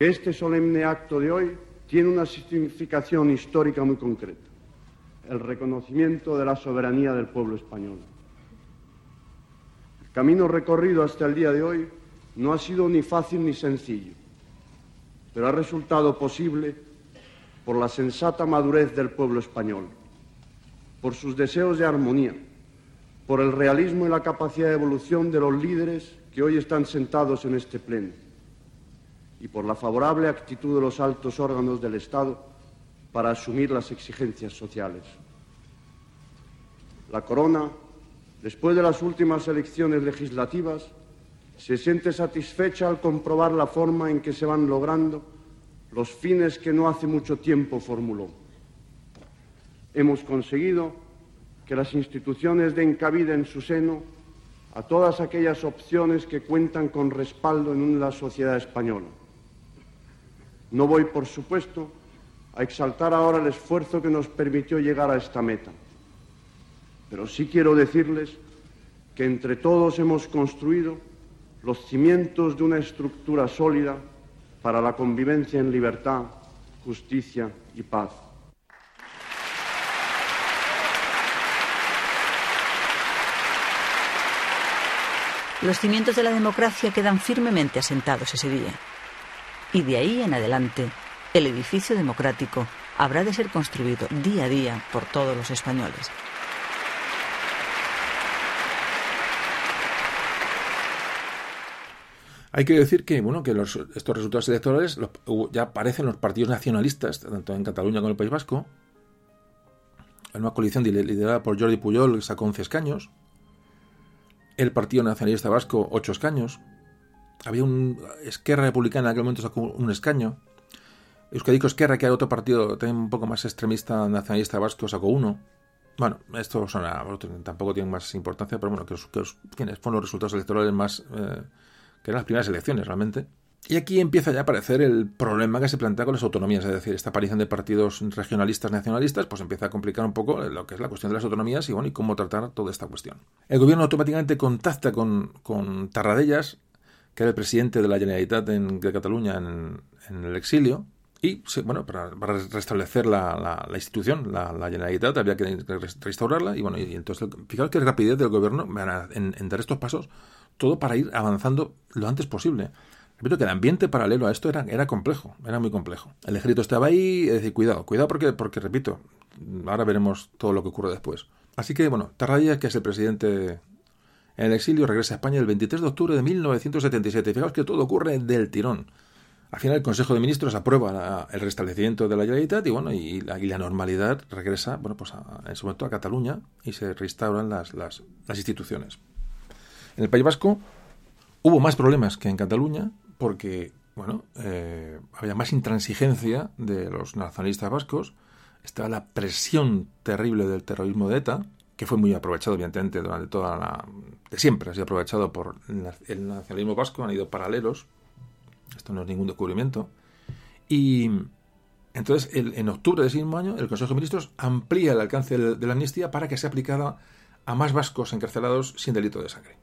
Este solemne acto de hoy tiene una significación histórica muy concreta el reconocimiento de la soberanía del pueblo español. El camino recorrido hasta el día de hoy no ha sido ni fácil ni sencillo, pero ha resultado posible por la sensata madurez del pueblo español, por sus deseos de armonía, por el realismo y la capacidad de evolución de los líderes que hoy están sentados en este pleno, y por la favorable actitud de los altos órganos del Estado para asumir las exigencias sociales. La Corona, después de las últimas elecciones legislativas, se siente satisfecha al comprobar la forma en que se van logrando los fines que no hace mucho tiempo formuló. Hemos conseguido que las instituciones den cabida en su seno a todas aquellas opciones que cuentan con respaldo en la sociedad española. No voy, por supuesto, a exaltar ahora el esfuerzo que nos permitió llegar a esta meta. Pero sí quiero decirles que entre todos hemos construido los cimientos de una estructura sólida para la convivencia en libertad, justicia y paz.
Los cimientos de la democracia quedan firmemente asentados ese día. Y de ahí en adelante el edificio democrático habrá de ser construido día a día por todos los españoles.
Hay que decir que, bueno, que estos resultados electorales ya aparecen los partidos nacionalistas, tanto en Cataluña como en el País Vasco, una coalición liderada por Jordi Puyol sacó 11 escaños. El Partido Nacionalista Vasco, 8 escaños. Había un Esquerra Republicana en aquel momento sacó un escaño. Euskadico Esquerra, que era otro partido también un poco más extremista nacionalista vasco, sacó uno. Bueno, esto tampoco tiene más importancia, pero bueno, que, que fueron los resultados electorales más... Eh, que eran las primeras elecciones realmente. Y aquí empieza ya a aparecer el problema que se plantea con las autonomías, es decir, esta aparición de partidos regionalistas, nacionalistas, pues empieza a complicar un poco lo que es la cuestión de las autonomías y, bueno, y cómo tratar toda esta cuestión. El gobierno automáticamente contacta con, con Tarradellas, que era el presidente de la Generalitat de Cataluña en, el exilio, y bueno, para, restablecer la, institución, la, Generalitat, había que restaurarla, y bueno, y entonces, fijaos qué rapidez del gobierno en, dar estos pasos, todo para ir avanzando lo antes posible. Repito que el ambiente paralelo a esto era, era complejo, era muy complejo. El ejército estaba ahí, es decir, cuidado, cuidado porque, porque, repito, ahora veremos todo lo que ocurre después. Así que, bueno, Tarradilla, que es el presidente en el exilio, regresa a España el 23 de octubre de 1977. Fijaos que todo ocurre del tirón. Al final el Consejo de Ministros aprueba el restablecimiento de la Generalitat y bueno, y la, normalidad regresa, bueno, pues en su momento a Cataluña y se restauran las, las, las instituciones. En el País Vasco hubo más problemas que en Cataluña, porque, bueno, eh, había más intransigencia de los nacionalistas vascos, estaba la presión terrible del terrorismo de ETA, que fue muy aprovechado, evidentemente, durante toda la... de siempre ha sido aprovechado por el nacionalismo vasco, han ido paralelos, esto no es ningún descubrimiento, y entonces en octubre de ese mismo año el Consejo de Ministros amplía el alcance de la amnistía para que sea aplicada a más vascos encarcelados sin delito de sangre.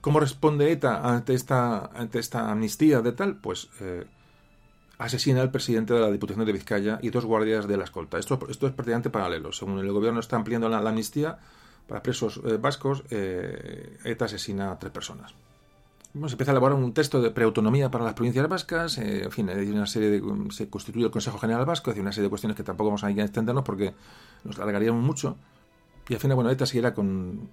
¿Cómo responde ETA ante esta, amnistía de tal? Pues eh, asesina al presidente de la Diputación de Vizcaya y dos guardias de la escolta. Esto, esto es prácticamente paralelo. Según el gobierno está ampliando la, amnistía para presos eh, vascos, eh, ETA asesina a tres personas. Bueno, se empieza a elaborar un texto de preautonomía para las provincias vascas, en fin, hay una serie de, se constituye el Consejo General Vasco, hay una serie de cuestiones que tampoco vamos a extendernos porque nos alargaríamos mucho. Y al final, bueno, ETA seguirá con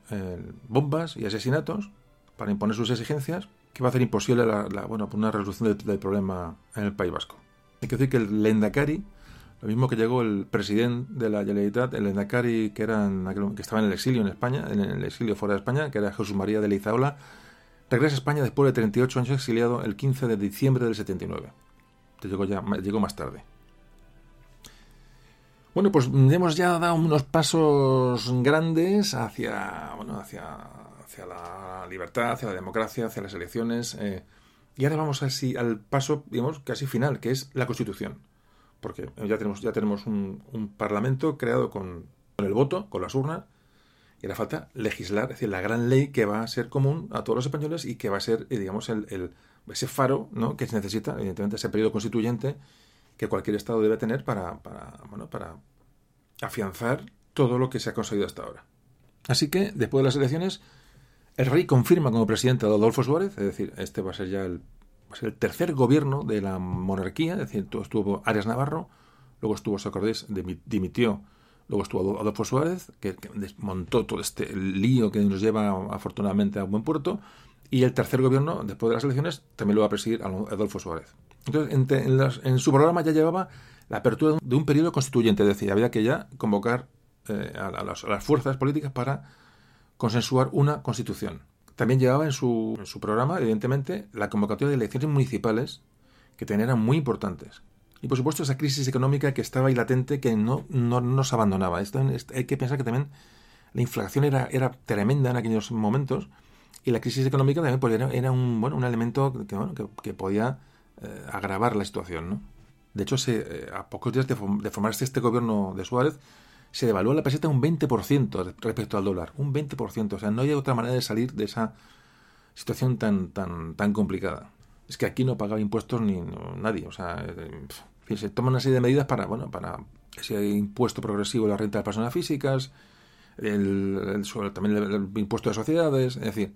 bombas y asesinatos, para imponer sus exigencias, que va a hacer imposible la, bueno, una resolución del, problema en el País Vasco. Hay que decir que el Lendakari, lo mismo que llegó el presidente de la Generalitat, el Lendakari que, era que estaba en el exilio en España, en el exilio fuera de España, que era Jesús María de Leizaola, regresa a España después de 38 años exiliado el 15 de diciembre del 79. Llegó, llegó más tarde. Bueno, pues hemos ya dado unos pasos grandes hacia, bueno, hacia la libertad, hacia la democracia, hacia las elecciones. Eh, y ahora vamos así al paso, digamos, casi final, que es la Constitución. Porque ya tenemos, ya tenemos un, Parlamento creado con, el voto, con las urnas, y ahora falta legislar, es decir, la gran ley que va a ser común a todos los españoles y que va a ser, eh, digamos, el, ese faro ¿no? que se necesita, evidentemente, ese periodo constituyente que cualquier Estado debe tener para, para, bueno, para afianzar todo lo que se ha conseguido hasta ahora. Así que, después de las elecciones, el rey confirma como presidente a Adolfo Suárez, es decir, este va a ser ya el, el tercer gobierno de la monarquía, es decir, estuvo Arias Navarro, luego estuvo Socordés, dimitió, luego estuvo Adolfo Suárez, que, desmontó todo este lío que nos lleva afortunadamente a un buen puerto, y el tercer gobierno, después de las elecciones, también lo va a presidir Adolfo Suárez. Entonces, en, su programa ya llevaba la apertura de un periodo constituyente, es decir, había que ya convocar eh, a, las, las fuerzas políticas para consensuar una constitución. También llevaba en su, programa, evidentemente, la convocatoria de elecciones municipales, que también eran muy importantes. Y por supuesto esa crisis económica que estaba ahí latente, que no, no nos abandonaba. Esto, hay que pensar que también la inflación era, era tremenda en aquellos momentos y la crisis económica también pues, era, un, bueno, un elemento que, bueno, que, podía eh, agravar la situación. ¿no? De hecho, se, eh, a pocos días de, de formarse este gobierno de Suárez, se devaluó la peseta un 20% respecto al dólar. Un 20%. O sea, no hay otra manera de salir de esa situación tan, tan, tan complicada. Es que aquí no pagaba impuestos ni nadie. O sea, eh, se toman una serie de medidas para, bueno, para ese impuesto progresivo de la renta de personas físicas, el, también el, impuesto de sociedades, es decir,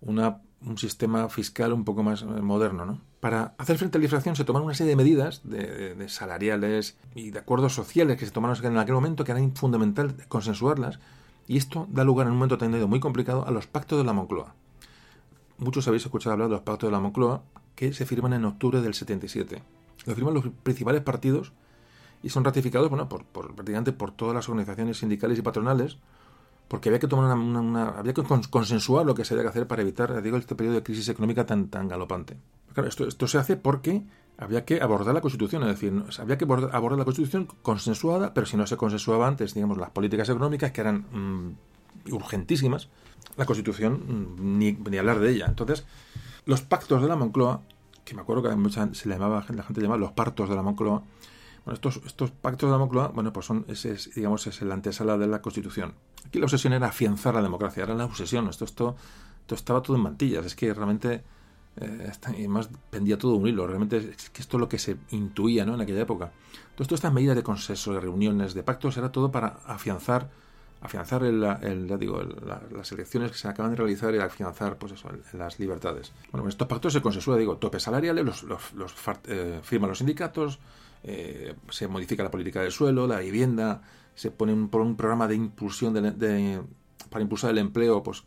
una, un sistema fiscal un poco más eh, moderno, ¿no? Para hacer frente a la inflación se tomaron una serie de medidas de, salariales y de acuerdos sociales que se tomaron en aquel momento que era fundamental consensuarlas y esto da lugar en un momento también muy complicado a los pactos de la Moncloa. Muchos habéis escuchado hablar de los pactos de la Moncloa que se firman en octubre del 77. Lo firman los principales partidos y son ratificados bueno, por, por, prácticamente por todas las organizaciones sindicales y patronales, porque había que tomar una, había que consensuar lo que se había que hacer para evitar digo, este periodo de crisis económica tan, tan galopante. Claro, esto, esto se hace porque había que abordar la Constitución, es decir, había que abordar la Constitución consensuada, pero si no se consensuaba antes, digamos, las políticas económicas que eran mm, urgentísimas, la Constitución mm, ni, hablar de ella. Entonces, los pactos de la Moncloa, que me acuerdo que mucha, se le llamaba, la gente llamaba los partos de la Moncloa, bueno, estos, estos pactos de la Moncloa, bueno, pues son, ese es, digamos, es la antesala de la Constitución. Aquí la obsesión era afianzar la democracia, era la obsesión, esto, esto, esto estaba todo en mantillas, es que realmente eh, pendía todo un hilo. Realmente es que esto es lo que se intuía ¿no? en aquella época. Entonces, todas estas medidas de consenso, de reuniones, de pactos, era todo para afianzar afianzar el, ya digo, las elecciones que se acaban de realizar y afianzar pues eso, las libertades. Bueno, estos pactos se consensúa, digo, topes salariales, los, los, eh, firman los sindicatos, eh, se modifica la política del suelo, la vivienda, se pone un, programa de impulsión de, para impulsar el empleo, pues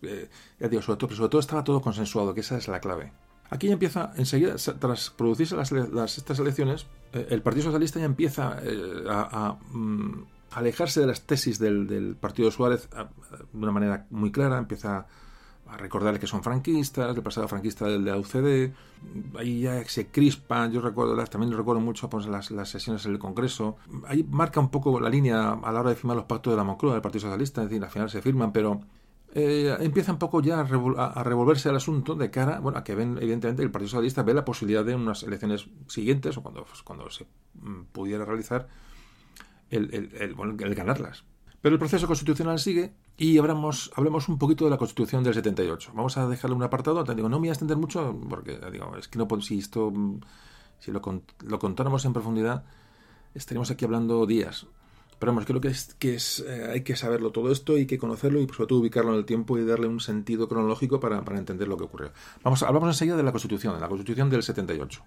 ya digo, sobre todo, pero sobre todo estaba todo consensuado, que esa es la clave. Aquí ya empieza, enseguida, tras producirse las, estas elecciones, eh, el Partido Socialista ya empieza eh, a, mm, alejarse de las tesis del, Partido Suárez de una manera muy clara, empieza a recordar que son franquistas, el pasado franquista del de la UCD, ahí ya se crispa, yo recuerdo, también recuerdo mucho pues, las, sesiones en el Congreso, ahí marca un poco la línea a la hora de firmar los pactos de la Moncloa del Partido Socialista, es decir, al final se firman, pero eh, empieza un poco ya a, revolverse el asunto de cara, bueno, a que ven, evidentemente, el Partido Socialista ve la posibilidad de unas elecciones siguientes, o cuando, pues, cuando se mm, pudiera realizar, el, el, ganarlas. Pero el proceso constitucional sigue y hablamos, hablemos un poquito de la Constitución del 78. Vamos a dejarle un apartado. Te digo, no me voy a extender mucho porque digo, es que no si esto si lo, lo contáramos en profundidad estaríamos aquí hablando días. Pero vamos, creo que, es, que es, eh, hay que saberlo todo esto, hay que conocerlo y sobre todo ubicarlo en el tiempo y darle un sentido cronológico para, para entender lo que ocurrió. Vamos, hablamos enseguida de la Constitución, de la Constitución del 78.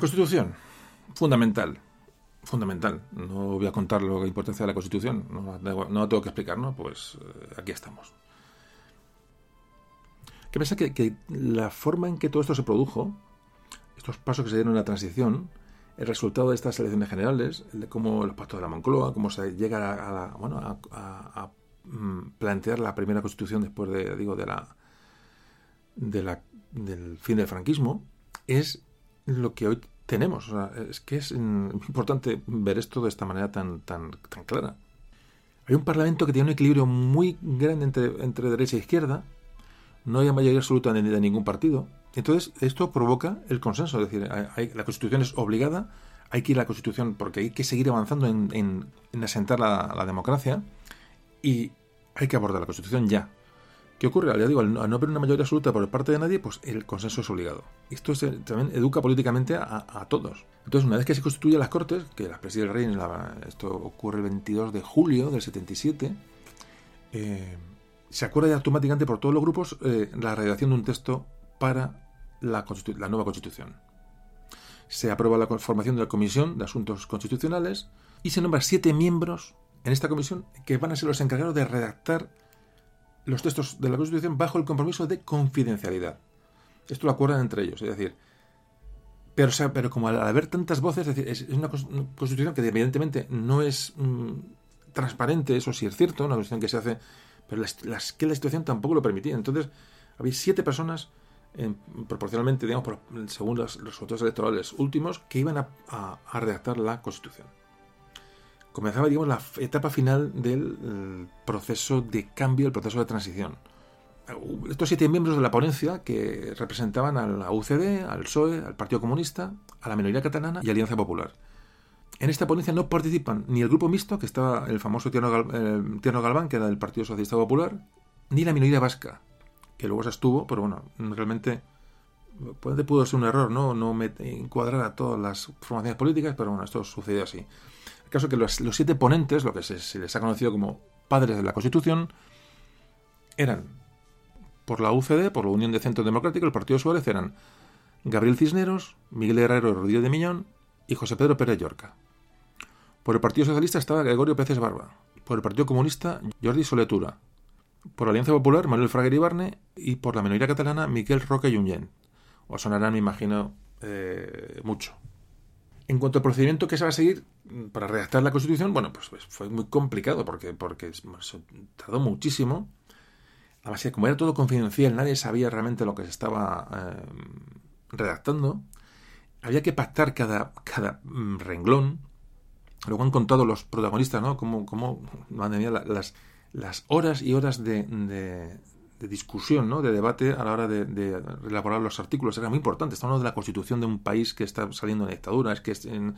Constitución, fundamental. Fundamental. No voy a contar la importancia de la Constitución, no, no tengo que explicar, ¿no? Pues eh, aquí estamos. ¿Qué pasa? Que, la forma en que todo esto se produjo, estos pasos que se dieron en la transición, el resultado de estas elecciones generales, de cómo los pactos de la Moncloa, cómo se llega a, bueno, a, mm, plantear la primera constitución después de, digo, de la, de la, del fin del franquismo, es lo que hoy tenemos. es que es (laughs) importante ver esto de esta manera tan, tan, tan clara. Hay un Parlamento que tiene un equilibrio muy grande entre, entre derecha e izquierda, no hay mayoría absoluta de, ningún partido. Entonces, esto provoca el consenso, es decir, la Constitución es obligada, hay que ir a la Constitución porque hay que seguir avanzando en, en, asentar la democracia y hay que abordar la Constitución ya. ¿Qué ocurre? Ya digo, al no haber una mayoría absoluta por parte de nadie, pues el consenso es obligado. Esto también educa políticamente a, todos. Entonces, una vez que se constituyen las Cortes, que las preside el rey, esto ocurre el 22 de julio del 77, eh, se acuerda automáticamente por todos los grupos eh, la redacción de un texto para la, la nueva Constitución. Se aprueba la formación de la Comisión de Asuntos Constitucionales y se nombra siete miembros en esta comisión que van a ser los encargados de redactar los textos de la Constitución bajo el compromiso de confidencialidad. Esto lo acuerdan entre ellos, es decir, pero, pero como al, haber tantas voces, es, una Constitución que evidentemente no es mm, transparente, eso sí es cierto, una Constitución que se hace, pero las, que la situación tampoco lo permitía. Entonces, había siete personas, proporcionalmente, digamos, según los resultados electorales últimos, que iban a redactar la Constitución comenzaba, digamos, la etapa final del eh, proceso de cambio, el proceso de transición. Estos siete miembros de la ponencia que representaban a la UCD, al PSOE, al Partido Comunista, a la minoría catalana y Alianza Popular. En esta ponencia no participan ni el grupo mixto, que estaba el famoso Tierno, Galván, que era del Partido Socialista Popular, ni la minoría vasca, que luego se estuvo, pero bueno, realmente puede, pudo ser un error, ¿no? No encuadrar a todas las formaciones políticas, pero bueno, esto sucedió así caso que los, siete ponentes, lo que se, les ha conocido como padres de la Constitución, eran por la UCD, por la Unión de Centro Democrático, el Partido Suárez, eran Gabriel Cisneros, Miguel Herrero Rodríguez de Miñón y José Pedro Pérez Llorca. Por el Partido Socialista estaba Gregorio Peces Barba. Por el Partido Comunista, Jordi Soletura. Por la Alianza Popular, Manuel Fraguer Ibarne. Y por la minoría catalana, Miquel Roca Junyent. Os sonarán, me imagino, eh, mucho. En cuanto al procedimiento que se va a seguir para redactar la Constitución, bueno, pues, pues fue muy complicado porque, porque tardó muchísimo. Además, como era todo confidencial, nadie sabía realmente lo que se estaba eh, redactando. Había que pactar cada, cada mm, renglón. Luego han contado los protagonistas, ¿no? Cómo, cómo las, las horas y horas de, de, discusión, ¿no? De debate a la hora de, elaborar los artículos. Era muy importante. Estamos hablando de la constitución de un país que está saliendo de dictadura. Es que en,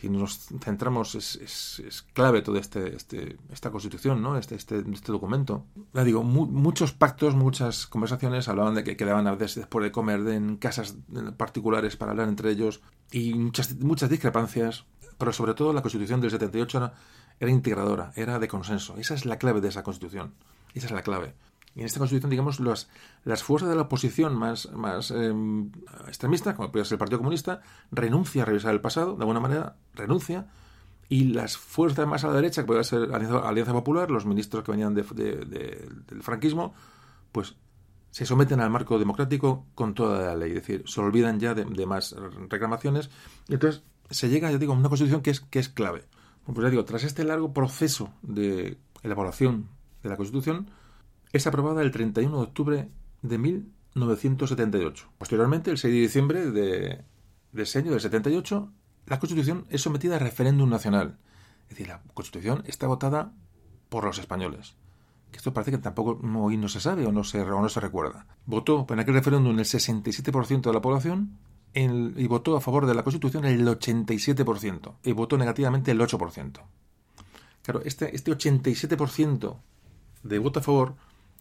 si nos centramos, es, es, es clave toda este, este, esta constitución, ¿no? este, este, este documento. Ya digo, muchos pactos, muchas conversaciones hablaban de que quedaban a veces después de comer en casas particulares para hablar entre ellos y muchas, muchas discrepancias, pero sobre todo la constitución del 78 era, era integradora, era de consenso. Esa es la clave de esa constitución. Esa es la clave. Y en esta constitución, digamos, las, fuerzas de la oposición más, más em, extremistas, como puede ser el Partido Comunista, renuncia a revisar el pasado, de alguna manera renuncia, y las fuerzas más a la derecha, que puede ser Alianza, Alianza Popular, los ministros que venían de, del franquismo, pues se someten al marco democrático con toda la ley, es decir, se olvidan ya de, más reclamaciones, y entonces se llega, ya digo, a una constitución que es, que es clave. Pues ya digo, tras este largo proceso de elaboración de la constitución, es aprobada el 31 de octubre de 1978. Posteriormente, el 6 de diciembre de, ese año, del 78, la Constitución es sometida a referéndum nacional. Es decir, la Constitución está votada por los españoles. Que esto parece que tampoco hoy no se sabe o no se, no se recuerda. Votó en aquel referéndum el 67% de la población y votó a favor de la Constitución el 87% y votó negativamente el 8%. Claro, este, este 87% de voto a favor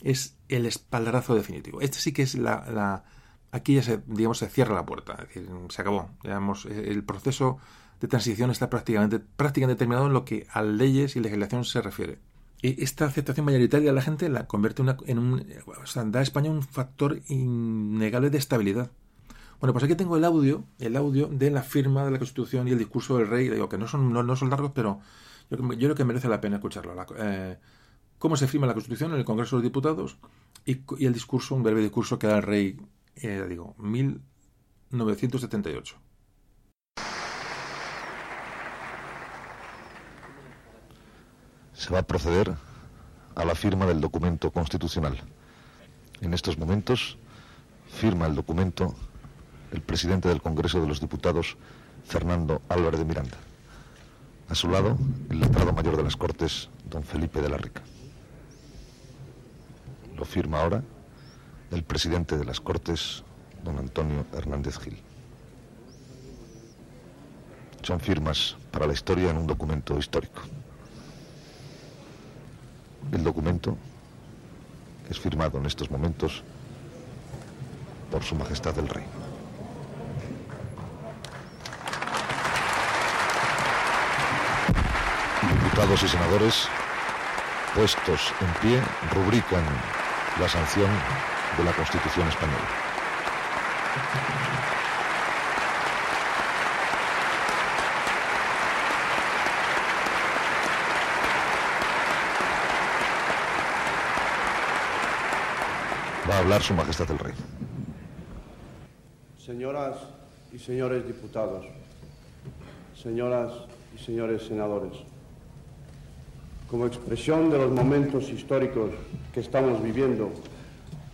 es el espaldarazo definitivo. Este sí que es la, aquí ya se, digamos, se cierra la puerta, es decir, se acabó. Digamos, el proceso de transición está prácticamente, prácticamente terminado en lo que a leyes y legislación se refiere. Y esta aceptación mayoritaria de la gente la convierte en un, o sea, da a España un factor innegable de estabilidad. Bueno, pues aquí tengo el audio, el audio de la firma de la Constitución y el discurso del rey. Digo que no son, no, son largos, pero yo, creo que merece la pena escucharlo. Eh, cómo se firma la Constitución en el Congreso de los Diputados y, el discurso, un breve discurso que da el rey, eh, digo, 1978.
Se va a proceder a la firma del documento constitucional. En estos momentos firma el documento el presidente del Congreso de los Diputados, Fernando Álvarez de Miranda. A su lado, el letrado mayor de las Cortes, don Felipe de la Rica lo firma ahora el presidente de las Cortes, don Antonio Hernández Gil. Son firmas para la historia en un documento histórico. El documento es firmado en estos momentos por Su Majestad el Rey. Diputados y senadores, puestos en pie, rubrican la sanción de la Constitución española. Va a hablar Su Majestad el Rey.
Señoras y señores diputados, señoras y señores senadores, como expresión de los momentos históricos que estamos viviendo.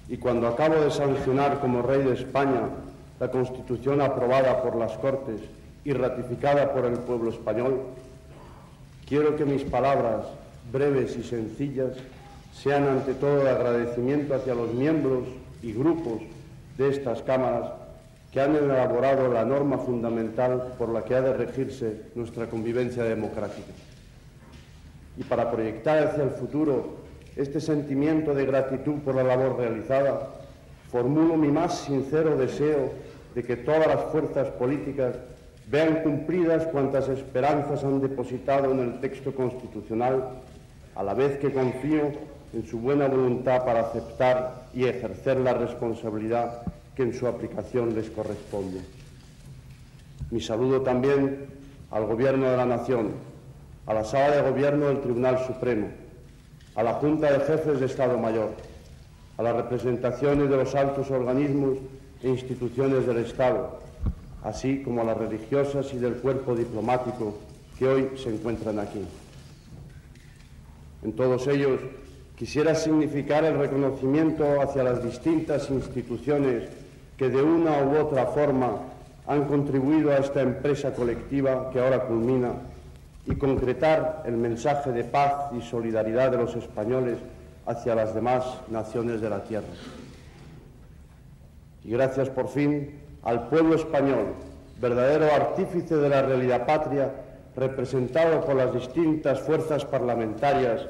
Y cuando acabo de sancionar como rey de España la Constitución aprobada por las Cortes y ratificada por el pueblo español, quiero que mis palabras breves y sencillas sean ante todo de agradecimiento hacia los miembros y grupos de estas cámaras que han elaborado la norma fundamental por la que ha de regirse nuestra convivencia democrática y para proyectar hacia el futuro este sentimiento de gratitud por la labor realizada, formulo mi más sincero deseo de que todas las fuerzas políticas vean cumplidas cuantas esperanzas han depositado en el texto constitucional, a la vez que confío en su buena voluntad para aceptar y ejercer la responsabilidad que en su aplicación les corresponde. Mi saludo también al Gobierno de la Nación, a la Sala de Gobierno del Tribunal Supremo, a la Junta de Jefes de Estado Mayor, a las representaciones de los altos organismos e instituciones del Estado, así como a las religiosas y del cuerpo diplomático que hoy se encuentran aquí. En todos ellos quisiera significar el reconocimiento hacia las distintas instituciones que de una u otra forma han contribuido a esta empresa colectiva que ahora culmina y concretar el mensaje de paz y solidaridad de los españoles hacia las demás naciones de la tierra. Y gracias por fin al pueblo español, verdadero artífice de la realidad patria, representado por las distintas fuerzas parlamentarias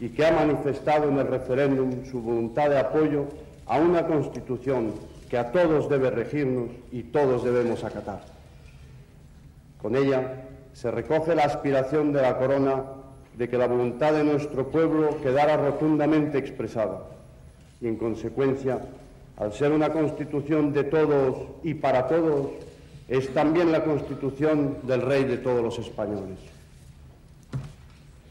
y que ha manifestado en el referéndum su voluntad de apoyo a una Constitución que a todos debe regirnos y todos debemos acatar. Con ella se recoge la aspiración de la corona de que la voluntad de nuestro pueblo quedara rotundamente expresada y, en consecuencia, al ser una constitución de todos y para todos, es también la constitución del rey de todos los españoles.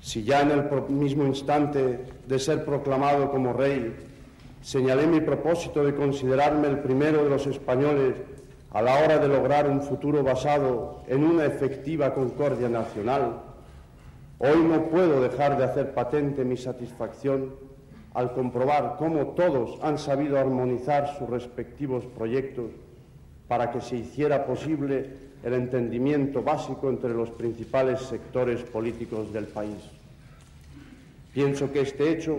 Si ya en el mismo instante de ser proclamado como rey señalé mi propósito de considerarme el primero de los españoles a la hora de lograr un futuro basado en una efectiva concordia nacional, hoy no puedo dejar de hacer patente mi satisfacción al comprobar cómo todos han sabido armonizar sus respectivos proyectos para que se hiciera posible el entendimiento básico entre los principales sectores políticos del país. Pienso que este hecho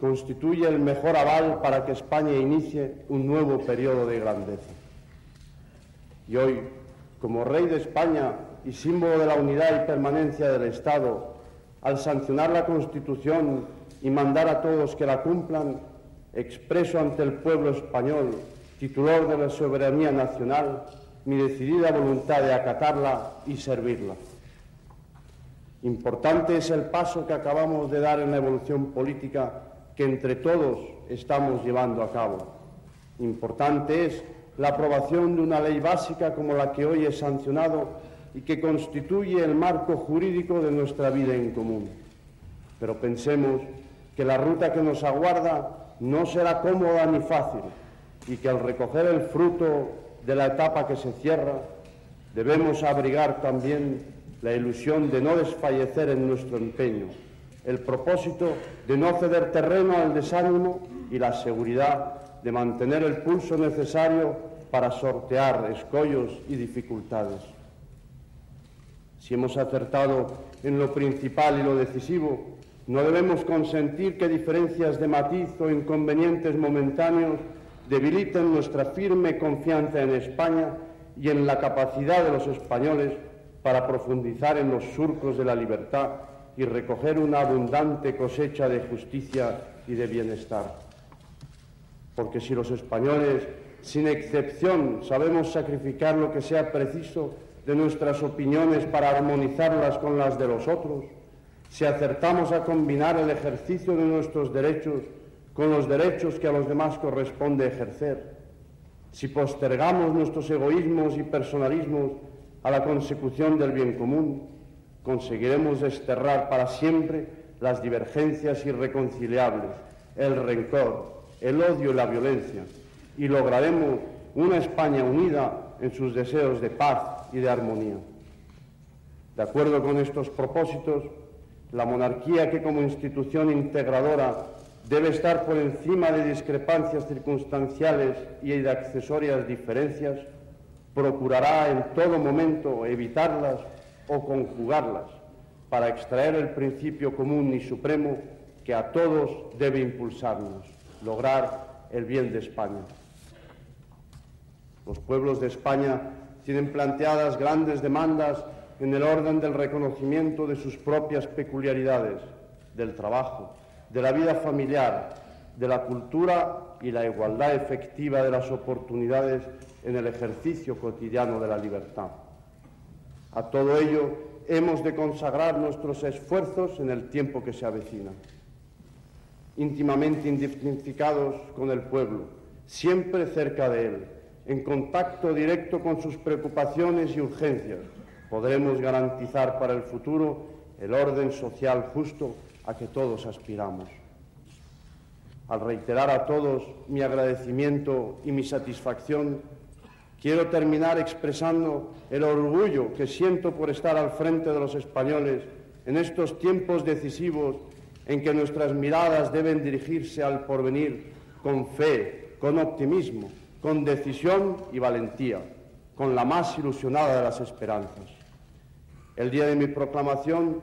constituye el mejor aval para que España inicie un nuevo periodo de grandeza. Y hoy, como rey de España y símbolo de la unidad y permanencia del Estado, al sancionar la Constitución y mandar a todos que la cumplan, expreso ante el pueblo español, titular de la soberanía nacional, mi decidida voluntad de acatarla y servirla. Importante es el paso que acabamos de dar en la evolución política que entre todos estamos llevando a cabo. Importante es la aprobación de una ley básica como la que hoy he sancionado y que constituye el marco jurídico de nuestra vida en común. Pero pensemos que la ruta que nos aguarda no será cómoda ni fácil y que al recoger el fruto de la etapa que se cierra, debemos abrigar también la ilusión de no desfallecer en nuestro empeño, el propósito de no ceder terreno al desánimo y la seguridad de mantener el pulso necesario para sortear escollos y dificultades. Si hemos acertado en lo principal y lo decisivo, no debemos consentir que diferencias de matiz o inconvenientes momentáneos debiliten nuestra firme confianza en España y en la capacidad de los españoles para profundizar en los surcos de la libertad y recoger una abundante cosecha de justicia y de bienestar. Porque si los españoles, sin excepción, sabemos sacrificar lo que sea preciso de nuestras opiniones para armonizarlas con las de los otros, si acertamos a combinar el ejercicio de nuestros derechos con los derechos que a los demás corresponde ejercer, si postergamos nuestros egoísmos y personalismos a la consecución del bien común, conseguiremos desterrar para siempre las divergencias irreconciliables, el rencor, el odio y la violencia, y lograremos una España unida en sus deseos de paz y de armonía. De acuerdo con estos propósitos, la monarquía que como institución integradora debe estar por encima de discrepancias circunstanciales y de accesorias diferencias, procurará en todo momento evitarlas o conjugarlas para extraer el principio común y supremo que a todos debe impulsarnos, lograr el bien de España. Los pueblos de España tienen planteadas grandes demandas en el orden del reconocimiento de sus propias peculiaridades, del trabajo, de la vida familiar, de la cultura y la igualdad efectiva de las oportunidades en el ejercicio cotidiano de la libertad. A todo ello hemos de consagrar nuestros esfuerzos en el tiempo que se avecina. Íntimamente identificados con el pueblo, siempre cerca de él, en contacto directo con sus preocupaciones y urgencias, podremos garantizar para el futuro el orden social justo a que todos aspiramos. Al reiterar a todos mi agradecimiento y mi satisfacción, quiero terminar expresando el orgullo que siento por estar al frente de los españoles en estos tiempos decisivos en que nuestras miradas deben dirigirse al porvenir con fe, con optimismo, con decisión y valentía, con la más ilusionada de las esperanzas. El día de mi proclamación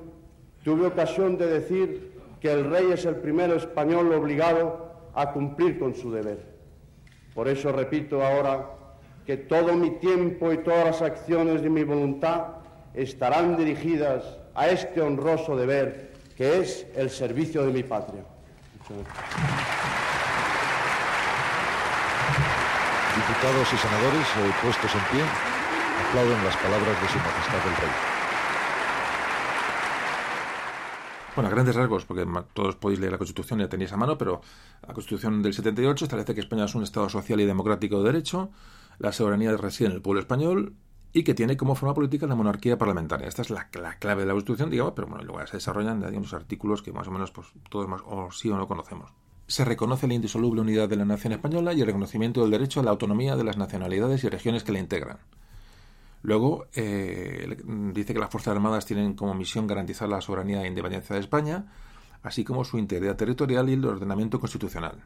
tuve ocasión de decir que el rey es el primero español obligado a cumplir con su deber. Por eso repito ahora que todo mi tiempo y todas las acciones de mi voluntad estarán dirigidas a este honroso deber que es el servicio de mi patria.
Diputados y senadores eh, puestos en pie aplauden las palabras de Su Majestad el Rey.
Bueno, a grandes rasgos, porque todos podéis leer la Constitución y la tenéis a mano, pero la Constitución del 78 establece que España es un Estado social y democrático de derecho, la soberanía reside en el pueblo español y que tiene como forma política la monarquía parlamentaria. Esta es la, clave de la Constitución, digamos, pero bueno, luego se desarrollan digamos, artículos que más o menos pues, todos más o sí o no conocemos. Se reconoce la indisoluble unidad de la nación española y el reconocimiento del derecho a la autonomía de las nacionalidades y regiones que la integran. Luego eh, dice que las Fuerzas Armadas tienen como misión garantizar la soberanía e independencia de España, así como su integridad territorial y el ordenamiento constitucional.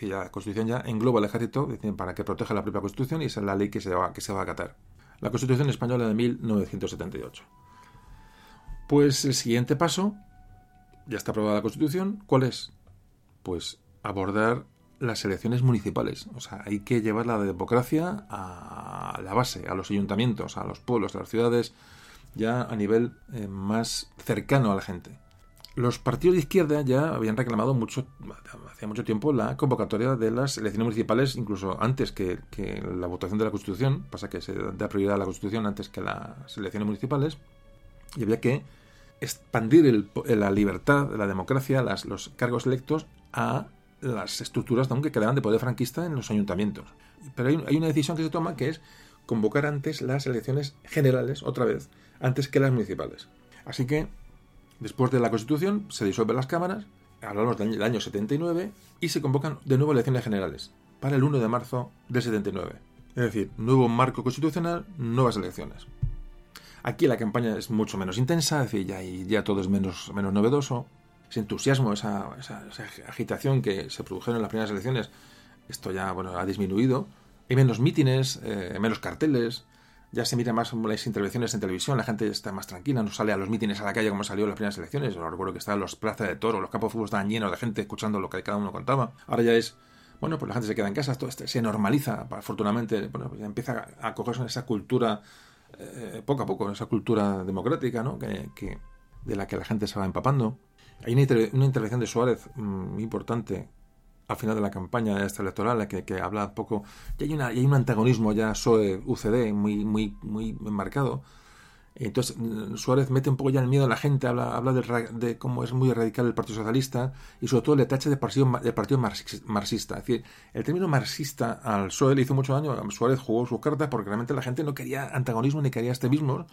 la Constitución ya engloba el ejército para que proteja la propia Constitución y esa es la ley que se va, que se va a acatar la Constitución Española de 1978. Pues el siguiente paso, ya está aprobada la Constitución, ¿cuál es? Pues abordar las elecciones municipales. O sea, hay que llevar la democracia a la base, a los ayuntamientos, a los pueblos, a las ciudades, ya a nivel eh, más cercano a la gente. Los partidos de izquierda ya habían reclamado mucho, hacía mucho tiempo la convocatoria de las elecciones municipales, incluso antes que, la votación de la Constitución. Pasa que se da prioridad a la Constitución antes que las elecciones municipales. Y había que expandir la libertad, la democracia, los cargos electos a las estructuras aunque quedaban de poder franquista en los ayuntamientos. Pero hay, hay una decisión que se toma que es convocar antes las elecciones generales, otra vez, antes que las municipales. Así que Después de la Constitución se disuelven las cámaras, hablamos del año 79, y se convocan de nuevo elecciones generales, para el 1 de marzo del 79. Es decir, nuevo marco constitucional, nuevas elecciones. Aquí la campaña es mucho menos intensa, es decir, ya, ya todo es menos, menos novedoso. Ese entusiasmo, esa, agitación que se produjeron en las primeras elecciones, esto ya bueno, ha disminuido. Hay menos mítines, eh, menos carteles, ya se mira más las intervenciones en televisión, la gente está más tranquila, no sale a los mítines a la calle como salió en las primeras elecciones. Recuerdo que estaban los plazas de toro, los campos de fútbol estaban llenos de gente escuchando lo que cada uno contaba. Ahora ya es, bueno, pues la gente se queda en casa, todo este, se normaliza, afortunadamente, bueno, pues empieza a cogerse esa cultura, eh, poco a poco, esa cultura democrática, ¿no? Que, de la que la gente se va empapando. Hay una, intervención de Suárez mm, muy importante al final de la campaña esta electoral, que, que habla un poco, y hay, una, un antagonismo ya PSOE-UCD muy, muy, muy marcado. Entonces mm, Suárez mete un poco ya el miedo a la gente, habla, habla de, cómo es muy radical el Partido Socialista y sobre todo le tacha de partido, de partido marxista. Es decir, el término marxista al PSOE le hizo mucho daño. Suárez jugó sus cartas porque realmente la gente no quería antagonismo ni quería extremismo.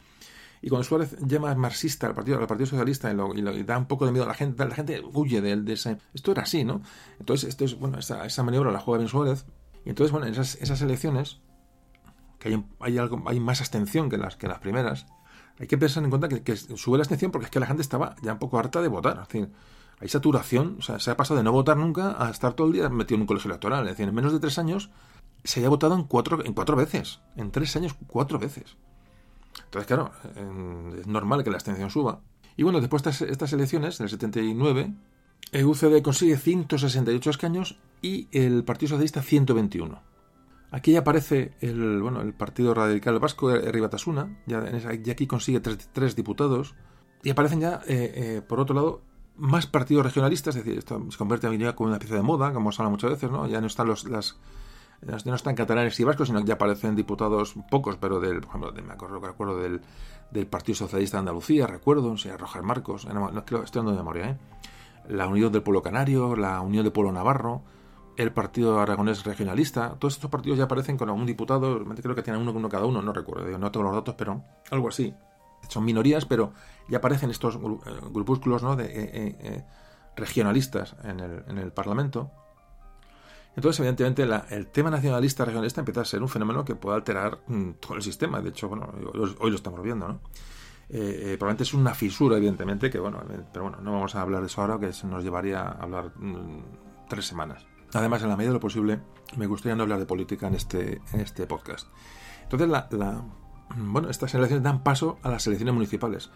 Y cuando Suárez llama marxista al Partido, al partido Socialista y, da un poco de miedo a la gente, la gente huye de, de ese... Esto era así, ¿no? Entonces, esto es, bueno, esa, maniobra la juega bien Suárez. Y entonces, bueno, en esas, esas elecciones, que hay, hay, algo, hay más abstención que las, que las primeras, hay que pensar en cuenta que, sube la abstención porque es que la gente estaba ya un poco harta de votar. Es hay saturación, o sea, se ha pasado de no votar nunca a estar todo el día metido en un colegio electoral. Es decir, en menos de tres años se haya votado en cuatro, en cuatro veces. En tres años, cuatro veces. Entonces, claro, es normal que la abstención suba. Y bueno, después de estas, elecciones, en el 79, el UCD consigue 168 escaños y el Partido Socialista 121. Aquí ya aparece el, bueno, el Partido Radical Vasco, Ribatasuna, ya, ya aquí consigue tres, diputados, y aparecen ya, eh, eh, por otro lado, más partidos regionalistas, es decir, esto se convierte en una pieza de moda, como se habla muchas veces, ¿no? Ya no están los, las, no están catalanes y vascos, sino que ya aparecen diputados pocos, pero del, por ejemplo, me acuerdo, recuerdo del, del, Partido Socialista de Andalucía, recuerdo, o sea, Marcos, no, estoy dando de memoria, ¿eh? la Unión del Pueblo Canario, la Unión del Pueblo Navarro, el Partido Aragonés Regionalista. Todos estos partidos ya aparecen con algún diputado, realmente creo que tienen uno, uno cada uno, no recuerdo, no tengo los datos, pero algo así. Son minorías, pero ya aparecen estos eh, grupúsculos ¿no? de, eh, eh, regionalistas en el, en el Parlamento. Entonces, evidentemente, el tema nacionalista regionalista empieza a ser un fenómeno que puede alterar mm, todo el sistema. De hecho, bueno, hoy, lo estamos viendo, ¿no? probablemente es una fisura, evidentemente, que bueno, pero bueno, no vamos a hablar de eso ahora, que se nos llevaría a hablar mm, tres semanas. Además, en la medida de lo posible, me gustaría no hablar de política en este, en este podcast. Entonces, la, bueno, estas elecciones dan paso a las elecciones municipales.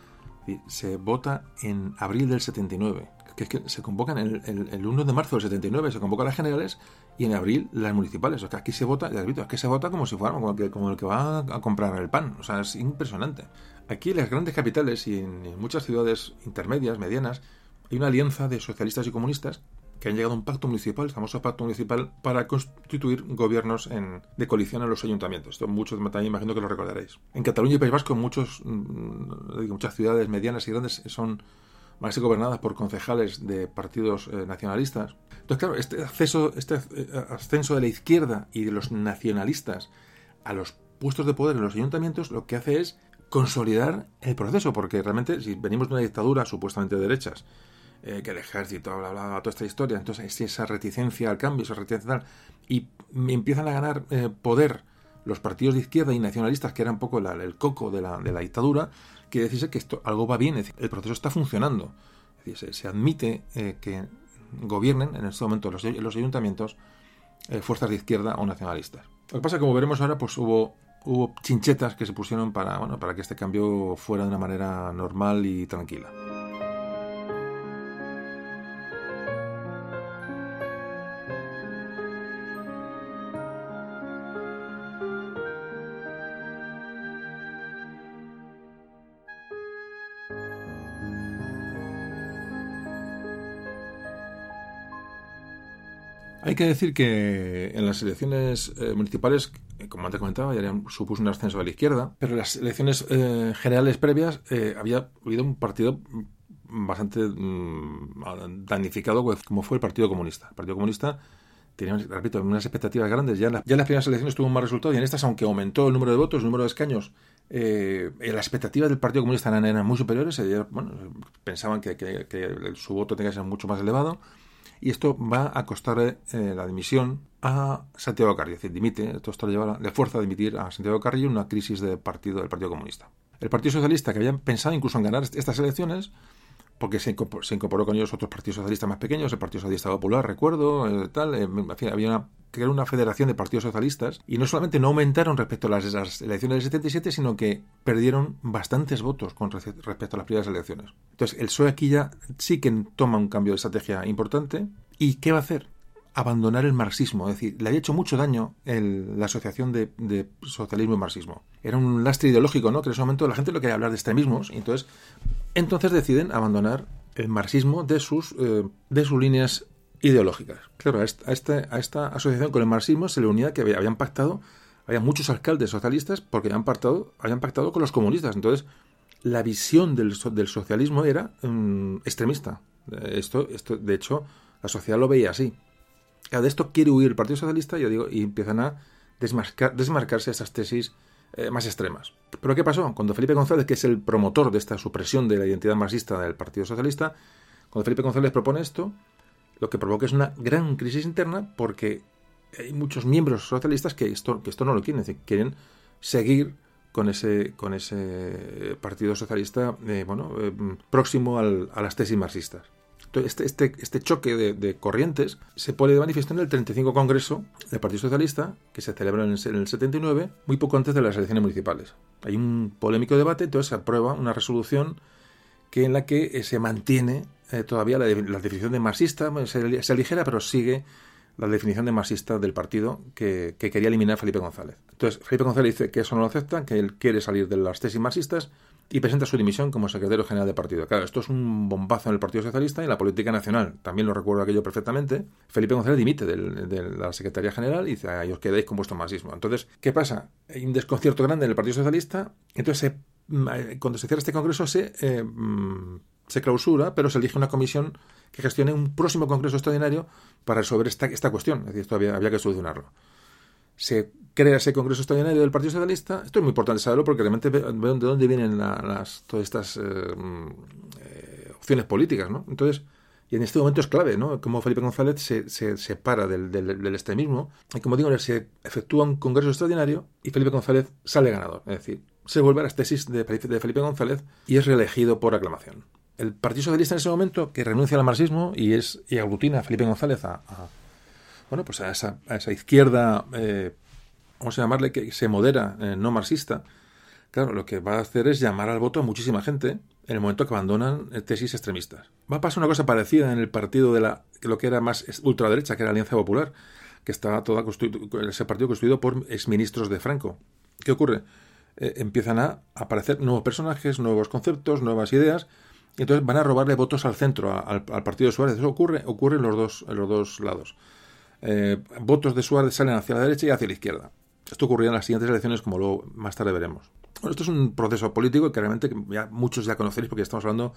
Se vota en abril del 79, que que se convocan el, el, 1 de marzo del 79, se convocan las generales y en abril las municipales. O sea, aquí se vota, ya es que se vota como si fuera como el, que, como el que va a comprar el pan. O sea, es impresionante. Aquí en las grandes capitales y en muchas ciudades intermedias, medianas, hay una alianza de socialistas y comunistas que han llegado a un pacto municipal, el famoso pacto municipal, para constituir gobiernos de coalición en los ayuntamientos. Esto muchos también imagino que lo recordaréis. En Cataluña y País Vasco, muchos, mm, muchas ciudades medianas y grandes son más gobernadas por concejales de partidos eh, nacionalistas. Entonces, claro, este, acceso, este eh, ascenso de la izquierda y de los nacionalistas a los puestos de poder en los ayuntamientos lo que hace es consolidar el proceso, porque realmente si venimos de una dictadura supuestamente de derechas, eh, que el ejército, bla, bla, bla, toda esta historia. Entonces, esa reticencia al cambio, esa reticencia tal, y empiezan a ganar poder los partidos de izquierda y nacionalistas, que eran un poco el coco de la, de la dictadura, quiere decirse que esto algo va bien, es decir, el proceso está funcionando. Se, admite eh, que gobiernen en este momento los, los ayuntamientos fuerzas de izquierda o nacionalistas. Lo que pasa como veremos ahora, pues hubo hubo chinchetas que se pusieron para, bueno, para que este cambio fuera de una manera normal y tranquila. Que decir que en las elecciones eh, municipales, eh, como antes comentaba, ya supuso un ascenso de la izquierda, pero en las elecciones eh, generales previas había habido un partido bastante mm, damnificado como fue el Partido Comunista. El Partido Comunista tenía, repito, unas expectativas grandes. Ya, ya en las primeras elecciones tuvo un mal resultado y en estas, aunque aumentó el número de votos, el número de escaños, las expectativas del Partido Comunista eran, muy superiores. bueno, pensaban que su voto tenía que ser mucho más elevado y esto va a costar eh, la dimisión a Santiago Carrillo, es decir, dimite, esto lo lleva de fuerza a dimitir a Santiago Carrillo una crisis de partido, del Partido Comunista. El Partido Socialista, que había pensado incluso en ganar estas elecciones, porque se incorporó, con ellos otros partidos socialistas más pequeños, el Partido Socialista Popular, recuerdo, eh, tal, eh, había una, una federación de partidos socialistas y no solamente no aumentaron respecto a las, elecciones del 77, sino que perdieron bastantes votos con respecto a las primeras elecciones. Entonces, el PSOE aquí ya sí que toma un cambio de estrategia importante. ¿Y qué va a hacer? Abandonar el marxismo. Es decir, le había hecho mucho daño la asociación de, socialismo y marxismo. Era un lastre ideológico, ¿no? Que en ese momento la gente lo quería hablar de extremismos. Entonces, entonces deciden abandonar el marxismo de sus, eh, de sus líneas ideológicas. Claro, a esta, a, esta, asociación con el marxismo se le unía que habían pactado, había muchos alcaldes socialistas porque habían pactado, habían pactado con los comunistas. Entonces, la visión del, del socialismo era mm, extremista. Esto, esto, de hecho, la sociedad lo veía así. De esto quiere huir el Partido Socialista yo digo, y empiezan a desmarcar, desmarcarse esas tesis eh, más extremas. Pero ¿qué pasó? Cuando Felipe González, que es el promotor de esta supresión de la identidad marxista del Partido Socialista, cuando Felipe González propone esto, lo que provoca es una gran crisis interna porque hay muchos miembros socialistas que esto, no lo quieren, quieren seguir con ese, con ese partido socialista eh, bueno, eh, próximo a las tesis marxistas. Este, este, este choque de, corrientes se pone de manifiesto en el 35 Congreso del Partido Socialista, que se celebra en el, en el 79, muy poco antes de las elecciones municipales. Hay un polémico debate, entonces se aprueba una resolución que en la que eh, se mantiene eh, todavía la, definición de marxista, se, se, aligera, pero sigue la definición de marxista del partido que, quería eliminar Felipe González. Entonces, Felipe González dice que eso no lo acepta, que él quiere salir de las tesis marxistas y presenta su dimisión como secretario general del partido. Claro, esto es un bombazo en el Partido Socialista y en la política nacional. También lo recuerdo aquello perfectamente. Felipe González dimite de la Secretaría General y dice, ahí os quedáis con vuestro marxismo. Entonces, ¿qué pasa? Hay un desconcierto grande en el Partido Socialista. Entonces, cuando se cierra este congreso se, eh, mm, se clausura, pero se elige una comisión que gestione un próximo Congreso Extraordinario para resolver esta, esta cuestión. Es decir, esto había, había que solucionarlo. Se crea ese Congreso Extraordinario del Partido Socialista. Esto es muy importante saberlo porque realmente veo de dónde vienen las, todas estas eh, eh, opciones políticas, ¿no? Entonces, y en este momento es clave, ¿no? Cómo Felipe González se, se separa del, del, extremismo. Y como digo, se efectúa un congreso extraordinario y Felipe González sale ganador. Es decir, se vuelve a las tesis de, Felipe González y es reelegido por aclamación. El Partido Socialista en ese momento, que renuncia al marxismo y es y aglutina a Felipe González a, a bueno, pues a esa, a esa izquierda, eh, vamos a llamarle que se modera, eh, no marxista, claro, lo que va a hacer es llamar al voto a muchísima gente en el momento que abandonan tesis extremistas. Va a pasar una cosa parecida en el partido de la lo que era más ultraderecha, que era Alianza Popular, que estaba toda ese partido construido por exministros de Franco. ¿Qué ocurre? Eh, empiezan a aparecer nuevos personajes, nuevos conceptos, nuevas ideas, y entonces van a robarle votos al centro, al, partido de Suárez. Eso ocurre, ocurre en los dos, en los dos lados. Eh, votos de Suárez salen hacia la derecha y hacia la izquierda. Esto ocurría en las siguientes elecciones, como luego más tarde veremos. Bueno, esto es un proceso político que realmente muchos ya conoceréis porque estamos hablando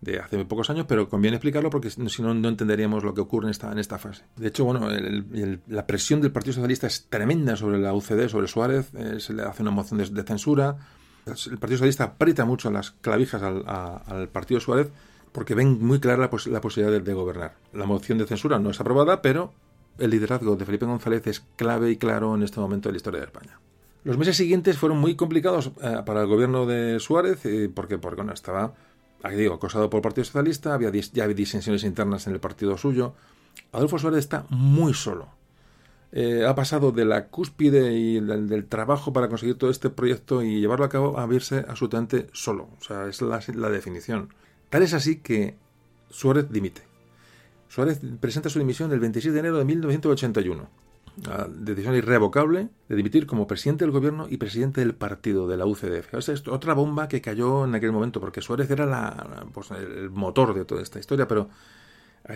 de hace muy pocos años, pero conviene explicarlo porque si no, no entenderíamos lo que ocurre en esta, en esta fase. De hecho, bueno, la presión del Partido Socialista es tremenda sobre la UCD, sobre Suárez, eh, se le hace una moción de, censura. El Partido Socialista aprieta mucho las clavijas al, Partido Suárez porque ven muy clara la, la posibilidad de, de, gobernar. La moción de censura no es aprobada, pero el liderazgo de Felipe González es clave y claro en este momento de la historia de España. Los meses siguientes fueron muy complicados eh, para el gobierno de Suárez eh, porque, estaba, digo, acosado por el Partido Socialista, había ya había disensiones internas en el partido suyo. Adolfo Suárez está muy solo. Eh, ha pasado de la cúspide y del, trabajo para conseguir todo este proyecto y llevarlo a cabo a verse absolutamente solo. O sea, es la definición. Tal es así que Suárez dimite. Suárez presenta su dimisión el 26 de enero de 1981 la decisión irrevocable de dimitir como presidente del gobierno y presidente del partido de la UCD. Esa es otra bomba que cayó en aquel momento, porque Suárez era la, pues, el motor de toda esta historia, pero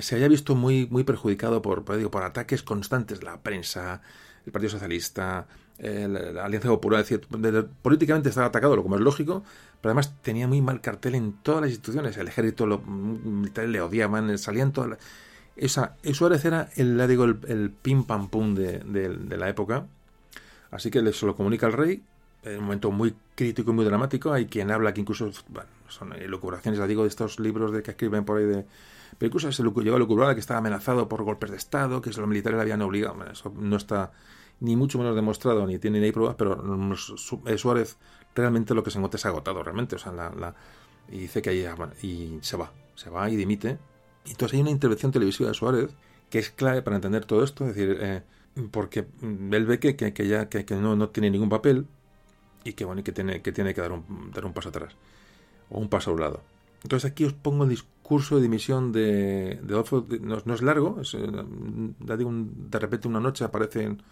se había visto muy, muy perjudicado por, por, digo, por ataques constantes la prensa, el Partido Socialista, eh, la, Alianza Popular. Es decir, de, de, políticamente estaba atacado, lo como es lógico, pero además tenía muy mal cartel en todas las instituciones. El ejército, los militares le odiaban, salían todas esa, Suárez era el, digo, el, pim pam pum de, la época. Así que se lo comunica al rey, en un momento muy crítico y muy dramático. Hay quien habla que incluso, son elucubraciones, la digo, de estos libros de que escriben por ahí de. Pero incluso se llegó a lucubrar que estaba amenazado por golpes de Estado, que los militares le habían obligado. Bueno, eso no está ni mucho menos demostrado, ni tiene ni pruebas, pero Suárez realmente lo que se encuentra es agotado, realmente. O sea, la, la, y dice que ahí, y se va, se va y dimite entonces hay una intervención televisiva de Suárez que es clave para entender todo esto, es decir, eh, porque él ve que, que, ya que, que, no, no tiene ningún papel y que bueno y que tiene que tiene que dar un, dar un paso atrás o un paso a un lado. Entonces aquí os pongo el discurso de dimisión de, de Adolfo, no, es largo, eh, de repente una noche aparece en,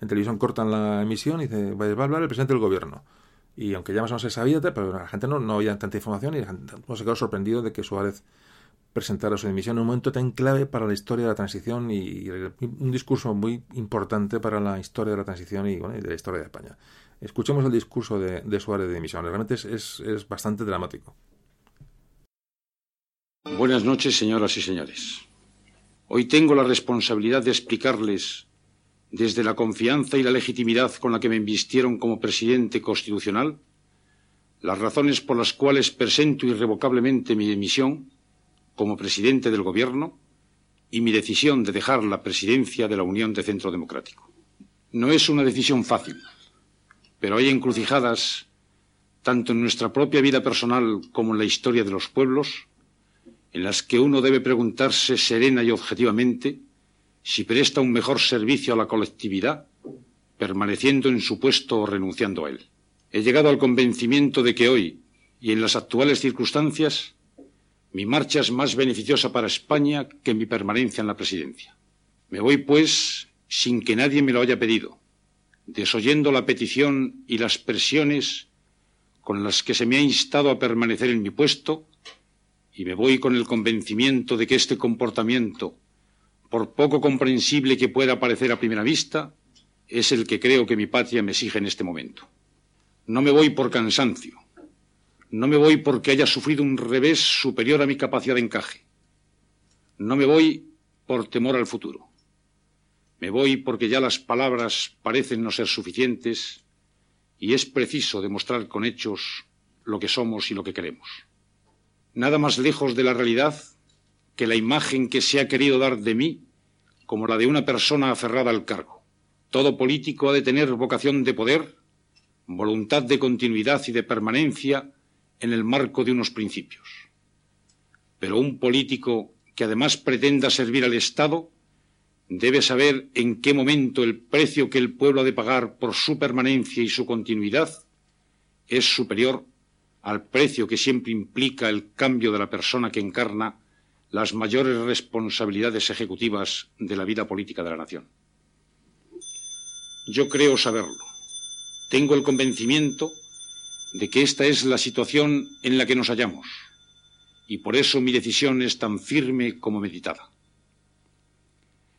en, televisión, cortan la emisión y dice, va a hablar el presidente del gobierno. Y aunque ya más o menos se sabía, pero la gente no, no había tanta información y la gente no se quedó sorprendido de que Suárez presentara su dimisión en un momento tan clave para la historia de la transición y, un discurso muy importante para la historia de la transición y, bueno, y de la historia de España. Escuchemos el discurso de, Suárez de dimisión. Realmente es, es bastante dramático.
Buenas noches, señoras y señores. Hoy tengo la responsabilidad de explicarles, desde la confianza y la legitimidad con la que me invistieron como presidente constitucional, las razones por las cuales presento irrevocablemente mi dimisión como presidente del Gobierno y mi decisión de dejar la presidencia de la Unión de Centro Democrático. No es una decisión fácil, pero hay encrucijadas, tanto en nuestra propia vida personal como en la historia de los pueblos, en las que uno debe preguntarse serena y objetivamente si presta un mejor servicio a la colectividad, permaneciendo en su puesto o renunciando a él. He llegado al convencimiento de que hoy, y en las actuales circunstancias, mi marcha es más beneficiosa para España que mi permanencia en la presidencia. Me voy, pues, sin que nadie me lo haya pedido, desoyendo la petición y las presiones con las que se me ha instado a permanecer en mi puesto, y me voy con el convencimiento de que este comportamiento, por poco comprensible que pueda parecer a primera vista, es el que creo que mi patria me exige en este momento. No me voy por cansancio, no me voy porque haya sufrido un revés superior a mi capacidad de encaje. No me voy por temor al futuro. Me voy porque ya las palabras parecen no ser suficientes y es preciso demostrar con hechos lo que somos y lo que queremos. Nada más lejos de la realidad que la imagen que se ha querido dar de mí como la de una persona aferrada al cargo. Todo político ha de tener vocación de poder, voluntad de continuidad y de permanencia en el marco de unos principios. Pero un político que además pretenda servir al Estado debe saber en qué momento el precio que el pueblo ha de pagar por su permanencia y su continuidad es superior al precio que siempre implica el cambio de la persona que encarna las mayores responsabilidades ejecutivas de la vida política de la nación. Yo creo saberlo. Tengo el convencimiento de que esta es la situación en la que nos hallamos, y por eso mi decisión es tan firme como meditada.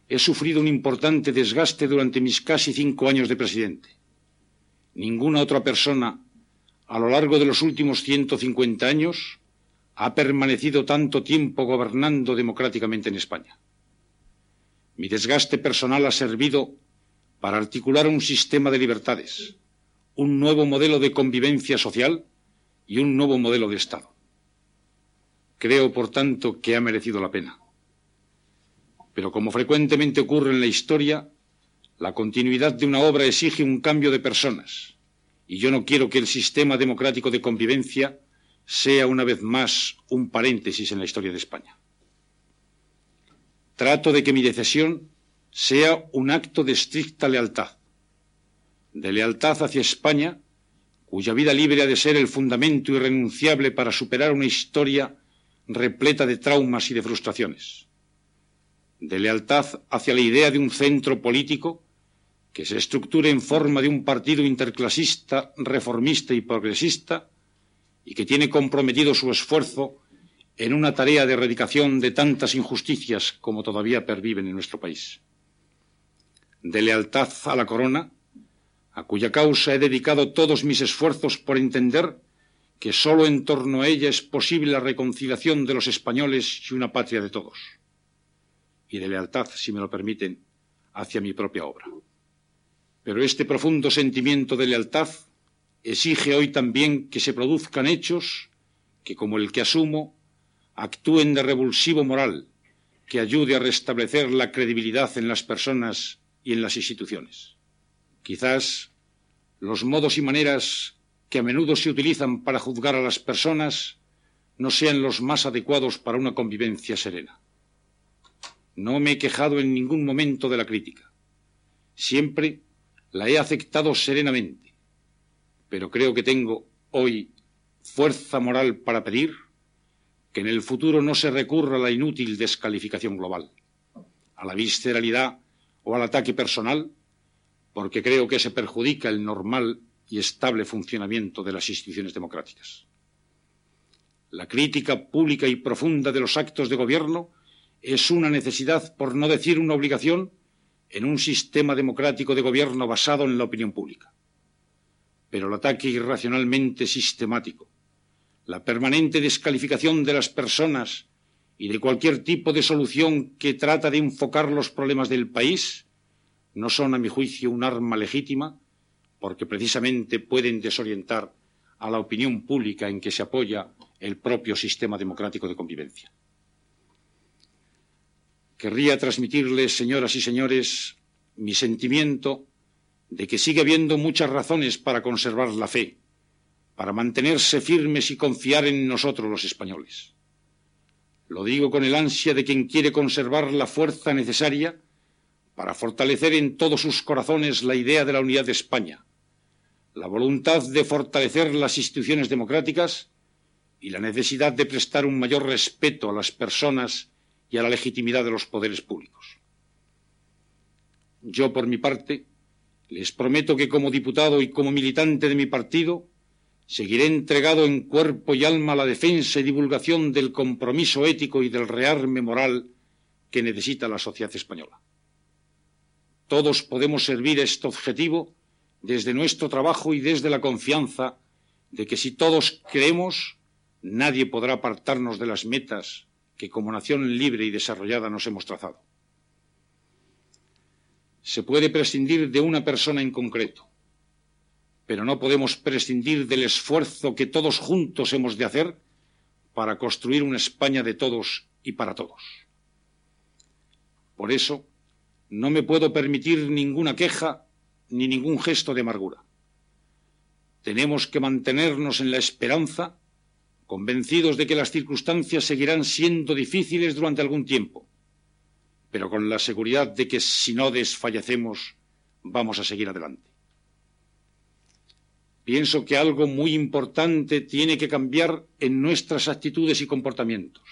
He sufrido un importante desgaste durante mis casi cinco años de presidente. Ninguna otra persona a lo largo de los últimos 150 años ha permanecido tanto tiempo gobernando democráticamente en España. Mi desgaste personal ha servido para articular un sistema de libertades, un nuevo modelo de convivencia social y un nuevo modelo de Estado. Creo, por tanto, que ha merecido la pena. Pero como frecuentemente ocurre en la historia, la continuidad de una obra exige un cambio de personas, y yo no quiero que el sistema democrático de convivencia sea una vez más un paréntesis en la historia de España. Trato de que mi decisión sea un acto de estricta lealtad, de lealtad hacia España, cuya vida libre ha de ser el fundamento irrenunciable para superar una historia repleta de traumas y de frustraciones de lealtad hacia la idea de un centro político que se estructure en forma de un partido interclasista, reformista y progresista, y que tiene comprometido su esfuerzo en una tarea de erradicación de tantas injusticias como todavía perviven en nuestro país. De lealtad a la corona, a cuya causa he dedicado todos mis esfuerzos por entender que sólo en torno a ella es posible la reconciliación de los españoles y una patria de todos y de lealtad, si me lo permiten, hacia mi propia obra. Pero este profundo sentimiento de lealtad exige hoy también que se produzcan hechos que, como el que asumo, actúen de revulsivo moral, que ayude a restablecer la credibilidad en las personas y en las instituciones. Quizás los modos y maneras que a menudo se utilizan para juzgar a las personas no sean los más adecuados para una convivencia serena. No me he quejado en ningún momento de la crítica. Siempre la he aceptado serenamente. Pero creo que tengo hoy fuerza moral para pedir que en el futuro no se recurra a la inútil descalificación global, a la visceralidad o al ataque personal, porque creo que se perjudica el normal y estable funcionamiento de las instituciones democráticas. La crítica pública y profunda de los actos de gobierno es una necesidad, por no decir una obligación, en un sistema democrático de gobierno basado en la opinión pública. Pero el ataque irracionalmente sistemático, la permanente descalificación de las personas y de cualquier tipo de solución que trata de enfocar los problemas del país, no son, a mi juicio, un arma legítima, porque precisamente pueden desorientar a la opinión pública en que se apoya el propio sistema democrático de convivencia. Querría transmitirles, señoras y señores, mi sentimiento de que sigue habiendo muchas razones para conservar la fe, para mantenerse firmes y confiar en nosotros los españoles. Lo digo con el ansia de quien quiere conservar la fuerza necesaria para fortalecer en todos sus corazones la idea de la unidad de España, la voluntad de fortalecer las instituciones democráticas y la necesidad de prestar un mayor respeto a las personas y a la legitimidad de los poderes públicos. Yo, por mi parte, les prometo que como diputado y como militante de mi partido, seguiré entregado en cuerpo y alma a la defensa y divulgación del compromiso ético y del rearme moral que necesita la sociedad española. Todos podemos servir a este objetivo desde nuestro trabajo y desde la confianza de que si todos creemos, nadie podrá apartarnos de las metas que como nación libre y desarrollada nos hemos trazado. Se puede prescindir de una persona en concreto, pero no podemos prescindir del esfuerzo que todos juntos hemos de hacer para construir una España de todos y para todos. Por eso, no me puedo permitir ninguna queja ni ningún gesto de amargura. Tenemos que mantenernos en la esperanza, convencidos de que las circunstancias seguirán siendo difíciles durante algún tiempo, pero con la seguridad de que si no desfallecemos, vamos a seguir adelante. Pienso que algo muy importante tiene que cambiar en nuestras actitudes y comportamientos.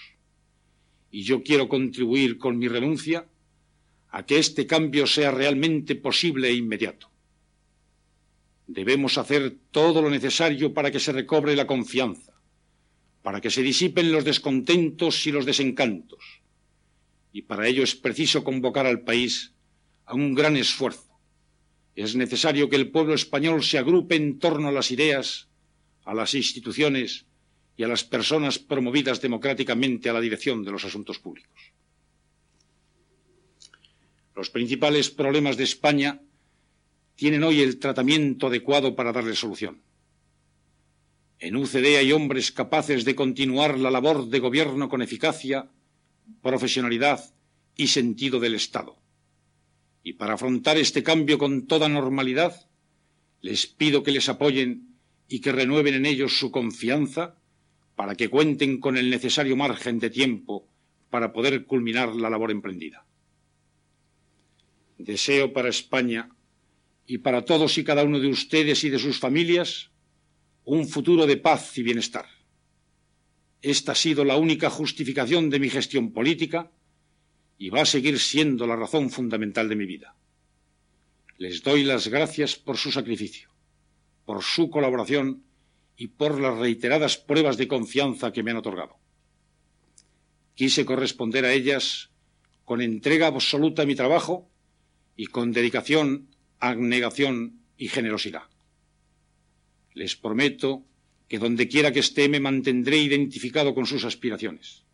Y yo quiero contribuir con mi renuncia a que este cambio sea realmente posible e inmediato. Debemos hacer todo lo necesario para que se recobre la confianza, para que se disipen los descontentos y los desencantos. Y para ello es preciso convocar al país a un gran esfuerzo. Es necesario que el pueblo español se agrupe en torno a las ideas, a las instituciones y a las personas promovidas democráticamente a la dirección de los asuntos públicos. Los principales problemas de España tienen hoy el tratamiento adecuado para darle solución. En UCD hay hombres capaces de continuar la labor de gobierno con eficacia, profesionalidad y sentido del Estado. Y para afrontar este cambio con toda normalidad, les pido que les apoyen y que renueven en ellos su confianza para que cuenten con el necesario margen de tiempo para poder culminar la labor emprendida. Deseo para España y para todos y cada uno de ustedes y de sus familias un futuro de paz y bienestar. Esta ha sido la única justificación de mi gestión política y va a seguir siendo la razón fundamental de mi vida. Les doy las gracias por su sacrificio, por su colaboración y por las reiteradas pruebas de confianza que me han otorgado. Quise corresponder a ellas con entrega absoluta a mi trabajo y con dedicación abnegación y generosidad. Les prometo que donde quiera que esté me mantendré identificado con sus aspiraciones,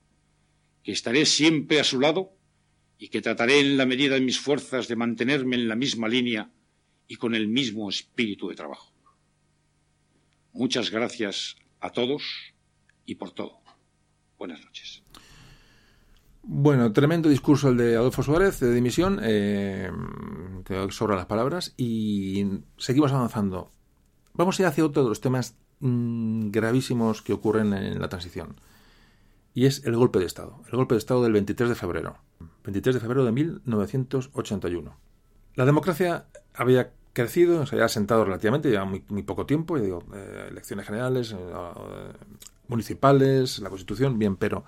que estaré siempre a su lado y que trataré en la medida de mis fuerzas de mantenerme en la misma línea y con el mismo espíritu de trabajo. Muchas gracias a todos y por todo. Buenas noches.
Bueno, tremendo discurso el de Adolfo Suárez de dimisión. Eh, que sobran las palabras. Y seguimos avanzando. Vamos a ir hacia otro de los temas mmm, gravísimos que ocurren en la transición. Y es el golpe de Estado. El golpe de Estado del 23 de febrero. 23 de febrero de 1981. La democracia había crecido, se había sentado relativamente, lleva muy, poco tiempo, digo, eh, elecciones generales, eh, municipales, la Constitución, bien, pero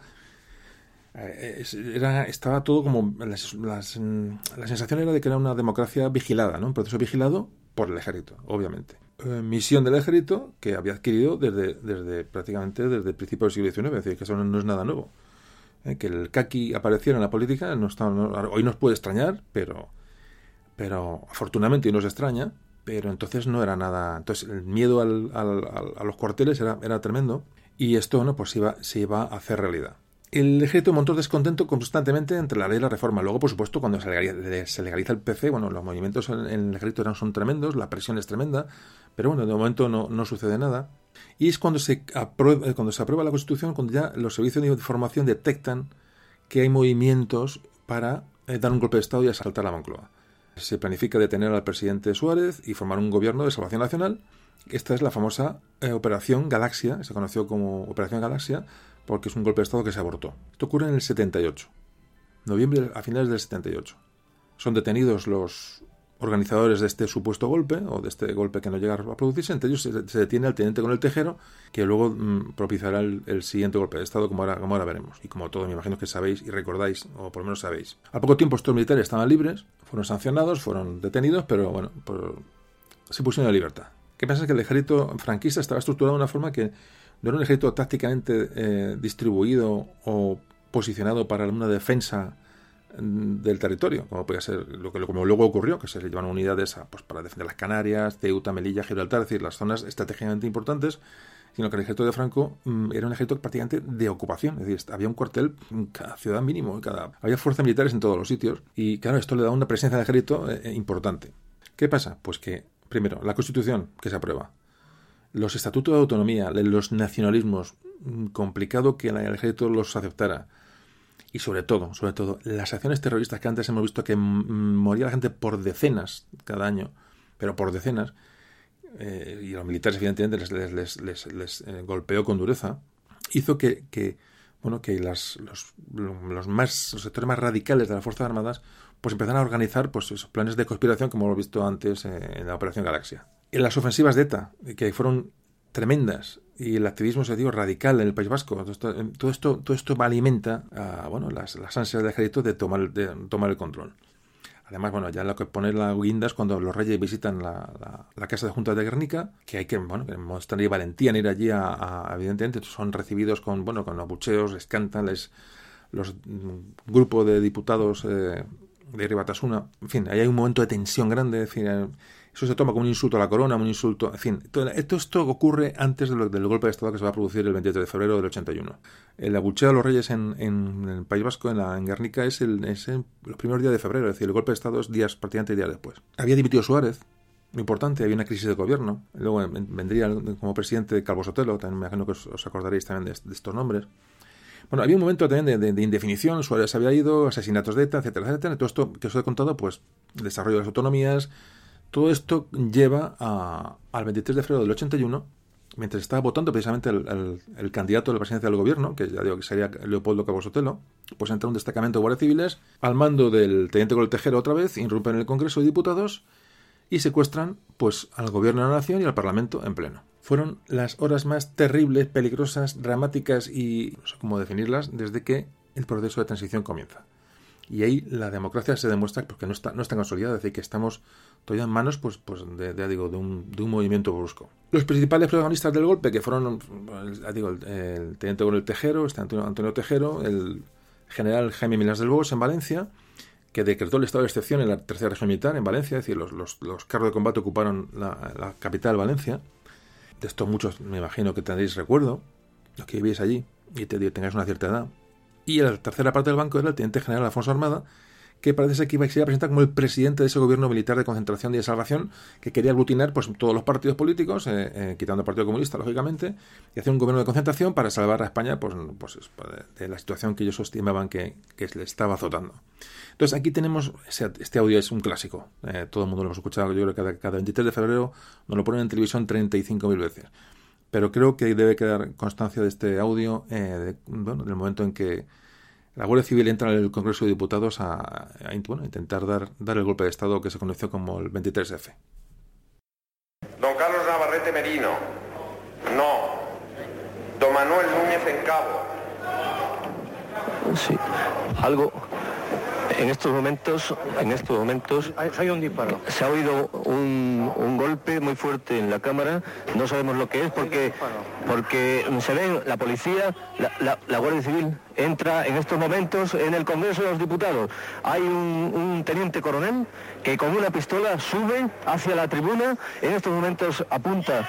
eh, era, estaba todo como. Las, las, la sensación era de que era una democracia vigilada, ¿no? Un proceso vigilado por el ejército, obviamente. Eh, misión del ejército que había adquirido desde, desde prácticamente desde el principio del siglo XIX, es decir, que eso no, es nada nuevo. Eh, que el kaki apareciera en la política no está, hoy nos puede extrañar, pero, pero afortunadamente hoy nos extraña, pero entonces no era nada. Entonces el miedo al, al, a los cuarteles era, era tremendo y esto no pues iba, se iba a hacer realidad el ejército montó descontento constantemente entre la ley y la reforma. Luego, por supuesto, cuando se legaliza, el PC, bueno, los movimientos en, el ejército eran, son tremendos, la presión es tremenda, pero bueno, de momento no, no sucede nada. Y es cuando se, aprueba, cuando se aprueba la Constitución, cuando ya los servicios de información detectan que hay movimientos para eh, dar un golpe de Estado y asaltar la Moncloa. Se planifica detener al presidente Suárez y formar un gobierno de salvación nacional. Esta es la famosa eh, Operación Galaxia, se conoció como Operación Galaxia, porque es un golpe de Estado que se abortó. Esto ocurre en el 78, noviembre a finales del 78. Son detenidos los organizadores de este supuesto golpe, o de este golpe que no llega a producirse, entre ellos se, detiene al teniente con el tejero, que luego mm, propiciará el, siguiente golpe de Estado, como ahora, como ahora veremos, y como todo me imagino que sabéis y recordáis, o por lo menos sabéis. A poco tiempo estos militares estaban libres, fueron sancionados, fueron detenidos, pero bueno, se pusieron a libertad. ¿Qué pasa? Que el ejército franquista estaba estructurado de una forma que no era un ejército tácticamente eh, distribuido o posicionado para una defensa mm, del territorio, como puede ser lo que luego ocurrió, que se le llevan unidades pues, para defender las Canarias, Ceuta, Melilla, Gibraltar, es decir, las zonas estratégicamente importantes, sino que el ejército de Franco mm, era un ejército prácticamente de ocupación, es decir, había un cuartel en cada ciudad mínimo, cada... había fuerzas militares en todos los sitios, y claro, esto le da una presencia de ejército eh, importante. ¿Qué pasa? Pues que, primero, la Constitución que se aprueba, los estatutos de autonomía, los nacionalismos, mm, complicado que el ejército los aceptara, y sobre todo, sobre todo, las acciones terroristas que antes hemos visto que moría la gente por decenas cada año, pero por decenas, eh, y los militares evidentemente les, les, eh, golpeó con dureza, hizo que, bueno, que las, los, los, más, los sectores más radicales de las Fuerzas Armadas pues empezaron a organizar pues, esos planes de conspiración como hemos visto antes eh, en la Operación Galaxia. En las ofensivas de ETA, que fueron tremendas y el activismo dio radical en el País Vasco. Todo esto, todo esto, todo esto alimenta a, bueno, las, las, ansias del ejército de tomar, de tomar el control. Además, bueno, ya lo que pone la guinda es cuando los reyes visitan la, la, casa de junta de Guernica, que hay que, bueno, que mostrar valentía en ir allí a, evidentemente, son recibidos con, bueno, con abucheos, les cantan, les, los mm, grupos de diputados eh, de Ribatasuna, en fin, ahí hay un momento de tensión grande, es decir, eso se toma como un insulto a la corona, un insulto. En fin, todo esto, esto ocurre antes del golpe de Estado que se va a producir el 23 de febrero del 81. El abucheo a los reyes en, el País Vasco, en, la, en Guernica, es, el, es los primeros días de febrero, es decir, el golpe de Estado es días, prácticamente días después. Había dimitido Suárez, muy importante, había una crisis de gobierno. Luego vendría como presidente Calvo Sotelo, también me imagino que os, acordaréis también de, estos nombres. Bueno, había un momento también de, indefinición, Suárez había ido, asesinatos de ETA, etcétera, etcétera. Todo esto que os he contado, pues, desarrollo de las autonomías, todo esto lleva a, al 23 de febrero del 81, mientras estaba votando precisamente el, candidato a la presidencia del gobierno, que ya digo que sería Leopoldo Cabo Sotelo, pues entra un destacamento de guardias civiles al mando del teniente con el tejero otra vez, irrumpen en el Congreso de Diputados y secuestran pues al gobierno de la nación y al Parlamento en pleno. Fueron las horas más terribles, peligrosas, dramáticas y no sé cómo definirlas desde que el proceso de transición comienza. Y ahí la democracia se demuestra porque no está, no está consolidada, es decir, que estamos todavía en manos pues, pues de, digo, de, un, de un movimiento brusco. Los principales protagonistas del golpe, que fueron digo, el, teniente el Tejero, este Antonio, Tejero, el general Jaime Milás del Bos en Valencia, que decretó el estado de excepción en la tercera región militar en Valencia, es decir, los, los, carros de combate ocuparon la, la, capital Valencia. De esto muchos me imagino que tendréis recuerdo, los que vivíais allí y te, tengáis una cierta edad. Y la tercera parte del banco era el teniente general Alfonso Armada, que parece ser que iba a, se presentar como el presidente de ese gobierno militar de concentración y de salvación que quería aglutinar pues, todos los partidos políticos, eh, eh, quitando el Partido Comunista, lógicamente, y hacer un gobierno de concentración para salvar a España pues, pues, de la situación que ellos estimaban que, que le estaba azotando. Entonces aquí tenemos, este audio es un clásico, eh, todo el mundo lo hemos escuchado, yo creo que cada, cada 23 de febrero nos lo ponen en televisión 35.000 veces pero creo que debe quedar constancia de este audio eh, bueno, del momento en que la Guardia Civil entra en el Congreso de Diputados a, intentar dar, dar el golpe de Estado que se conoció como el 23F.
Don Carlos Navarrete Merino, no. Don Manuel Núñez en Cabo.
Sí, algo en estos momentos, en estos momentos
hay un disparo.
Se ha oído un, golpe muy fuerte en la cámara. No sabemos lo que es porque porque se ve la policía, la, Guardia Civil entra en estos momentos en el Congreso de los Diputados. Hay un, un teniente coronel que con una pistola sube hacia la tribuna. En estos momentos apunta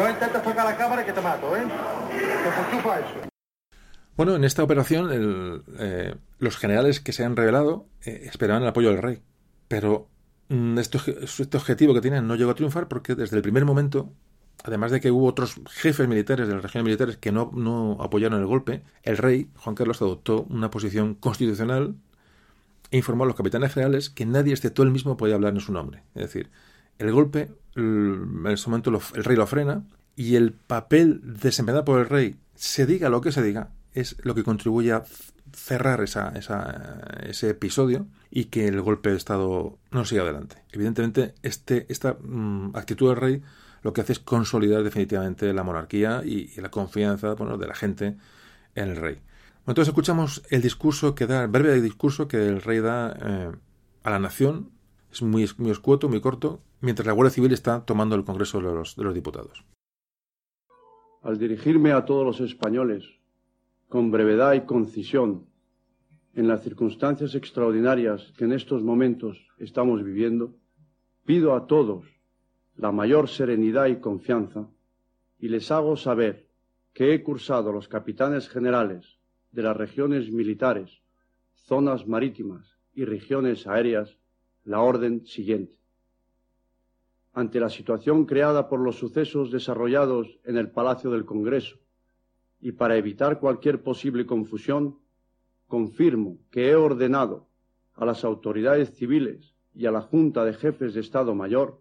No intentes tocar la cámara que te mato, ¿eh? eso.
Bueno, en esta operación eh, los generales que se han revelado eh, esperaban el apoyo del rey, pero mm, este, este, objetivo que tienen no llegó a triunfar porque desde el primer momento, además de que hubo otros jefes militares de las regiones militares que no, no apoyaron el golpe, el rey, Juan Carlos, adoptó una posición constitucional e informó a los capitanes generales que nadie excepto él mismo podía hablar en su nombre. Es decir, el golpe, en ese momento el rey lo frena y el papel desempeñado por el rey, se diga lo que se diga, es lo que contribuye a cerrar esa, esa, ese episodio y que el golpe de Estado no siga adelante. Evidentemente, este, esta mm, actitud del rey lo que hace es consolidar definitivamente la monarquía y, y la confianza bueno, de la gente en el rey. Entonces escuchamos el discurso que da, el breve discurso que el rey da eh, a la nación. Es muy, muy escueto, muy corto, mientras la Guardia Civil está tomando el Congreso de los, Diputados.
Al dirigirme a todos los españoles, con brevedad y concisión, en las circunstancias extraordinarias que en estos momentos estamos viviendo, pido a todos la mayor serenidad y confianza y les hago saber que he cursado los capitanes generales de las regiones militares, zonas marítimas y regiones aéreas la orden siguiente. Ante la situación creada por los sucesos desarrollados en el Palacio del Congreso y para evitar cualquier posible confusión, confirmo que he ordenado a las autoridades civiles y a la Junta de Jefes de Estado Mayor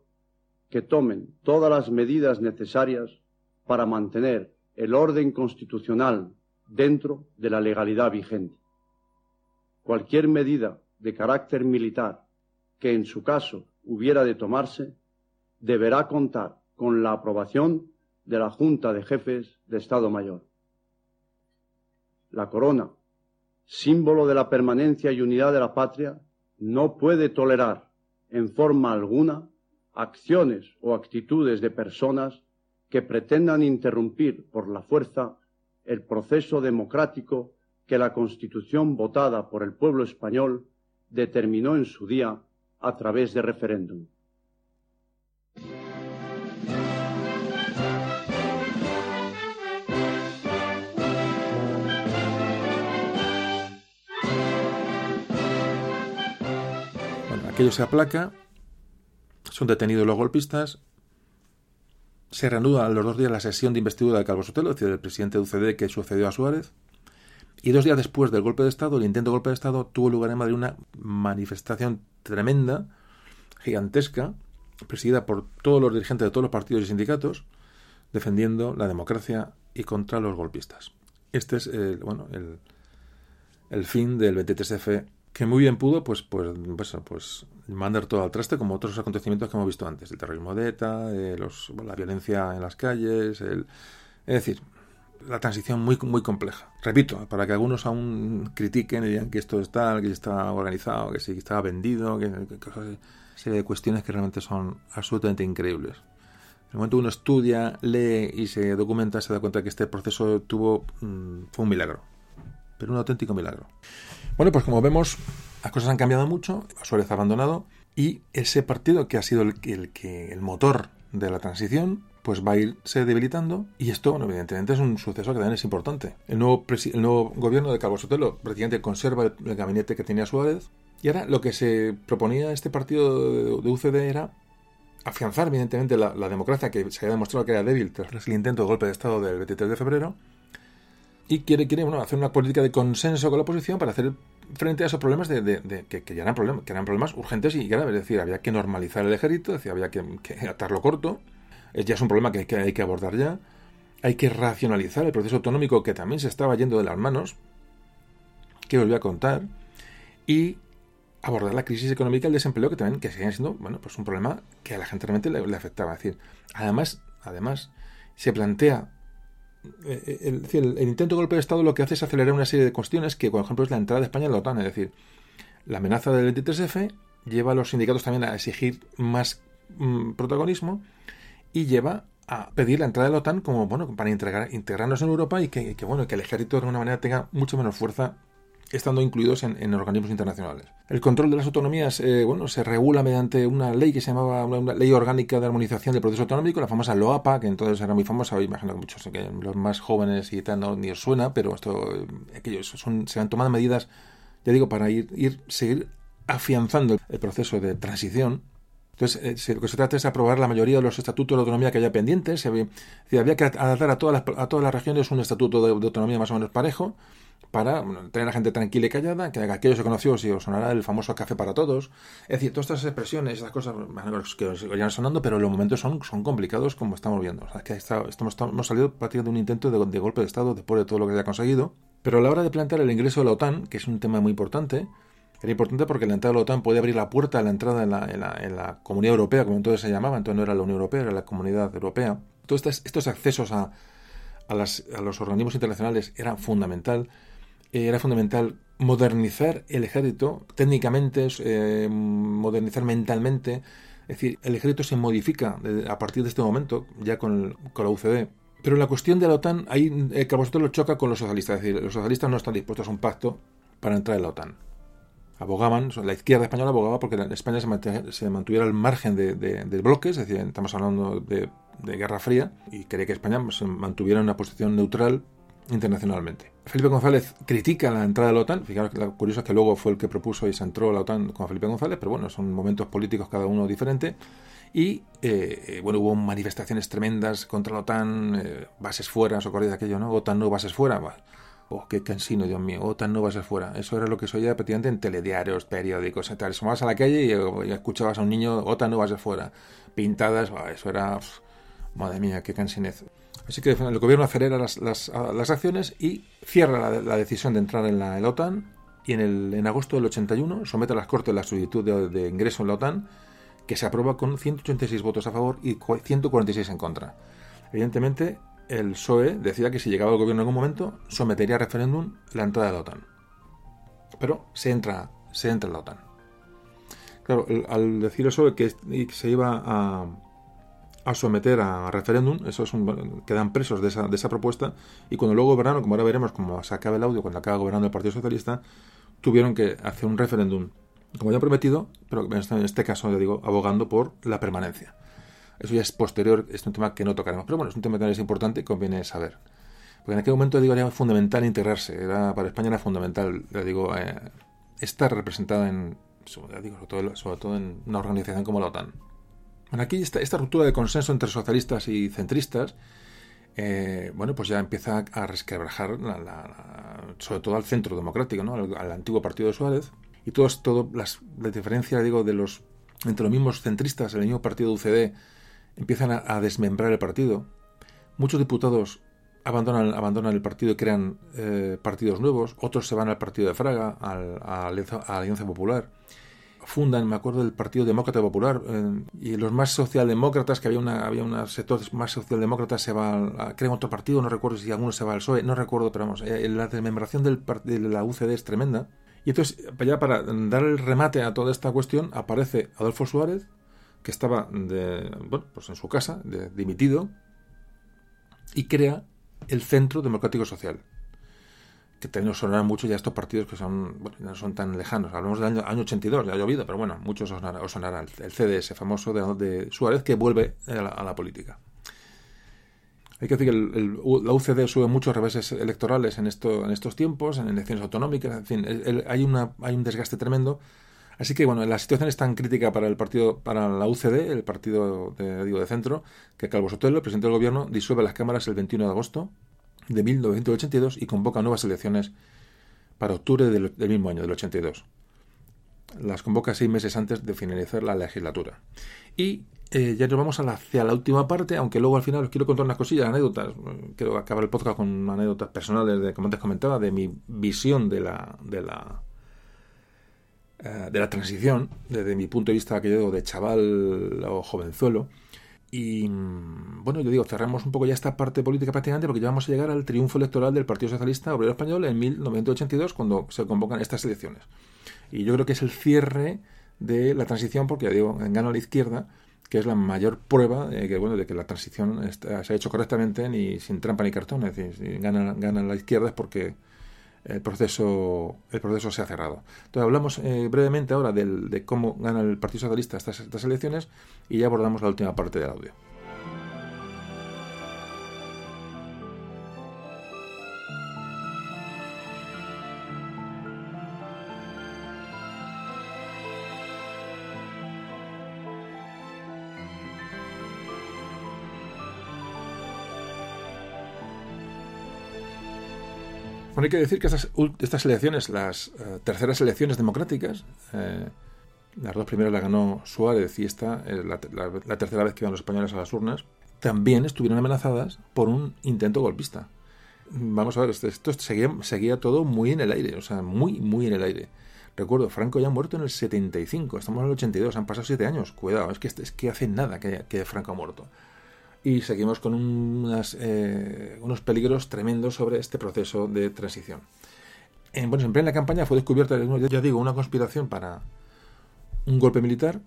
que tomen todas las medidas necesarias para mantener el orden constitucional dentro de la legalidad vigente. Cualquier medida de carácter militar que en su caso hubiera de tomarse deberá contar con la aprobación de la Junta de Jefes de Estado Mayor. La corona, símbolo de la permanencia y unidad de la patria, no puede tolerar en forma alguna acciones o actitudes de personas que pretendan interrumpir por la fuerza el proceso democrático que la Constitución votada por el pueblo español determinó en su día a través de referéndum.
Aquello se aplaca, son detenidos los golpistas, se reanuda a los dos días la sesión de investidura de Calvo Sotelo, es decir, del presidente de UCD que sucedió a Suárez. Y dos días después del golpe de Estado, el intento de golpe de Estado, tuvo lugar en Madrid una manifestación tremenda, gigantesca, presidida por todos los dirigentes de todos los partidos y sindicatos, defendiendo la democracia y contra los golpistas. Este es el, bueno, el, el fin del 23F que muy bien pudo pues pues pues, pues mandar todo al traste como otros acontecimientos que hemos visto antes el terrorismo de ETA eh, los, la violencia en las calles el, es decir la transición muy muy compleja. Repito para que algunos aún critiquen y digan que esto está que está organizado que sí que está vendido que, que cosas serie de cuestiones que realmente son absolutamente increíbles. En el momento que uno estudia lee y se documenta se da cuenta que este proceso tuvo mmm, fue un milagro pero un auténtico milagro bueno, pues como vemos, las cosas han cambiado mucho, Suárez ha abandonado y ese partido que ha sido el, que, el motor de la transición, pues va a irse debilitando y esto, evidentemente es un suceso que también es importante. El nuevo, el nuevo gobierno de Calvo Sotelo prácticamente conserva el, el, gabinete que tenía Suárez y ahora lo que se proponía este partido de, de UCD era afianzar evidentemente la, la, democracia que se había demostrado que era débil tras el intento de golpe de Estado del 23 de febrero y quiere, quiere bueno, hacer una política de consenso con la oposición para hacer frente a esos problemas de, que, que, ya eran problemas, que eran problemas urgentes y graves. Es decir, había que normalizar el ejército, es había que, atarlo corto. Ya es un problema que, que hay que abordar ya. Hay que racionalizar el proceso autonómico que también se estaba yendo de las manos, que os voy a contar. Y abordar la crisis económica y el desempleo que también que siguen siendo bueno pues un problema que a la gente realmente le, afectaba. Es decir, además, además se plantea el, el, el, intento de golpe de Estado lo que hace es acelerar una serie de cuestiones que, por ejemplo, es la entrada de España en la OTAN. Es decir, la amenaza del 23F lleva a los sindicatos también a exigir más mmm, protagonismo y lleva a pedir la entrada de la OTAN como, bueno, para integrar, integrarnos en Europa y que, que, bueno, que el ejército de alguna manera tenga mucho menos fuerza estando incluidos en, en, organismos internacionales. El control de las autonomías, eh, bueno, se regula mediante una ley que se llamaba una, ley orgánica de armonización del proceso autonómico, la famosa LOAPA, que entonces era muy famosa, imagino que muchos que los más jóvenes y tal no ni os suena, pero esto, aquellos son, se han tomado medidas, ya digo, para ir, ir seguir afianzando el proceso de transición entonces, eh, lo que se trata es aprobar la mayoría de los estatutos de autonomía que haya pendientes. Había, había que adaptar a todas las, a todas las regiones un estatuto de, autonomía más o menos parejo para tener a la gente tranquila y callada, que aquello se conoció, si os sonará el famoso café para todos. Es decir, todas estas expresiones, esas cosas que os vayan sonando, pero los momentos son, son complicados como estamos viendo. O sea, que está, estamos, hemos salido prácticamente de un intento de, de, golpe de Estado después de todo lo que se ha conseguido. Pero a la hora de plantear el ingreso de la OTAN, que es un tema muy importante, era importante porque la entrada de la OTAN puede abrir la puerta a la entrada en la, en la, Comunidad Europea, como entonces se llamaba, entonces no era la Unión Europea, era la Comunidad Europea. Todos estos, estos accesos a, a, los organismos internacionales era fundamental. Eh, era fundamental modernizar el ejército técnicamente, eh, modernizar mentalmente. Es decir, el ejército se modifica a partir de este momento, ya con, con la UCD. Pero la cuestión de la OTAN, ahí eh, a vosotros lo choca con los socialistas. Es decir, los socialistas no están dispuestos a un pacto para entrar en la OTAN abogaban, la izquierda española abogaba porque España se, mantuviera al margen de, de, bloques, es decir, estamos hablando de, Guerra Fría, y quería que España se mantuviera en una posición neutral internacionalmente. Felipe González critica la entrada de la OTAN, fijaros que lo curioso es que luego fue el que propuso y se entró la OTAN con Felipe González, pero bueno, son momentos políticos cada uno diferente. Y eh, bueno, hubo manifestaciones tremendas contra la OTAN, eh, bases fuera, os de aquello, ¿no? OTAN no bases fuera. Oh, qué cansino, Dios mío. OTAN no va a ser fuera. Eso era lo que se oía prácticamente en telediarios, periódicos, etc. vas a la calle y, escuchabas a un niño, OTAN no va a ser fuera. Pintadas, eso era... madre mía, qué cansinez. Así que el gobierno acelera las, las, las acciones y cierra la, decisión de entrar en la, OTAN y en, el, en agosto del 81 somete a las Cortes la solicitud de, de ingreso en la OTAN que se aprueba con 186 votos a favor y 146 en contra. Evidentemente, el PSOE decía que si llegaba al gobierno en algún momento, sometería a referéndum la entrada de la OTAN. Pero se entra, se entra en la OTAN. Claro, al decir el PSOE que se iba a, a someter a referéndum, esos quedan presos de esa, propuesta, y cuando luego gobernaron, como ahora veremos, como se acaba el audio, cuando acaba gobernando el Partido Socialista, tuvieron que hacer un referéndum, como ya prometido, pero en este caso, le digo, abogando por la permanencia. Eso ya es posterior, es un tema que no tocaremos. Pero bueno, es un tema que es importante y conviene saber. Porque en aquel momento, digo, era fundamental integrarse. Era, para España era fundamental, digo, eh, estar representada en, sobre, todo, sobre todo en una organización como la OTAN. Bueno, aquí esta, esta ruptura de consenso entre socialistas y centristas, eh, bueno, pues ya empieza a resquebrajar, sobre todo al centro democrático, ¿no? al, antiguo partido de Suárez, y todo, todo las, la diferencia, digo, de los entre los mismos centristas, el mismo partido de UCD, empiezan a, desmembrar el partido. Muchos diputados abandonan, abandonan el partido y crean eh, partidos nuevos, otros se van al partido de Fraga, al, a, la Alianza Popular. Fundan, me acuerdo, del Partido Demócrata Popular eh, y los más socialdemócratas, que había una había unos sectores más socialdemócratas, se van a, crean otro partido, no recuerdo si alguno se va al PSOE, no recuerdo, pero vamos, eh, la desmembración del, de la UCD es tremenda. Y entonces, ya para dar el remate a toda esta cuestión, aparece Adolfo Suárez, que estaba de, bueno, pues en su casa, de, dimitido, y crea el Centro Democrático Social. Que también nos sonarán mucho ya estos partidos que son, bueno, no son tan lejanos. Hablamos del año, año 82, ya ha llovido, pero bueno, muchos os sonarán. El CDS famoso de, Suárez que vuelve a la, política. Hay que decir que la UCD sube muchos reveses electorales en, esto, en estos tiempos, en elecciones autonómicas, en fin, hay, una, hay un desgaste tremendo Así que bueno, la situación es tan crítica para el partido, para la UCD, el partido de, digo, de centro, que Calvo Sotelo, el presidente del gobierno, disuelve las cámaras el 21 de agosto de 1982 y convoca nuevas elecciones para octubre del, mismo año, del 82. Las convoca seis meses antes de finalizar la legislatura. Y eh, ya nos vamos hacia la última parte, aunque luego al final os quiero contar unas cosillas, anécdotas. Quiero acabar el podcast con anécdotas personales, de, como antes comentaba, de mi visión de la, de la eh, de la transición, desde mi punto de vista que yo de chaval o jovenzuelo. Y mm, bueno, yo digo, cerramos un poco ya esta parte política prácticamente porque ya vamos a llegar al triunfo electoral del Partido Socialista Obrero Español en 1982 cuando se convocan estas elecciones. Y yo creo que es el cierre de la transición porque ya digo, gana la izquierda, que es la mayor prueba de que, bueno, de que la transición se ha hecho correctamente ni sin trampa ni cartón. Es decir, gana, gana la izquierda es porque el proceso, el proceso se ha cerrado. Entonces hablamos eh, brevemente ahora del, de cómo gana el Partido Socialista estas, estas elecciones y ya abordamos la última parte del audio. Hay que decir que estas, estas elecciones, las eh, terceras elecciones democráticas, eh, las dos primeras las ganó Suárez y esta, eh, la, tercera vez que iban los españoles a las urnas, también estuvieron amenazadas por un intento golpista. vamos a ver, esto, esto seguía, seguía todo muy en el aire, o sea, muy, muy en el aire. Recuerdo, Franco ya ha muerto en el 75, estamos en el 82, han pasado siete años. Cuidado, es que, es que hace nada que, que Franco ha muerto. Y seguimos con unas, eh, unos peligros tremendos sobre este proceso de transición. En, bueno, en plena campaña fue descubierta, ya digo, una conspiración para un golpe militar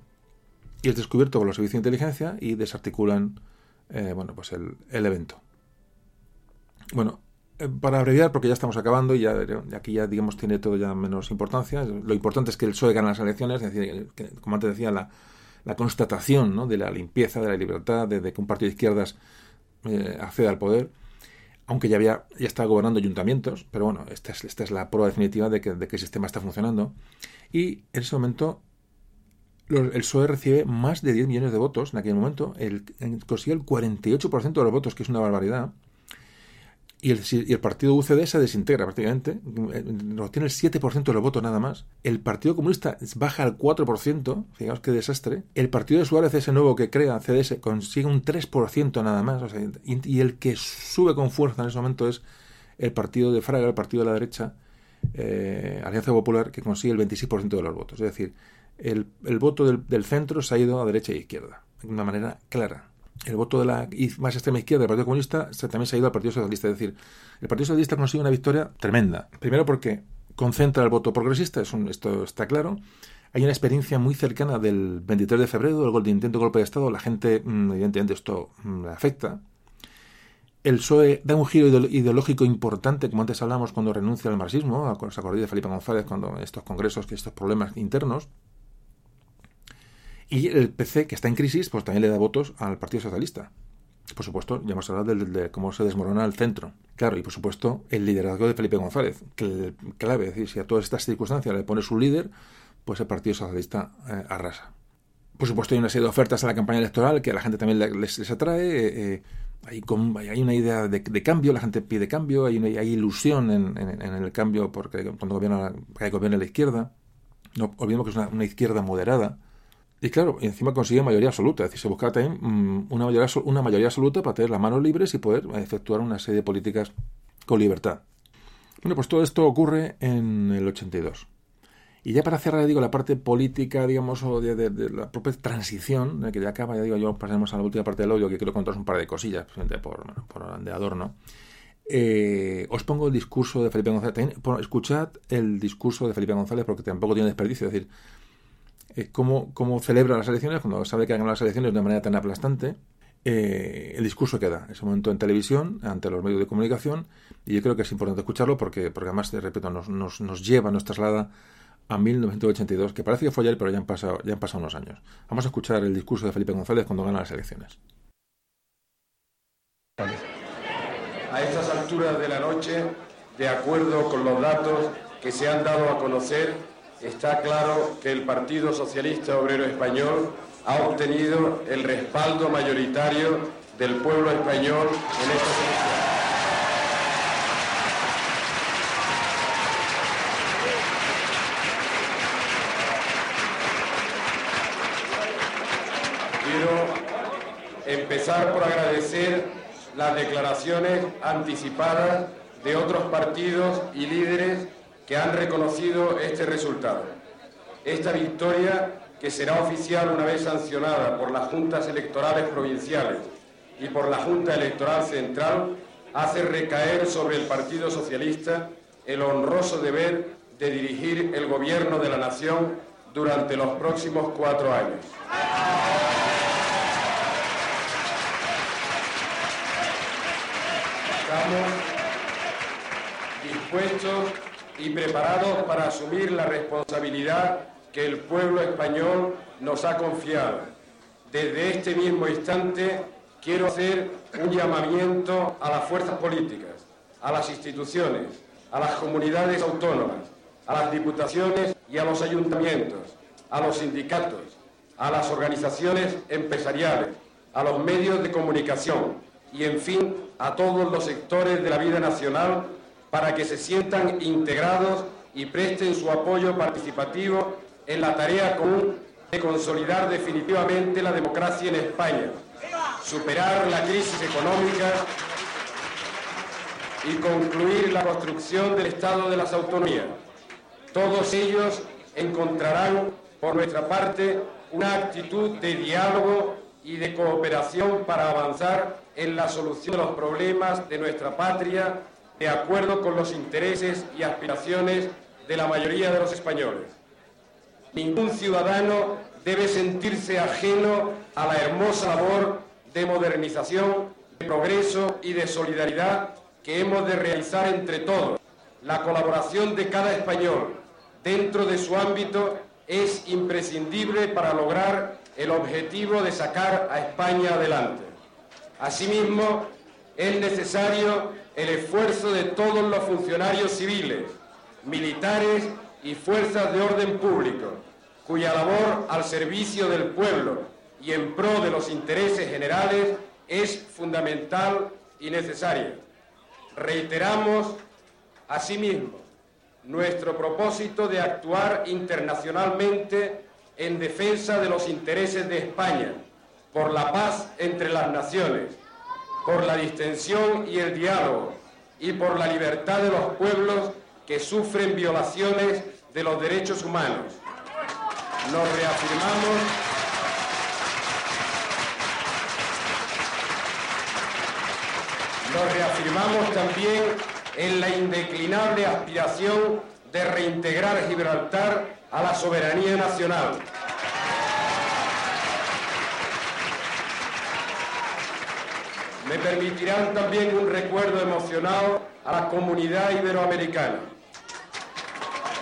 y es descubierto por los servicios de inteligencia y desarticulan eh, bueno, pues el, el evento. Bueno, eh, para abreviar, porque ya estamos acabando y ya, aquí ya, digamos, tiene todo ya menos importancia. Lo importante es que el PSOE gana las elecciones, es decir, que, como antes decía, la, la constatación ¿no? de la limpieza, de la libertad, de, que un partido de izquierdas eh, acceda al poder, aunque ya había ya estaba gobernando ayuntamientos, pero bueno, esta es, esta es la prueba definitiva de que, de que el sistema está funcionando. Y en ese momento el PSOE recibe más de 10 millones de votos en aquel momento, el, consigue el 48% de los votos, que es una barbaridad y el, partido UCD se desintegra prácticamente, obtiene el 7% de los votos nada más. El Partido Comunista baja al 4%, fijaos qué desastre. El partido de Suárez, ese nuevo que crea CDS, consigue un 3% nada más. y, el que sube con fuerza en ese momento es el partido de Fraga, el partido de la derecha, eh, Alianza Popular, que consigue el 26% de los votos. Es decir, el, voto del, del centro se ha ido a derecha e izquierda, de una manera clara el voto de la más extrema izquierda del Partido Comunista también se ha ido al Partido Socialista. Es decir, el Partido Socialista consigue una victoria tremenda. Primero porque concentra el voto progresista, es esto está claro. Hay una experiencia muy cercana del 23 de febrero, del intento de golpe de Estado. La gente, mm, evidentemente, esto mm, le afecta. El PSOE da un giro ideológico importante, como antes hablamos cuando renuncia al marxismo. ¿Os acordáis de Felipe González cuando estos congresos, estos problemas internos? Y el PC, que está en crisis, pues también le da votos al Partido Socialista. Por supuesto, ya hemos hablado de, cómo se desmorona el centro. Claro, y por supuesto, el liderazgo de Felipe González, que clave, es decir, si a todas estas circunstancias le pone su líder, pues el Partido Socialista eh, arrasa. Por supuesto, hay una serie de ofertas a la campaña electoral que a la gente también les, atrae. Eh, eh, hay, una idea de, cambio, la gente pide cambio, hay, hay ilusión en, el cambio porque cuando gobierna, gobierna la izquierda. No olvidemos que es una, una izquierda moderada y claro, encima consigue mayoría absoluta. Es decir, se buscaba también mm, una, mayoría, una mayoría absoluta para tener las manos libres y poder efectuar una serie de políticas con libertad. Bueno, pues todo esto ocurre en el 82. Y ya para cerrar, digo, la parte política, digamos, o de, la propia transición, que ya acaba, ya digo, yo pasemos a la última parte del audio, que quiero contaros un par de cosillas, por, por de adorno. Eh, os pongo el discurso de Felipe González. escuchad el discurso de Felipe González porque tampoco tiene desperdicio. Es decir, eh, cómo, celebra las elecciones, cuando sabe que han ganado las elecciones de una manera tan aplastante. Eh, el discurso queda en ese momento en televisión, ante los medios de comunicación, y yo creo que es importante escucharlo porque, porque además, de repito, nos, nos, nos lleva, nos traslada a 1982, que parece que fue ayer, pero ya han, pasado, ya han pasado unos años. Vamos a escuchar el discurso de Felipe González cuando gana las elecciones.
A estas alturas de la noche, de acuerdo con los datos que se han dado a conocer, está claro que el Partido Socialista Obrero Español ha obtenido el respaldo mayoritario del pueblo español en esta elecciones. Quiero empezar por agradecer las declaraciones anticipadas de otros partidos y líderes que han reconocido este resultado. Esta victoria, que será oficial una vez sancionada por las juntas electorales provinciales y por la Junta Electoral Central, hace recaer sobre el Partido Socialista el honroso deber de dirigir el gobierno de la nación durante los próximos cuatro años. Estamos dispuestos y preparados para asumir la responsabilidad que el pueblo español nos ha confiado. Desde este mismo instante quiero hacer un llamamiento a las fuerzas políticas, a las instituciones, a las comunidades autónomas, a las diputaciones y a los ayuntamientos, a los sindicatos, a las organizaciones empresariales, a los medios de comunicación y, en fin, a todos los sectores de la vida nacional para que se sientan integrados y presten su apoyo participativo en la tarea común de consolidar definitivamente la democracia en España, superar la crisis económica y concluir la construcción del Estado de las Autonomías. Todos ellos encontrarán, por nuestra parte, una actitud de diálogo y de cooperación para avanzar en la solución de los problemas de nuestra patria de acuerdo con los intereses y aspiraciones de la mayoría de los españoles. Ningún ciudadano debe sentirse ajeno a la hermosa labor de modernización, de progreso y de solidaridad que hemos de realizar entre todos. La colaboración de cada español dentro de su ámbito es imprescindible para lograr el objetivo de sacar a España adelante. Asimismo, es necesario el esfuerzo de todos los funcionarios civiles, militares y fuerzas de orden público, cuya labor al servicio del pueblo y en pro de los intereses generales es fundamental y necesaria. Reiteramos, asimismo, nuestro propósito de actuar internacionalmente en defensa de los intereses de España, por la paz entre las naciones, por la distensión y el diálogo y por la libertad de los pueblos que sufren violaciones de los derechos humanos. Nos reafirmamos Nos reafirmamos también en la indeclinable aspiración de reintegrar Gibraltar a la soberanía nacional. Me permitirán también un recuerdo emocionado a la comunidad iberoamericana.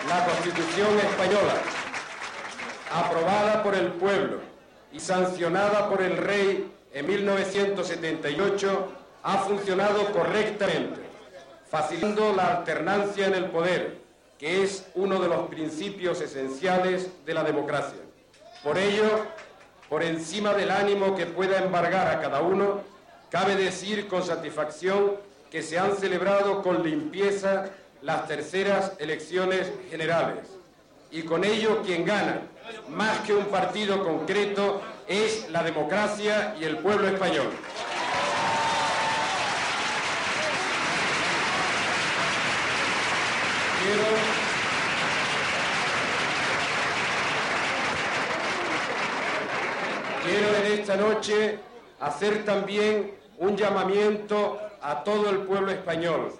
La Constitución española, aprobada por el pueblo y sancionada por el rey en 1978, ha funcionado correctamente, facilitando la alternancia en el poder, que es uno de los principios esenciales de la democracia. Por ello, por encima del ánimo que pueda embargar a cada uno, cabe decir con satisfacción que se han celebrado con limpieza las terceras elecciones generales. Y con ello quien gana, más que un partido concreto, es la democracia y el pueblo español. Quiero en esta noche hacer también un llamamiento a todo el pueblo español,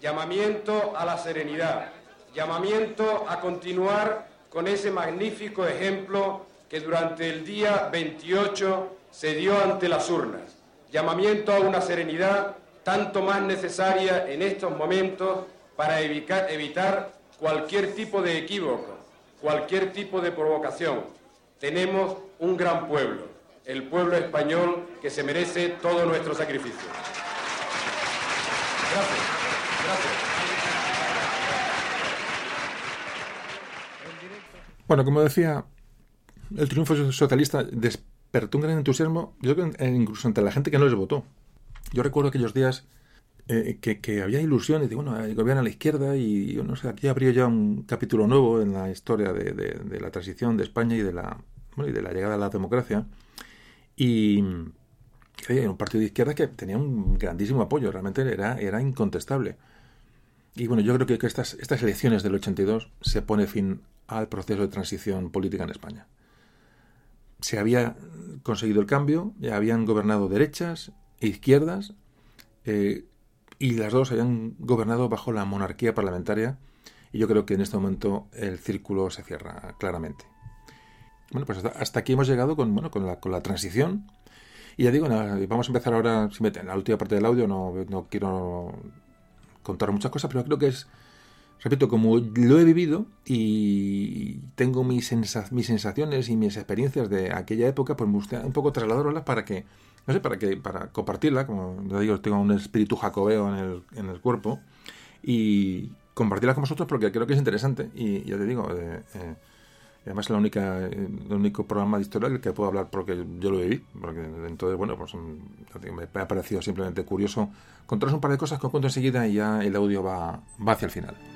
llamamiento a la serenidad, llamamiento a continuar con ese magnífico ejemplo que durante el día 28 se dio ante las urnas, llamamiento a una serenidad tanto más necesaria en estos momentos para evitar cualquier tipo de equívoco, cualquier tipo de provocación. Tenemos un gran pueblo, el pueblo español que se merece todo nuestro sacrificio. Gracias. Gracias.
Bueno, como decía, el triunfo socialista despertó un gran entusiasmo, yo creo incluso entre la gente que no les votó. Yo recuerdo aquellos días eh, que, había ilusiones de, bueno, gobierno a la izquierda y, yo no sé, aquí habría ya un capítulo nuevo en la historia de, la transición de España y de la, y de la llegada a la democracia. Y era un partido de izquierda que tenía un grandísimo apoyo, realmente era, era incontestable. Y bueno, yo creo que, estas, estas elecciones del 82 se pone fin al proceso de transición política en España. Se había conseguido el cambio, ya habían gobernado derechas e izquierdas, eh, y las dos hayan gobernado bajo la monarquía parlamentaria y yo creo que en este momento el círculo se cierra claramente. Bueno, pues hasta, aquí hemos llegado con, bueno, con, la, con la transición. Y ya digo, vamos a empezar ahora, en la última parte del audio no, no quiero contar muchas cosas, pero creo que es, repito, como lo he vivido y tengo mis, mis sensaciones y mis experiencias de aquella época, pues me gusta un poco trasladarlas para que no sé, para que para compartirla, como ya digo, tengo un espíritu jacobeo en el, en el cuerpo, y compartirla con vosotros porque creo que es interesante. Y ya te digo, eh, eh, además es la única, el único programa de historia del que puedo hablar porque yo lo viví. Porque entonces, bueno, pues mm, me ha parecido simplemente curioso contaros un par de cosas que os cuento enseguida y ya el audio va, va hacia el final.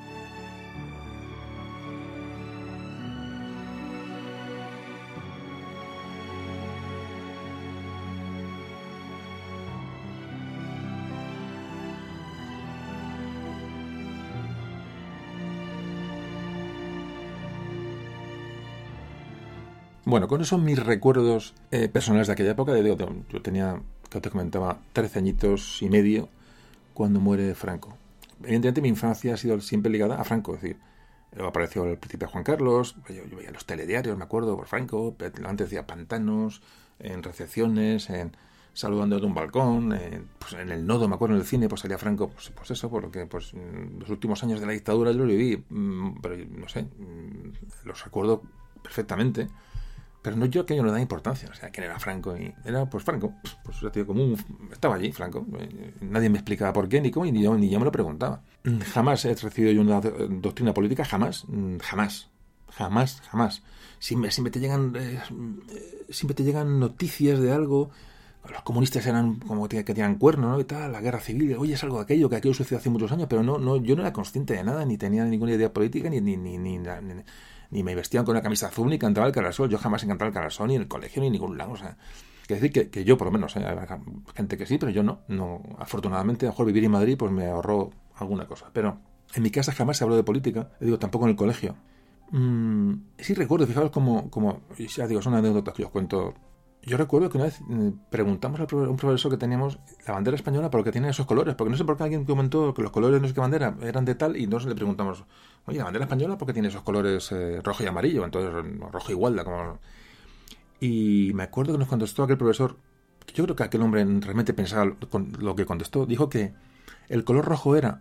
Bueno, con eso mis recuerdos eh, personales de aquella época, yo, yo tenía, que te comentaba, 13 añitos y medio cuando muere Franco. Evidentemente mi infancia ha sido siempre ligada a Franco, es decir, apareció el príncipe Juan Carlos, yo, veía los telediarios, me acuerdo, por Franco, antes decía pantanos, en recepciones, en saludando de un balcón, pues en el nodo, me acuerdo, en el cine, pues salía Franco, pues, pues eso, por lo que pues, los últimos años de la dictadura yo lo viví, mm, pero no sé, mm, los recuerdo perfectamente. Pero no yo que yo no le da importancia, o sea, quién era Franco y era pues Franco, pues un tío común, estaba allí Franco, eh, nadie me explicaba por qué ni cómo ni yo ni yo me lo preguntaba. Jamás he recibido yo una doctrina política, jamás, mm, jamás, jamás, jamás. Siempre, siempre te llegan eh, siempre te llegan noticias de algo los comunistas eran como que tenían cuerno, ¿no? Y tal, la guerra civil, oye, es algo de aquello, que aquello sucedió hace muchos años, pero no, no, yo no era consciente de nada, ni tenía ninguna idea política, ni, ni, ni, ni, ni me vestían con una camisa azul, ni cantaba el carasol. Yo jamás he cantado el carasol, ni en el colegio, ni en ningún lado. O sea, quiere decir que, que yo, por lo menos, ¿eh? hay gente que sí, pero yo no. no Afortunadamente, a lo mejor vivir en Madrid pues me ahorró alguna cosa. Pero en mi casa jamás se habló de política, digo, tampoco en el colegio. Mm, sí recuerdo, fijaos como, como, ya digo, son anécdotas que os cuento yo recuerdo que una vez mm, preguntamos a un profesor que teníamos la bandera española por qué tiene esos colores, porque no sé por qué alguien comentó que los colores no sé qué bandera eran de tal y entonces le preguntamos, oye, la bandera española por qué tiene esos colores eh, rojo y amarillo, entonces rojo igual, como... Y me acuerdo que nos contestó aquel profesor, yo creo que aquel hombre realmente pensaba lo que contestó, dijo que el color rojo era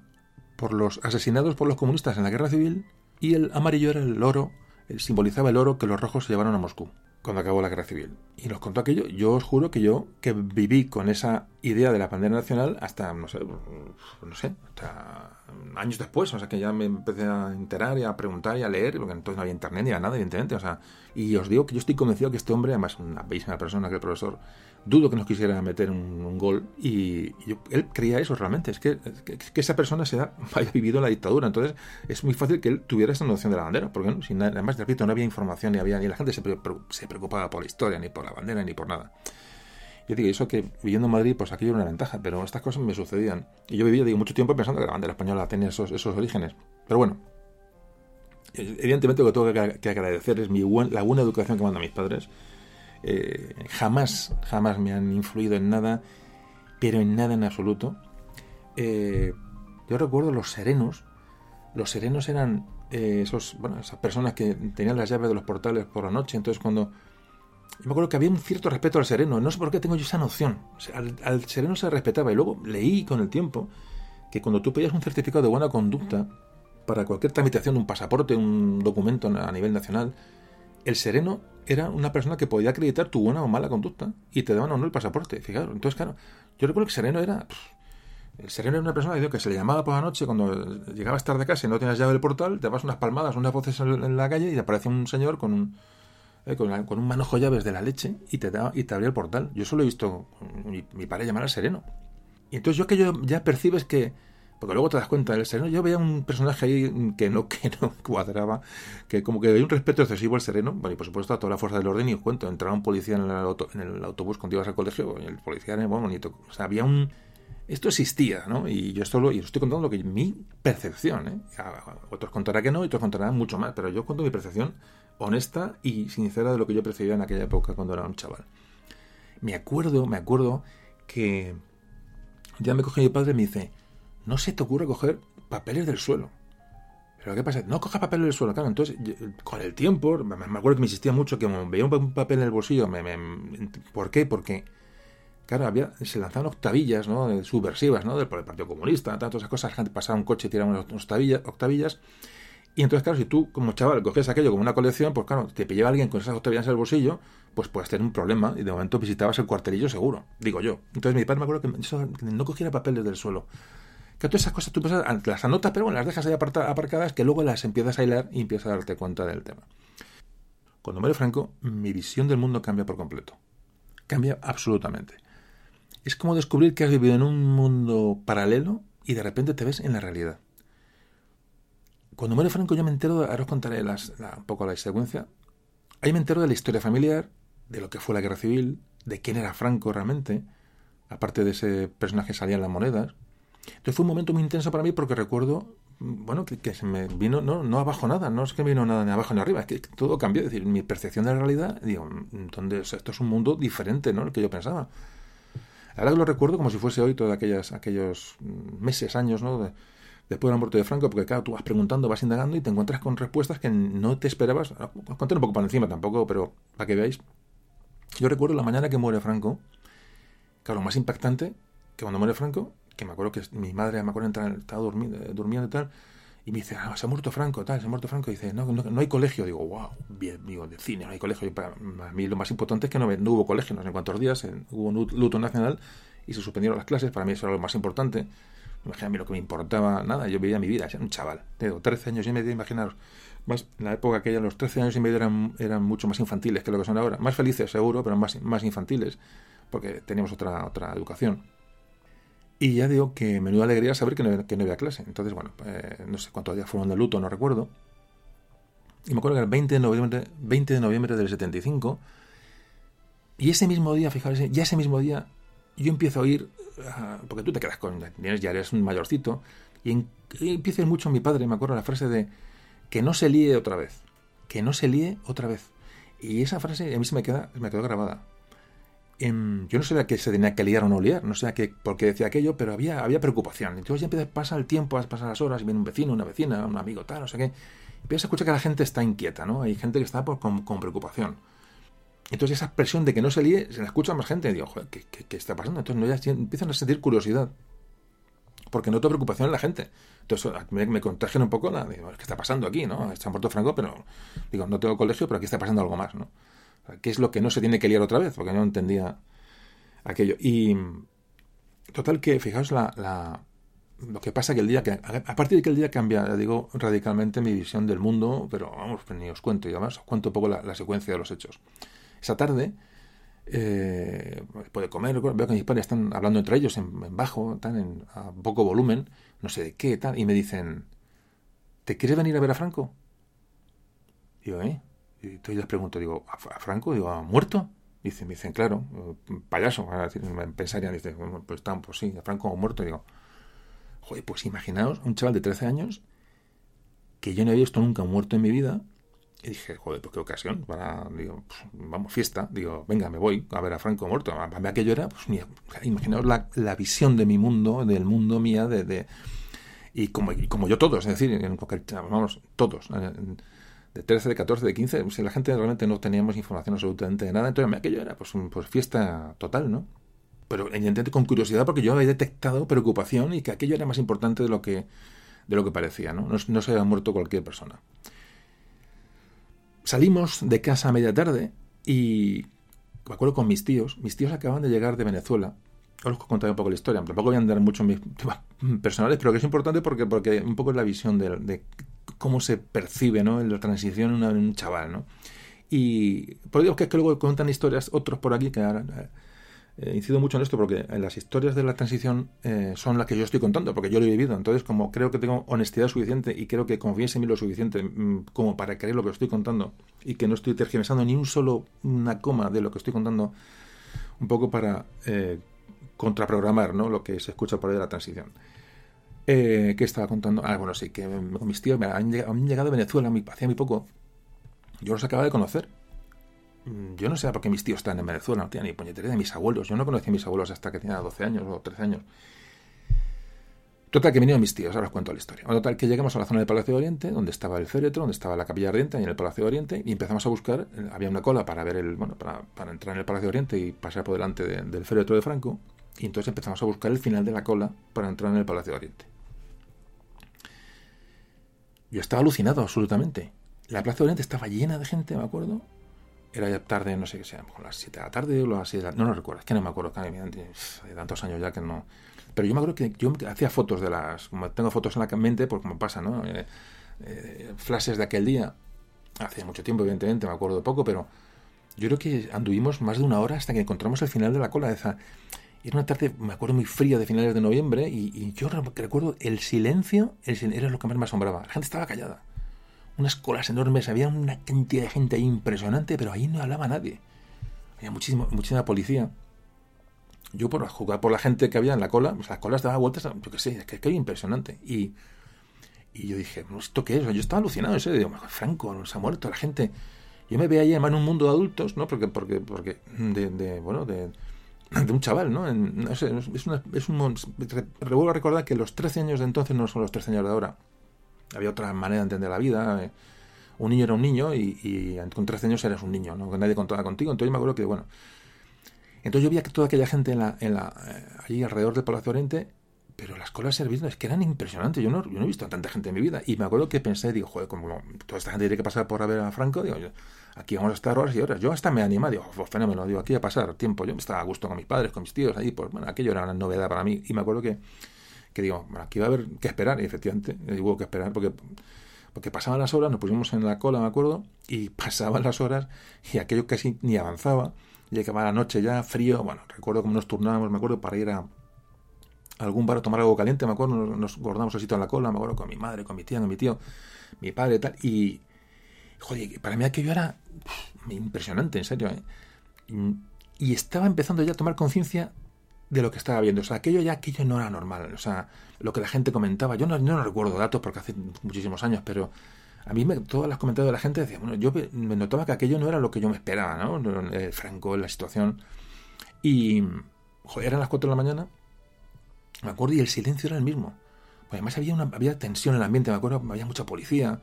por los asesinados por los comunistas en la guerra civil y el amarillo era el oro, simbolizaba el oro que los rojos se llevaron a Moscú cuando acabó la guerra civil. Y nos contó aquello. Yo os juro que yo, que viví con esa idea de la bandera nacional hasta, no sé, no sé, hasta años después. O sea, que ya me empecé a enterar y a preguntar y a leer, porque entonces no había internet ni nada, evidentemente. O sea, y os digo que yo estoy convencido que este hombre, además, una bellísima persona, que el profesor, dudo que nos quisiera meter un, gol. Y, él creía eso realmente. Es que, que, esa persona se (laughs) haya vivido la dictadura. Entonces, es muy fácil que él tuviera esa noción de la bandera. Porque, ¿no? sin, además, repito, no había información ni había, ni la gente se, se preocupaba por la historia, ni por la bandera, ni por nada. Yo digo, eso que viviendo en Madrid, pues aquello era una ventaja, pero estas cosas me sucedían. Y yo vivía, digo, mucho tiempo pensando que la bandera española tenía esos, esos orígenes. Pero bueno, evidentemente lo que tengo que, agradecer es mi la buena educación que mandan mis padres. Eh, jamás, jamás me han influido en nada, pero en nada en absoluto. Eh, yo recuerdo los serenos. Los serenos eran eh, esos, bueno, esas personas que tenían las llaves de los portales por la noche. Entonces, cuando yo me acuerdo que había un cierto respeto al sereno. No sé por qué tengo yo esa noción. al, sereno se respetaba. Y luego leí con el tiempo que cuando tú pedías un certificado de buena conducta para cualquier tramitación de un pasaporte, un documento a nivel nacional, el sereno era una persona que podía acreditar tu buena o mala conducta y te daban o no el pasaporte. Fijaros. Entonces, claro, yo recuerdo que el sereno era. el sereno era una persona que se le llamaba por la noche cuando llegabas tarde a casa y no tenías llave del portal, te dabas unas palmadas, unas voces en la calle y aparece un señor con un eh, con, un manojo llaves de la leche y te, da, y te abría el portal. Yo solo he visto mi, mi padre llamar al sereno. Y entonces yo que yo ya percibes que, porque luego te das cuenta del sereno, yo veía un personaje ahí que no, (laughs) que no cuadraba, que como que había un respeto excesivo al sereno, bueno, y por supuesto a toda la fuerza del orden, y os cuento, entraba un policía en el, en el autobús cuando ibas al colegio, y el policía era muy bonito, o sea, había un... Esto existía, ¿no? Y yo esto lo, y estoy contando lo que mi percepción, ¿eh? otros contarán que no, y otros contarán mucho más, pero yo cuento mi percepción honesta y sincera de lo que yo percibía en aquella época cuando era un chaval. Me acuerdo, me acuerdo que ya me cogió mi padre y me dice, no se te ocurre coger papeles del suelo. Pero ¿qué pasa? No cojas papeles del suelo, claro. Entonces, con el tiempo, me acuerdo que me insistía mucho que como veía un papel en el bolsillo, me, ¿por qué? Porque, claro, había, se lanzaban octavillas, ¿no? Subversivas, ¿no? Del, Partido Comunista, todas esas cosas. La gente pasaba un coche y tiraba unas octavillas, y entonces, claro, si tú como chaval coges aquello como una colección, pues claro, te pillaba alguien con esas octavillas en el bolsillo, pues puedes tener un problema y de momento visitabas el cuartelillo seguro, digo yo. Entonces mi padre me acuerdo que, no cogiera papeles del suelo. Que todas esas cosas tú las anotas, pero bueno, las dejas ahí aparcadas que luego las empiezas a hilar y empiezas a darte cuenta del tema. Cuando muere Franco, mi visión del mundo cambia por completo. Cambia absolutamente. Es como descubrir que has vivido en un mundo paralelo y de repente te ves en la realidad. Cuando muere Franco yo me entero, ahora os contaré un poco la secuencia, ahí me entero de la historia familiar, de lo que fue la guerra civil, de quién era Franco realmente, aparte de ese personaje salía en las monedas. Entonces fue un momento muy intenso para mí porque recuerdo bueno, que, que se me vino, no, no abajo nada, no es que me vino nada ni abajo ni arriba, es que todo cambió, es decir, mi percepción de la realidad, digo, donde, o sea, esto es un mundo diferente, ¿no? El que yo pensaba. Ahora lo recuerdo como si fuese hoy todos aquellas, aquellos meses, años, ¿no? De, después de la muerte de Franco, porque claro, tú vas preguntando, vas indagando y te encuentras con respuestas que no te esperabas. Os conté un poco para encima tampoco, pero para que veáis. Yo recuerdo la mañana que muere Franco, claro, lo más impactante, que cuando muere Franco, que me acuerdo que mi madre, me acuerdo, entrar, estaba durmiendo, durmiendo y tal, y me dice, ah, se ha muerto Franco, tal, se ha muerto Franco, y dice, no, no, no hay colegio. Digo, wow, bien, digo, de cine, no hay colegio. Y para a mí lo más importante es que no, no hubo colegio, no sé cuántos días, hubo un luto nacional y se suspendieron las clases, para mí eso era lo más importante. Imagínate a mí lo que me importaba, nada, yo veía mi vida, era un chaval, tengo 13 años y medio, imaginaros. Más, en la época aquella, los 13 años y medio eran, eran mucho más infantiles que lo que son ahora. Más felices, seguro, pero más, más infantiles, porque teníamos otra, otra educación. Y ya digo que menuda alegría saber que no, que no había clase. Entonces, bueno, eh, no sé cuántos días fueron de luto, no recuerdo. Y me acuerdo que era el 20 de noviembre, 20 de noviembre del 75. Y ese mismo día, fijaros, ya ese mismo día, yo empiezo a oír, uh, porque tú te quedas con, ya eres un mayorcito, y, en, empiezo mucho mi padre, me acuerdo la frase de que no se líe otra vez, que no se líe otra vez. Y esa frase a mí se me, queda, me quedó grabada. En, yo no sabía que se tenía que liar o no liar, no sé qué, por qué decía aquello, pero había, había preocupación. Entonces ya empieza, pasa el tiempo, pasan las horas, y viene un vecino, una vecina, un amigo, tal, no sé qué. Empiezas a escuchar que la gente está inquieta, ¿no? Hay gente que está por, con, preocupación. Entonces esa presión de que no se líe, se la escucha más gente. Y digo, joder, ¿qué, está pasando? Entonces no, empiezan a sentir curiosidad. Porque noto preocupación en la gente. Entonces me, me un poco, la, digo, ¿qué está pasando aquí? ¿no? Está muerto Franco, pero digo, no tengo colegio, pero aquí está pasando algo más, ¿no? ¿Qué es lo que no se tiene que liar otra vez? Porque no entendía aquello. Y total que, fijaos, la, la, lo que pasa que el día que, a partir de que el día cambia, digo, radicalmente mi visión del mundo, pero vamos, ni os cuento, y además os cuento un poco la, la secuencia de los hechos. Esa tarde, eh, de comer, veo que mis padres están hablando entre ellos en, en bajo, están en a poco volumen, no sé de qué, tal, y me dicen, ¿te quieres venir a ver a Franco? Digo, ¿eh? Y entonces les pregunto, digo, ¿a, Franco? Digo, ¿ha muerto? Dice, me dicen, claro, payaso. Pensarían, dice, bueno, pues están, pues sí, Franco ha muerto. Digo, joder, pues imaginaos un chaval de 13 años que yo no había visto nunca muerto en mi vida. Y dije, joder, pues qué ocasión para, digo, pues, vamos, fiesta. Digo, venga, me voy a ver a Franco muerto. A mí aquello era, pues, mira, imaginaos la, la, visión de mi mundo, del mundo mía, de, de y como, como yo todos, es decir, en cualquier, vamos, todos. De 13, de 14, de 15, pues, la gente realmente no teníamos información absolutamente de nada, entonces aquello era pues, pues fiesta total, ¿no? Pero evidentemente con curiosidad porque yo había detectado preocupación y que aquello era más importante de lo que, de lo que parecía, ¿no? No, se había muerto cualquier persona. Salimos de casa a media tarde y me acuerdo con mis tíos, mis tíos acaban de llegar de Venezuela, os contaré un poco la historia, tampoco voy a andar mucho en mis temas (laughs) personales, pero que es importante porque, porque un poco es la visión de cómo se percibe ¿no? la transición en un chaval. ¿no? Y por digo que es que luego cuentan historias, otros por aquí, que ahora, eh, incido mucho en esto porque las historias de la transición eh, son las que yo estoy contando, porque yo lo he vivido. Entonces, como creo que tengo honestidad suficiente y creo que confíes en mí lo suficiente mmm, como para creer lo que estoy contando y que no estoy tergiversando ni un solo una coma de lo que estoy contando, un poco para eh, contraprogramar ¿no? lo que se escucha por ahí de la transición. Eh, ¿Qué estaba contando? Ah, bueno, sí, que mis tíos me han, han llegado de Venezuela hacía muy poco. Yo los acababa de conocer. Yo no sé por qué mis tíos están en Venezuela, no tenía ni puñetería de mis abuelos. Yo no conocía a mis abuelos hasta que tenía 12 años o 13 años. Total, que vinieron mis tíos, ahora os cuento la historia. Total, que llegamos a la zona del Palacio de Oriente, donde estaba el féretro, donde estaba la Capilla Ardiente, y en el Palacio de Oriente, y empezamos a buscar, había una cola para ver el, bueno, para, entrar en el Palacio de Oriente y pasar por delante de, del féretro de Franco, y entonces empezamos a buscar el final de la cola para entrar en el Palacio de Oriente. Yo estaba alucinado absolutamente. La Plaza de Oriente estaba llena de gente, me acuerdo. Era ya tarde, no sé qué sea, a las 7 de la tarde o las 6 de la No, no recuerdo, es que no me acuerdo, hay tantos años ya que no. Pero yo me acuerdo que yo hacía fotos de las. Como tengo fotos en la mente, pues como pasa, ¿no? Eh, eh, flashes de aquel día. Hace mucho tiempo, evidentemente, me acuerdo poco, pero yo creo que anduvimos más de una hora hasta que encontramos el final de la cola. De esa, era una tarde, me acuerdo, muy fría de finales de noviembre y, y yo recuerdo el silencio, el silencio era lo que más me asombraba. La gente estaba callada. Unas colas enormes, había una cantidad de gente ahí impresionante, pero ahí no hablaba nadie. Había muchísimo, muchísima policía. Yo por jugar por la gente que había en la cola, pues las colas daban vueltas, yo qué sé, es que, que impresionante. Y, yo dije, ¿esto qué es? Yo estaba alucinado, serio. Digo, Franco, se ha muerto la gente. Yo me veía ahí en un mundo de adultos, ¿no? Porque, porque, porque, de, de bueno, de, de un chaval, ¿no? Es, es un... Revuelvo a recordar que los 13 años de entonces no son los 13 años de ahora. Había otra manera de entender la vida. eh. Un niño era un niño y, con 13 años eres un niño, ¿no? Nadie contaba contigo. Entonces yo me acuerdo que, bueno... Entonces yo veía que toda aquella gente en la, eh, allí alrededor del Palacio Oriente, pero las colas servidores que eran impresionantes. Yo no, yo no he visto a tanta gente en mi vida. Y me acuerdo que pensé, digo, joder, como toda esta gente tiene que pasar por a ver a Franco, digo, aquí vamos a estar horas y horas. Yo hasta me animé, digo, oh, fenómeno, digo, aquí a pasar tiempo. Yo estaba a gusto con mis padres, con mis tíos, ahí, pues bueno, aquello era una novedad para mí. Y me acuerdo que, que digo, bueno, aquí va a haber que esperar, y efectivamente, eh, hubo que esperar porque, porque pasaban las horas, nos pusimos en la cola, me acuerdo, y (laughs) pasaban las horas y aquello casi ni avanzaba. Y acababa la noche ya, frío, bueno, recuerdo cómo nos turnábamos, me acuerdo, para ir a algún bar a tomar algo caliente, me acuerdo, nos, nos guardamos así en la cola, me acuerdo, con mi madre, con mi tía, con mi tío, mi padre tal, y, para mí aquello era impresionante, en serio, ¿eh? y, estaba empezando ya a tomar conciencia de lo que estaba viendo, o sea, aquello ya, aquello no era normal, o sea, lo que la gente comentaba, yo no, no recuerdo datos porque hace muchísimos años, pero a mí me, todos los comentarios de la gente decían, bueno, yo me notaba que aquello no era lo que yo me esperaba, ¿no? El Franco, la situación, y, joder, eran las 4 de la mañana, me acuerdo, y el silencio era el mismo. Pues además había, una, había tensión en el ambiente, me acuerdo, había mucha policía.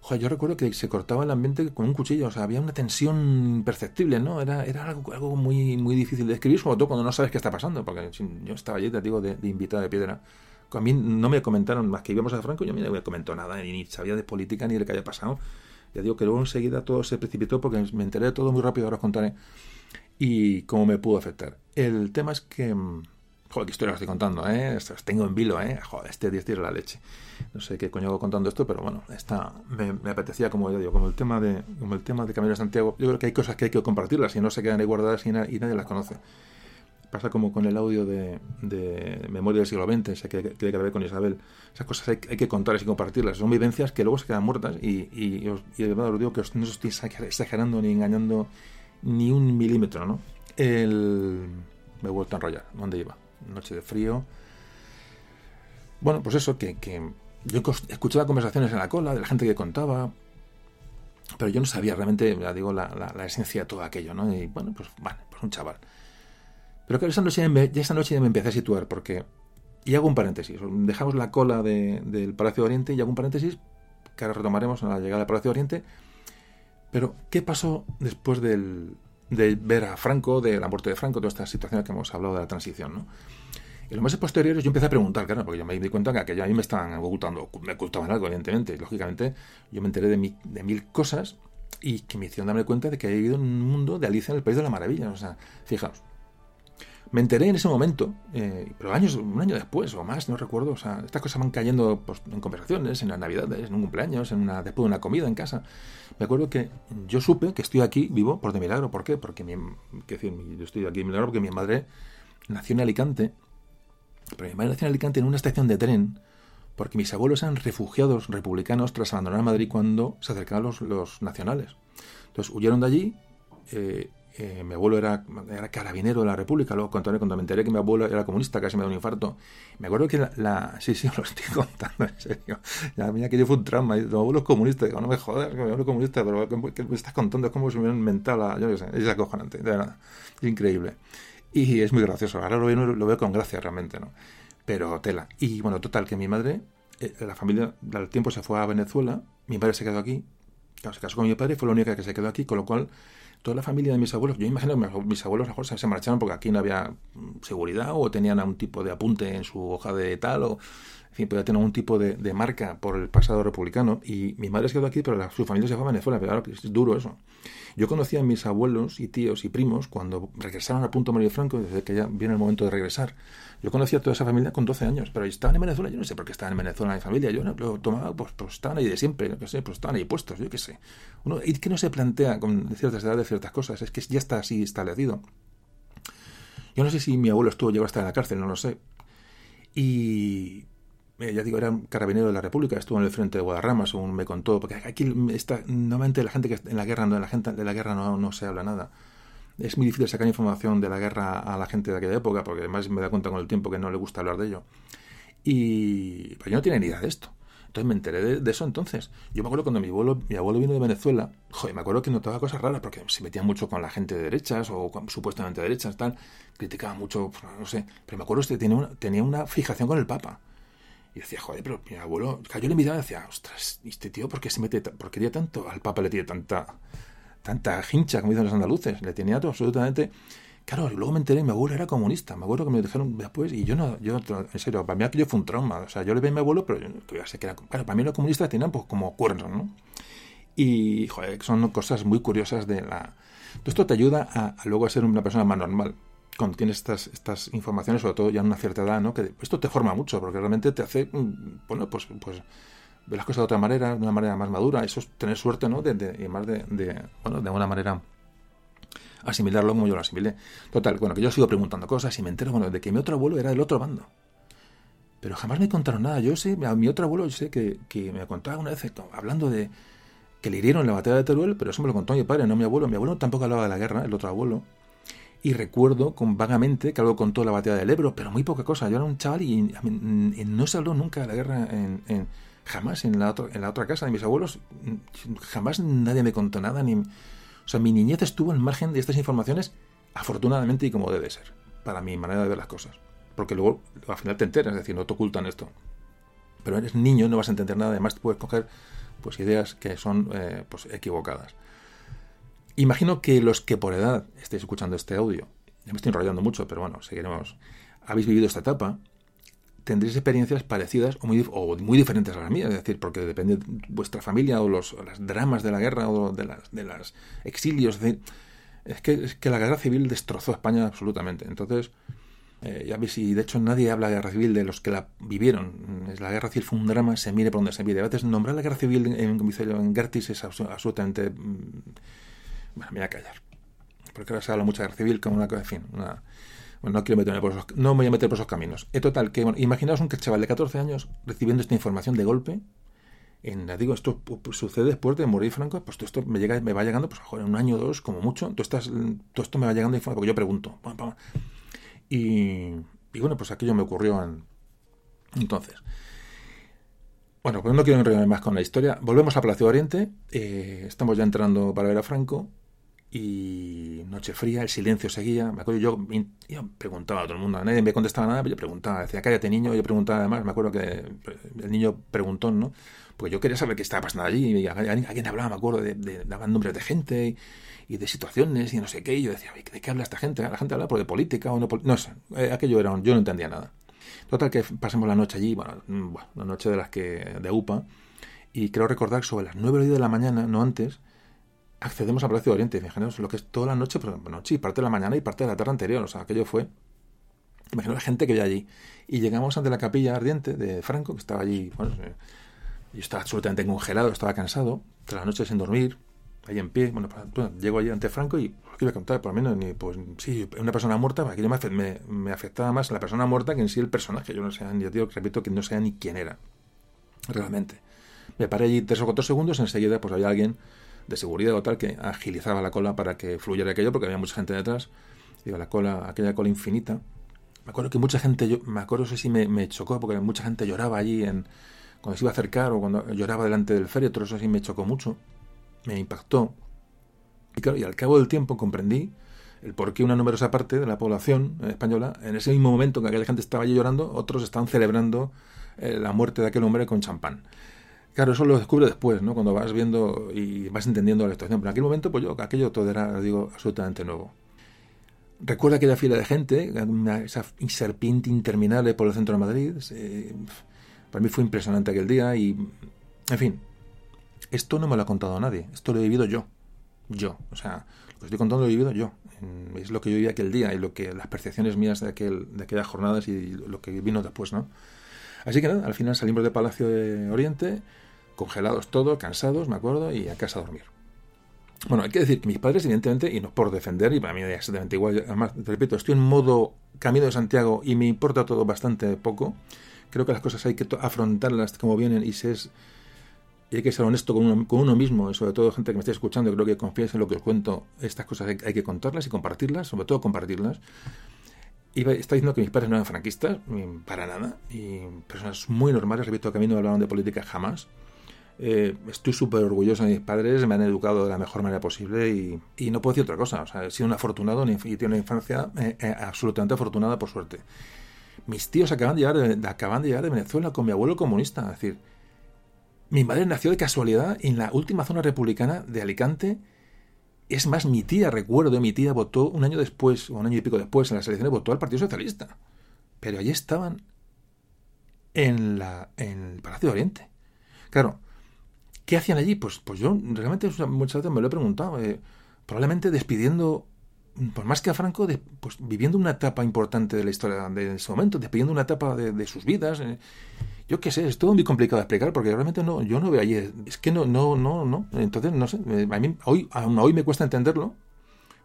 Joder, yo recuerdo que se cortaba el ambiente con un cuchillo, o sea, había una tensión imperceptible, ¿no? Era, era algo, algo muy, muy difícil de describir, sobre todo cuando no sabes qué está pasando, porque yo estaba allí, te digo, de, de invitada de piedra. A mí no me comentaron más que íbamos a Franco, yo no me comentó nada, ni, sabía de política ni de lo que había pasado. Ya digo que luego enseguida todo se precipitó porque me enteré de todo muy rápido, ahora os contaré. Y cómo me pudo afectar. El tema es que Joder, qué historia os estoy contando, ¿eh? Os tengo en vilo, ¿eh? Joder, este 10 tira la leche. No sé qué coño hago contando esto, pero bueno, está, me, apetecía, como yo digo, como el tema de como el tema de Camino de Santiago. Yo creo que hay cosas que hay que compartirlas y no se quedan ahí guardadas y, na, y nadie las conoce. Pasa como con el audio de, de Memoria del siglo XX, ese que, que grabé con Isabel. Esas cosas hay, que contarlas y compartirlas. Son vivencias que luego se quedan muertas y, y, os, y de verdad os digo que os, no os estoy exagerando ni engañando ni un milímetro, ¿no? El... Me he vuelto a enrollar. ¿Dónde iba? Noche de frío. Bueno, pues eso, que, yo escuchaba conversaciones en la cola de la gente que contaba, pero yo no sabía realmente, ya digo, la, esencia de todo aquello, ¿no? Y bueno, pues, bueno, pues un chaval. Pero claro, esa noche, ya esa noche me empecé a situar, porque... Y hago un paréntesis. Dejamos la cola de, del Palacio de Oriente y hago un paréntesis que ahora retomaremos a la llegada del Palacio de Oriente. Pero, ¿qué pasó después del, de ver a Franco, de la muerte de Franco, toda esta situación que hemos hablado de la transición, ¿no? En los meses posteriores yo empecé a preguntar, claro, porque yo me di cuenta que aquello a mí me estaban ocultando, me ocultaban algo, evidentemente, lógicamente yo me enteré de, mi, de mil cosas y que me hicieron darme cuenta de que había vivido un mundo de Alicia en el País de la Maravilla, o sea, fijaos. Me enteré en ese momento, eh, pero años, un año después o más, no recuerdo, o sea, estas cosas van cayendo pues, en conversaciones, en las navidades, en un cumpleaños, en una, después de una comida en casa. Me acuerdo que yo supe que estoy aquí vivo por de milagro. ¿Por qué? Porque mi, decir, yo estoy aquí de milagro porque mi madre nació en Alicante, pero mi madre nació en Alicante en una estación de tren, porque mis abuelos eran refugiados republicanos tras abandonar Madrid cuando se acercaban los, los nacionales. Entonces huyeron de allí. Eh, eh, mi abuelo era, era, carabinero de la República, luego contaré cuando me enteré que mi abuelo era comunista, casi me da un infarto. Me acuerdo que la, la sí, sí, (laughs) lo estoy contando en serio. Ya, mira, que yo fue un trauma. Mi abuelo es comunista, digo, no me jodas, mi abuelo es comunista, pero ¿qué, me estás contando? Es como si me hubieran inventado la, yo qué sé, es acojonante, de verdad, es increíble. Y es muy gracioso, ahora lo veo, lo veo con gracia realmente, ¿no? Pero tela. Y bueno, total, que mi madre, eh, la familia, al tiempo se fue a Venezuela, mi padre se quedó aquí, claro, se casó con mi padre, fue la única que se quedó aquí, con lo cual toda la familia de mis abuelos, yo imagino que mis abuelos a lo mejor se marcharon porque aquí no había seguridad o tenían algún tipo de apunte en su hoja de tal o en fin, podía tener algún tipo de, marca por el pasado republicano y mi madre se quedó aquí pero la, su familia se fue a Venezuela, pero claro, es duro eso. Yo conocía a mis abuelos y tíos y primos cuando regresaron al punto Mario Franco, desde que ya viene el momento de regresar. Yo conocía a toda esa familia con 12 años, pero estaban en Venezuela, yo no sé por qué estaban en Venezuela mi familia, yo no lo tomaba, pues, pues estaban ahí de siempre, no sé, pues estaban ahí puestos, yo qué sé. Uno, y que no se plantea con ciertas edades ciertas cosas, es que ya está así establecido. Yo no sé si mi abuelo estuvo, llegó hasta en la cárcel, no lo sé. Y eh, ya digo, era un carabinero de la República, estuvo en el frente de Guadarrama, según me contó, porque aquí está, normalmente la gente que en la guerra, no, la gente de la guerra no, no se habla nada es muy difícil sacar información de la guerra a la gente de aquella época, porque además me da cuenta con el tiempo que no le gusta hablar de ello. Y pues yo no tenía ni idea de esto. Entonces me enteré de, de eso entonces. Yo me acuerdo cuando mi abuelo, mi abuelo vino de Venezuela, joder, me acuerdo que notaba cosas raras porque se metía mucho con la gente de derechas o supuestamente derechas, tal, criticaba mucho, no sé, pero me acuerdo que tenía una, tenía una fijación con el Papa. Y decía, joder, pero mi abuelo, yo le miraba y decía, ostras, ¿y este tío por qué se mete, por qué tanto? Al Papa le tiene tanta, tanta hincha, como dicen los andaluces, le tenía todo absolutamente... Claro, luego me enteré, mi abuelo era comunista, me acuerdo que me lo dijeron después, y yo no, yo, en serio, para mí aquello fue un trauma, o sea, yo le veía a mi abuelo, pero yo ya sé que era, claro, para mí los comunistas tenían pues como cuernos, ¿no? Y, joder, son cosas muy curiosas de la... Todo esto te ayuda a, a luego a ser una persona más normal. Cuando tienes estas, estas informaciones, sobre todo ya en una cierta edad, ¿no? Que esto te forma mucho, porque realmente te hace, mm, bueno, pues, pues ver las cosas de otra manera, de una manera más madura. Eso es tener suerte, ¿no? De, de- y más de, de, bueno, de una manera asimilarlo como yo lo asimilé. Total, bueno, que yo sigo preguntando cosas y me entero, bueno, de que mi otro abuelo era del otro bando. Pero jamás me contaron nada. Yo sé, a mi otro abuelo, yo sé que, me contaba una vez, hablando de que le hirieron en la batalla de Teruel, pero eso me lo contó mi padre, no mi abuelo. Mi abuelo tampoco hablaba de la guerra, el otro abuelo. Y recuerdo con vagamente que algo contó la batalla del Ebro, pero muy poca cosa. Yo era un chaval y no se habló nunca de la guerra en- jamás en la, otra, en la otra casa de mis abuelos. mm, Jamás nadie me contó nada. Ni, o sea, mi niñez estuvo al margen de estas informaciones, afortunadamente y como debe ser, para mi manera de ver las cosas. Porque luego al final te enteras, es decir, no te ocultan esto. Pero eres niño, no vas a entender nada, además puedes coger pues ideas que son eh, pues equivocadas. Imagino que los que por edad estéis escuchando este audio, ya me estoy enrollando mucho, pero bueno, seguiremos. Habéis vivido esta etapa, tendréis experiencias parecidas o muy, o muy diferentes a las mías, es decir, porque depende de vuestra familia o los las dramas de la guerra o de las, de exilios. Es que, es que la guerra civil destrozó a España absolutamente. Entonces, eh, ya veis, y de hecho nadie habla de guerra civil de los que la vivieron. La guerra civil fue un drama, se mire por donde se mire. A veces nombrar la guerra civil en, en, en Gertis es absolutamente... mm, Bueno, me voy a callar. Porque ahora se habla mucho de guerra civil como una cosa, en fin, una... Bueno, no quiero meterme por esos, no me voy a meter por esos caminos. En total, que bueno, imaginaos un chaval de 14 años recibiendo esta información de golpe. En, digo, esto sucede después de morir Franco, pues todo esto me llega, me va llegando, pues mejor en un año o dos, como mucho. Todo, todo esto me va llegando información, porque yo pregunto. Y, bueno, pues aquello me ocurrió en, entonces. Bueno, pues no quiero enrollarme más con la historia. Volvemos a Palacio de Oriente. eh, estamos ya entrando para ver a Franco. Y noche fría, el silencio seguía. Me acuerdo, yo, yo preguntaba a todo el mundo. Nadie me contestaba nada, pero yo preguntaba. Decía, cállate, niño. Yo preguntaba además. Me acuerdo que el niño preguntó, ¿no? Porque yo quería saber qué estaba pasando allí. Y alguien, hablaba, me acuerdo, de, de- daban nombres de gente y, y de situaciones y no sé qué. Y yo decía, "Oye, ¿de qué habla esta gente? La gente habla por de política o no. pol-". No sé. eh, aquello era, un- yo no entendía nada. Total que pasemos la noche allí, bueno, mm, bueno, una noche de las que de UPA, y creo recordar sobre las 9 o 10 de la mañana, no antes, accedemos a Palacio de Oriente. Imaginaos lo que es toda la noche, pero noche y parte de la mañana y parte de la tarde anterior. O sea, aquello fue. Imaginaos la gente que había allí. Y llegamos ante la capilla ardiente de Franco, que estaba allí. Bueno, eh, yo estaba absolutamente congelado, estaba cansado, tras la noche sin dormir, ahí en pie. Bueno, pues, llego allí ante Franco y ¿qué iba a contar? Por lo menos, ni, pues sí, una persona muerta, aquello me, me, me afectaba más la persona muerta que en sí el personaje. Yo no sé, yo digo, repito, que no sé ni quién era, realmente. Me paré allí tres o cuatro segundos, enseguida pues había alguien de seguridad o tal que agilizaba la cola para que fluyera aquello, porque había mucha gente detrás. Digo, la cola, aquella cola infinita. Me acuerdo que mucha gente, yo, me acuerdo, no sé si me, chocó, porque mucha gente lloraba allí cuando se iba a acercar o cuando lloraba delante del féretro, eso sí me chocó mucho, me impactó. Y claro, y al cabo del tiempo comprendí el por qué una numerosa parte de la población española, en ese mismo momento que aquella gente estaba allí llorando, otros estaban celebrando eh, la muerte de aquel hombre con champán. Claro, eso lo descubre después, ¿no? Cuando vas viendo y vas entendiendo la situación. Pero en aquel momento, pues yo, aquello todo era, digo, absolutamente nuevo. Recuerda aquella fila de gente, una- esa serpiente interminable por el centro de Madrid. eh, para mí fue impresionante aquel día y, en fin, esto no me lo ha contado nadie. Esto lo he vivido yo. Yo. O sea, lo que estoy contando lo he vivido yo. Es lo que yo viví aquel día y lo que las percepciones mías de, aquel, de aquellas jornadas y lo que vino después, ¿no? Así que nada, al final salimos del Palacio de Oriente, congelados todos, cansados, me acuerdo, y a casa a dormir. Bueno, hay que decir que mis padres, evidentemente, y no por defender, y para mí exactamente igual, además, te repito, estoy en modo camino de Santiago y me importa todo bastante poco. Creo que las cosas hay que afrontarlas como vienen y es, hay que ser honesto con uno, mismo, y sobre todo gente que me esté escuchando, creo que confíes en lo que os cuento, estas cosas hay que contarlas y compartirlas, sobre todo compartirlas. Iba, está diciendo que mis padres no eran franquistas, para nada, y personas muy normales, repito, que a mí no me hablaron de política jamás. Eh, estoy súper orgulloso de mis padres, me han educado de la mejor manera posible y, no puedo decir otra cosa. He sido un afortunado y he tenido una infancia eh, eh, absolutamente afortunada, por suerte. Mis tíos acaban de, llegar de, acaban de llegar de Venezuela con mi abuelo comunista. Es decir, mi madre nació de casualidad en la última zona republicana de Alicante. Es más, mi tía, recuerdo, mi tía votó un año después, o un año y pico después, en las elecciones, votó al Partido Socialista. Pero allí estaban en, la, en el Palacio de Oriente. Claro, ¿qué hacían allí? Pues, pues yo realmente muchas veces me lo he preguntado. Eh, probablemente despidiendo, por más que a Franco, pues viviendo una etapa importante de la historia de ese momento, despidiendo una etapa de, de sus vidas. Eh, yo qué sé, es todo muy complicado de explicar porque realmente no, yo no veo allí, es que no, no, no, no, entonces no sé, a mí hoy, aún hoy me cuesta entenderlo,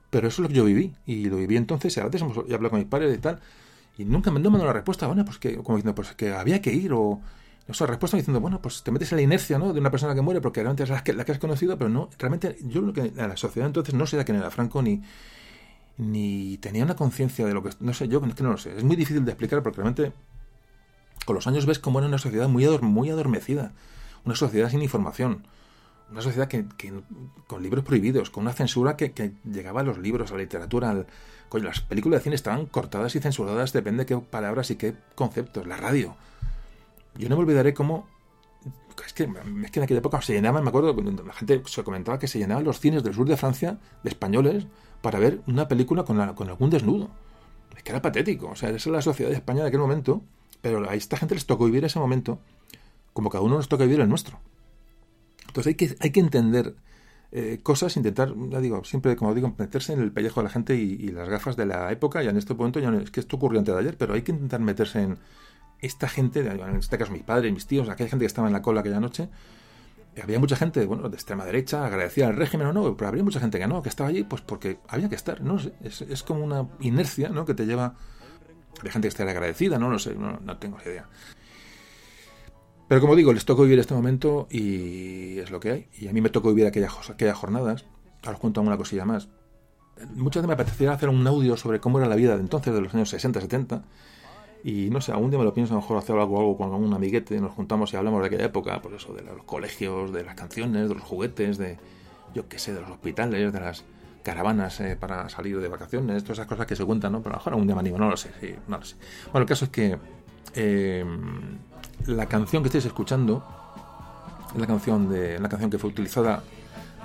pero eso es lo que yo viví, y lo viví entonces, y a veces hemos hablado con mis padres y tal, y nunca me, no me dado la respuesta, bueno, pues que, como diciendo, pues que había que ir, o, esa respuesta diciendo, bueno, pues te metes en la inercia, ¿no? De una persona que muere porque realmente es la que, la que has conocido, pero no, realmente yo lo que, a la sociedad entonces no sé quién era Franco, ni, ni tenía una conciencia de lo que, no sé, yo es que no lo sé, es muy difícil de explicar porque realmente con los años ves cómo era una sociedad muy, muy adormecida, una sociedad sin información, una sociedad que, con libros prohibidos, con una censura que, llegaba a los libros, a la literatura, al, las películas de cine estaban cortadas y censuradas, depende de qué palabras y qué conceptos, la radio. Yo no me olvidaré cómo es que, es que en aquella época se llenaban, me acuerdo, la gente se comentaba que se llenaban los cines del sur de Francia de españoles para ver una película con, algún desnudo. Es que era patético. O sea, esa es la sociedad de España de aquel momento pero a esta gente les tocó vivir ese momento como cada uno nos toca vivir el nuestro. Entonces hay que, hay que entender eh, cosas, intentar, ya digo, siempre, como digo, meterse en el pellejo de la gente y, las gafas de la época. Y en este punto, ya no, es que esto ocurrió antes de ayer, pero hay que intentar meterse en esta gente, en este caso mis padres, mis tíos, aquella gente que estaba en la cola aquella noche. Había mucha gente, bueno, de extrema derecha, agradecida al régimen o no, pero habría mucha gente que no, que estaba allí, pues porque había que estar, no es, es como una inercia, ¿no? Que te lleva de gente que esté agradecida, no lo sé, no, no tengo idea. Pero como digo, les tocó vivir este momento y es lo que hay. Y a mí me tocó vivir aquellas, aquellas jornadas. Ahora os cuento una cosilla más. Muchas veces me apetecía hacer un audio sobre cómo era la vida de entonces, de los años 60, 70. Y no sé, algún día me lo pienso, a lo mejor hacer algo, algo con un amiguete, nos juntamos y hablamos de aquella época, por eso, de los colegios, de las canciones, de los juguetes, de, yo qué sé, de los hospitales, de las caravanas eh, para salir de vacaciones, todas esas cosas que se cuentan, ¿no? Pero a lo mejor algún día me animo, no lo sé, sí, no lo sé. Bueno, el caso es que eh, la canción que estáis escuchando es la canción, de, la canción que fue utilizada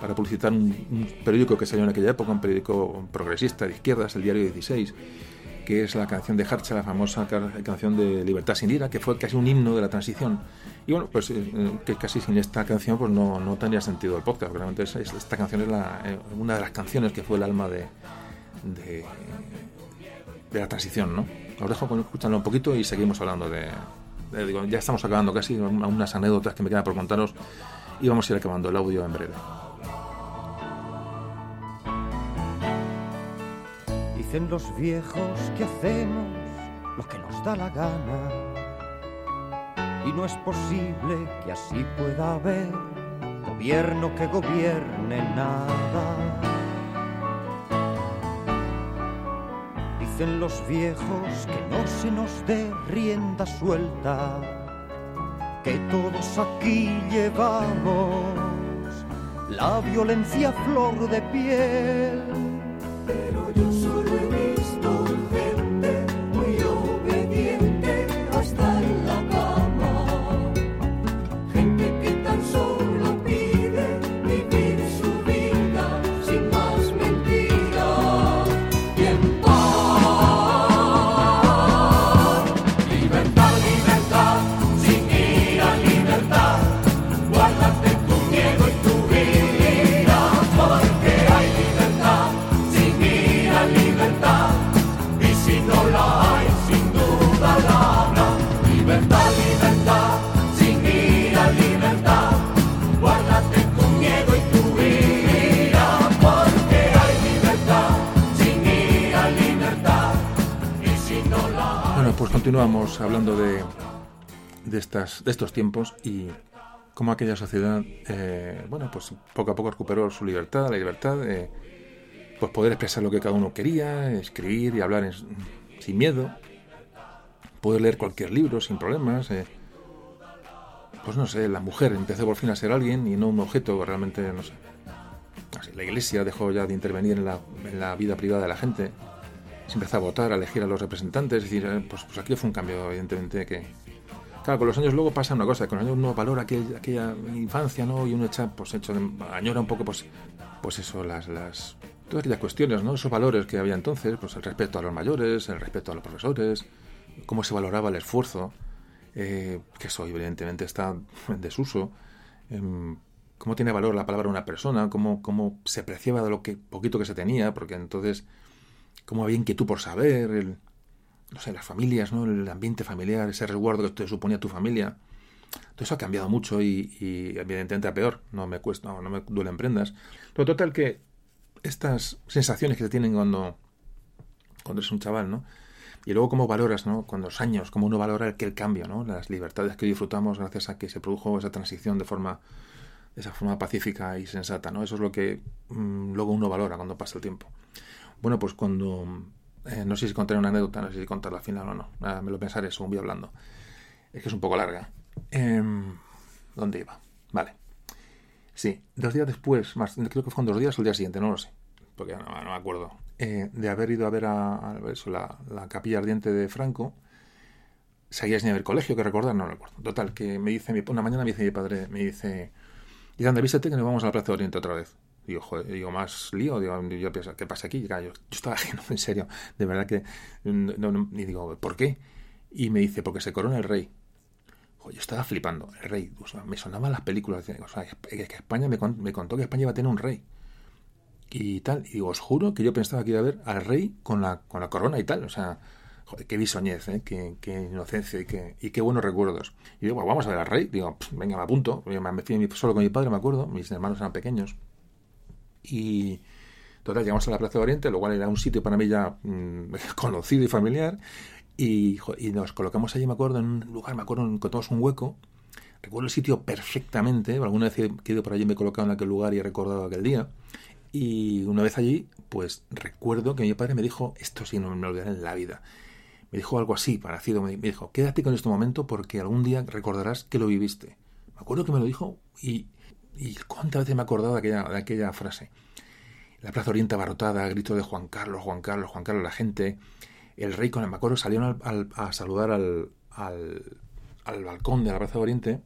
para publicitar un, periódico que salió en aquella época, un periódico progresista de izquierdas, el Diario 16, que es la canción de Harcha, la famosa canción de Libertad sin ira, que fue casi un himno de la transición. Y bueno, pues eh, que casi sin esta canción pues no, no tendría sentido el podcast. Realmente esta canción es eh, una de las canciones que fue el alma de, de, la transición, ¿no? Os dejo con un poquito y seguimos hablando de, ya estamos acabando casi unas anécdotas que me quedan por contaros y vamos a ir acabando el audio en breve.
Dicen los viejos que hacemos lo que nos da la gana y no es posible que así pueda haber gobierno que gobierne nada. Dicen los viejos que no se nos dé rienda suelta, que todos aquí llevamos la violencia flor de piel. Pero yo
continuamos hablando de, de, estas, de estos tiempos y cómo aquella sociedad, eh, bueno, pues poco a poco recuperó su libertad, la libertad de pues poder expresar lo que cada uno quería, escribir y hablar sin miedo, poder leer cualquier libro sin problemas. eh, pues no sé, la mujer empezó por fin a ser alguien y no un objeto, realmente, no sé. La iglesia dejó ya de intervenir en la, en la vida privada de la gente. Se empezó a votar, a elegir a los representantes. Es decir, eh, pues, pues aquí fue un cambio, evidentemente, que... Claro, con los años luego pasa una cosa, con los años uno valora aquel- aquella infancia, ¿no? Y uno echa, pues, hecho, añora un poco, pues, pues eso, las, las, todas aquellas cuestiones, ¿no? Esos valores que había entonces, pues el respeto a los mayores, el respeto a los profesores, cómo se valoraba el esfuerzo, eh, que eso evidentemente está en desuso, em, cómo tiene valor la palabra una persona, cómo, cómo se apreciaba de lo que poquito que se tenía, porque entonces cómo había inquietud por saber, el, no sé, las familias, ¿no? el ambiente familiar, ese resguardo que te suponía tu familia. Todo eso ha cambiado mucho y, evidentemente a peor, no me cuesta, no, no me duelen prendas. Pero total que estas sensaciones que se tienen cuando, cuando eres un chaval, ¿no? Y luego cómo valoras, ¿no? Cuando los años, cómo uno valora aquel cambio, ¿no? Las libertades que disfrutamos gracias a que se produjo esa transición de forma de esa forma pacífica y sensata, ¿no? Eso es lo que mm, luego uno valora cuando pasa el tiempo. Bueno, pues cuando eh, no sé si contaré una anécdota, no sé si contarla al final o no. Me lo pensaré según voy hablando. Es que es un poco larga. Em, ¿Dónde iba? Vale. Sí, dos días después, más, creo que fueron dos días o el día siguiente, no lo sé, porque no, me acuerdo, eh, de haber ido a ver a, a eso, la, la capilla ardiente de Franco, seguía sin haber colegio, que recordar, no recuerdo. Total, que me dice, una mañana me dice mi padre, me dice, y anda, vístete que nos vamos a la Plaza de Oriente otra vez. Digo, joder, digo, más lío, digo, yo pienso, ¿qué pasa aquí? Yo, estaba (laughs) en serio, de verdad que, no, no, y digo, ¿por qué? Y me dice, porque se corona el rey. Yo estaba flipando, el rey, o sea, me sonaban las películas, sea, que España me, me contó que España iba a tener un rey. Y tal, y digo, os juro que yo pensaba que iba a ver al rey con la, con la corona y tal, o sea, joder, qué bisoñez, ¿eh? qué, qué inocencia y qué, y qué buenos recuerdos. Y digo, vamos a ver al rey, digo, venga, me apunto, me solo con mi padre, me acuerdo, mis hermanos eran pequeños. Y total, llegamos a la Plaza de Oriente, lo cual era un sitio para mí ya mmm, (laughs) conocido y familiar. Y, nos colocamos allí, me acuerdo, en un lugar, me acuerdo, encontramos un hueco. Recuerdo el sitio perfectamente. Alguna vez he ido por allí me he colocado en aquel lugar y he recordado aquel día. Y una vez allí, pues recuerdo que mi padre me dijo, esto sí no me olvidaré en la vida. Me dijo algo así, parecido. Me dijo, quédate con este momento porque algún día recordarás que lo viviste. Me acuerdo que me lo dijo y, y cuántas veces me he acordado de aquella, de aquella frase. La Plaza Oriente abarrotada, grito de Juan Carlos, Juan Carlos, Juan Carlos, la gente. El rey con el Macoro salieron al, a saludar al, al, al, balcón de la Plaza de Oriente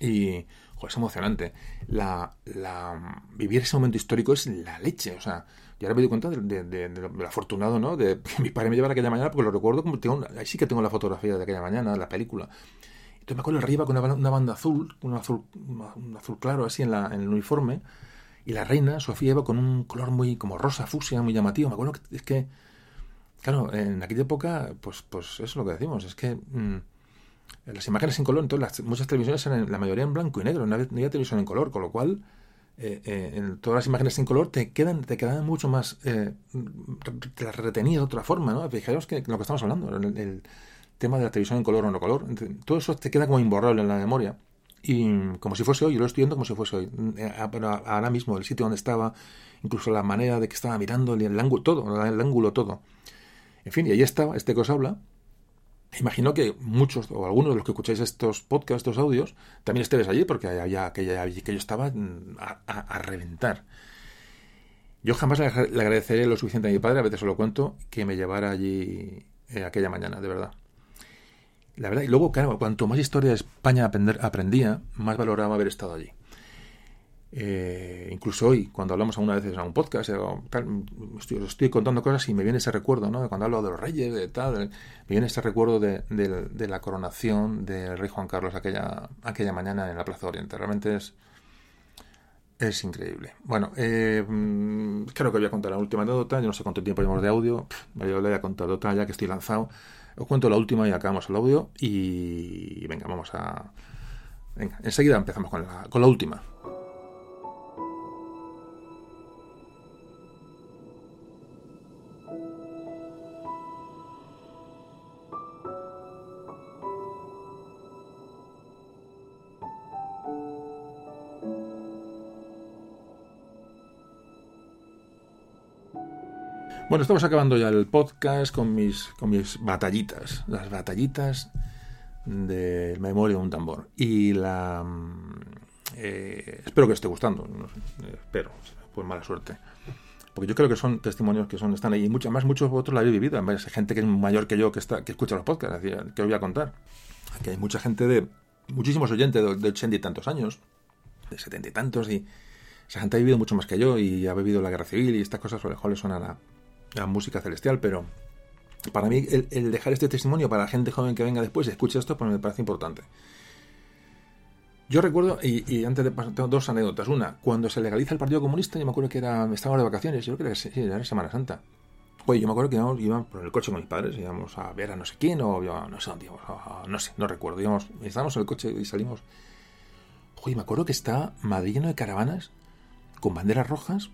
y joder, es emocionante. La, la, vivir ese momento histórico es la leche. O sea, yo ahora me doy cuenta de, afortunado, ¿no? De que (laughs) mi padre me llevara aquella mañana porque lo recuerdo como tengo ahí sí que tengo la fotografía de aquella mañana, la película. Entonces me acuerdo el rey iba con una, una banda azul, un azul, un azul claro así en, la, en el uniforme. Y la reina, Sofía, iba con un color muy como rosa, fusia, muy llamativo. Me acuerdo que es que Claro, en aquella época, pues, pues eso es lo que decimos, es que mmm, las imágenes en color, entonces las, muchas televisiones eran la mayoría en blanco y negro, no había, no había televisión en color, con lo cual eh, eh, en todas las imágenes en color te quedan, te quedan mucho más, eh, te las retenías de otra forma, ¿no? Fijaros que lo que estamos hablando, el, el, tema de la televisión en color o no color, todo eso te queda como imborrable en la memoria. Y como si fuese hoy, yo lo estoy viendo como si fuese hoy. Pero ahora mismo, el sitio donde estaba, incluso la manera de que estaba mirando, el, ángulo, todo, el ángulo, todo. En fin, y ahí estaba este que os habla. Imagino que muchos o algunos de los que escucháis estos podcasts, estos audios, también estéis allí porque había aquella que yo estaba a, a, reventar. Yo jamás le agradeceré lo suficiente a mi padre, a veces os lo cuento, que me llevara allí eh, aquella mañana, de verdad. La verdad, y luego, claro, cuanto más historia de España aprender, aprendía, más valoraba haber estado allí. Eh, incluso hoy, cuando hablamos alguna vez en un podcast, estoy, estoy, contando cosas y me viene ese recuerdo, ¿no? De cuando hablo de los reyes, de tal, me viene ese recuerdo de, de, de la coronación del rey Juan Carlos aquella, aquella mañana en la Plaza Oriente. Realmente es, es increíble. Bueno, eh, creo que voy a contar la última anécdota. Yo no sé cuánto tiempo llevamos de audio. Yo le voy a contar otra ya que estoy lanzado. Os cuento la última y acabamos el audio. Y venga, vamos a. Venga, enseguida empezamos con la, con la última. Bueno, estamos acabando ya el podcast con mis, con mis batallitas, las batallitas de memoria de un tambor. Y la... eh, espero que esté gustando, no sé, eh, espero, pues mala suerte. Porque yo creo que son testimonios que son están ahí. Y mucho, más muchos vosotros la habéis vivido. Además, hay gente que es mayor que yo que está que escucha los podcasts, así que os voy a contar. Aquí hay mucha gente de... Muchísimos oyentes de, de ochenta y tantos años, de setenta y tantos, y esa gente ha vivido mucho más que yo y ha vivido la guerra civil y estas cosas, a lo mejor le suena la, la música celestial, pero para mí el, dejar este testimonio para la gente joven que venga después y escuche esto, pues me parece importante. Yo recuerdo, y, antes de pasar, tengo dos anécdotas. Una, cuando se legaliza el Partido Comunista, yo me acuerdo que era, estábamos de vacaciones, yo creo que era, Semana Santa. Oye, yo me acuerdo que íbamos, íbamos por el coche con mis padres, íbamos a ver a no sé quién, o no sé dónde íbamos, no sé, no recuerdo. Íbamos, estábamos en el coche y salimos. Oye, me acuerdo que está Madrid lleno de caravanas con banderas rojas,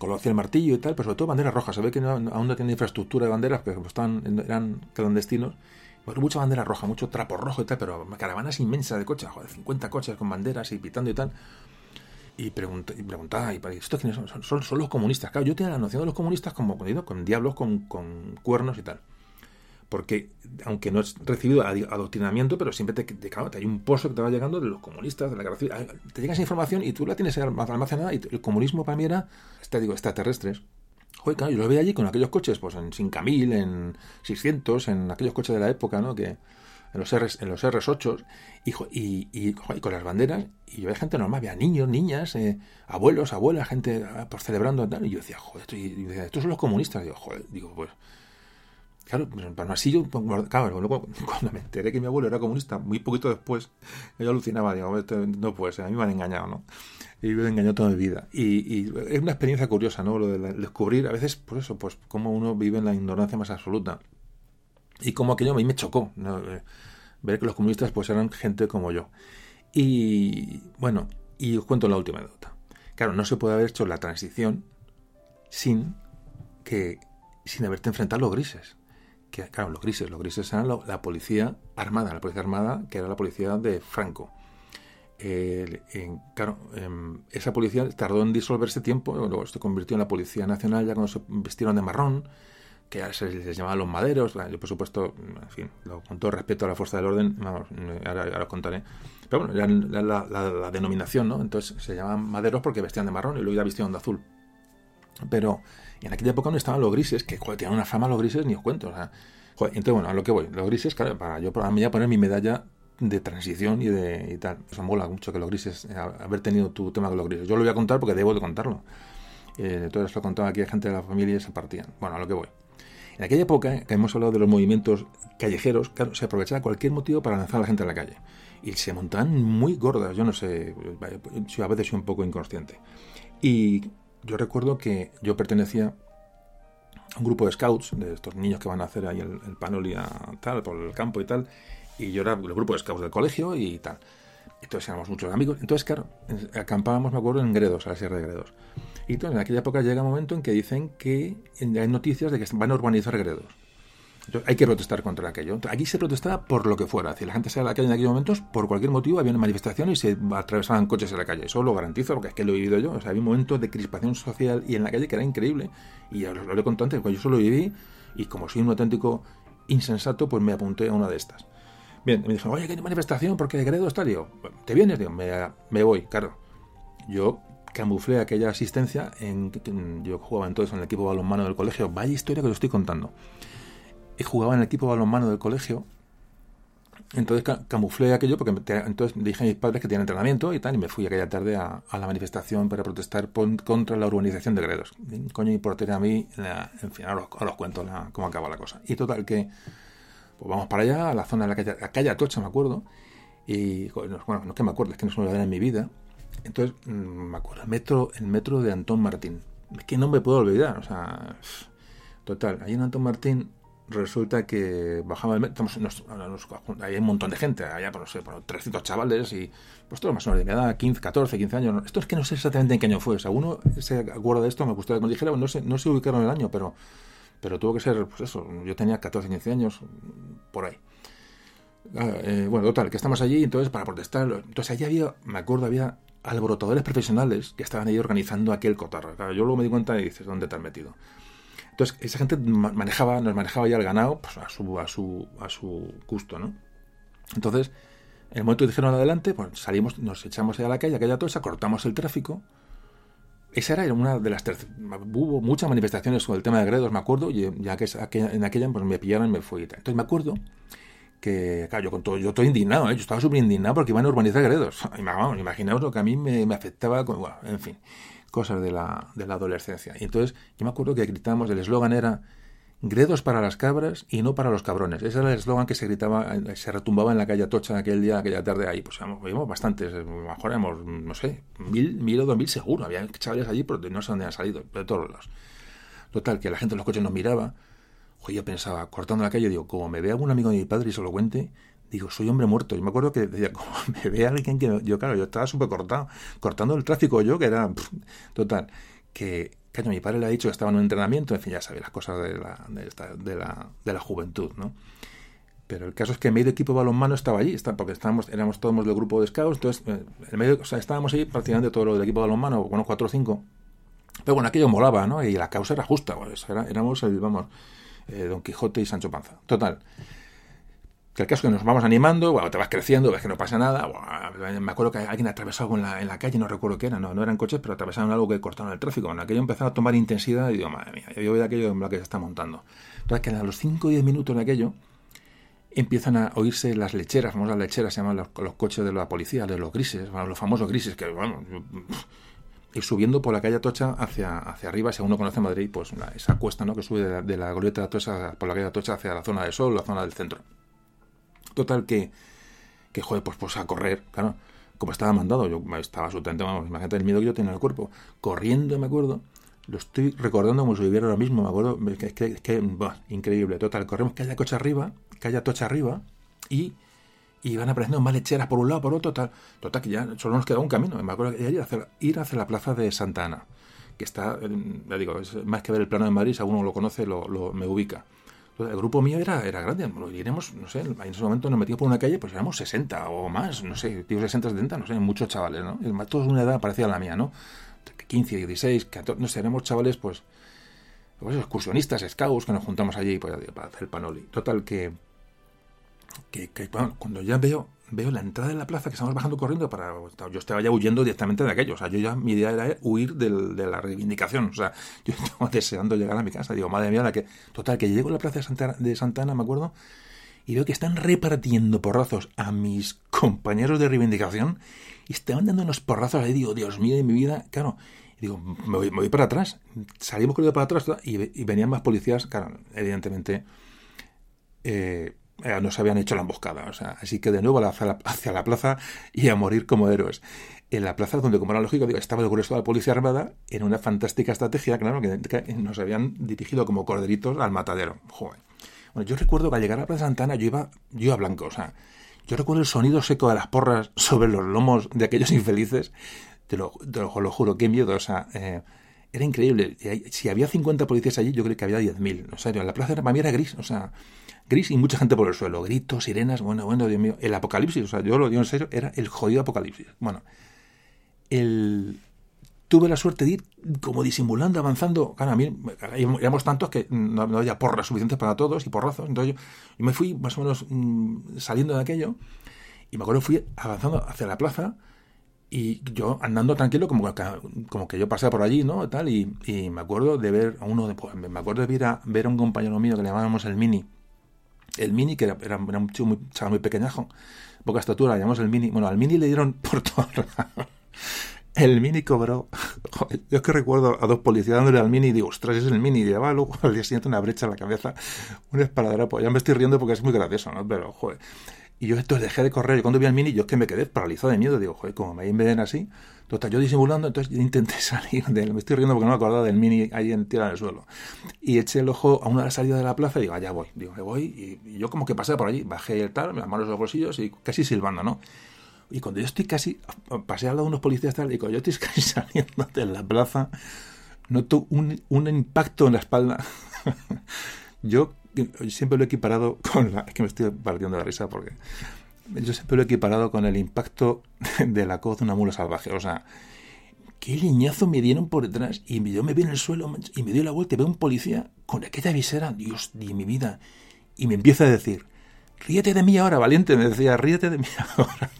color hacia el martillo y tal, pero sobre todo banderas rojas. Se ve que no- aún no tiene infraestructura de banderas, porque están, eran clandestinos. Bueno, mucha bandera roja, mucho trapo rojo y tal, pero caravanas inmensas de coches, joder, 50 coches con banderas y pitando y tal. Y, pregunta, y preguntaba, y ¿estos quiénes son? Son, son- los comunistas. Claro, yo tenía la noción de los comunistas como con diablos, con cuernos y tal. Porque, aunque no has recibido adoctrinamiento, pero siempre te, te, te hay un pozo que te va llegando de los comunistas, de la guerra Te llega esa información y tú la tienes almacenada. Y el comunismo para mí era, este, digo, extraterrestres. Joder, claro, yo lo veía allí con aquellos coches, pues en 5000, en 600, en aquellos coches de la época, ¿no? Que en los, Rs, en los RS8 y, y, y, y con las banderas. Y yo veía gente normal, había niños, niñas, eh, abuelos, abuelas, gente ah, pues, celebrando y yo decía, joder, esto, estos son los comunistas. Y yo, joder, digo, pues. Claro, pero así yo, claro, (laughs) cuando me enteré que mi abuelo era comunista, muy poquito después, yo alucinaba, digo, no puede ser, a mí me han engañado, ¿no? Y me han engañado toda mi vida. Y, es una experiencia curiosa, ¿no? Lo de descubrir, a veces, por eso, pues, cómo uno vive en la ignorancia más absoluta. Y como aquello a mí me chocó, ¿no? Eh, ver que los comunistas, pues, eran gente como yo. Y, bueno, y os cuento la última anécdota. Claro, no se puede haber hecho la transición sin que, sin haberte enfrentado a los grises que claro, los grises, los grises eran la policía armada, la policía armada que era la policía de Franco. En- claro, em, esa policía tardó en disolverse tiempo, luego se convirtió en la Policía Nacional ya cuando se vistieron de marrón, que se les llamaba los maderos. Yo, por supuesto, en fin, con todo respeto a la fuerza del orden, vamos, eh, ahora, os contaré. Pero bueno, la, denominación, ¿no? Entonces se llamaban maderos porque vestían de marrón y luego ya vestían de azul. Pero en aquella época no estaban los grises, que joder, tenían una fama los grises, ni os cuento. O sea, joder, entonces, bueno, a lo que voy. Los grises, claro, para yo para mí ya poner mi medalla de transición y de y tal. Eso mola mucho que los grises, eh, haber tenido tu tema con los grises. Yo lo voy a contar porque debo de contarlo. Eh, entonces lo contaba aquí a gente de la familia y se partían. Bueno, a lo que voy. En aquella época, que hemos hablado de los movimientos callejeros, claro, se aprovechaba cualquier motivo para lanzar a la gente a la calle. Y se montaban muy gordas, yo no sé, yo a veces soy un poco inconsciente. Y yo recuerdo que yo pertenecía a un grupo de scouts, de estos niños que van a hacer ahí el, el a tal, por el campo y tal, y yo era el grupo de scouts del colegio y tal. Entonces éramos muchos amigos. Entonces, claro, acampábamos, me acuerdo, en Gredos, a la Sierra de Gredos. Y entonces, en aquella época llega un momento en que dicen que hay noticias de que van a urbanizar Gredos. Hay que protestar contra aquello. Aquí se protestaba por lo que fuera. Decir, la gente sale a la calle en aquellos momentos, por cualquier motivo, había una manifestación y se atravesaban coches en la calle. Eso lo garantizo porque es que lo he vivido yo. O sea, había un momento de crispación social y en la calle que era increíble. Y os lo he contado antes, cuando yo solo viví y como soy un auténtico insensato, pues me apunté a una de estas. Bien, me dijeron, oye, que hay manifestación porque Gredo está, digo, ¿te vienes? Digo, me, voy, claro. Yo camuflé aquella asistencia en, en, yo jugaba entonces en el equipo balonmano del colegio vaya historia que os estoy contando y jugaba en el equipo balonmano del colegio. Entonces ca camuflé aquello porque entonces dije a mis padres que tenían entrenamiento y tal y me fui aquella tarde a, a la manifestación para protestar contra la urbanización de Gredos. Coño tener a mí la, en fin ahora os, cuento la, cómo acaba la cosa. Y total que pues vamos para allá a la zona de la calle, la calle Atocha me acuerdo y bueno no es que me acuerdo es que no se me lo en mi vida. Entonces, me acuerdo, el metro, el metro de Antón Martín. Es que no me puedo olvidar, o sea, total, ahí en Antón Martín resulta que bajaba el metro, nos, nos, hay un montón de gente, allá por, no sé, por 300 chavales y pues todo más o menos de mi edad, 15, 14, 15 años. Esto es que no sé exactamente en qué año fue, o sea, uno se acuerda de esto, me gustaría que me dijera, no sé, no sé ubicaron el año, pero, pero tuvo que ser, pues eso, yo tenía 14, 15 años, por ahí. Ah, eh, bueno, total, que estamos allí, entonces para protestar, entonces allí había, me acuerdo, había alborotadores profesionales que estaban ahí organizando aquel cotarro. Claro, yo luego me di cuenta y dices, ¿dónde te has metido? Entonces, esa gente manejaba, nos manejaba ya el ganado pues, a, su, a, su, a su gusto, ¿no? Entonces, en el momento que dijeron adelante, pues salimos, nos echamos allá a la calle, aquella tosa, cortamos el tráfico. Esa era una de las Hubo muchas manifestaciones sobre el tema de Gredos, me acuerdo, y ya que en aquella pues me pillaron y me fui. Entonces me acuerdo que, claro, yo, con todo, yo estoy indignado, ¿eh? yo estaba súper indignado porque iban a urbanizar Gredos. (laughs) imaginaos lo que a mí me, afectaba, con, en fin, cosas de la, de la adolescencia. Y entonces yo me acuerdo que gritábamos, el eslogan era Gredos para las cabras y no para los cabrones. Ese era el eslogan que se gritaba, se retumbaba en la calle Tocha aquel día, aquella tarde ahí. Pues vimos bastantes, mejor éramos, no sé, mil, mil o dos mil seguro. Había chavales allí, pero no sé dónde han salido, de todos lados. Total, que la gente en los coches nos miraba. Oye, yo pensaba, cortando la calle, digo, como me vea algún amigo de mi padre y se lo cuente, digo, soy hombre muerto. Yo me acuerdo que decía, (laughs) como me ve alguien que... Yo, claro, yo estaba súper cortado, cortando el tráfico yo, que era... (laughs) total, que que mi padre le ha dicho que estaba en un entrenamiento, en fin, ya sabéis las cosas de la, de, la, de la juventud, ¿no? Pero el caso es que el medio equipo balonmano estaba allí, porque estábamos, éramos todos del grupo de scouts, entonces el eh, medio, o sea, estábamos ahí prácticamente todo lo del equipo balonmano, bueno, cuatro o cinco. Pero bueno, aquello molaba, ¿no? Y la causa era justa, pues, éramos el, vamos, eh, Don Quijote y Sancho Panza. Total que el caso es que nos vamos animando, bueno, te vas creciendo, ves que no pasa nada. me acuerdo que alguien atravesó algo en la, en la calle, no recuerdo qué era, no, no eran coches, pero atravesaron algo que cortaron el tráfico. Bueno, aquello empezaba a tomar intensidad y digo, madre mía, yo veo aquello en lo que se está montando. Entonces, que a los 5 o 10 minutos de aquello empiezan a oírse las lecheras, famosas lecheras, se llaman los, coches de la policía, de los grises, los famosos grises, que bueno, y subiendo por la calle Atocha hacia, hacia arriba, si uno conoce Madrid, pues esa cuesta ¿no? que sube de la, de la glorieta de Atocha por la calle Atocha hacia la zona de Sol, la zona del centro. Total que, que joder, pues, pues a correr, claro, como estaba mandado, yo estaba absolutamente, vamos, imagínate el miedo que yo tenía en el cuerpo, corriendo, me acuerdo, lo estoy recordando como si viviera ahora mismo, me acuerdo, es que, es que increíble, total, corremos que haya coche arriba, que haya tocha arriba, y, y van apareciendo más lecheras por un lado, por otro, tal, total, que ya solo nos queda un camino, me acuerdo que ir hacia, ir hacia la plaza de Santa Ana, que está, ya digo, es más que ver el plano de Madrid, si alguno lo conoce, lo, lo me ubica el grupo mío era, era grande, iremos, no sé, en ese momento nos metimos por una calle, pues éramos 60 o más, no sé, digo 60, 70, no sé, muchos chavales, ¿no? Todos una edad parecida a la mía, ¿no? 15, 16, 14, no sé, éramos chavales, pues, pues excursionistas, scouts, que nos juntamos allí pues, para hacer panoli. Total, que, que, que cuando ya veo veo la entrada de la plaza que estamos bajando corriendo para yo estaba ya huyendo directamente de aquello o sea yo ya mi idea era huir del, de la reivindicación o sea (laughs) yo estaba deseando llegar a mi casa digo madre mía la que total que llego a la plaza de Santa, Santana me acuerdo y veo que están repartiendo porrazos a mis compañeros de reivindicación y estaban dando unos porrazos ahí digo Dios mío de mi vida claro y digo me voy, me voy para atrás salimos corriendo para atrás y, y venían más policías claro evidentemente eh, eh, nos habían hecho la emboscada. O sea, así que de nuevo hacia la, hacia la plaza y a morir como héroes. En la plaza, donde como era lógico, estaba el grueso de la policía armada, en una fantástica estrategia, claro, que, nos habían dirigido como corderitos al matadero. Bueno, yo recuerdo que al llegar a la Plaza Santana yo iba, yo iba blanco, o sea, yo recuerdo el sonido seco de las porras sobre los lomos de aquellos (laughs) infelices, te lo, te lo, juro, qué miedo, o sea, eh, era increíble. Si había 50 policías allí, yo creo que había 10.000. O sea, la plaza para mí era gris, o sea, gris y mucha gente por el suelo. Gritos, sirenas, bueno, bueno, Dios mío. El apocalipsis, o sea, yo lo digo en serio, era el jodido apocalipsis. Bueno, el... tuve la suerte de ir como disimulando, avanzando. Claro, a mí éramos tantos que no, había porras suficientes para todos y porrazos. Entonces yo, me fui más o menos mm, saliendo de aquello y me acuerdo fui avanzando hacia la plaza y yo andando tranquilo como que, como que yo pasé por allí no tal y, y me acuerdo de ver a uno de, pues, me acuerdo de ver a, ver a un compañero mío que le llamábamos el mini el Mini, que era, era, un chico muy, chaval muy pequeñajo, poca estatura, llamamos el Mini. Bueno, al Mini le dieron (laughs) por todo El Mini cobró. (laughs) Yo es que recuerdo a dos policías dándole al Mini y digo, ostras, es el Mini. Y llevaba luego (laughs) al día siguiente una brecha en la cabeza, un esparadrapo. Ya me estoy riendo porque es muy gracioso, ¿no? Pero, joder. Y yo entonces dejé de correr. Y cuando vi al Mini, yo es que me quedé paralizado de miedo. Digo, joder, como me ven así. Total, yo disimulando, entonces yo intenté (laughs) salir. Me estoy riendo porque no me acordaba del mini ahí en tierra del suelo. Y eché el ojo a una de las salidas de la plaza y digo, allá voy. Digo, me voy. Y, yo como que pasé por allí, bajé el tal, las manos en los bolsillos y casi silbando, ¿no? Y cuando yo estoy casi, pasé al lado de unos policías tal, y cuando yo estoy (laughs) casi saliendo de la plaza, noto un, un impacto en la espalda. (laughs) yo siempre lo he equiparado (laughs) con la... Es que me estoy partiendo de la risa porque yo siempre lo he equiparado con el impacto (laughs) de la coz de una mula salvaje. O sea, qué liñazo me dieron por detrás y yo me vi en el suelo y me dio la vuelta y veo un policía con aquella visera, Dios de mi vida, y me empieza a decir, ríete de mí ahora, valiente, me decía, ríete de mí (laughs) ahora.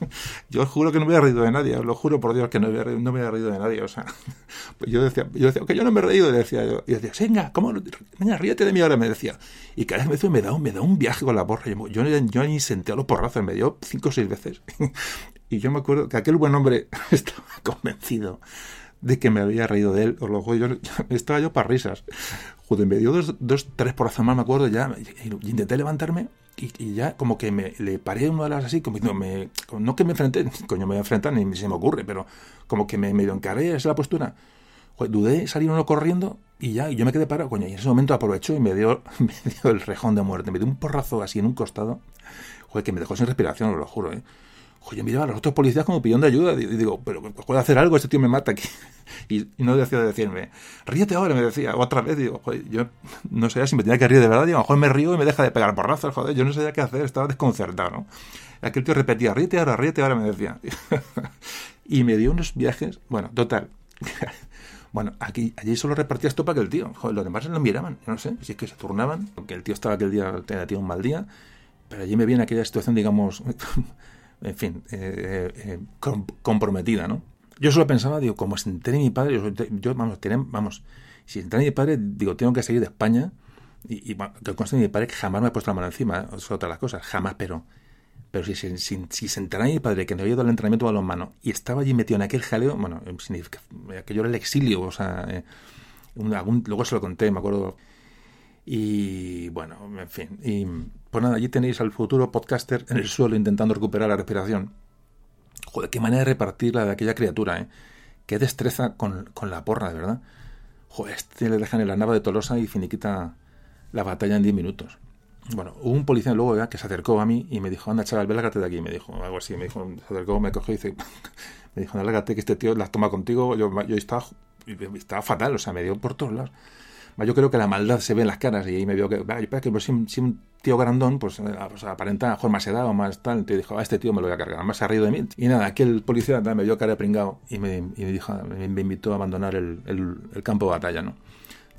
Yo juro que no me he reído de nadie, os lo juro por Dios que no me, no me he reído de nadie, o sea, (laughs) pues yo decía, yo decía, que yo no me he reído, decía yo, y decía, venga, ¿cómo? Venga, ríete de mí ahora, me decía. Y cada vez me da, me da un viaje con la porra, yo, yo, yo ni sentía los porrazos, me dio cinco o seis veces. (laughs) Y yo me acuerdo que aquel buen hombre estaba convencido de que me había reído de él, os lo juro, yo, estaba yo para risas. Joder, me dio dos, dos tres porrazos más, me acuerdo, ya, intenté levantarme y, ya como que me le paré una de las así, como no, me, no que me enfrenté, (laughs) coño me voy a enfrentar, ni se me ocurre, pero como que me medio encaré, esa es la postura. Joder, dudé, salí uno corriendo y ya, y yo me quedé parado, coño, y en ese momento aprovechó y me dio, (laughs) me dio el rejón de muerte, me dio un porrazo así en un costado, joder, que me dejó sin respiración, os lo juro, ¿eh? Joder, miraba a los otros policías como pidiendo ayuda. Y digo, pero puedo hacer algo, este tío me mata aquí. (laughs) Y, no decía de decirme, ríete ahora, me decía, otra vez. Digo, joder, yo no sabía si me tenía que reír de verdad. Digo, a lo mejor me río y me deja de pegar porrazos, joder, yo no sabía qué hacer, estaba desconcertado, ¿no? Aquel tío repetía, ríete ahora, ríete ahora, me decía. (laughs) y me dio unos viajes, bueno, total. (laughs) Bueno, aquí, allí solo repartía esto para que el tío. Joder, los demás lo miraban, yo no sé, si es que se turnaban, porque el tío estaba aquel día, tenía un mal día, pero allí me viene aquella situación, digamos, en fin, eh, eh, comprometida, ¿no? Yo solo pensaba, digo, como se entere mi padre, yo, vamos, vamos, si entere mi padre, digo, tengo que salir de España, y, que conste mi padre que jamás me ha puesto la mano encima, ¿eh? es otra de las cosas, jamás, pero pero si, si, si, se entera mi padre que no había ido al entrenamiento de balonmano y estaba allí metido en aquel jaleo, bueno, significa que yo era el exilio, o sea, luego se lo conté, me acuerdo. Y bueno, en fin, y pues nada, allí tenéis al futuro podcaster en el suelo intentando recuperar la respiración. Joder, qué manera de repartir la de aquella criatura, ¿eh? Qué destreza con, la porra, de verdad. Joder, este le dejan en la nava de Tolosa y finiquita la batalla en 10 minutos. Bueno, hubo un policía luego que se acercó a mí y me dijo, anda chaval, ve, lárgate de aquí. Me dijo, algo así, me dijo, se acercó, me cogió y dice, (laughs) me dijo, lárgate que este tío las toma contigo. Yo, yo estaba, estaba fatal, o sea, me dio por todos lados yo creo que la maldad se ve en las caras y ahí me vio que, que pues, si, un tío grandón, pues, eh, pues aparenta mejor más edad o más tal, te dijo, a este tío me lo voy a cargar, ha reído de mí. Y nada, aquel policía me vio cara pringado y me, me, dijo, me, invitó a abandonar el, el, campo de batalla, ¿no?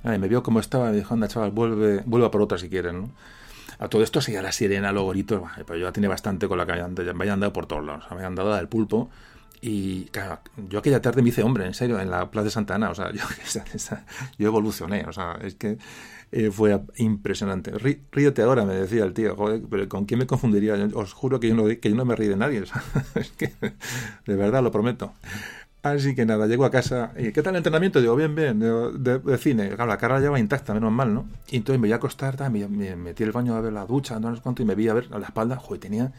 me vio como estaba y me dijo, anda chaval, vuelve, vuelve a por otra si quieres, ¿no? A todo esto seguía la sirena, los gritos, pero yo ya tenía bastante con la que me habían dado por todos lados, me habían dado el pulpo y claro, yo aquella tarde me hice hombre, en serio, en la Plaza de Santa Ana. O sea, yo, (laughs) yo evolucioné. O sea, es que eh, fue impresionante. ríete ahora, me decía el tío. Joder, pero ¿con quién me confundiría? os juro que yo, no, que yo no me río de nadie. (laughs) es que, de verdad, lo prometo. Así que nada, llego a casa. ¿Y qué tal el entrenamiento? Digo, bien, bien, de, cine. Claro, la cara la lleva intacta, menos mal, ¿no? Y entonces me voy a acostar, me, me metí el baño a ver la ducha, no sé cuánto, y me vi a ver a la espalda. Joder, tenía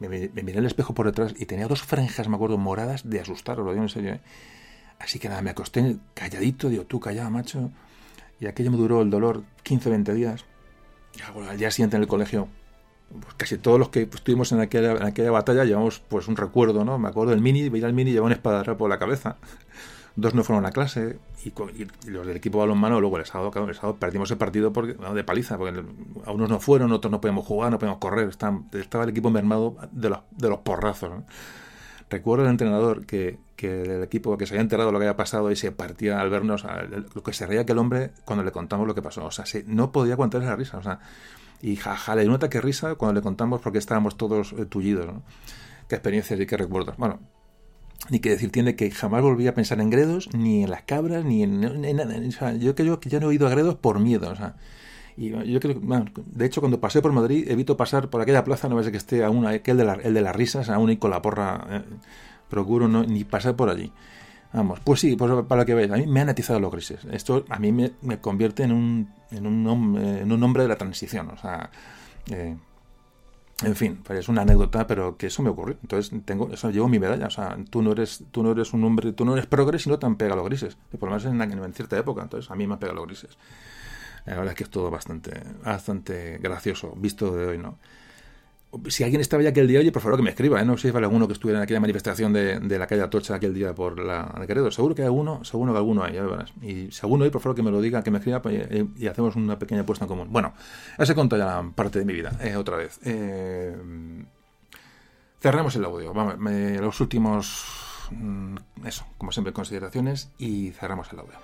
me, miré el espejo por detrás y tenía dos franjas, me acuerdo, moradas de asustar, lo digo en serio. ¿eh? Así que nada, me acosté calladito, digo, tú callado, macho. Y aquello me duró el dolor 15 o 20 días. Y al día siguiente en el colegio, pues casi todos los que estuvimos en aquella, batalla llevamos pues un recuerdo, ¿no? Me acuerdo del mini, veía al mini llevaba un espada por la cabeza dos no fueron a clase y, los del equipo balonmano luego el sábado, el sábado perdimos el partido porque, de paliza, porque a unos no fueron, otros no podíamos jugar, no podíamos correr, estaba, estaba el equipo mermado de los, de los porrazos. Recuerdo el entrenador que, que el equipo que se había enterado de lo que había pasado y se partía al vernos, lo que se reía aquel hombre cuando le contamos lo que pasó. O sea, no podía aguantar esa risa. O sea, y jaja, le nota que risa cuando le contamos porque estábamos todos eh, tullidos. Qué experiencias y qué recuerdos. Bueno, ni que decir tiene que jamás volví a pensar en Gredos, ni en las cabras, ni en, nada. O sea, yo creo que ya no he ido a Gredos por miedo. O sea, y yo creo bueno, de hecho, cuando pasé por Madrid, evito pasar por aquella plaza, no ves que esté aún aquel de, el de las risas, aún y con la porra, eh, procuro no, ni pasar por allí. Vamos, pues sí, pues para que veáis, a mí me han atizado los grises. Esto a mí me, me convierte en un, en, un, en un hombre de la transición. O sea, eh, en fin, pues es una anécdota, pero que eso me ocurrió. Entonces tengo, eso llevo mi medalla. O sea, tú no eres, tú no eres un hombre, tú no eres progres y no te han pegado los grises. por lo menos en, cierta época. Entonces a mí me pegado los grises. La verdad es que es todo bastante, bastante gracioso, visto de hoy, ¿no? Si alguien estaba ya aquel día, oye, por favor que me escriba, ¿eh? no sé si vale alguno que estuviera en aquella manifestación de, la calle Atocha aquel día por la de. Seguro que hay alguno, seguro que alguno hay, ya verás. Y si alguno hay, por favor que me lo diga, que me escriba pues, y, hacemos una pequeña apuesta en común. Bueno, ese conta ya parte de mi vida, eh, otra vez. Eh, Cerramos el audio. Vamos, los últimos, mm, eso, como siempre, consideraciones y cerramos el audio.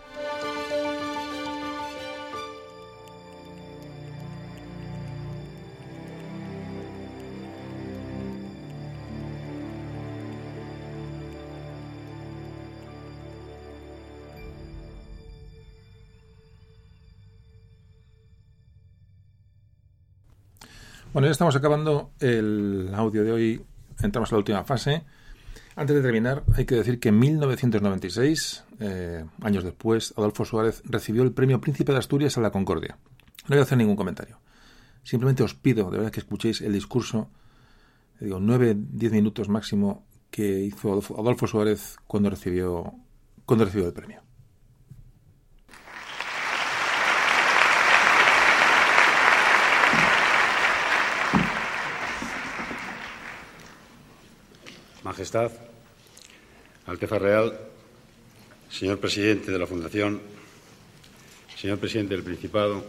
Bueno, ya estamos acabando el audio de hoy. Entramos a la última fase. Antes de terminar, hay que decir que en 1996, eh, años después, Adolfo Suárez recibió el premio Príncipe de Asturias a la Concordia. No voy a hacer ningún comentario. Simplemente os pido, de verdad, que escuchéis el discurso, eh, digo, 9-10 minutos máximo, que hizo Adolfo, Adolfo Suárez cuando recibió, cuando recibió el premio.
Majestad, Alteza Real, señor presidente de la Fundación, señor presidente del Principado,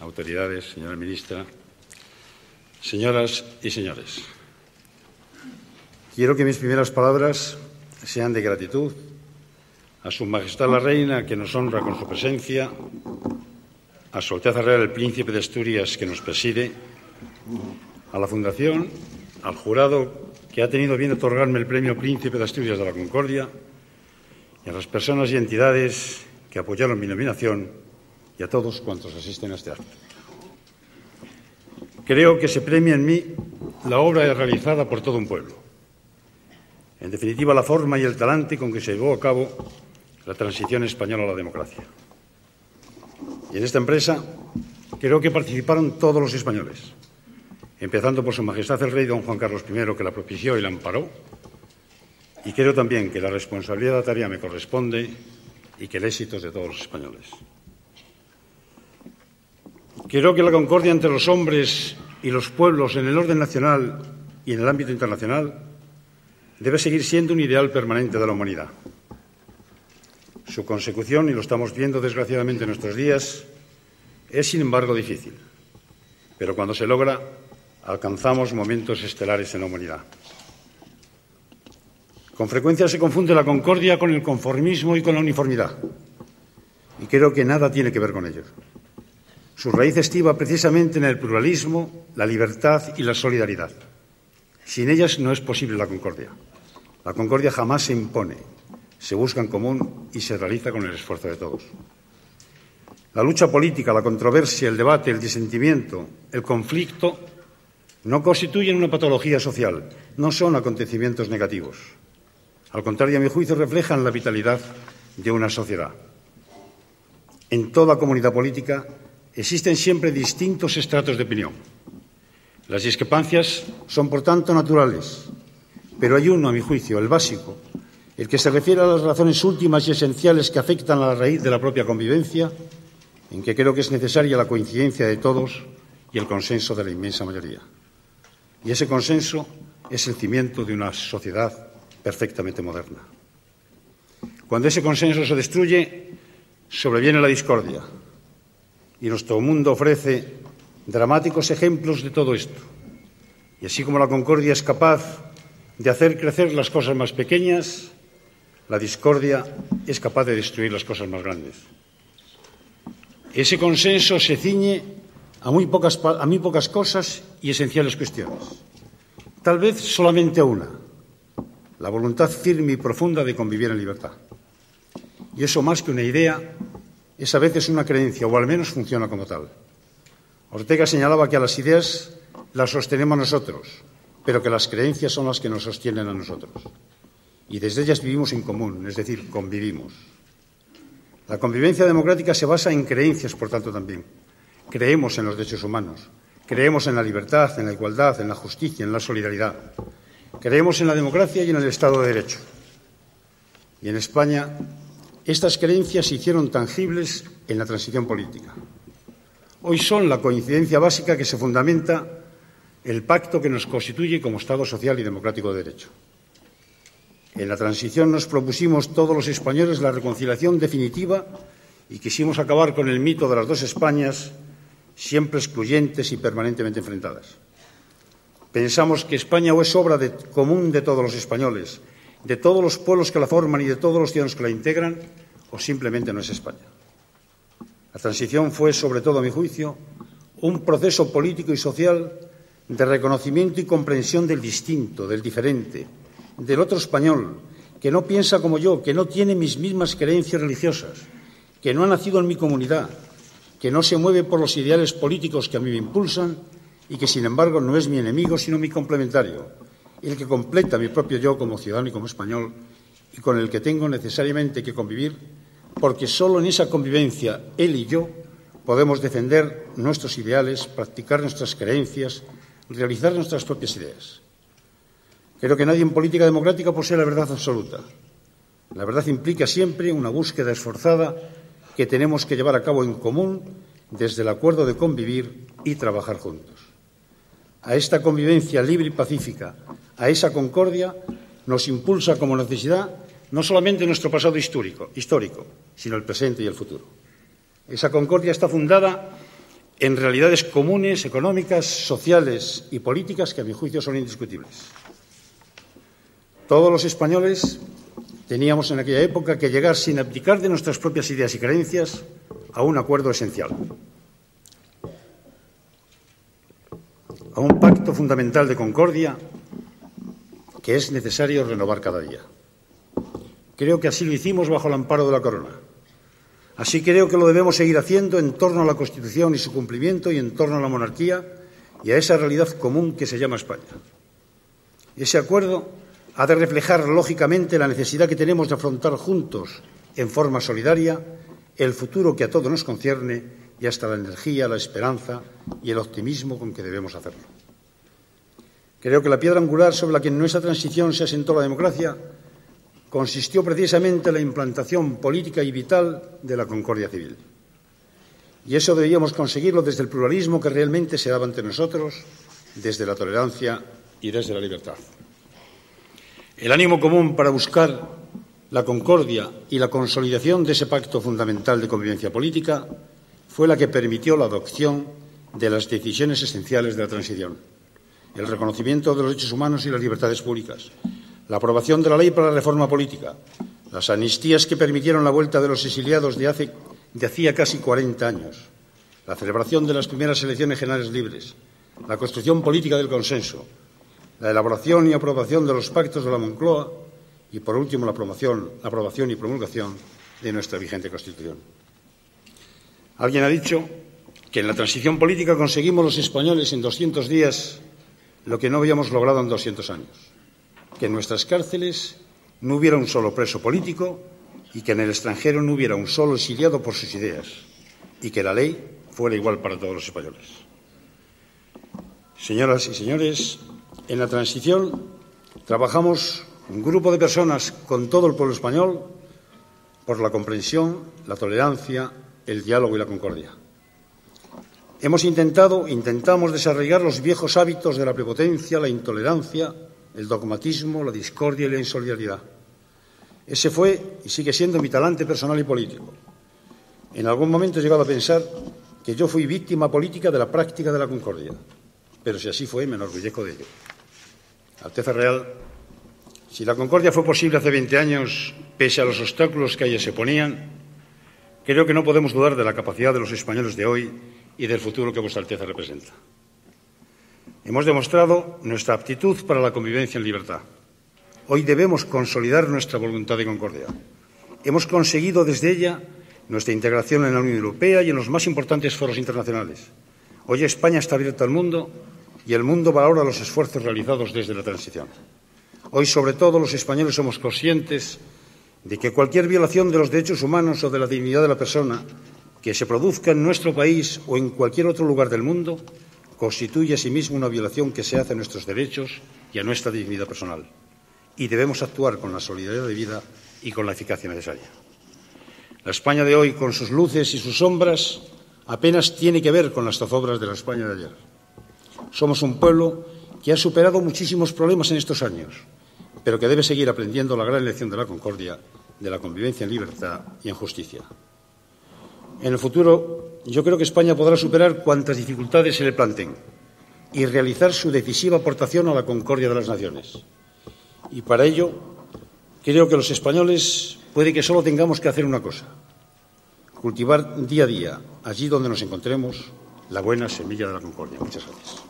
autoridades, señora ministra, señoras y señores. Quiero que mis primeras palabras sean de gratitud a Su Majestad la Reina, que nos honra con su presencia, a Su Alteza Real el Príncipe de Asturias, que nos preside, a la Fundación, al jurado que ha tenido bien otorgarme el Premio Príncipe de Asturias de la Concordia, y a las personas y entidades que apoyaron mi nominación y a todos cuantos asisten a este acto. Creo que se premia en mí la obra realizada por todo un pueblo. En definitiva, la forma y el talante con que se llevó a cabo la transición española a la democracia. Y en esta empresa creo que participaron todos los españoles, empezando por Su Majestad el Rey don Juan Carlos I, que la propició y la amparó, y creo también que la responsabilidad de la tarea me corresponde y que el éxito es de todos los españoles. Creo que la concordia entre los hombres y los pueblos en el orden nacional y en el ámbito internacional debe seguir siendo un ideal permanente de la humanidad. Su consecución, y lo estamos viendo desgraciadamente en nuestros días, es sin embargo difícil. Pero cuando se logra, alcanzamos momentos estelares en la humanidad. Con frecuencia se confunde la concordia con el conformismo y con la uniformidad. Y creo que nada tiene que ver con ello. Su raíz estiva precisamente en el pluralismo, la libertad y la solidaridad. Sin ellas no es posible la concordia. La concordia jamás se impone, se busca en común y se realiza con el esfuerzo de todos. La lucha política, la controversia, el debate, el disentimiento, el conflicto no constituyen una patología social, no son acontecimientos negativos. Al contrario, a mi juicio, reflejan la vitalidad de una sociedad. En toda comunidad política existen siempre distintos estratos de opinión. Las discrepancias son, por tanto, naturales, pero hay uno, a mi juicio, el básico, el que se refiere a las razones últimas y esenciales que afectan a la raíz de la propia convivencia, en que creo que es necesaria la coincidencia de todos y el consenso de la inmensa mayoría. Y ese consenso es el cimiento de una sociedad perfectamente moderna. Cuando ese consenso se destruye, sobreviene la discordia. Y nuestro mundo ofrece dramáticos ejemplos de todo esto. Y así como la concordia es capaz de hacer crecer las cosas más pequeñas, la discordia es capaz de destruir las cosas más grandes. Ese consenso se ciñe a muy pocas, cosas y esenciales cuestiones. Tal vez solamente a una, la voluntad firme y profunda de convivir en libertad. Y eso más que una idea, es a veces una creencia, o al menos funciona como tal. Ortega señalaba que a las ideas las sostenemos nosotros, pero que las creencias son las que nos sostienen a nosotros. Y desde ellas vivimos en común, es decir, convivimos. La convivencia democrática se basa en creencias, por tanto, también. Creemos en los derechos humanos, creemos en la libertad, en la igualdad, en la justicia, en la solidaridad. Creemos en la democracia y en el Estado de Derecho. Y en España estas creencias se hicieron tangibles en la transición política. Hoy son la coincidencia básica que se fundamenta el pacto que nos constituye como Estado social y democrático de derecho. En la transición nos propusimos todos los españoles la reconciliación definitiva y quisimos acabar con el mito de las dos Españas siempre excluyentes y permanentemente enfrentadas. Pensamos que España o es obra común de todos los españoles, de todos los pueblos que la forman y de todos los ciudadanos que la integran, o simplemente no es España. La transición fue, sobre todo a mi juicio, un proceso político y social de reconocimiento y comprensión del distinto, del diferente, del otro español, que no piensa como yo, que no tiene mis mismas creencias religiosas, que no ha nacido en mi comunidad, que no se mueve por los ideales políticos que a mí me impulsan y que, sin embargo, no es mi enemigo, sino mi complementario, el que completa mi propio yo como ciudadano y como español y con el que tengo necesariamente que convivir, porque solo en esa convivencia él y yo podemos defender nuestros ideales, practicar nuestras creencias, realizar nuestras propias ideas. Creo que nadie en política democrática posee la verdad absoluta. La verdad implica siempre una búsqueda esforzada que tenemos que llevar a cabo en común desde el acuerdo de convivir y trabajar juntos. A esta convivencia libre y pacífica, a esa concordia, nos impulsa como necesidad no solamente nuestro pasado histórico, sino el presente y el futuro. Esa concordia está fundada en realidades comunes, económicas, sociales y políticas que, a mi juicio, son indiscutibles. Todos los españoles teníamos en aquella época que llegar sin abdicar de nuestras propias ideas y creencias a un acuerdo esencial, a un pacto fundamental de concordia que es necesario renovar cada día. Creo que así lo hicimos bajo el amparo de la Corona. Así creo que lo debemos seguir haciendo en torno a la Constitución y su cumplimiento y en torno a la monarquía y a esa realidad común que se llama España. Ese acuerdo ha de reflejar lógicamente la necesidad que tenemos de afrontar juntos, en forma solidaria, el futuro que a todos nos concierne y hasta la energía, la esperanza y el optimismo con que debemos hacerlo. Creo que la piedra angular sobre la que en nuestra transición se asentó la democracia consistió precisamente en la implantación política y vital de la concordia civil. Y eso debíamos conseguirlo desde el pluralismo que realmente se daba ante nosotros, desde la tolerancia y desde la libertad. El ánimo común para buscar la concordia y la consolidación de ese pacto fundamental de convivencia política fue la que permitió la adopción de las decisiones esenciales de la transición el reconocimiento de los derechos humanos y las libertades públicas, la aprobación de la ley para la reforma política, las amnistías que permitieron la vuelta de los exiliados de, hace, hacía casi 40 años, la celebración de las primeras elecciones generales libres, la construcción política del consenso, la elaboración y aprobación de los pactos de la Moncloa y, por último, la aprobación, aprobación y promulgación de nuestra vigente Constitución. Alguien ha dicho que en la transición política conseguimos los españoles en 200 días lo que no habíamos logrado en 200 años, que en nuestras cárceles no hubiera un solo preso político y que en el extranjero no hubiera un solo exiliado por sus ideas y que la ley fuera igual para todos los españoles. Señoras y señores, en la transición trabajamos un grupo de personas con todo el pueblo español por la comprensión, la tolerancia, el diálogo y la concordia. Hemos intentado, intentamos desarrollar los viejos hábitos de la prepotencia, la intolerancia, el dogmatismo, la discordia y la insolidaridad. Ese fue y sigue siendo mi talante personal y político. En algún momento he llegado a pensar que yo fui víctima política de la práctica de la concordia, pero si así fue, me enorgullezco de ello. Alteza Real, si la concordia fue posible hace 20 años, pese a los obstáculos que a ella se ponían, creo que no podemos dudar de la capacidad de los españoles de hoy y del futuro que Vuestra Alteza representa. Hemos demostrado nuestra aptitud para la convivencia en libertad. Hoy debemos consolidar nuestra voluntad de concordia. Hemos conseguido desde ella nuestra integración en la Unión Europea y en los más importantes foros internacionales. Hoy España está abierta al mundo y el mundo valora los esfuerzos realizados desde la transición. Hoy, sobre todo, los españoles somos conscientes de que cualquier violación de los derechos humanos o de la dignidad de la persona que se produzca en nuestro país o en cualquier otro lugar del mundo constituye asimismo una violación que se hace a nuestros derechos y a nuestra dignidad personal. Y debemos actuar con la solidaridad de vida y con la eficacia necesaria. La España de hoy, con sus luces y sus sombras, apenas tiene que ver con las zozobras de la España de ayer. Somos un pueblo que ha superado muchísimos problemas en estos años, pero que debe seguir aprendiendo la gran lección de la concordia, de la convivencia en libertad y en justicia. En el futuro, yo creo que España podrá superar cuantas dificultades se le planteen
y realizar su decisiva aportación a la concordia de las naciones. Y para ello, creo que los españoles puede que solo tengamos que hacer una cosa, cultivar día a día, allí donde nos encontremos, la buena semilla de la concordia. Muchas gracias.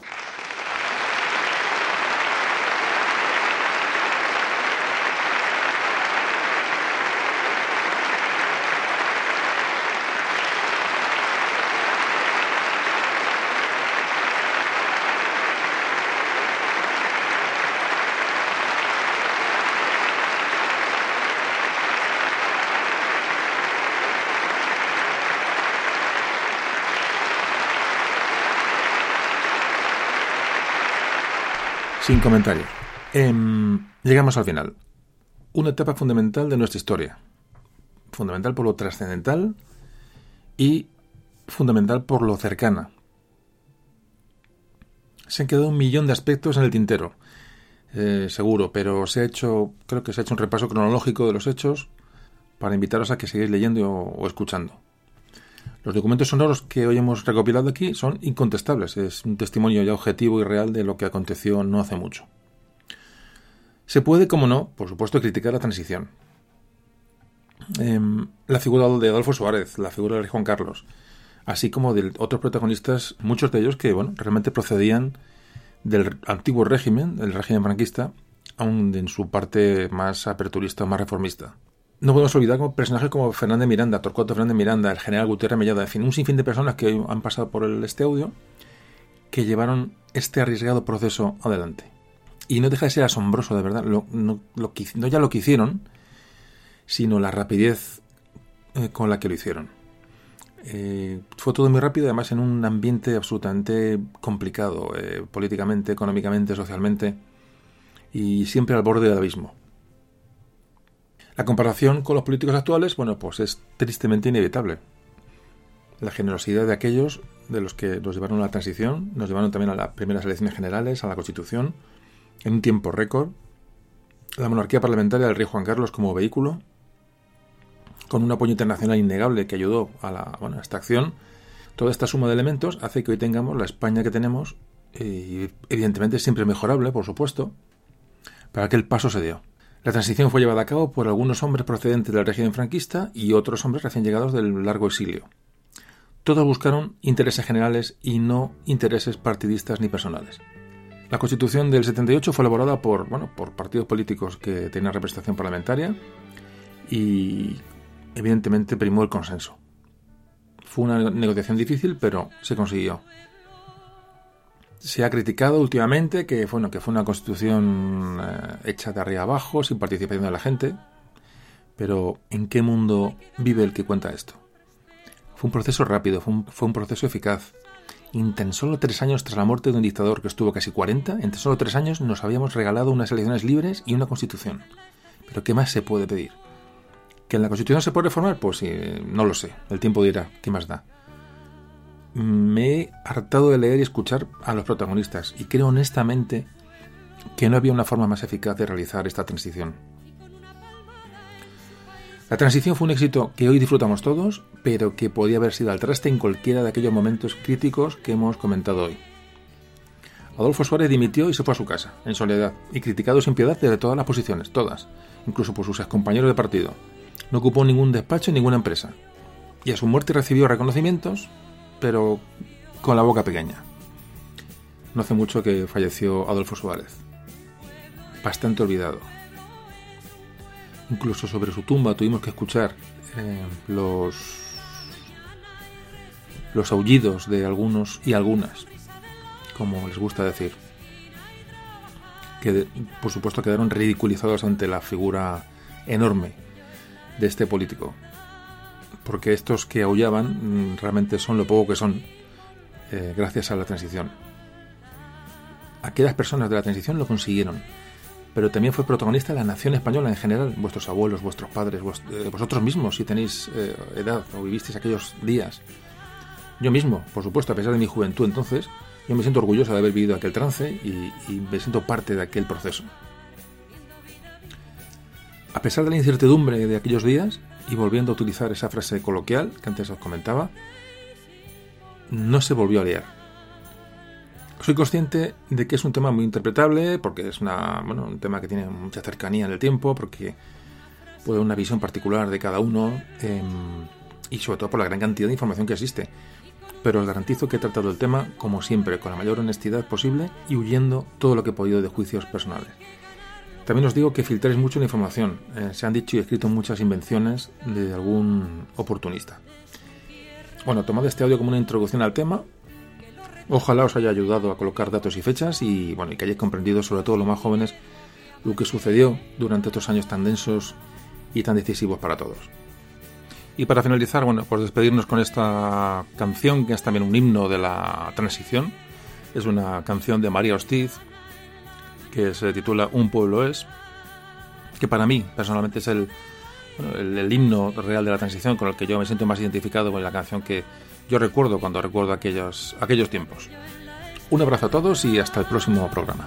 Sin comentario. Em, llegamos al final. Una etapa fundamental de nuestra historia. Fundamental por lo trascendental y fundamental por lo cercana. Se han quedado un millón de aspectos en el tintero, eh, seguro, pero se ha hecho, creo que se ha hecho un repaso cronológico de los hechos para invitaros a que sigáis leyendo o escuchando. Los documentos sonoros que hoy hemos recopilado aquí son incontestables, es un testimonio ya objetivo y real de lo que aconteció no hace mucho. Se puede, como no, por supuesto, criticar la transición. Em, la figura de Adolfo Suárez, la figura de Juan Carlos, así como de otros protagonistas, muchos de ellos que bueno, realmente procedían del antiguo régimen, del régimen franquista, aún en su parte más aperturista más reformista no podemos olvidar como personajes como Fernández Miranda, Torcuato Fernández Miranda, el general Gutiérrez Mellada, en un sinfín de personas que han pasado por el, este audio que llevaron este arriesgado proceso adelante. Y no deja de ser asombroso, de verdad, no, ya lo que hicieron, sino la rapidez eh, con la que lo hicieron. Eh, fue todo muy rápido, además en un ambiente absolutamente complicado, eh, políticamente, económicamente, socialmente, y siempre al borde del abismo. La comparación con los políticos actuales, bueno, pues es tristemente inevitable. La generosidad de aquellos de los que nos llevaron a la transición, nos llevaron también a las primeras elecciones generales, a la Constitución, en un tiempo récord. La monarquía parlamentaria del rey Juan Carlos como vehículo, con un apoyo internacional innegable que ayudó a, la, bueno, a esta acción. Toda esta suma de elementos hace que hoy tengamos la España que tenemos, y evidentemente siempre mejorable, por supuesto, para que el paso se dio. La transición fue llevada a cabo por algunos hombres procedentes del régimen franquista y otros hombres recién llegados del largo exilio. Todos buscaron intereses generales y no intereses partidistas ni personales. La Constitución del 78 fue elaborada por, bueno, por partidos políticos que tenían representación parlamentaria y evidentemente primó el consenso. Fue una negociación difícil, pero se consiguió. Se ha criticado últimamente que, bueno, que fue una constitución eh, hecha de arriba abajo, sin participación de la gente. Pero ¿en qué mundo vive el que cuenta esto? Fue un proceso rápido, fue un, proceso eficaz. en solo tres años tras la muerte de un dictador que estuvo casi 40, en tan solo tres años nos habíamos regalado unas elecciones libres y una constitución. Pero ¿qué más se puede pedir? ¿Que en la constitución se puede reformar? Pues eh, no lo sé. El tiempo dirá. ¿Qué más da? Me he hartado de leer y escuchar a los protagonistas y creo honestamente que no había una forma más eficaz de realizar esta transición. La transición fue un éxito que hoy disfrutamos todos, pero que podía haber sido al traste en cualquiera de aquellos momentos críticos que hemos comentado hoy. Adolfo Suárez dimitió y se fue a su casa, en soledad, y criticado sin piedad desde todas las posiciones, todas, incluso por sus compañeros de partido. No ocupó ningún despacho en ninguna empresa. Y a su muerte recibió reconocimientos, pero con la boca pequeña. No hace mucho que falleció Adolfo Suárez, bastante olvidado. Incluso sobre su tumba tuvimos que escuchar eh, los los aullidos de algunos y algunas, como les gusta decir, que por supuesto quedaron ridiculizados ante la figura enorme de este político porque estos que aullaban mm, realmente son lo poco que son eh, gracias a la transición. Aquellas personas de la transición lo consiguieron, pero también fue protagonista la nación española en general, vuestros abuelos, vuestros padres, eh, vosotros mismos, si tenéis eh, edad o vivisteis aquellos días. Yo mismo, por supuesto, a pesar de mi juventud entonces, yo me siento orgulloso de haber vivido aquel trance y me siento parte de aquel proceso. A pesar de la incertidumbre de aquellos días, y volviendo a utilizar esa frase coloquial que antes os comentaba, no se volvió a liar.
Soy consciente de que es un tema muy interpretable, porque es una, bueno, un tema que tiene mucha cercanía en el tiempo, porque puede una visión particular de cada uno, eh, y sobre todo por la gran cantidad de información que existe. Pero os garantizo que he tratado el tema, como siempre, con la mayor honestidad posible y huyendo todo lo que he podido de juicios personales. También os digo que filtréis mucho la información. Eh, se han dicho y escrito muchas invenciones de algún oportunista. Bueno, tomad este audio como una introducción al tema. Ojalá os haya ayudado a colocar datos y fechas y, bueno, y que hayáis comprendido, sobre todo los más jóvenes, lo que sucedió durante estos años tan densos y tan decisivos para todos. Y para finalizar, bueno, pues despedirnos con esta canción, que es también un himno de la transición. Es una canción de María Hostiz, que se titula Un pueblo es, que para mí personalmente es el, el, himno real de la transición con el que yo me siento más identificado con la canción que yo recuerdo cuando recuerdo aquellos, aquellos tiempos. Un abrazo a todos y hasta el próximo programa.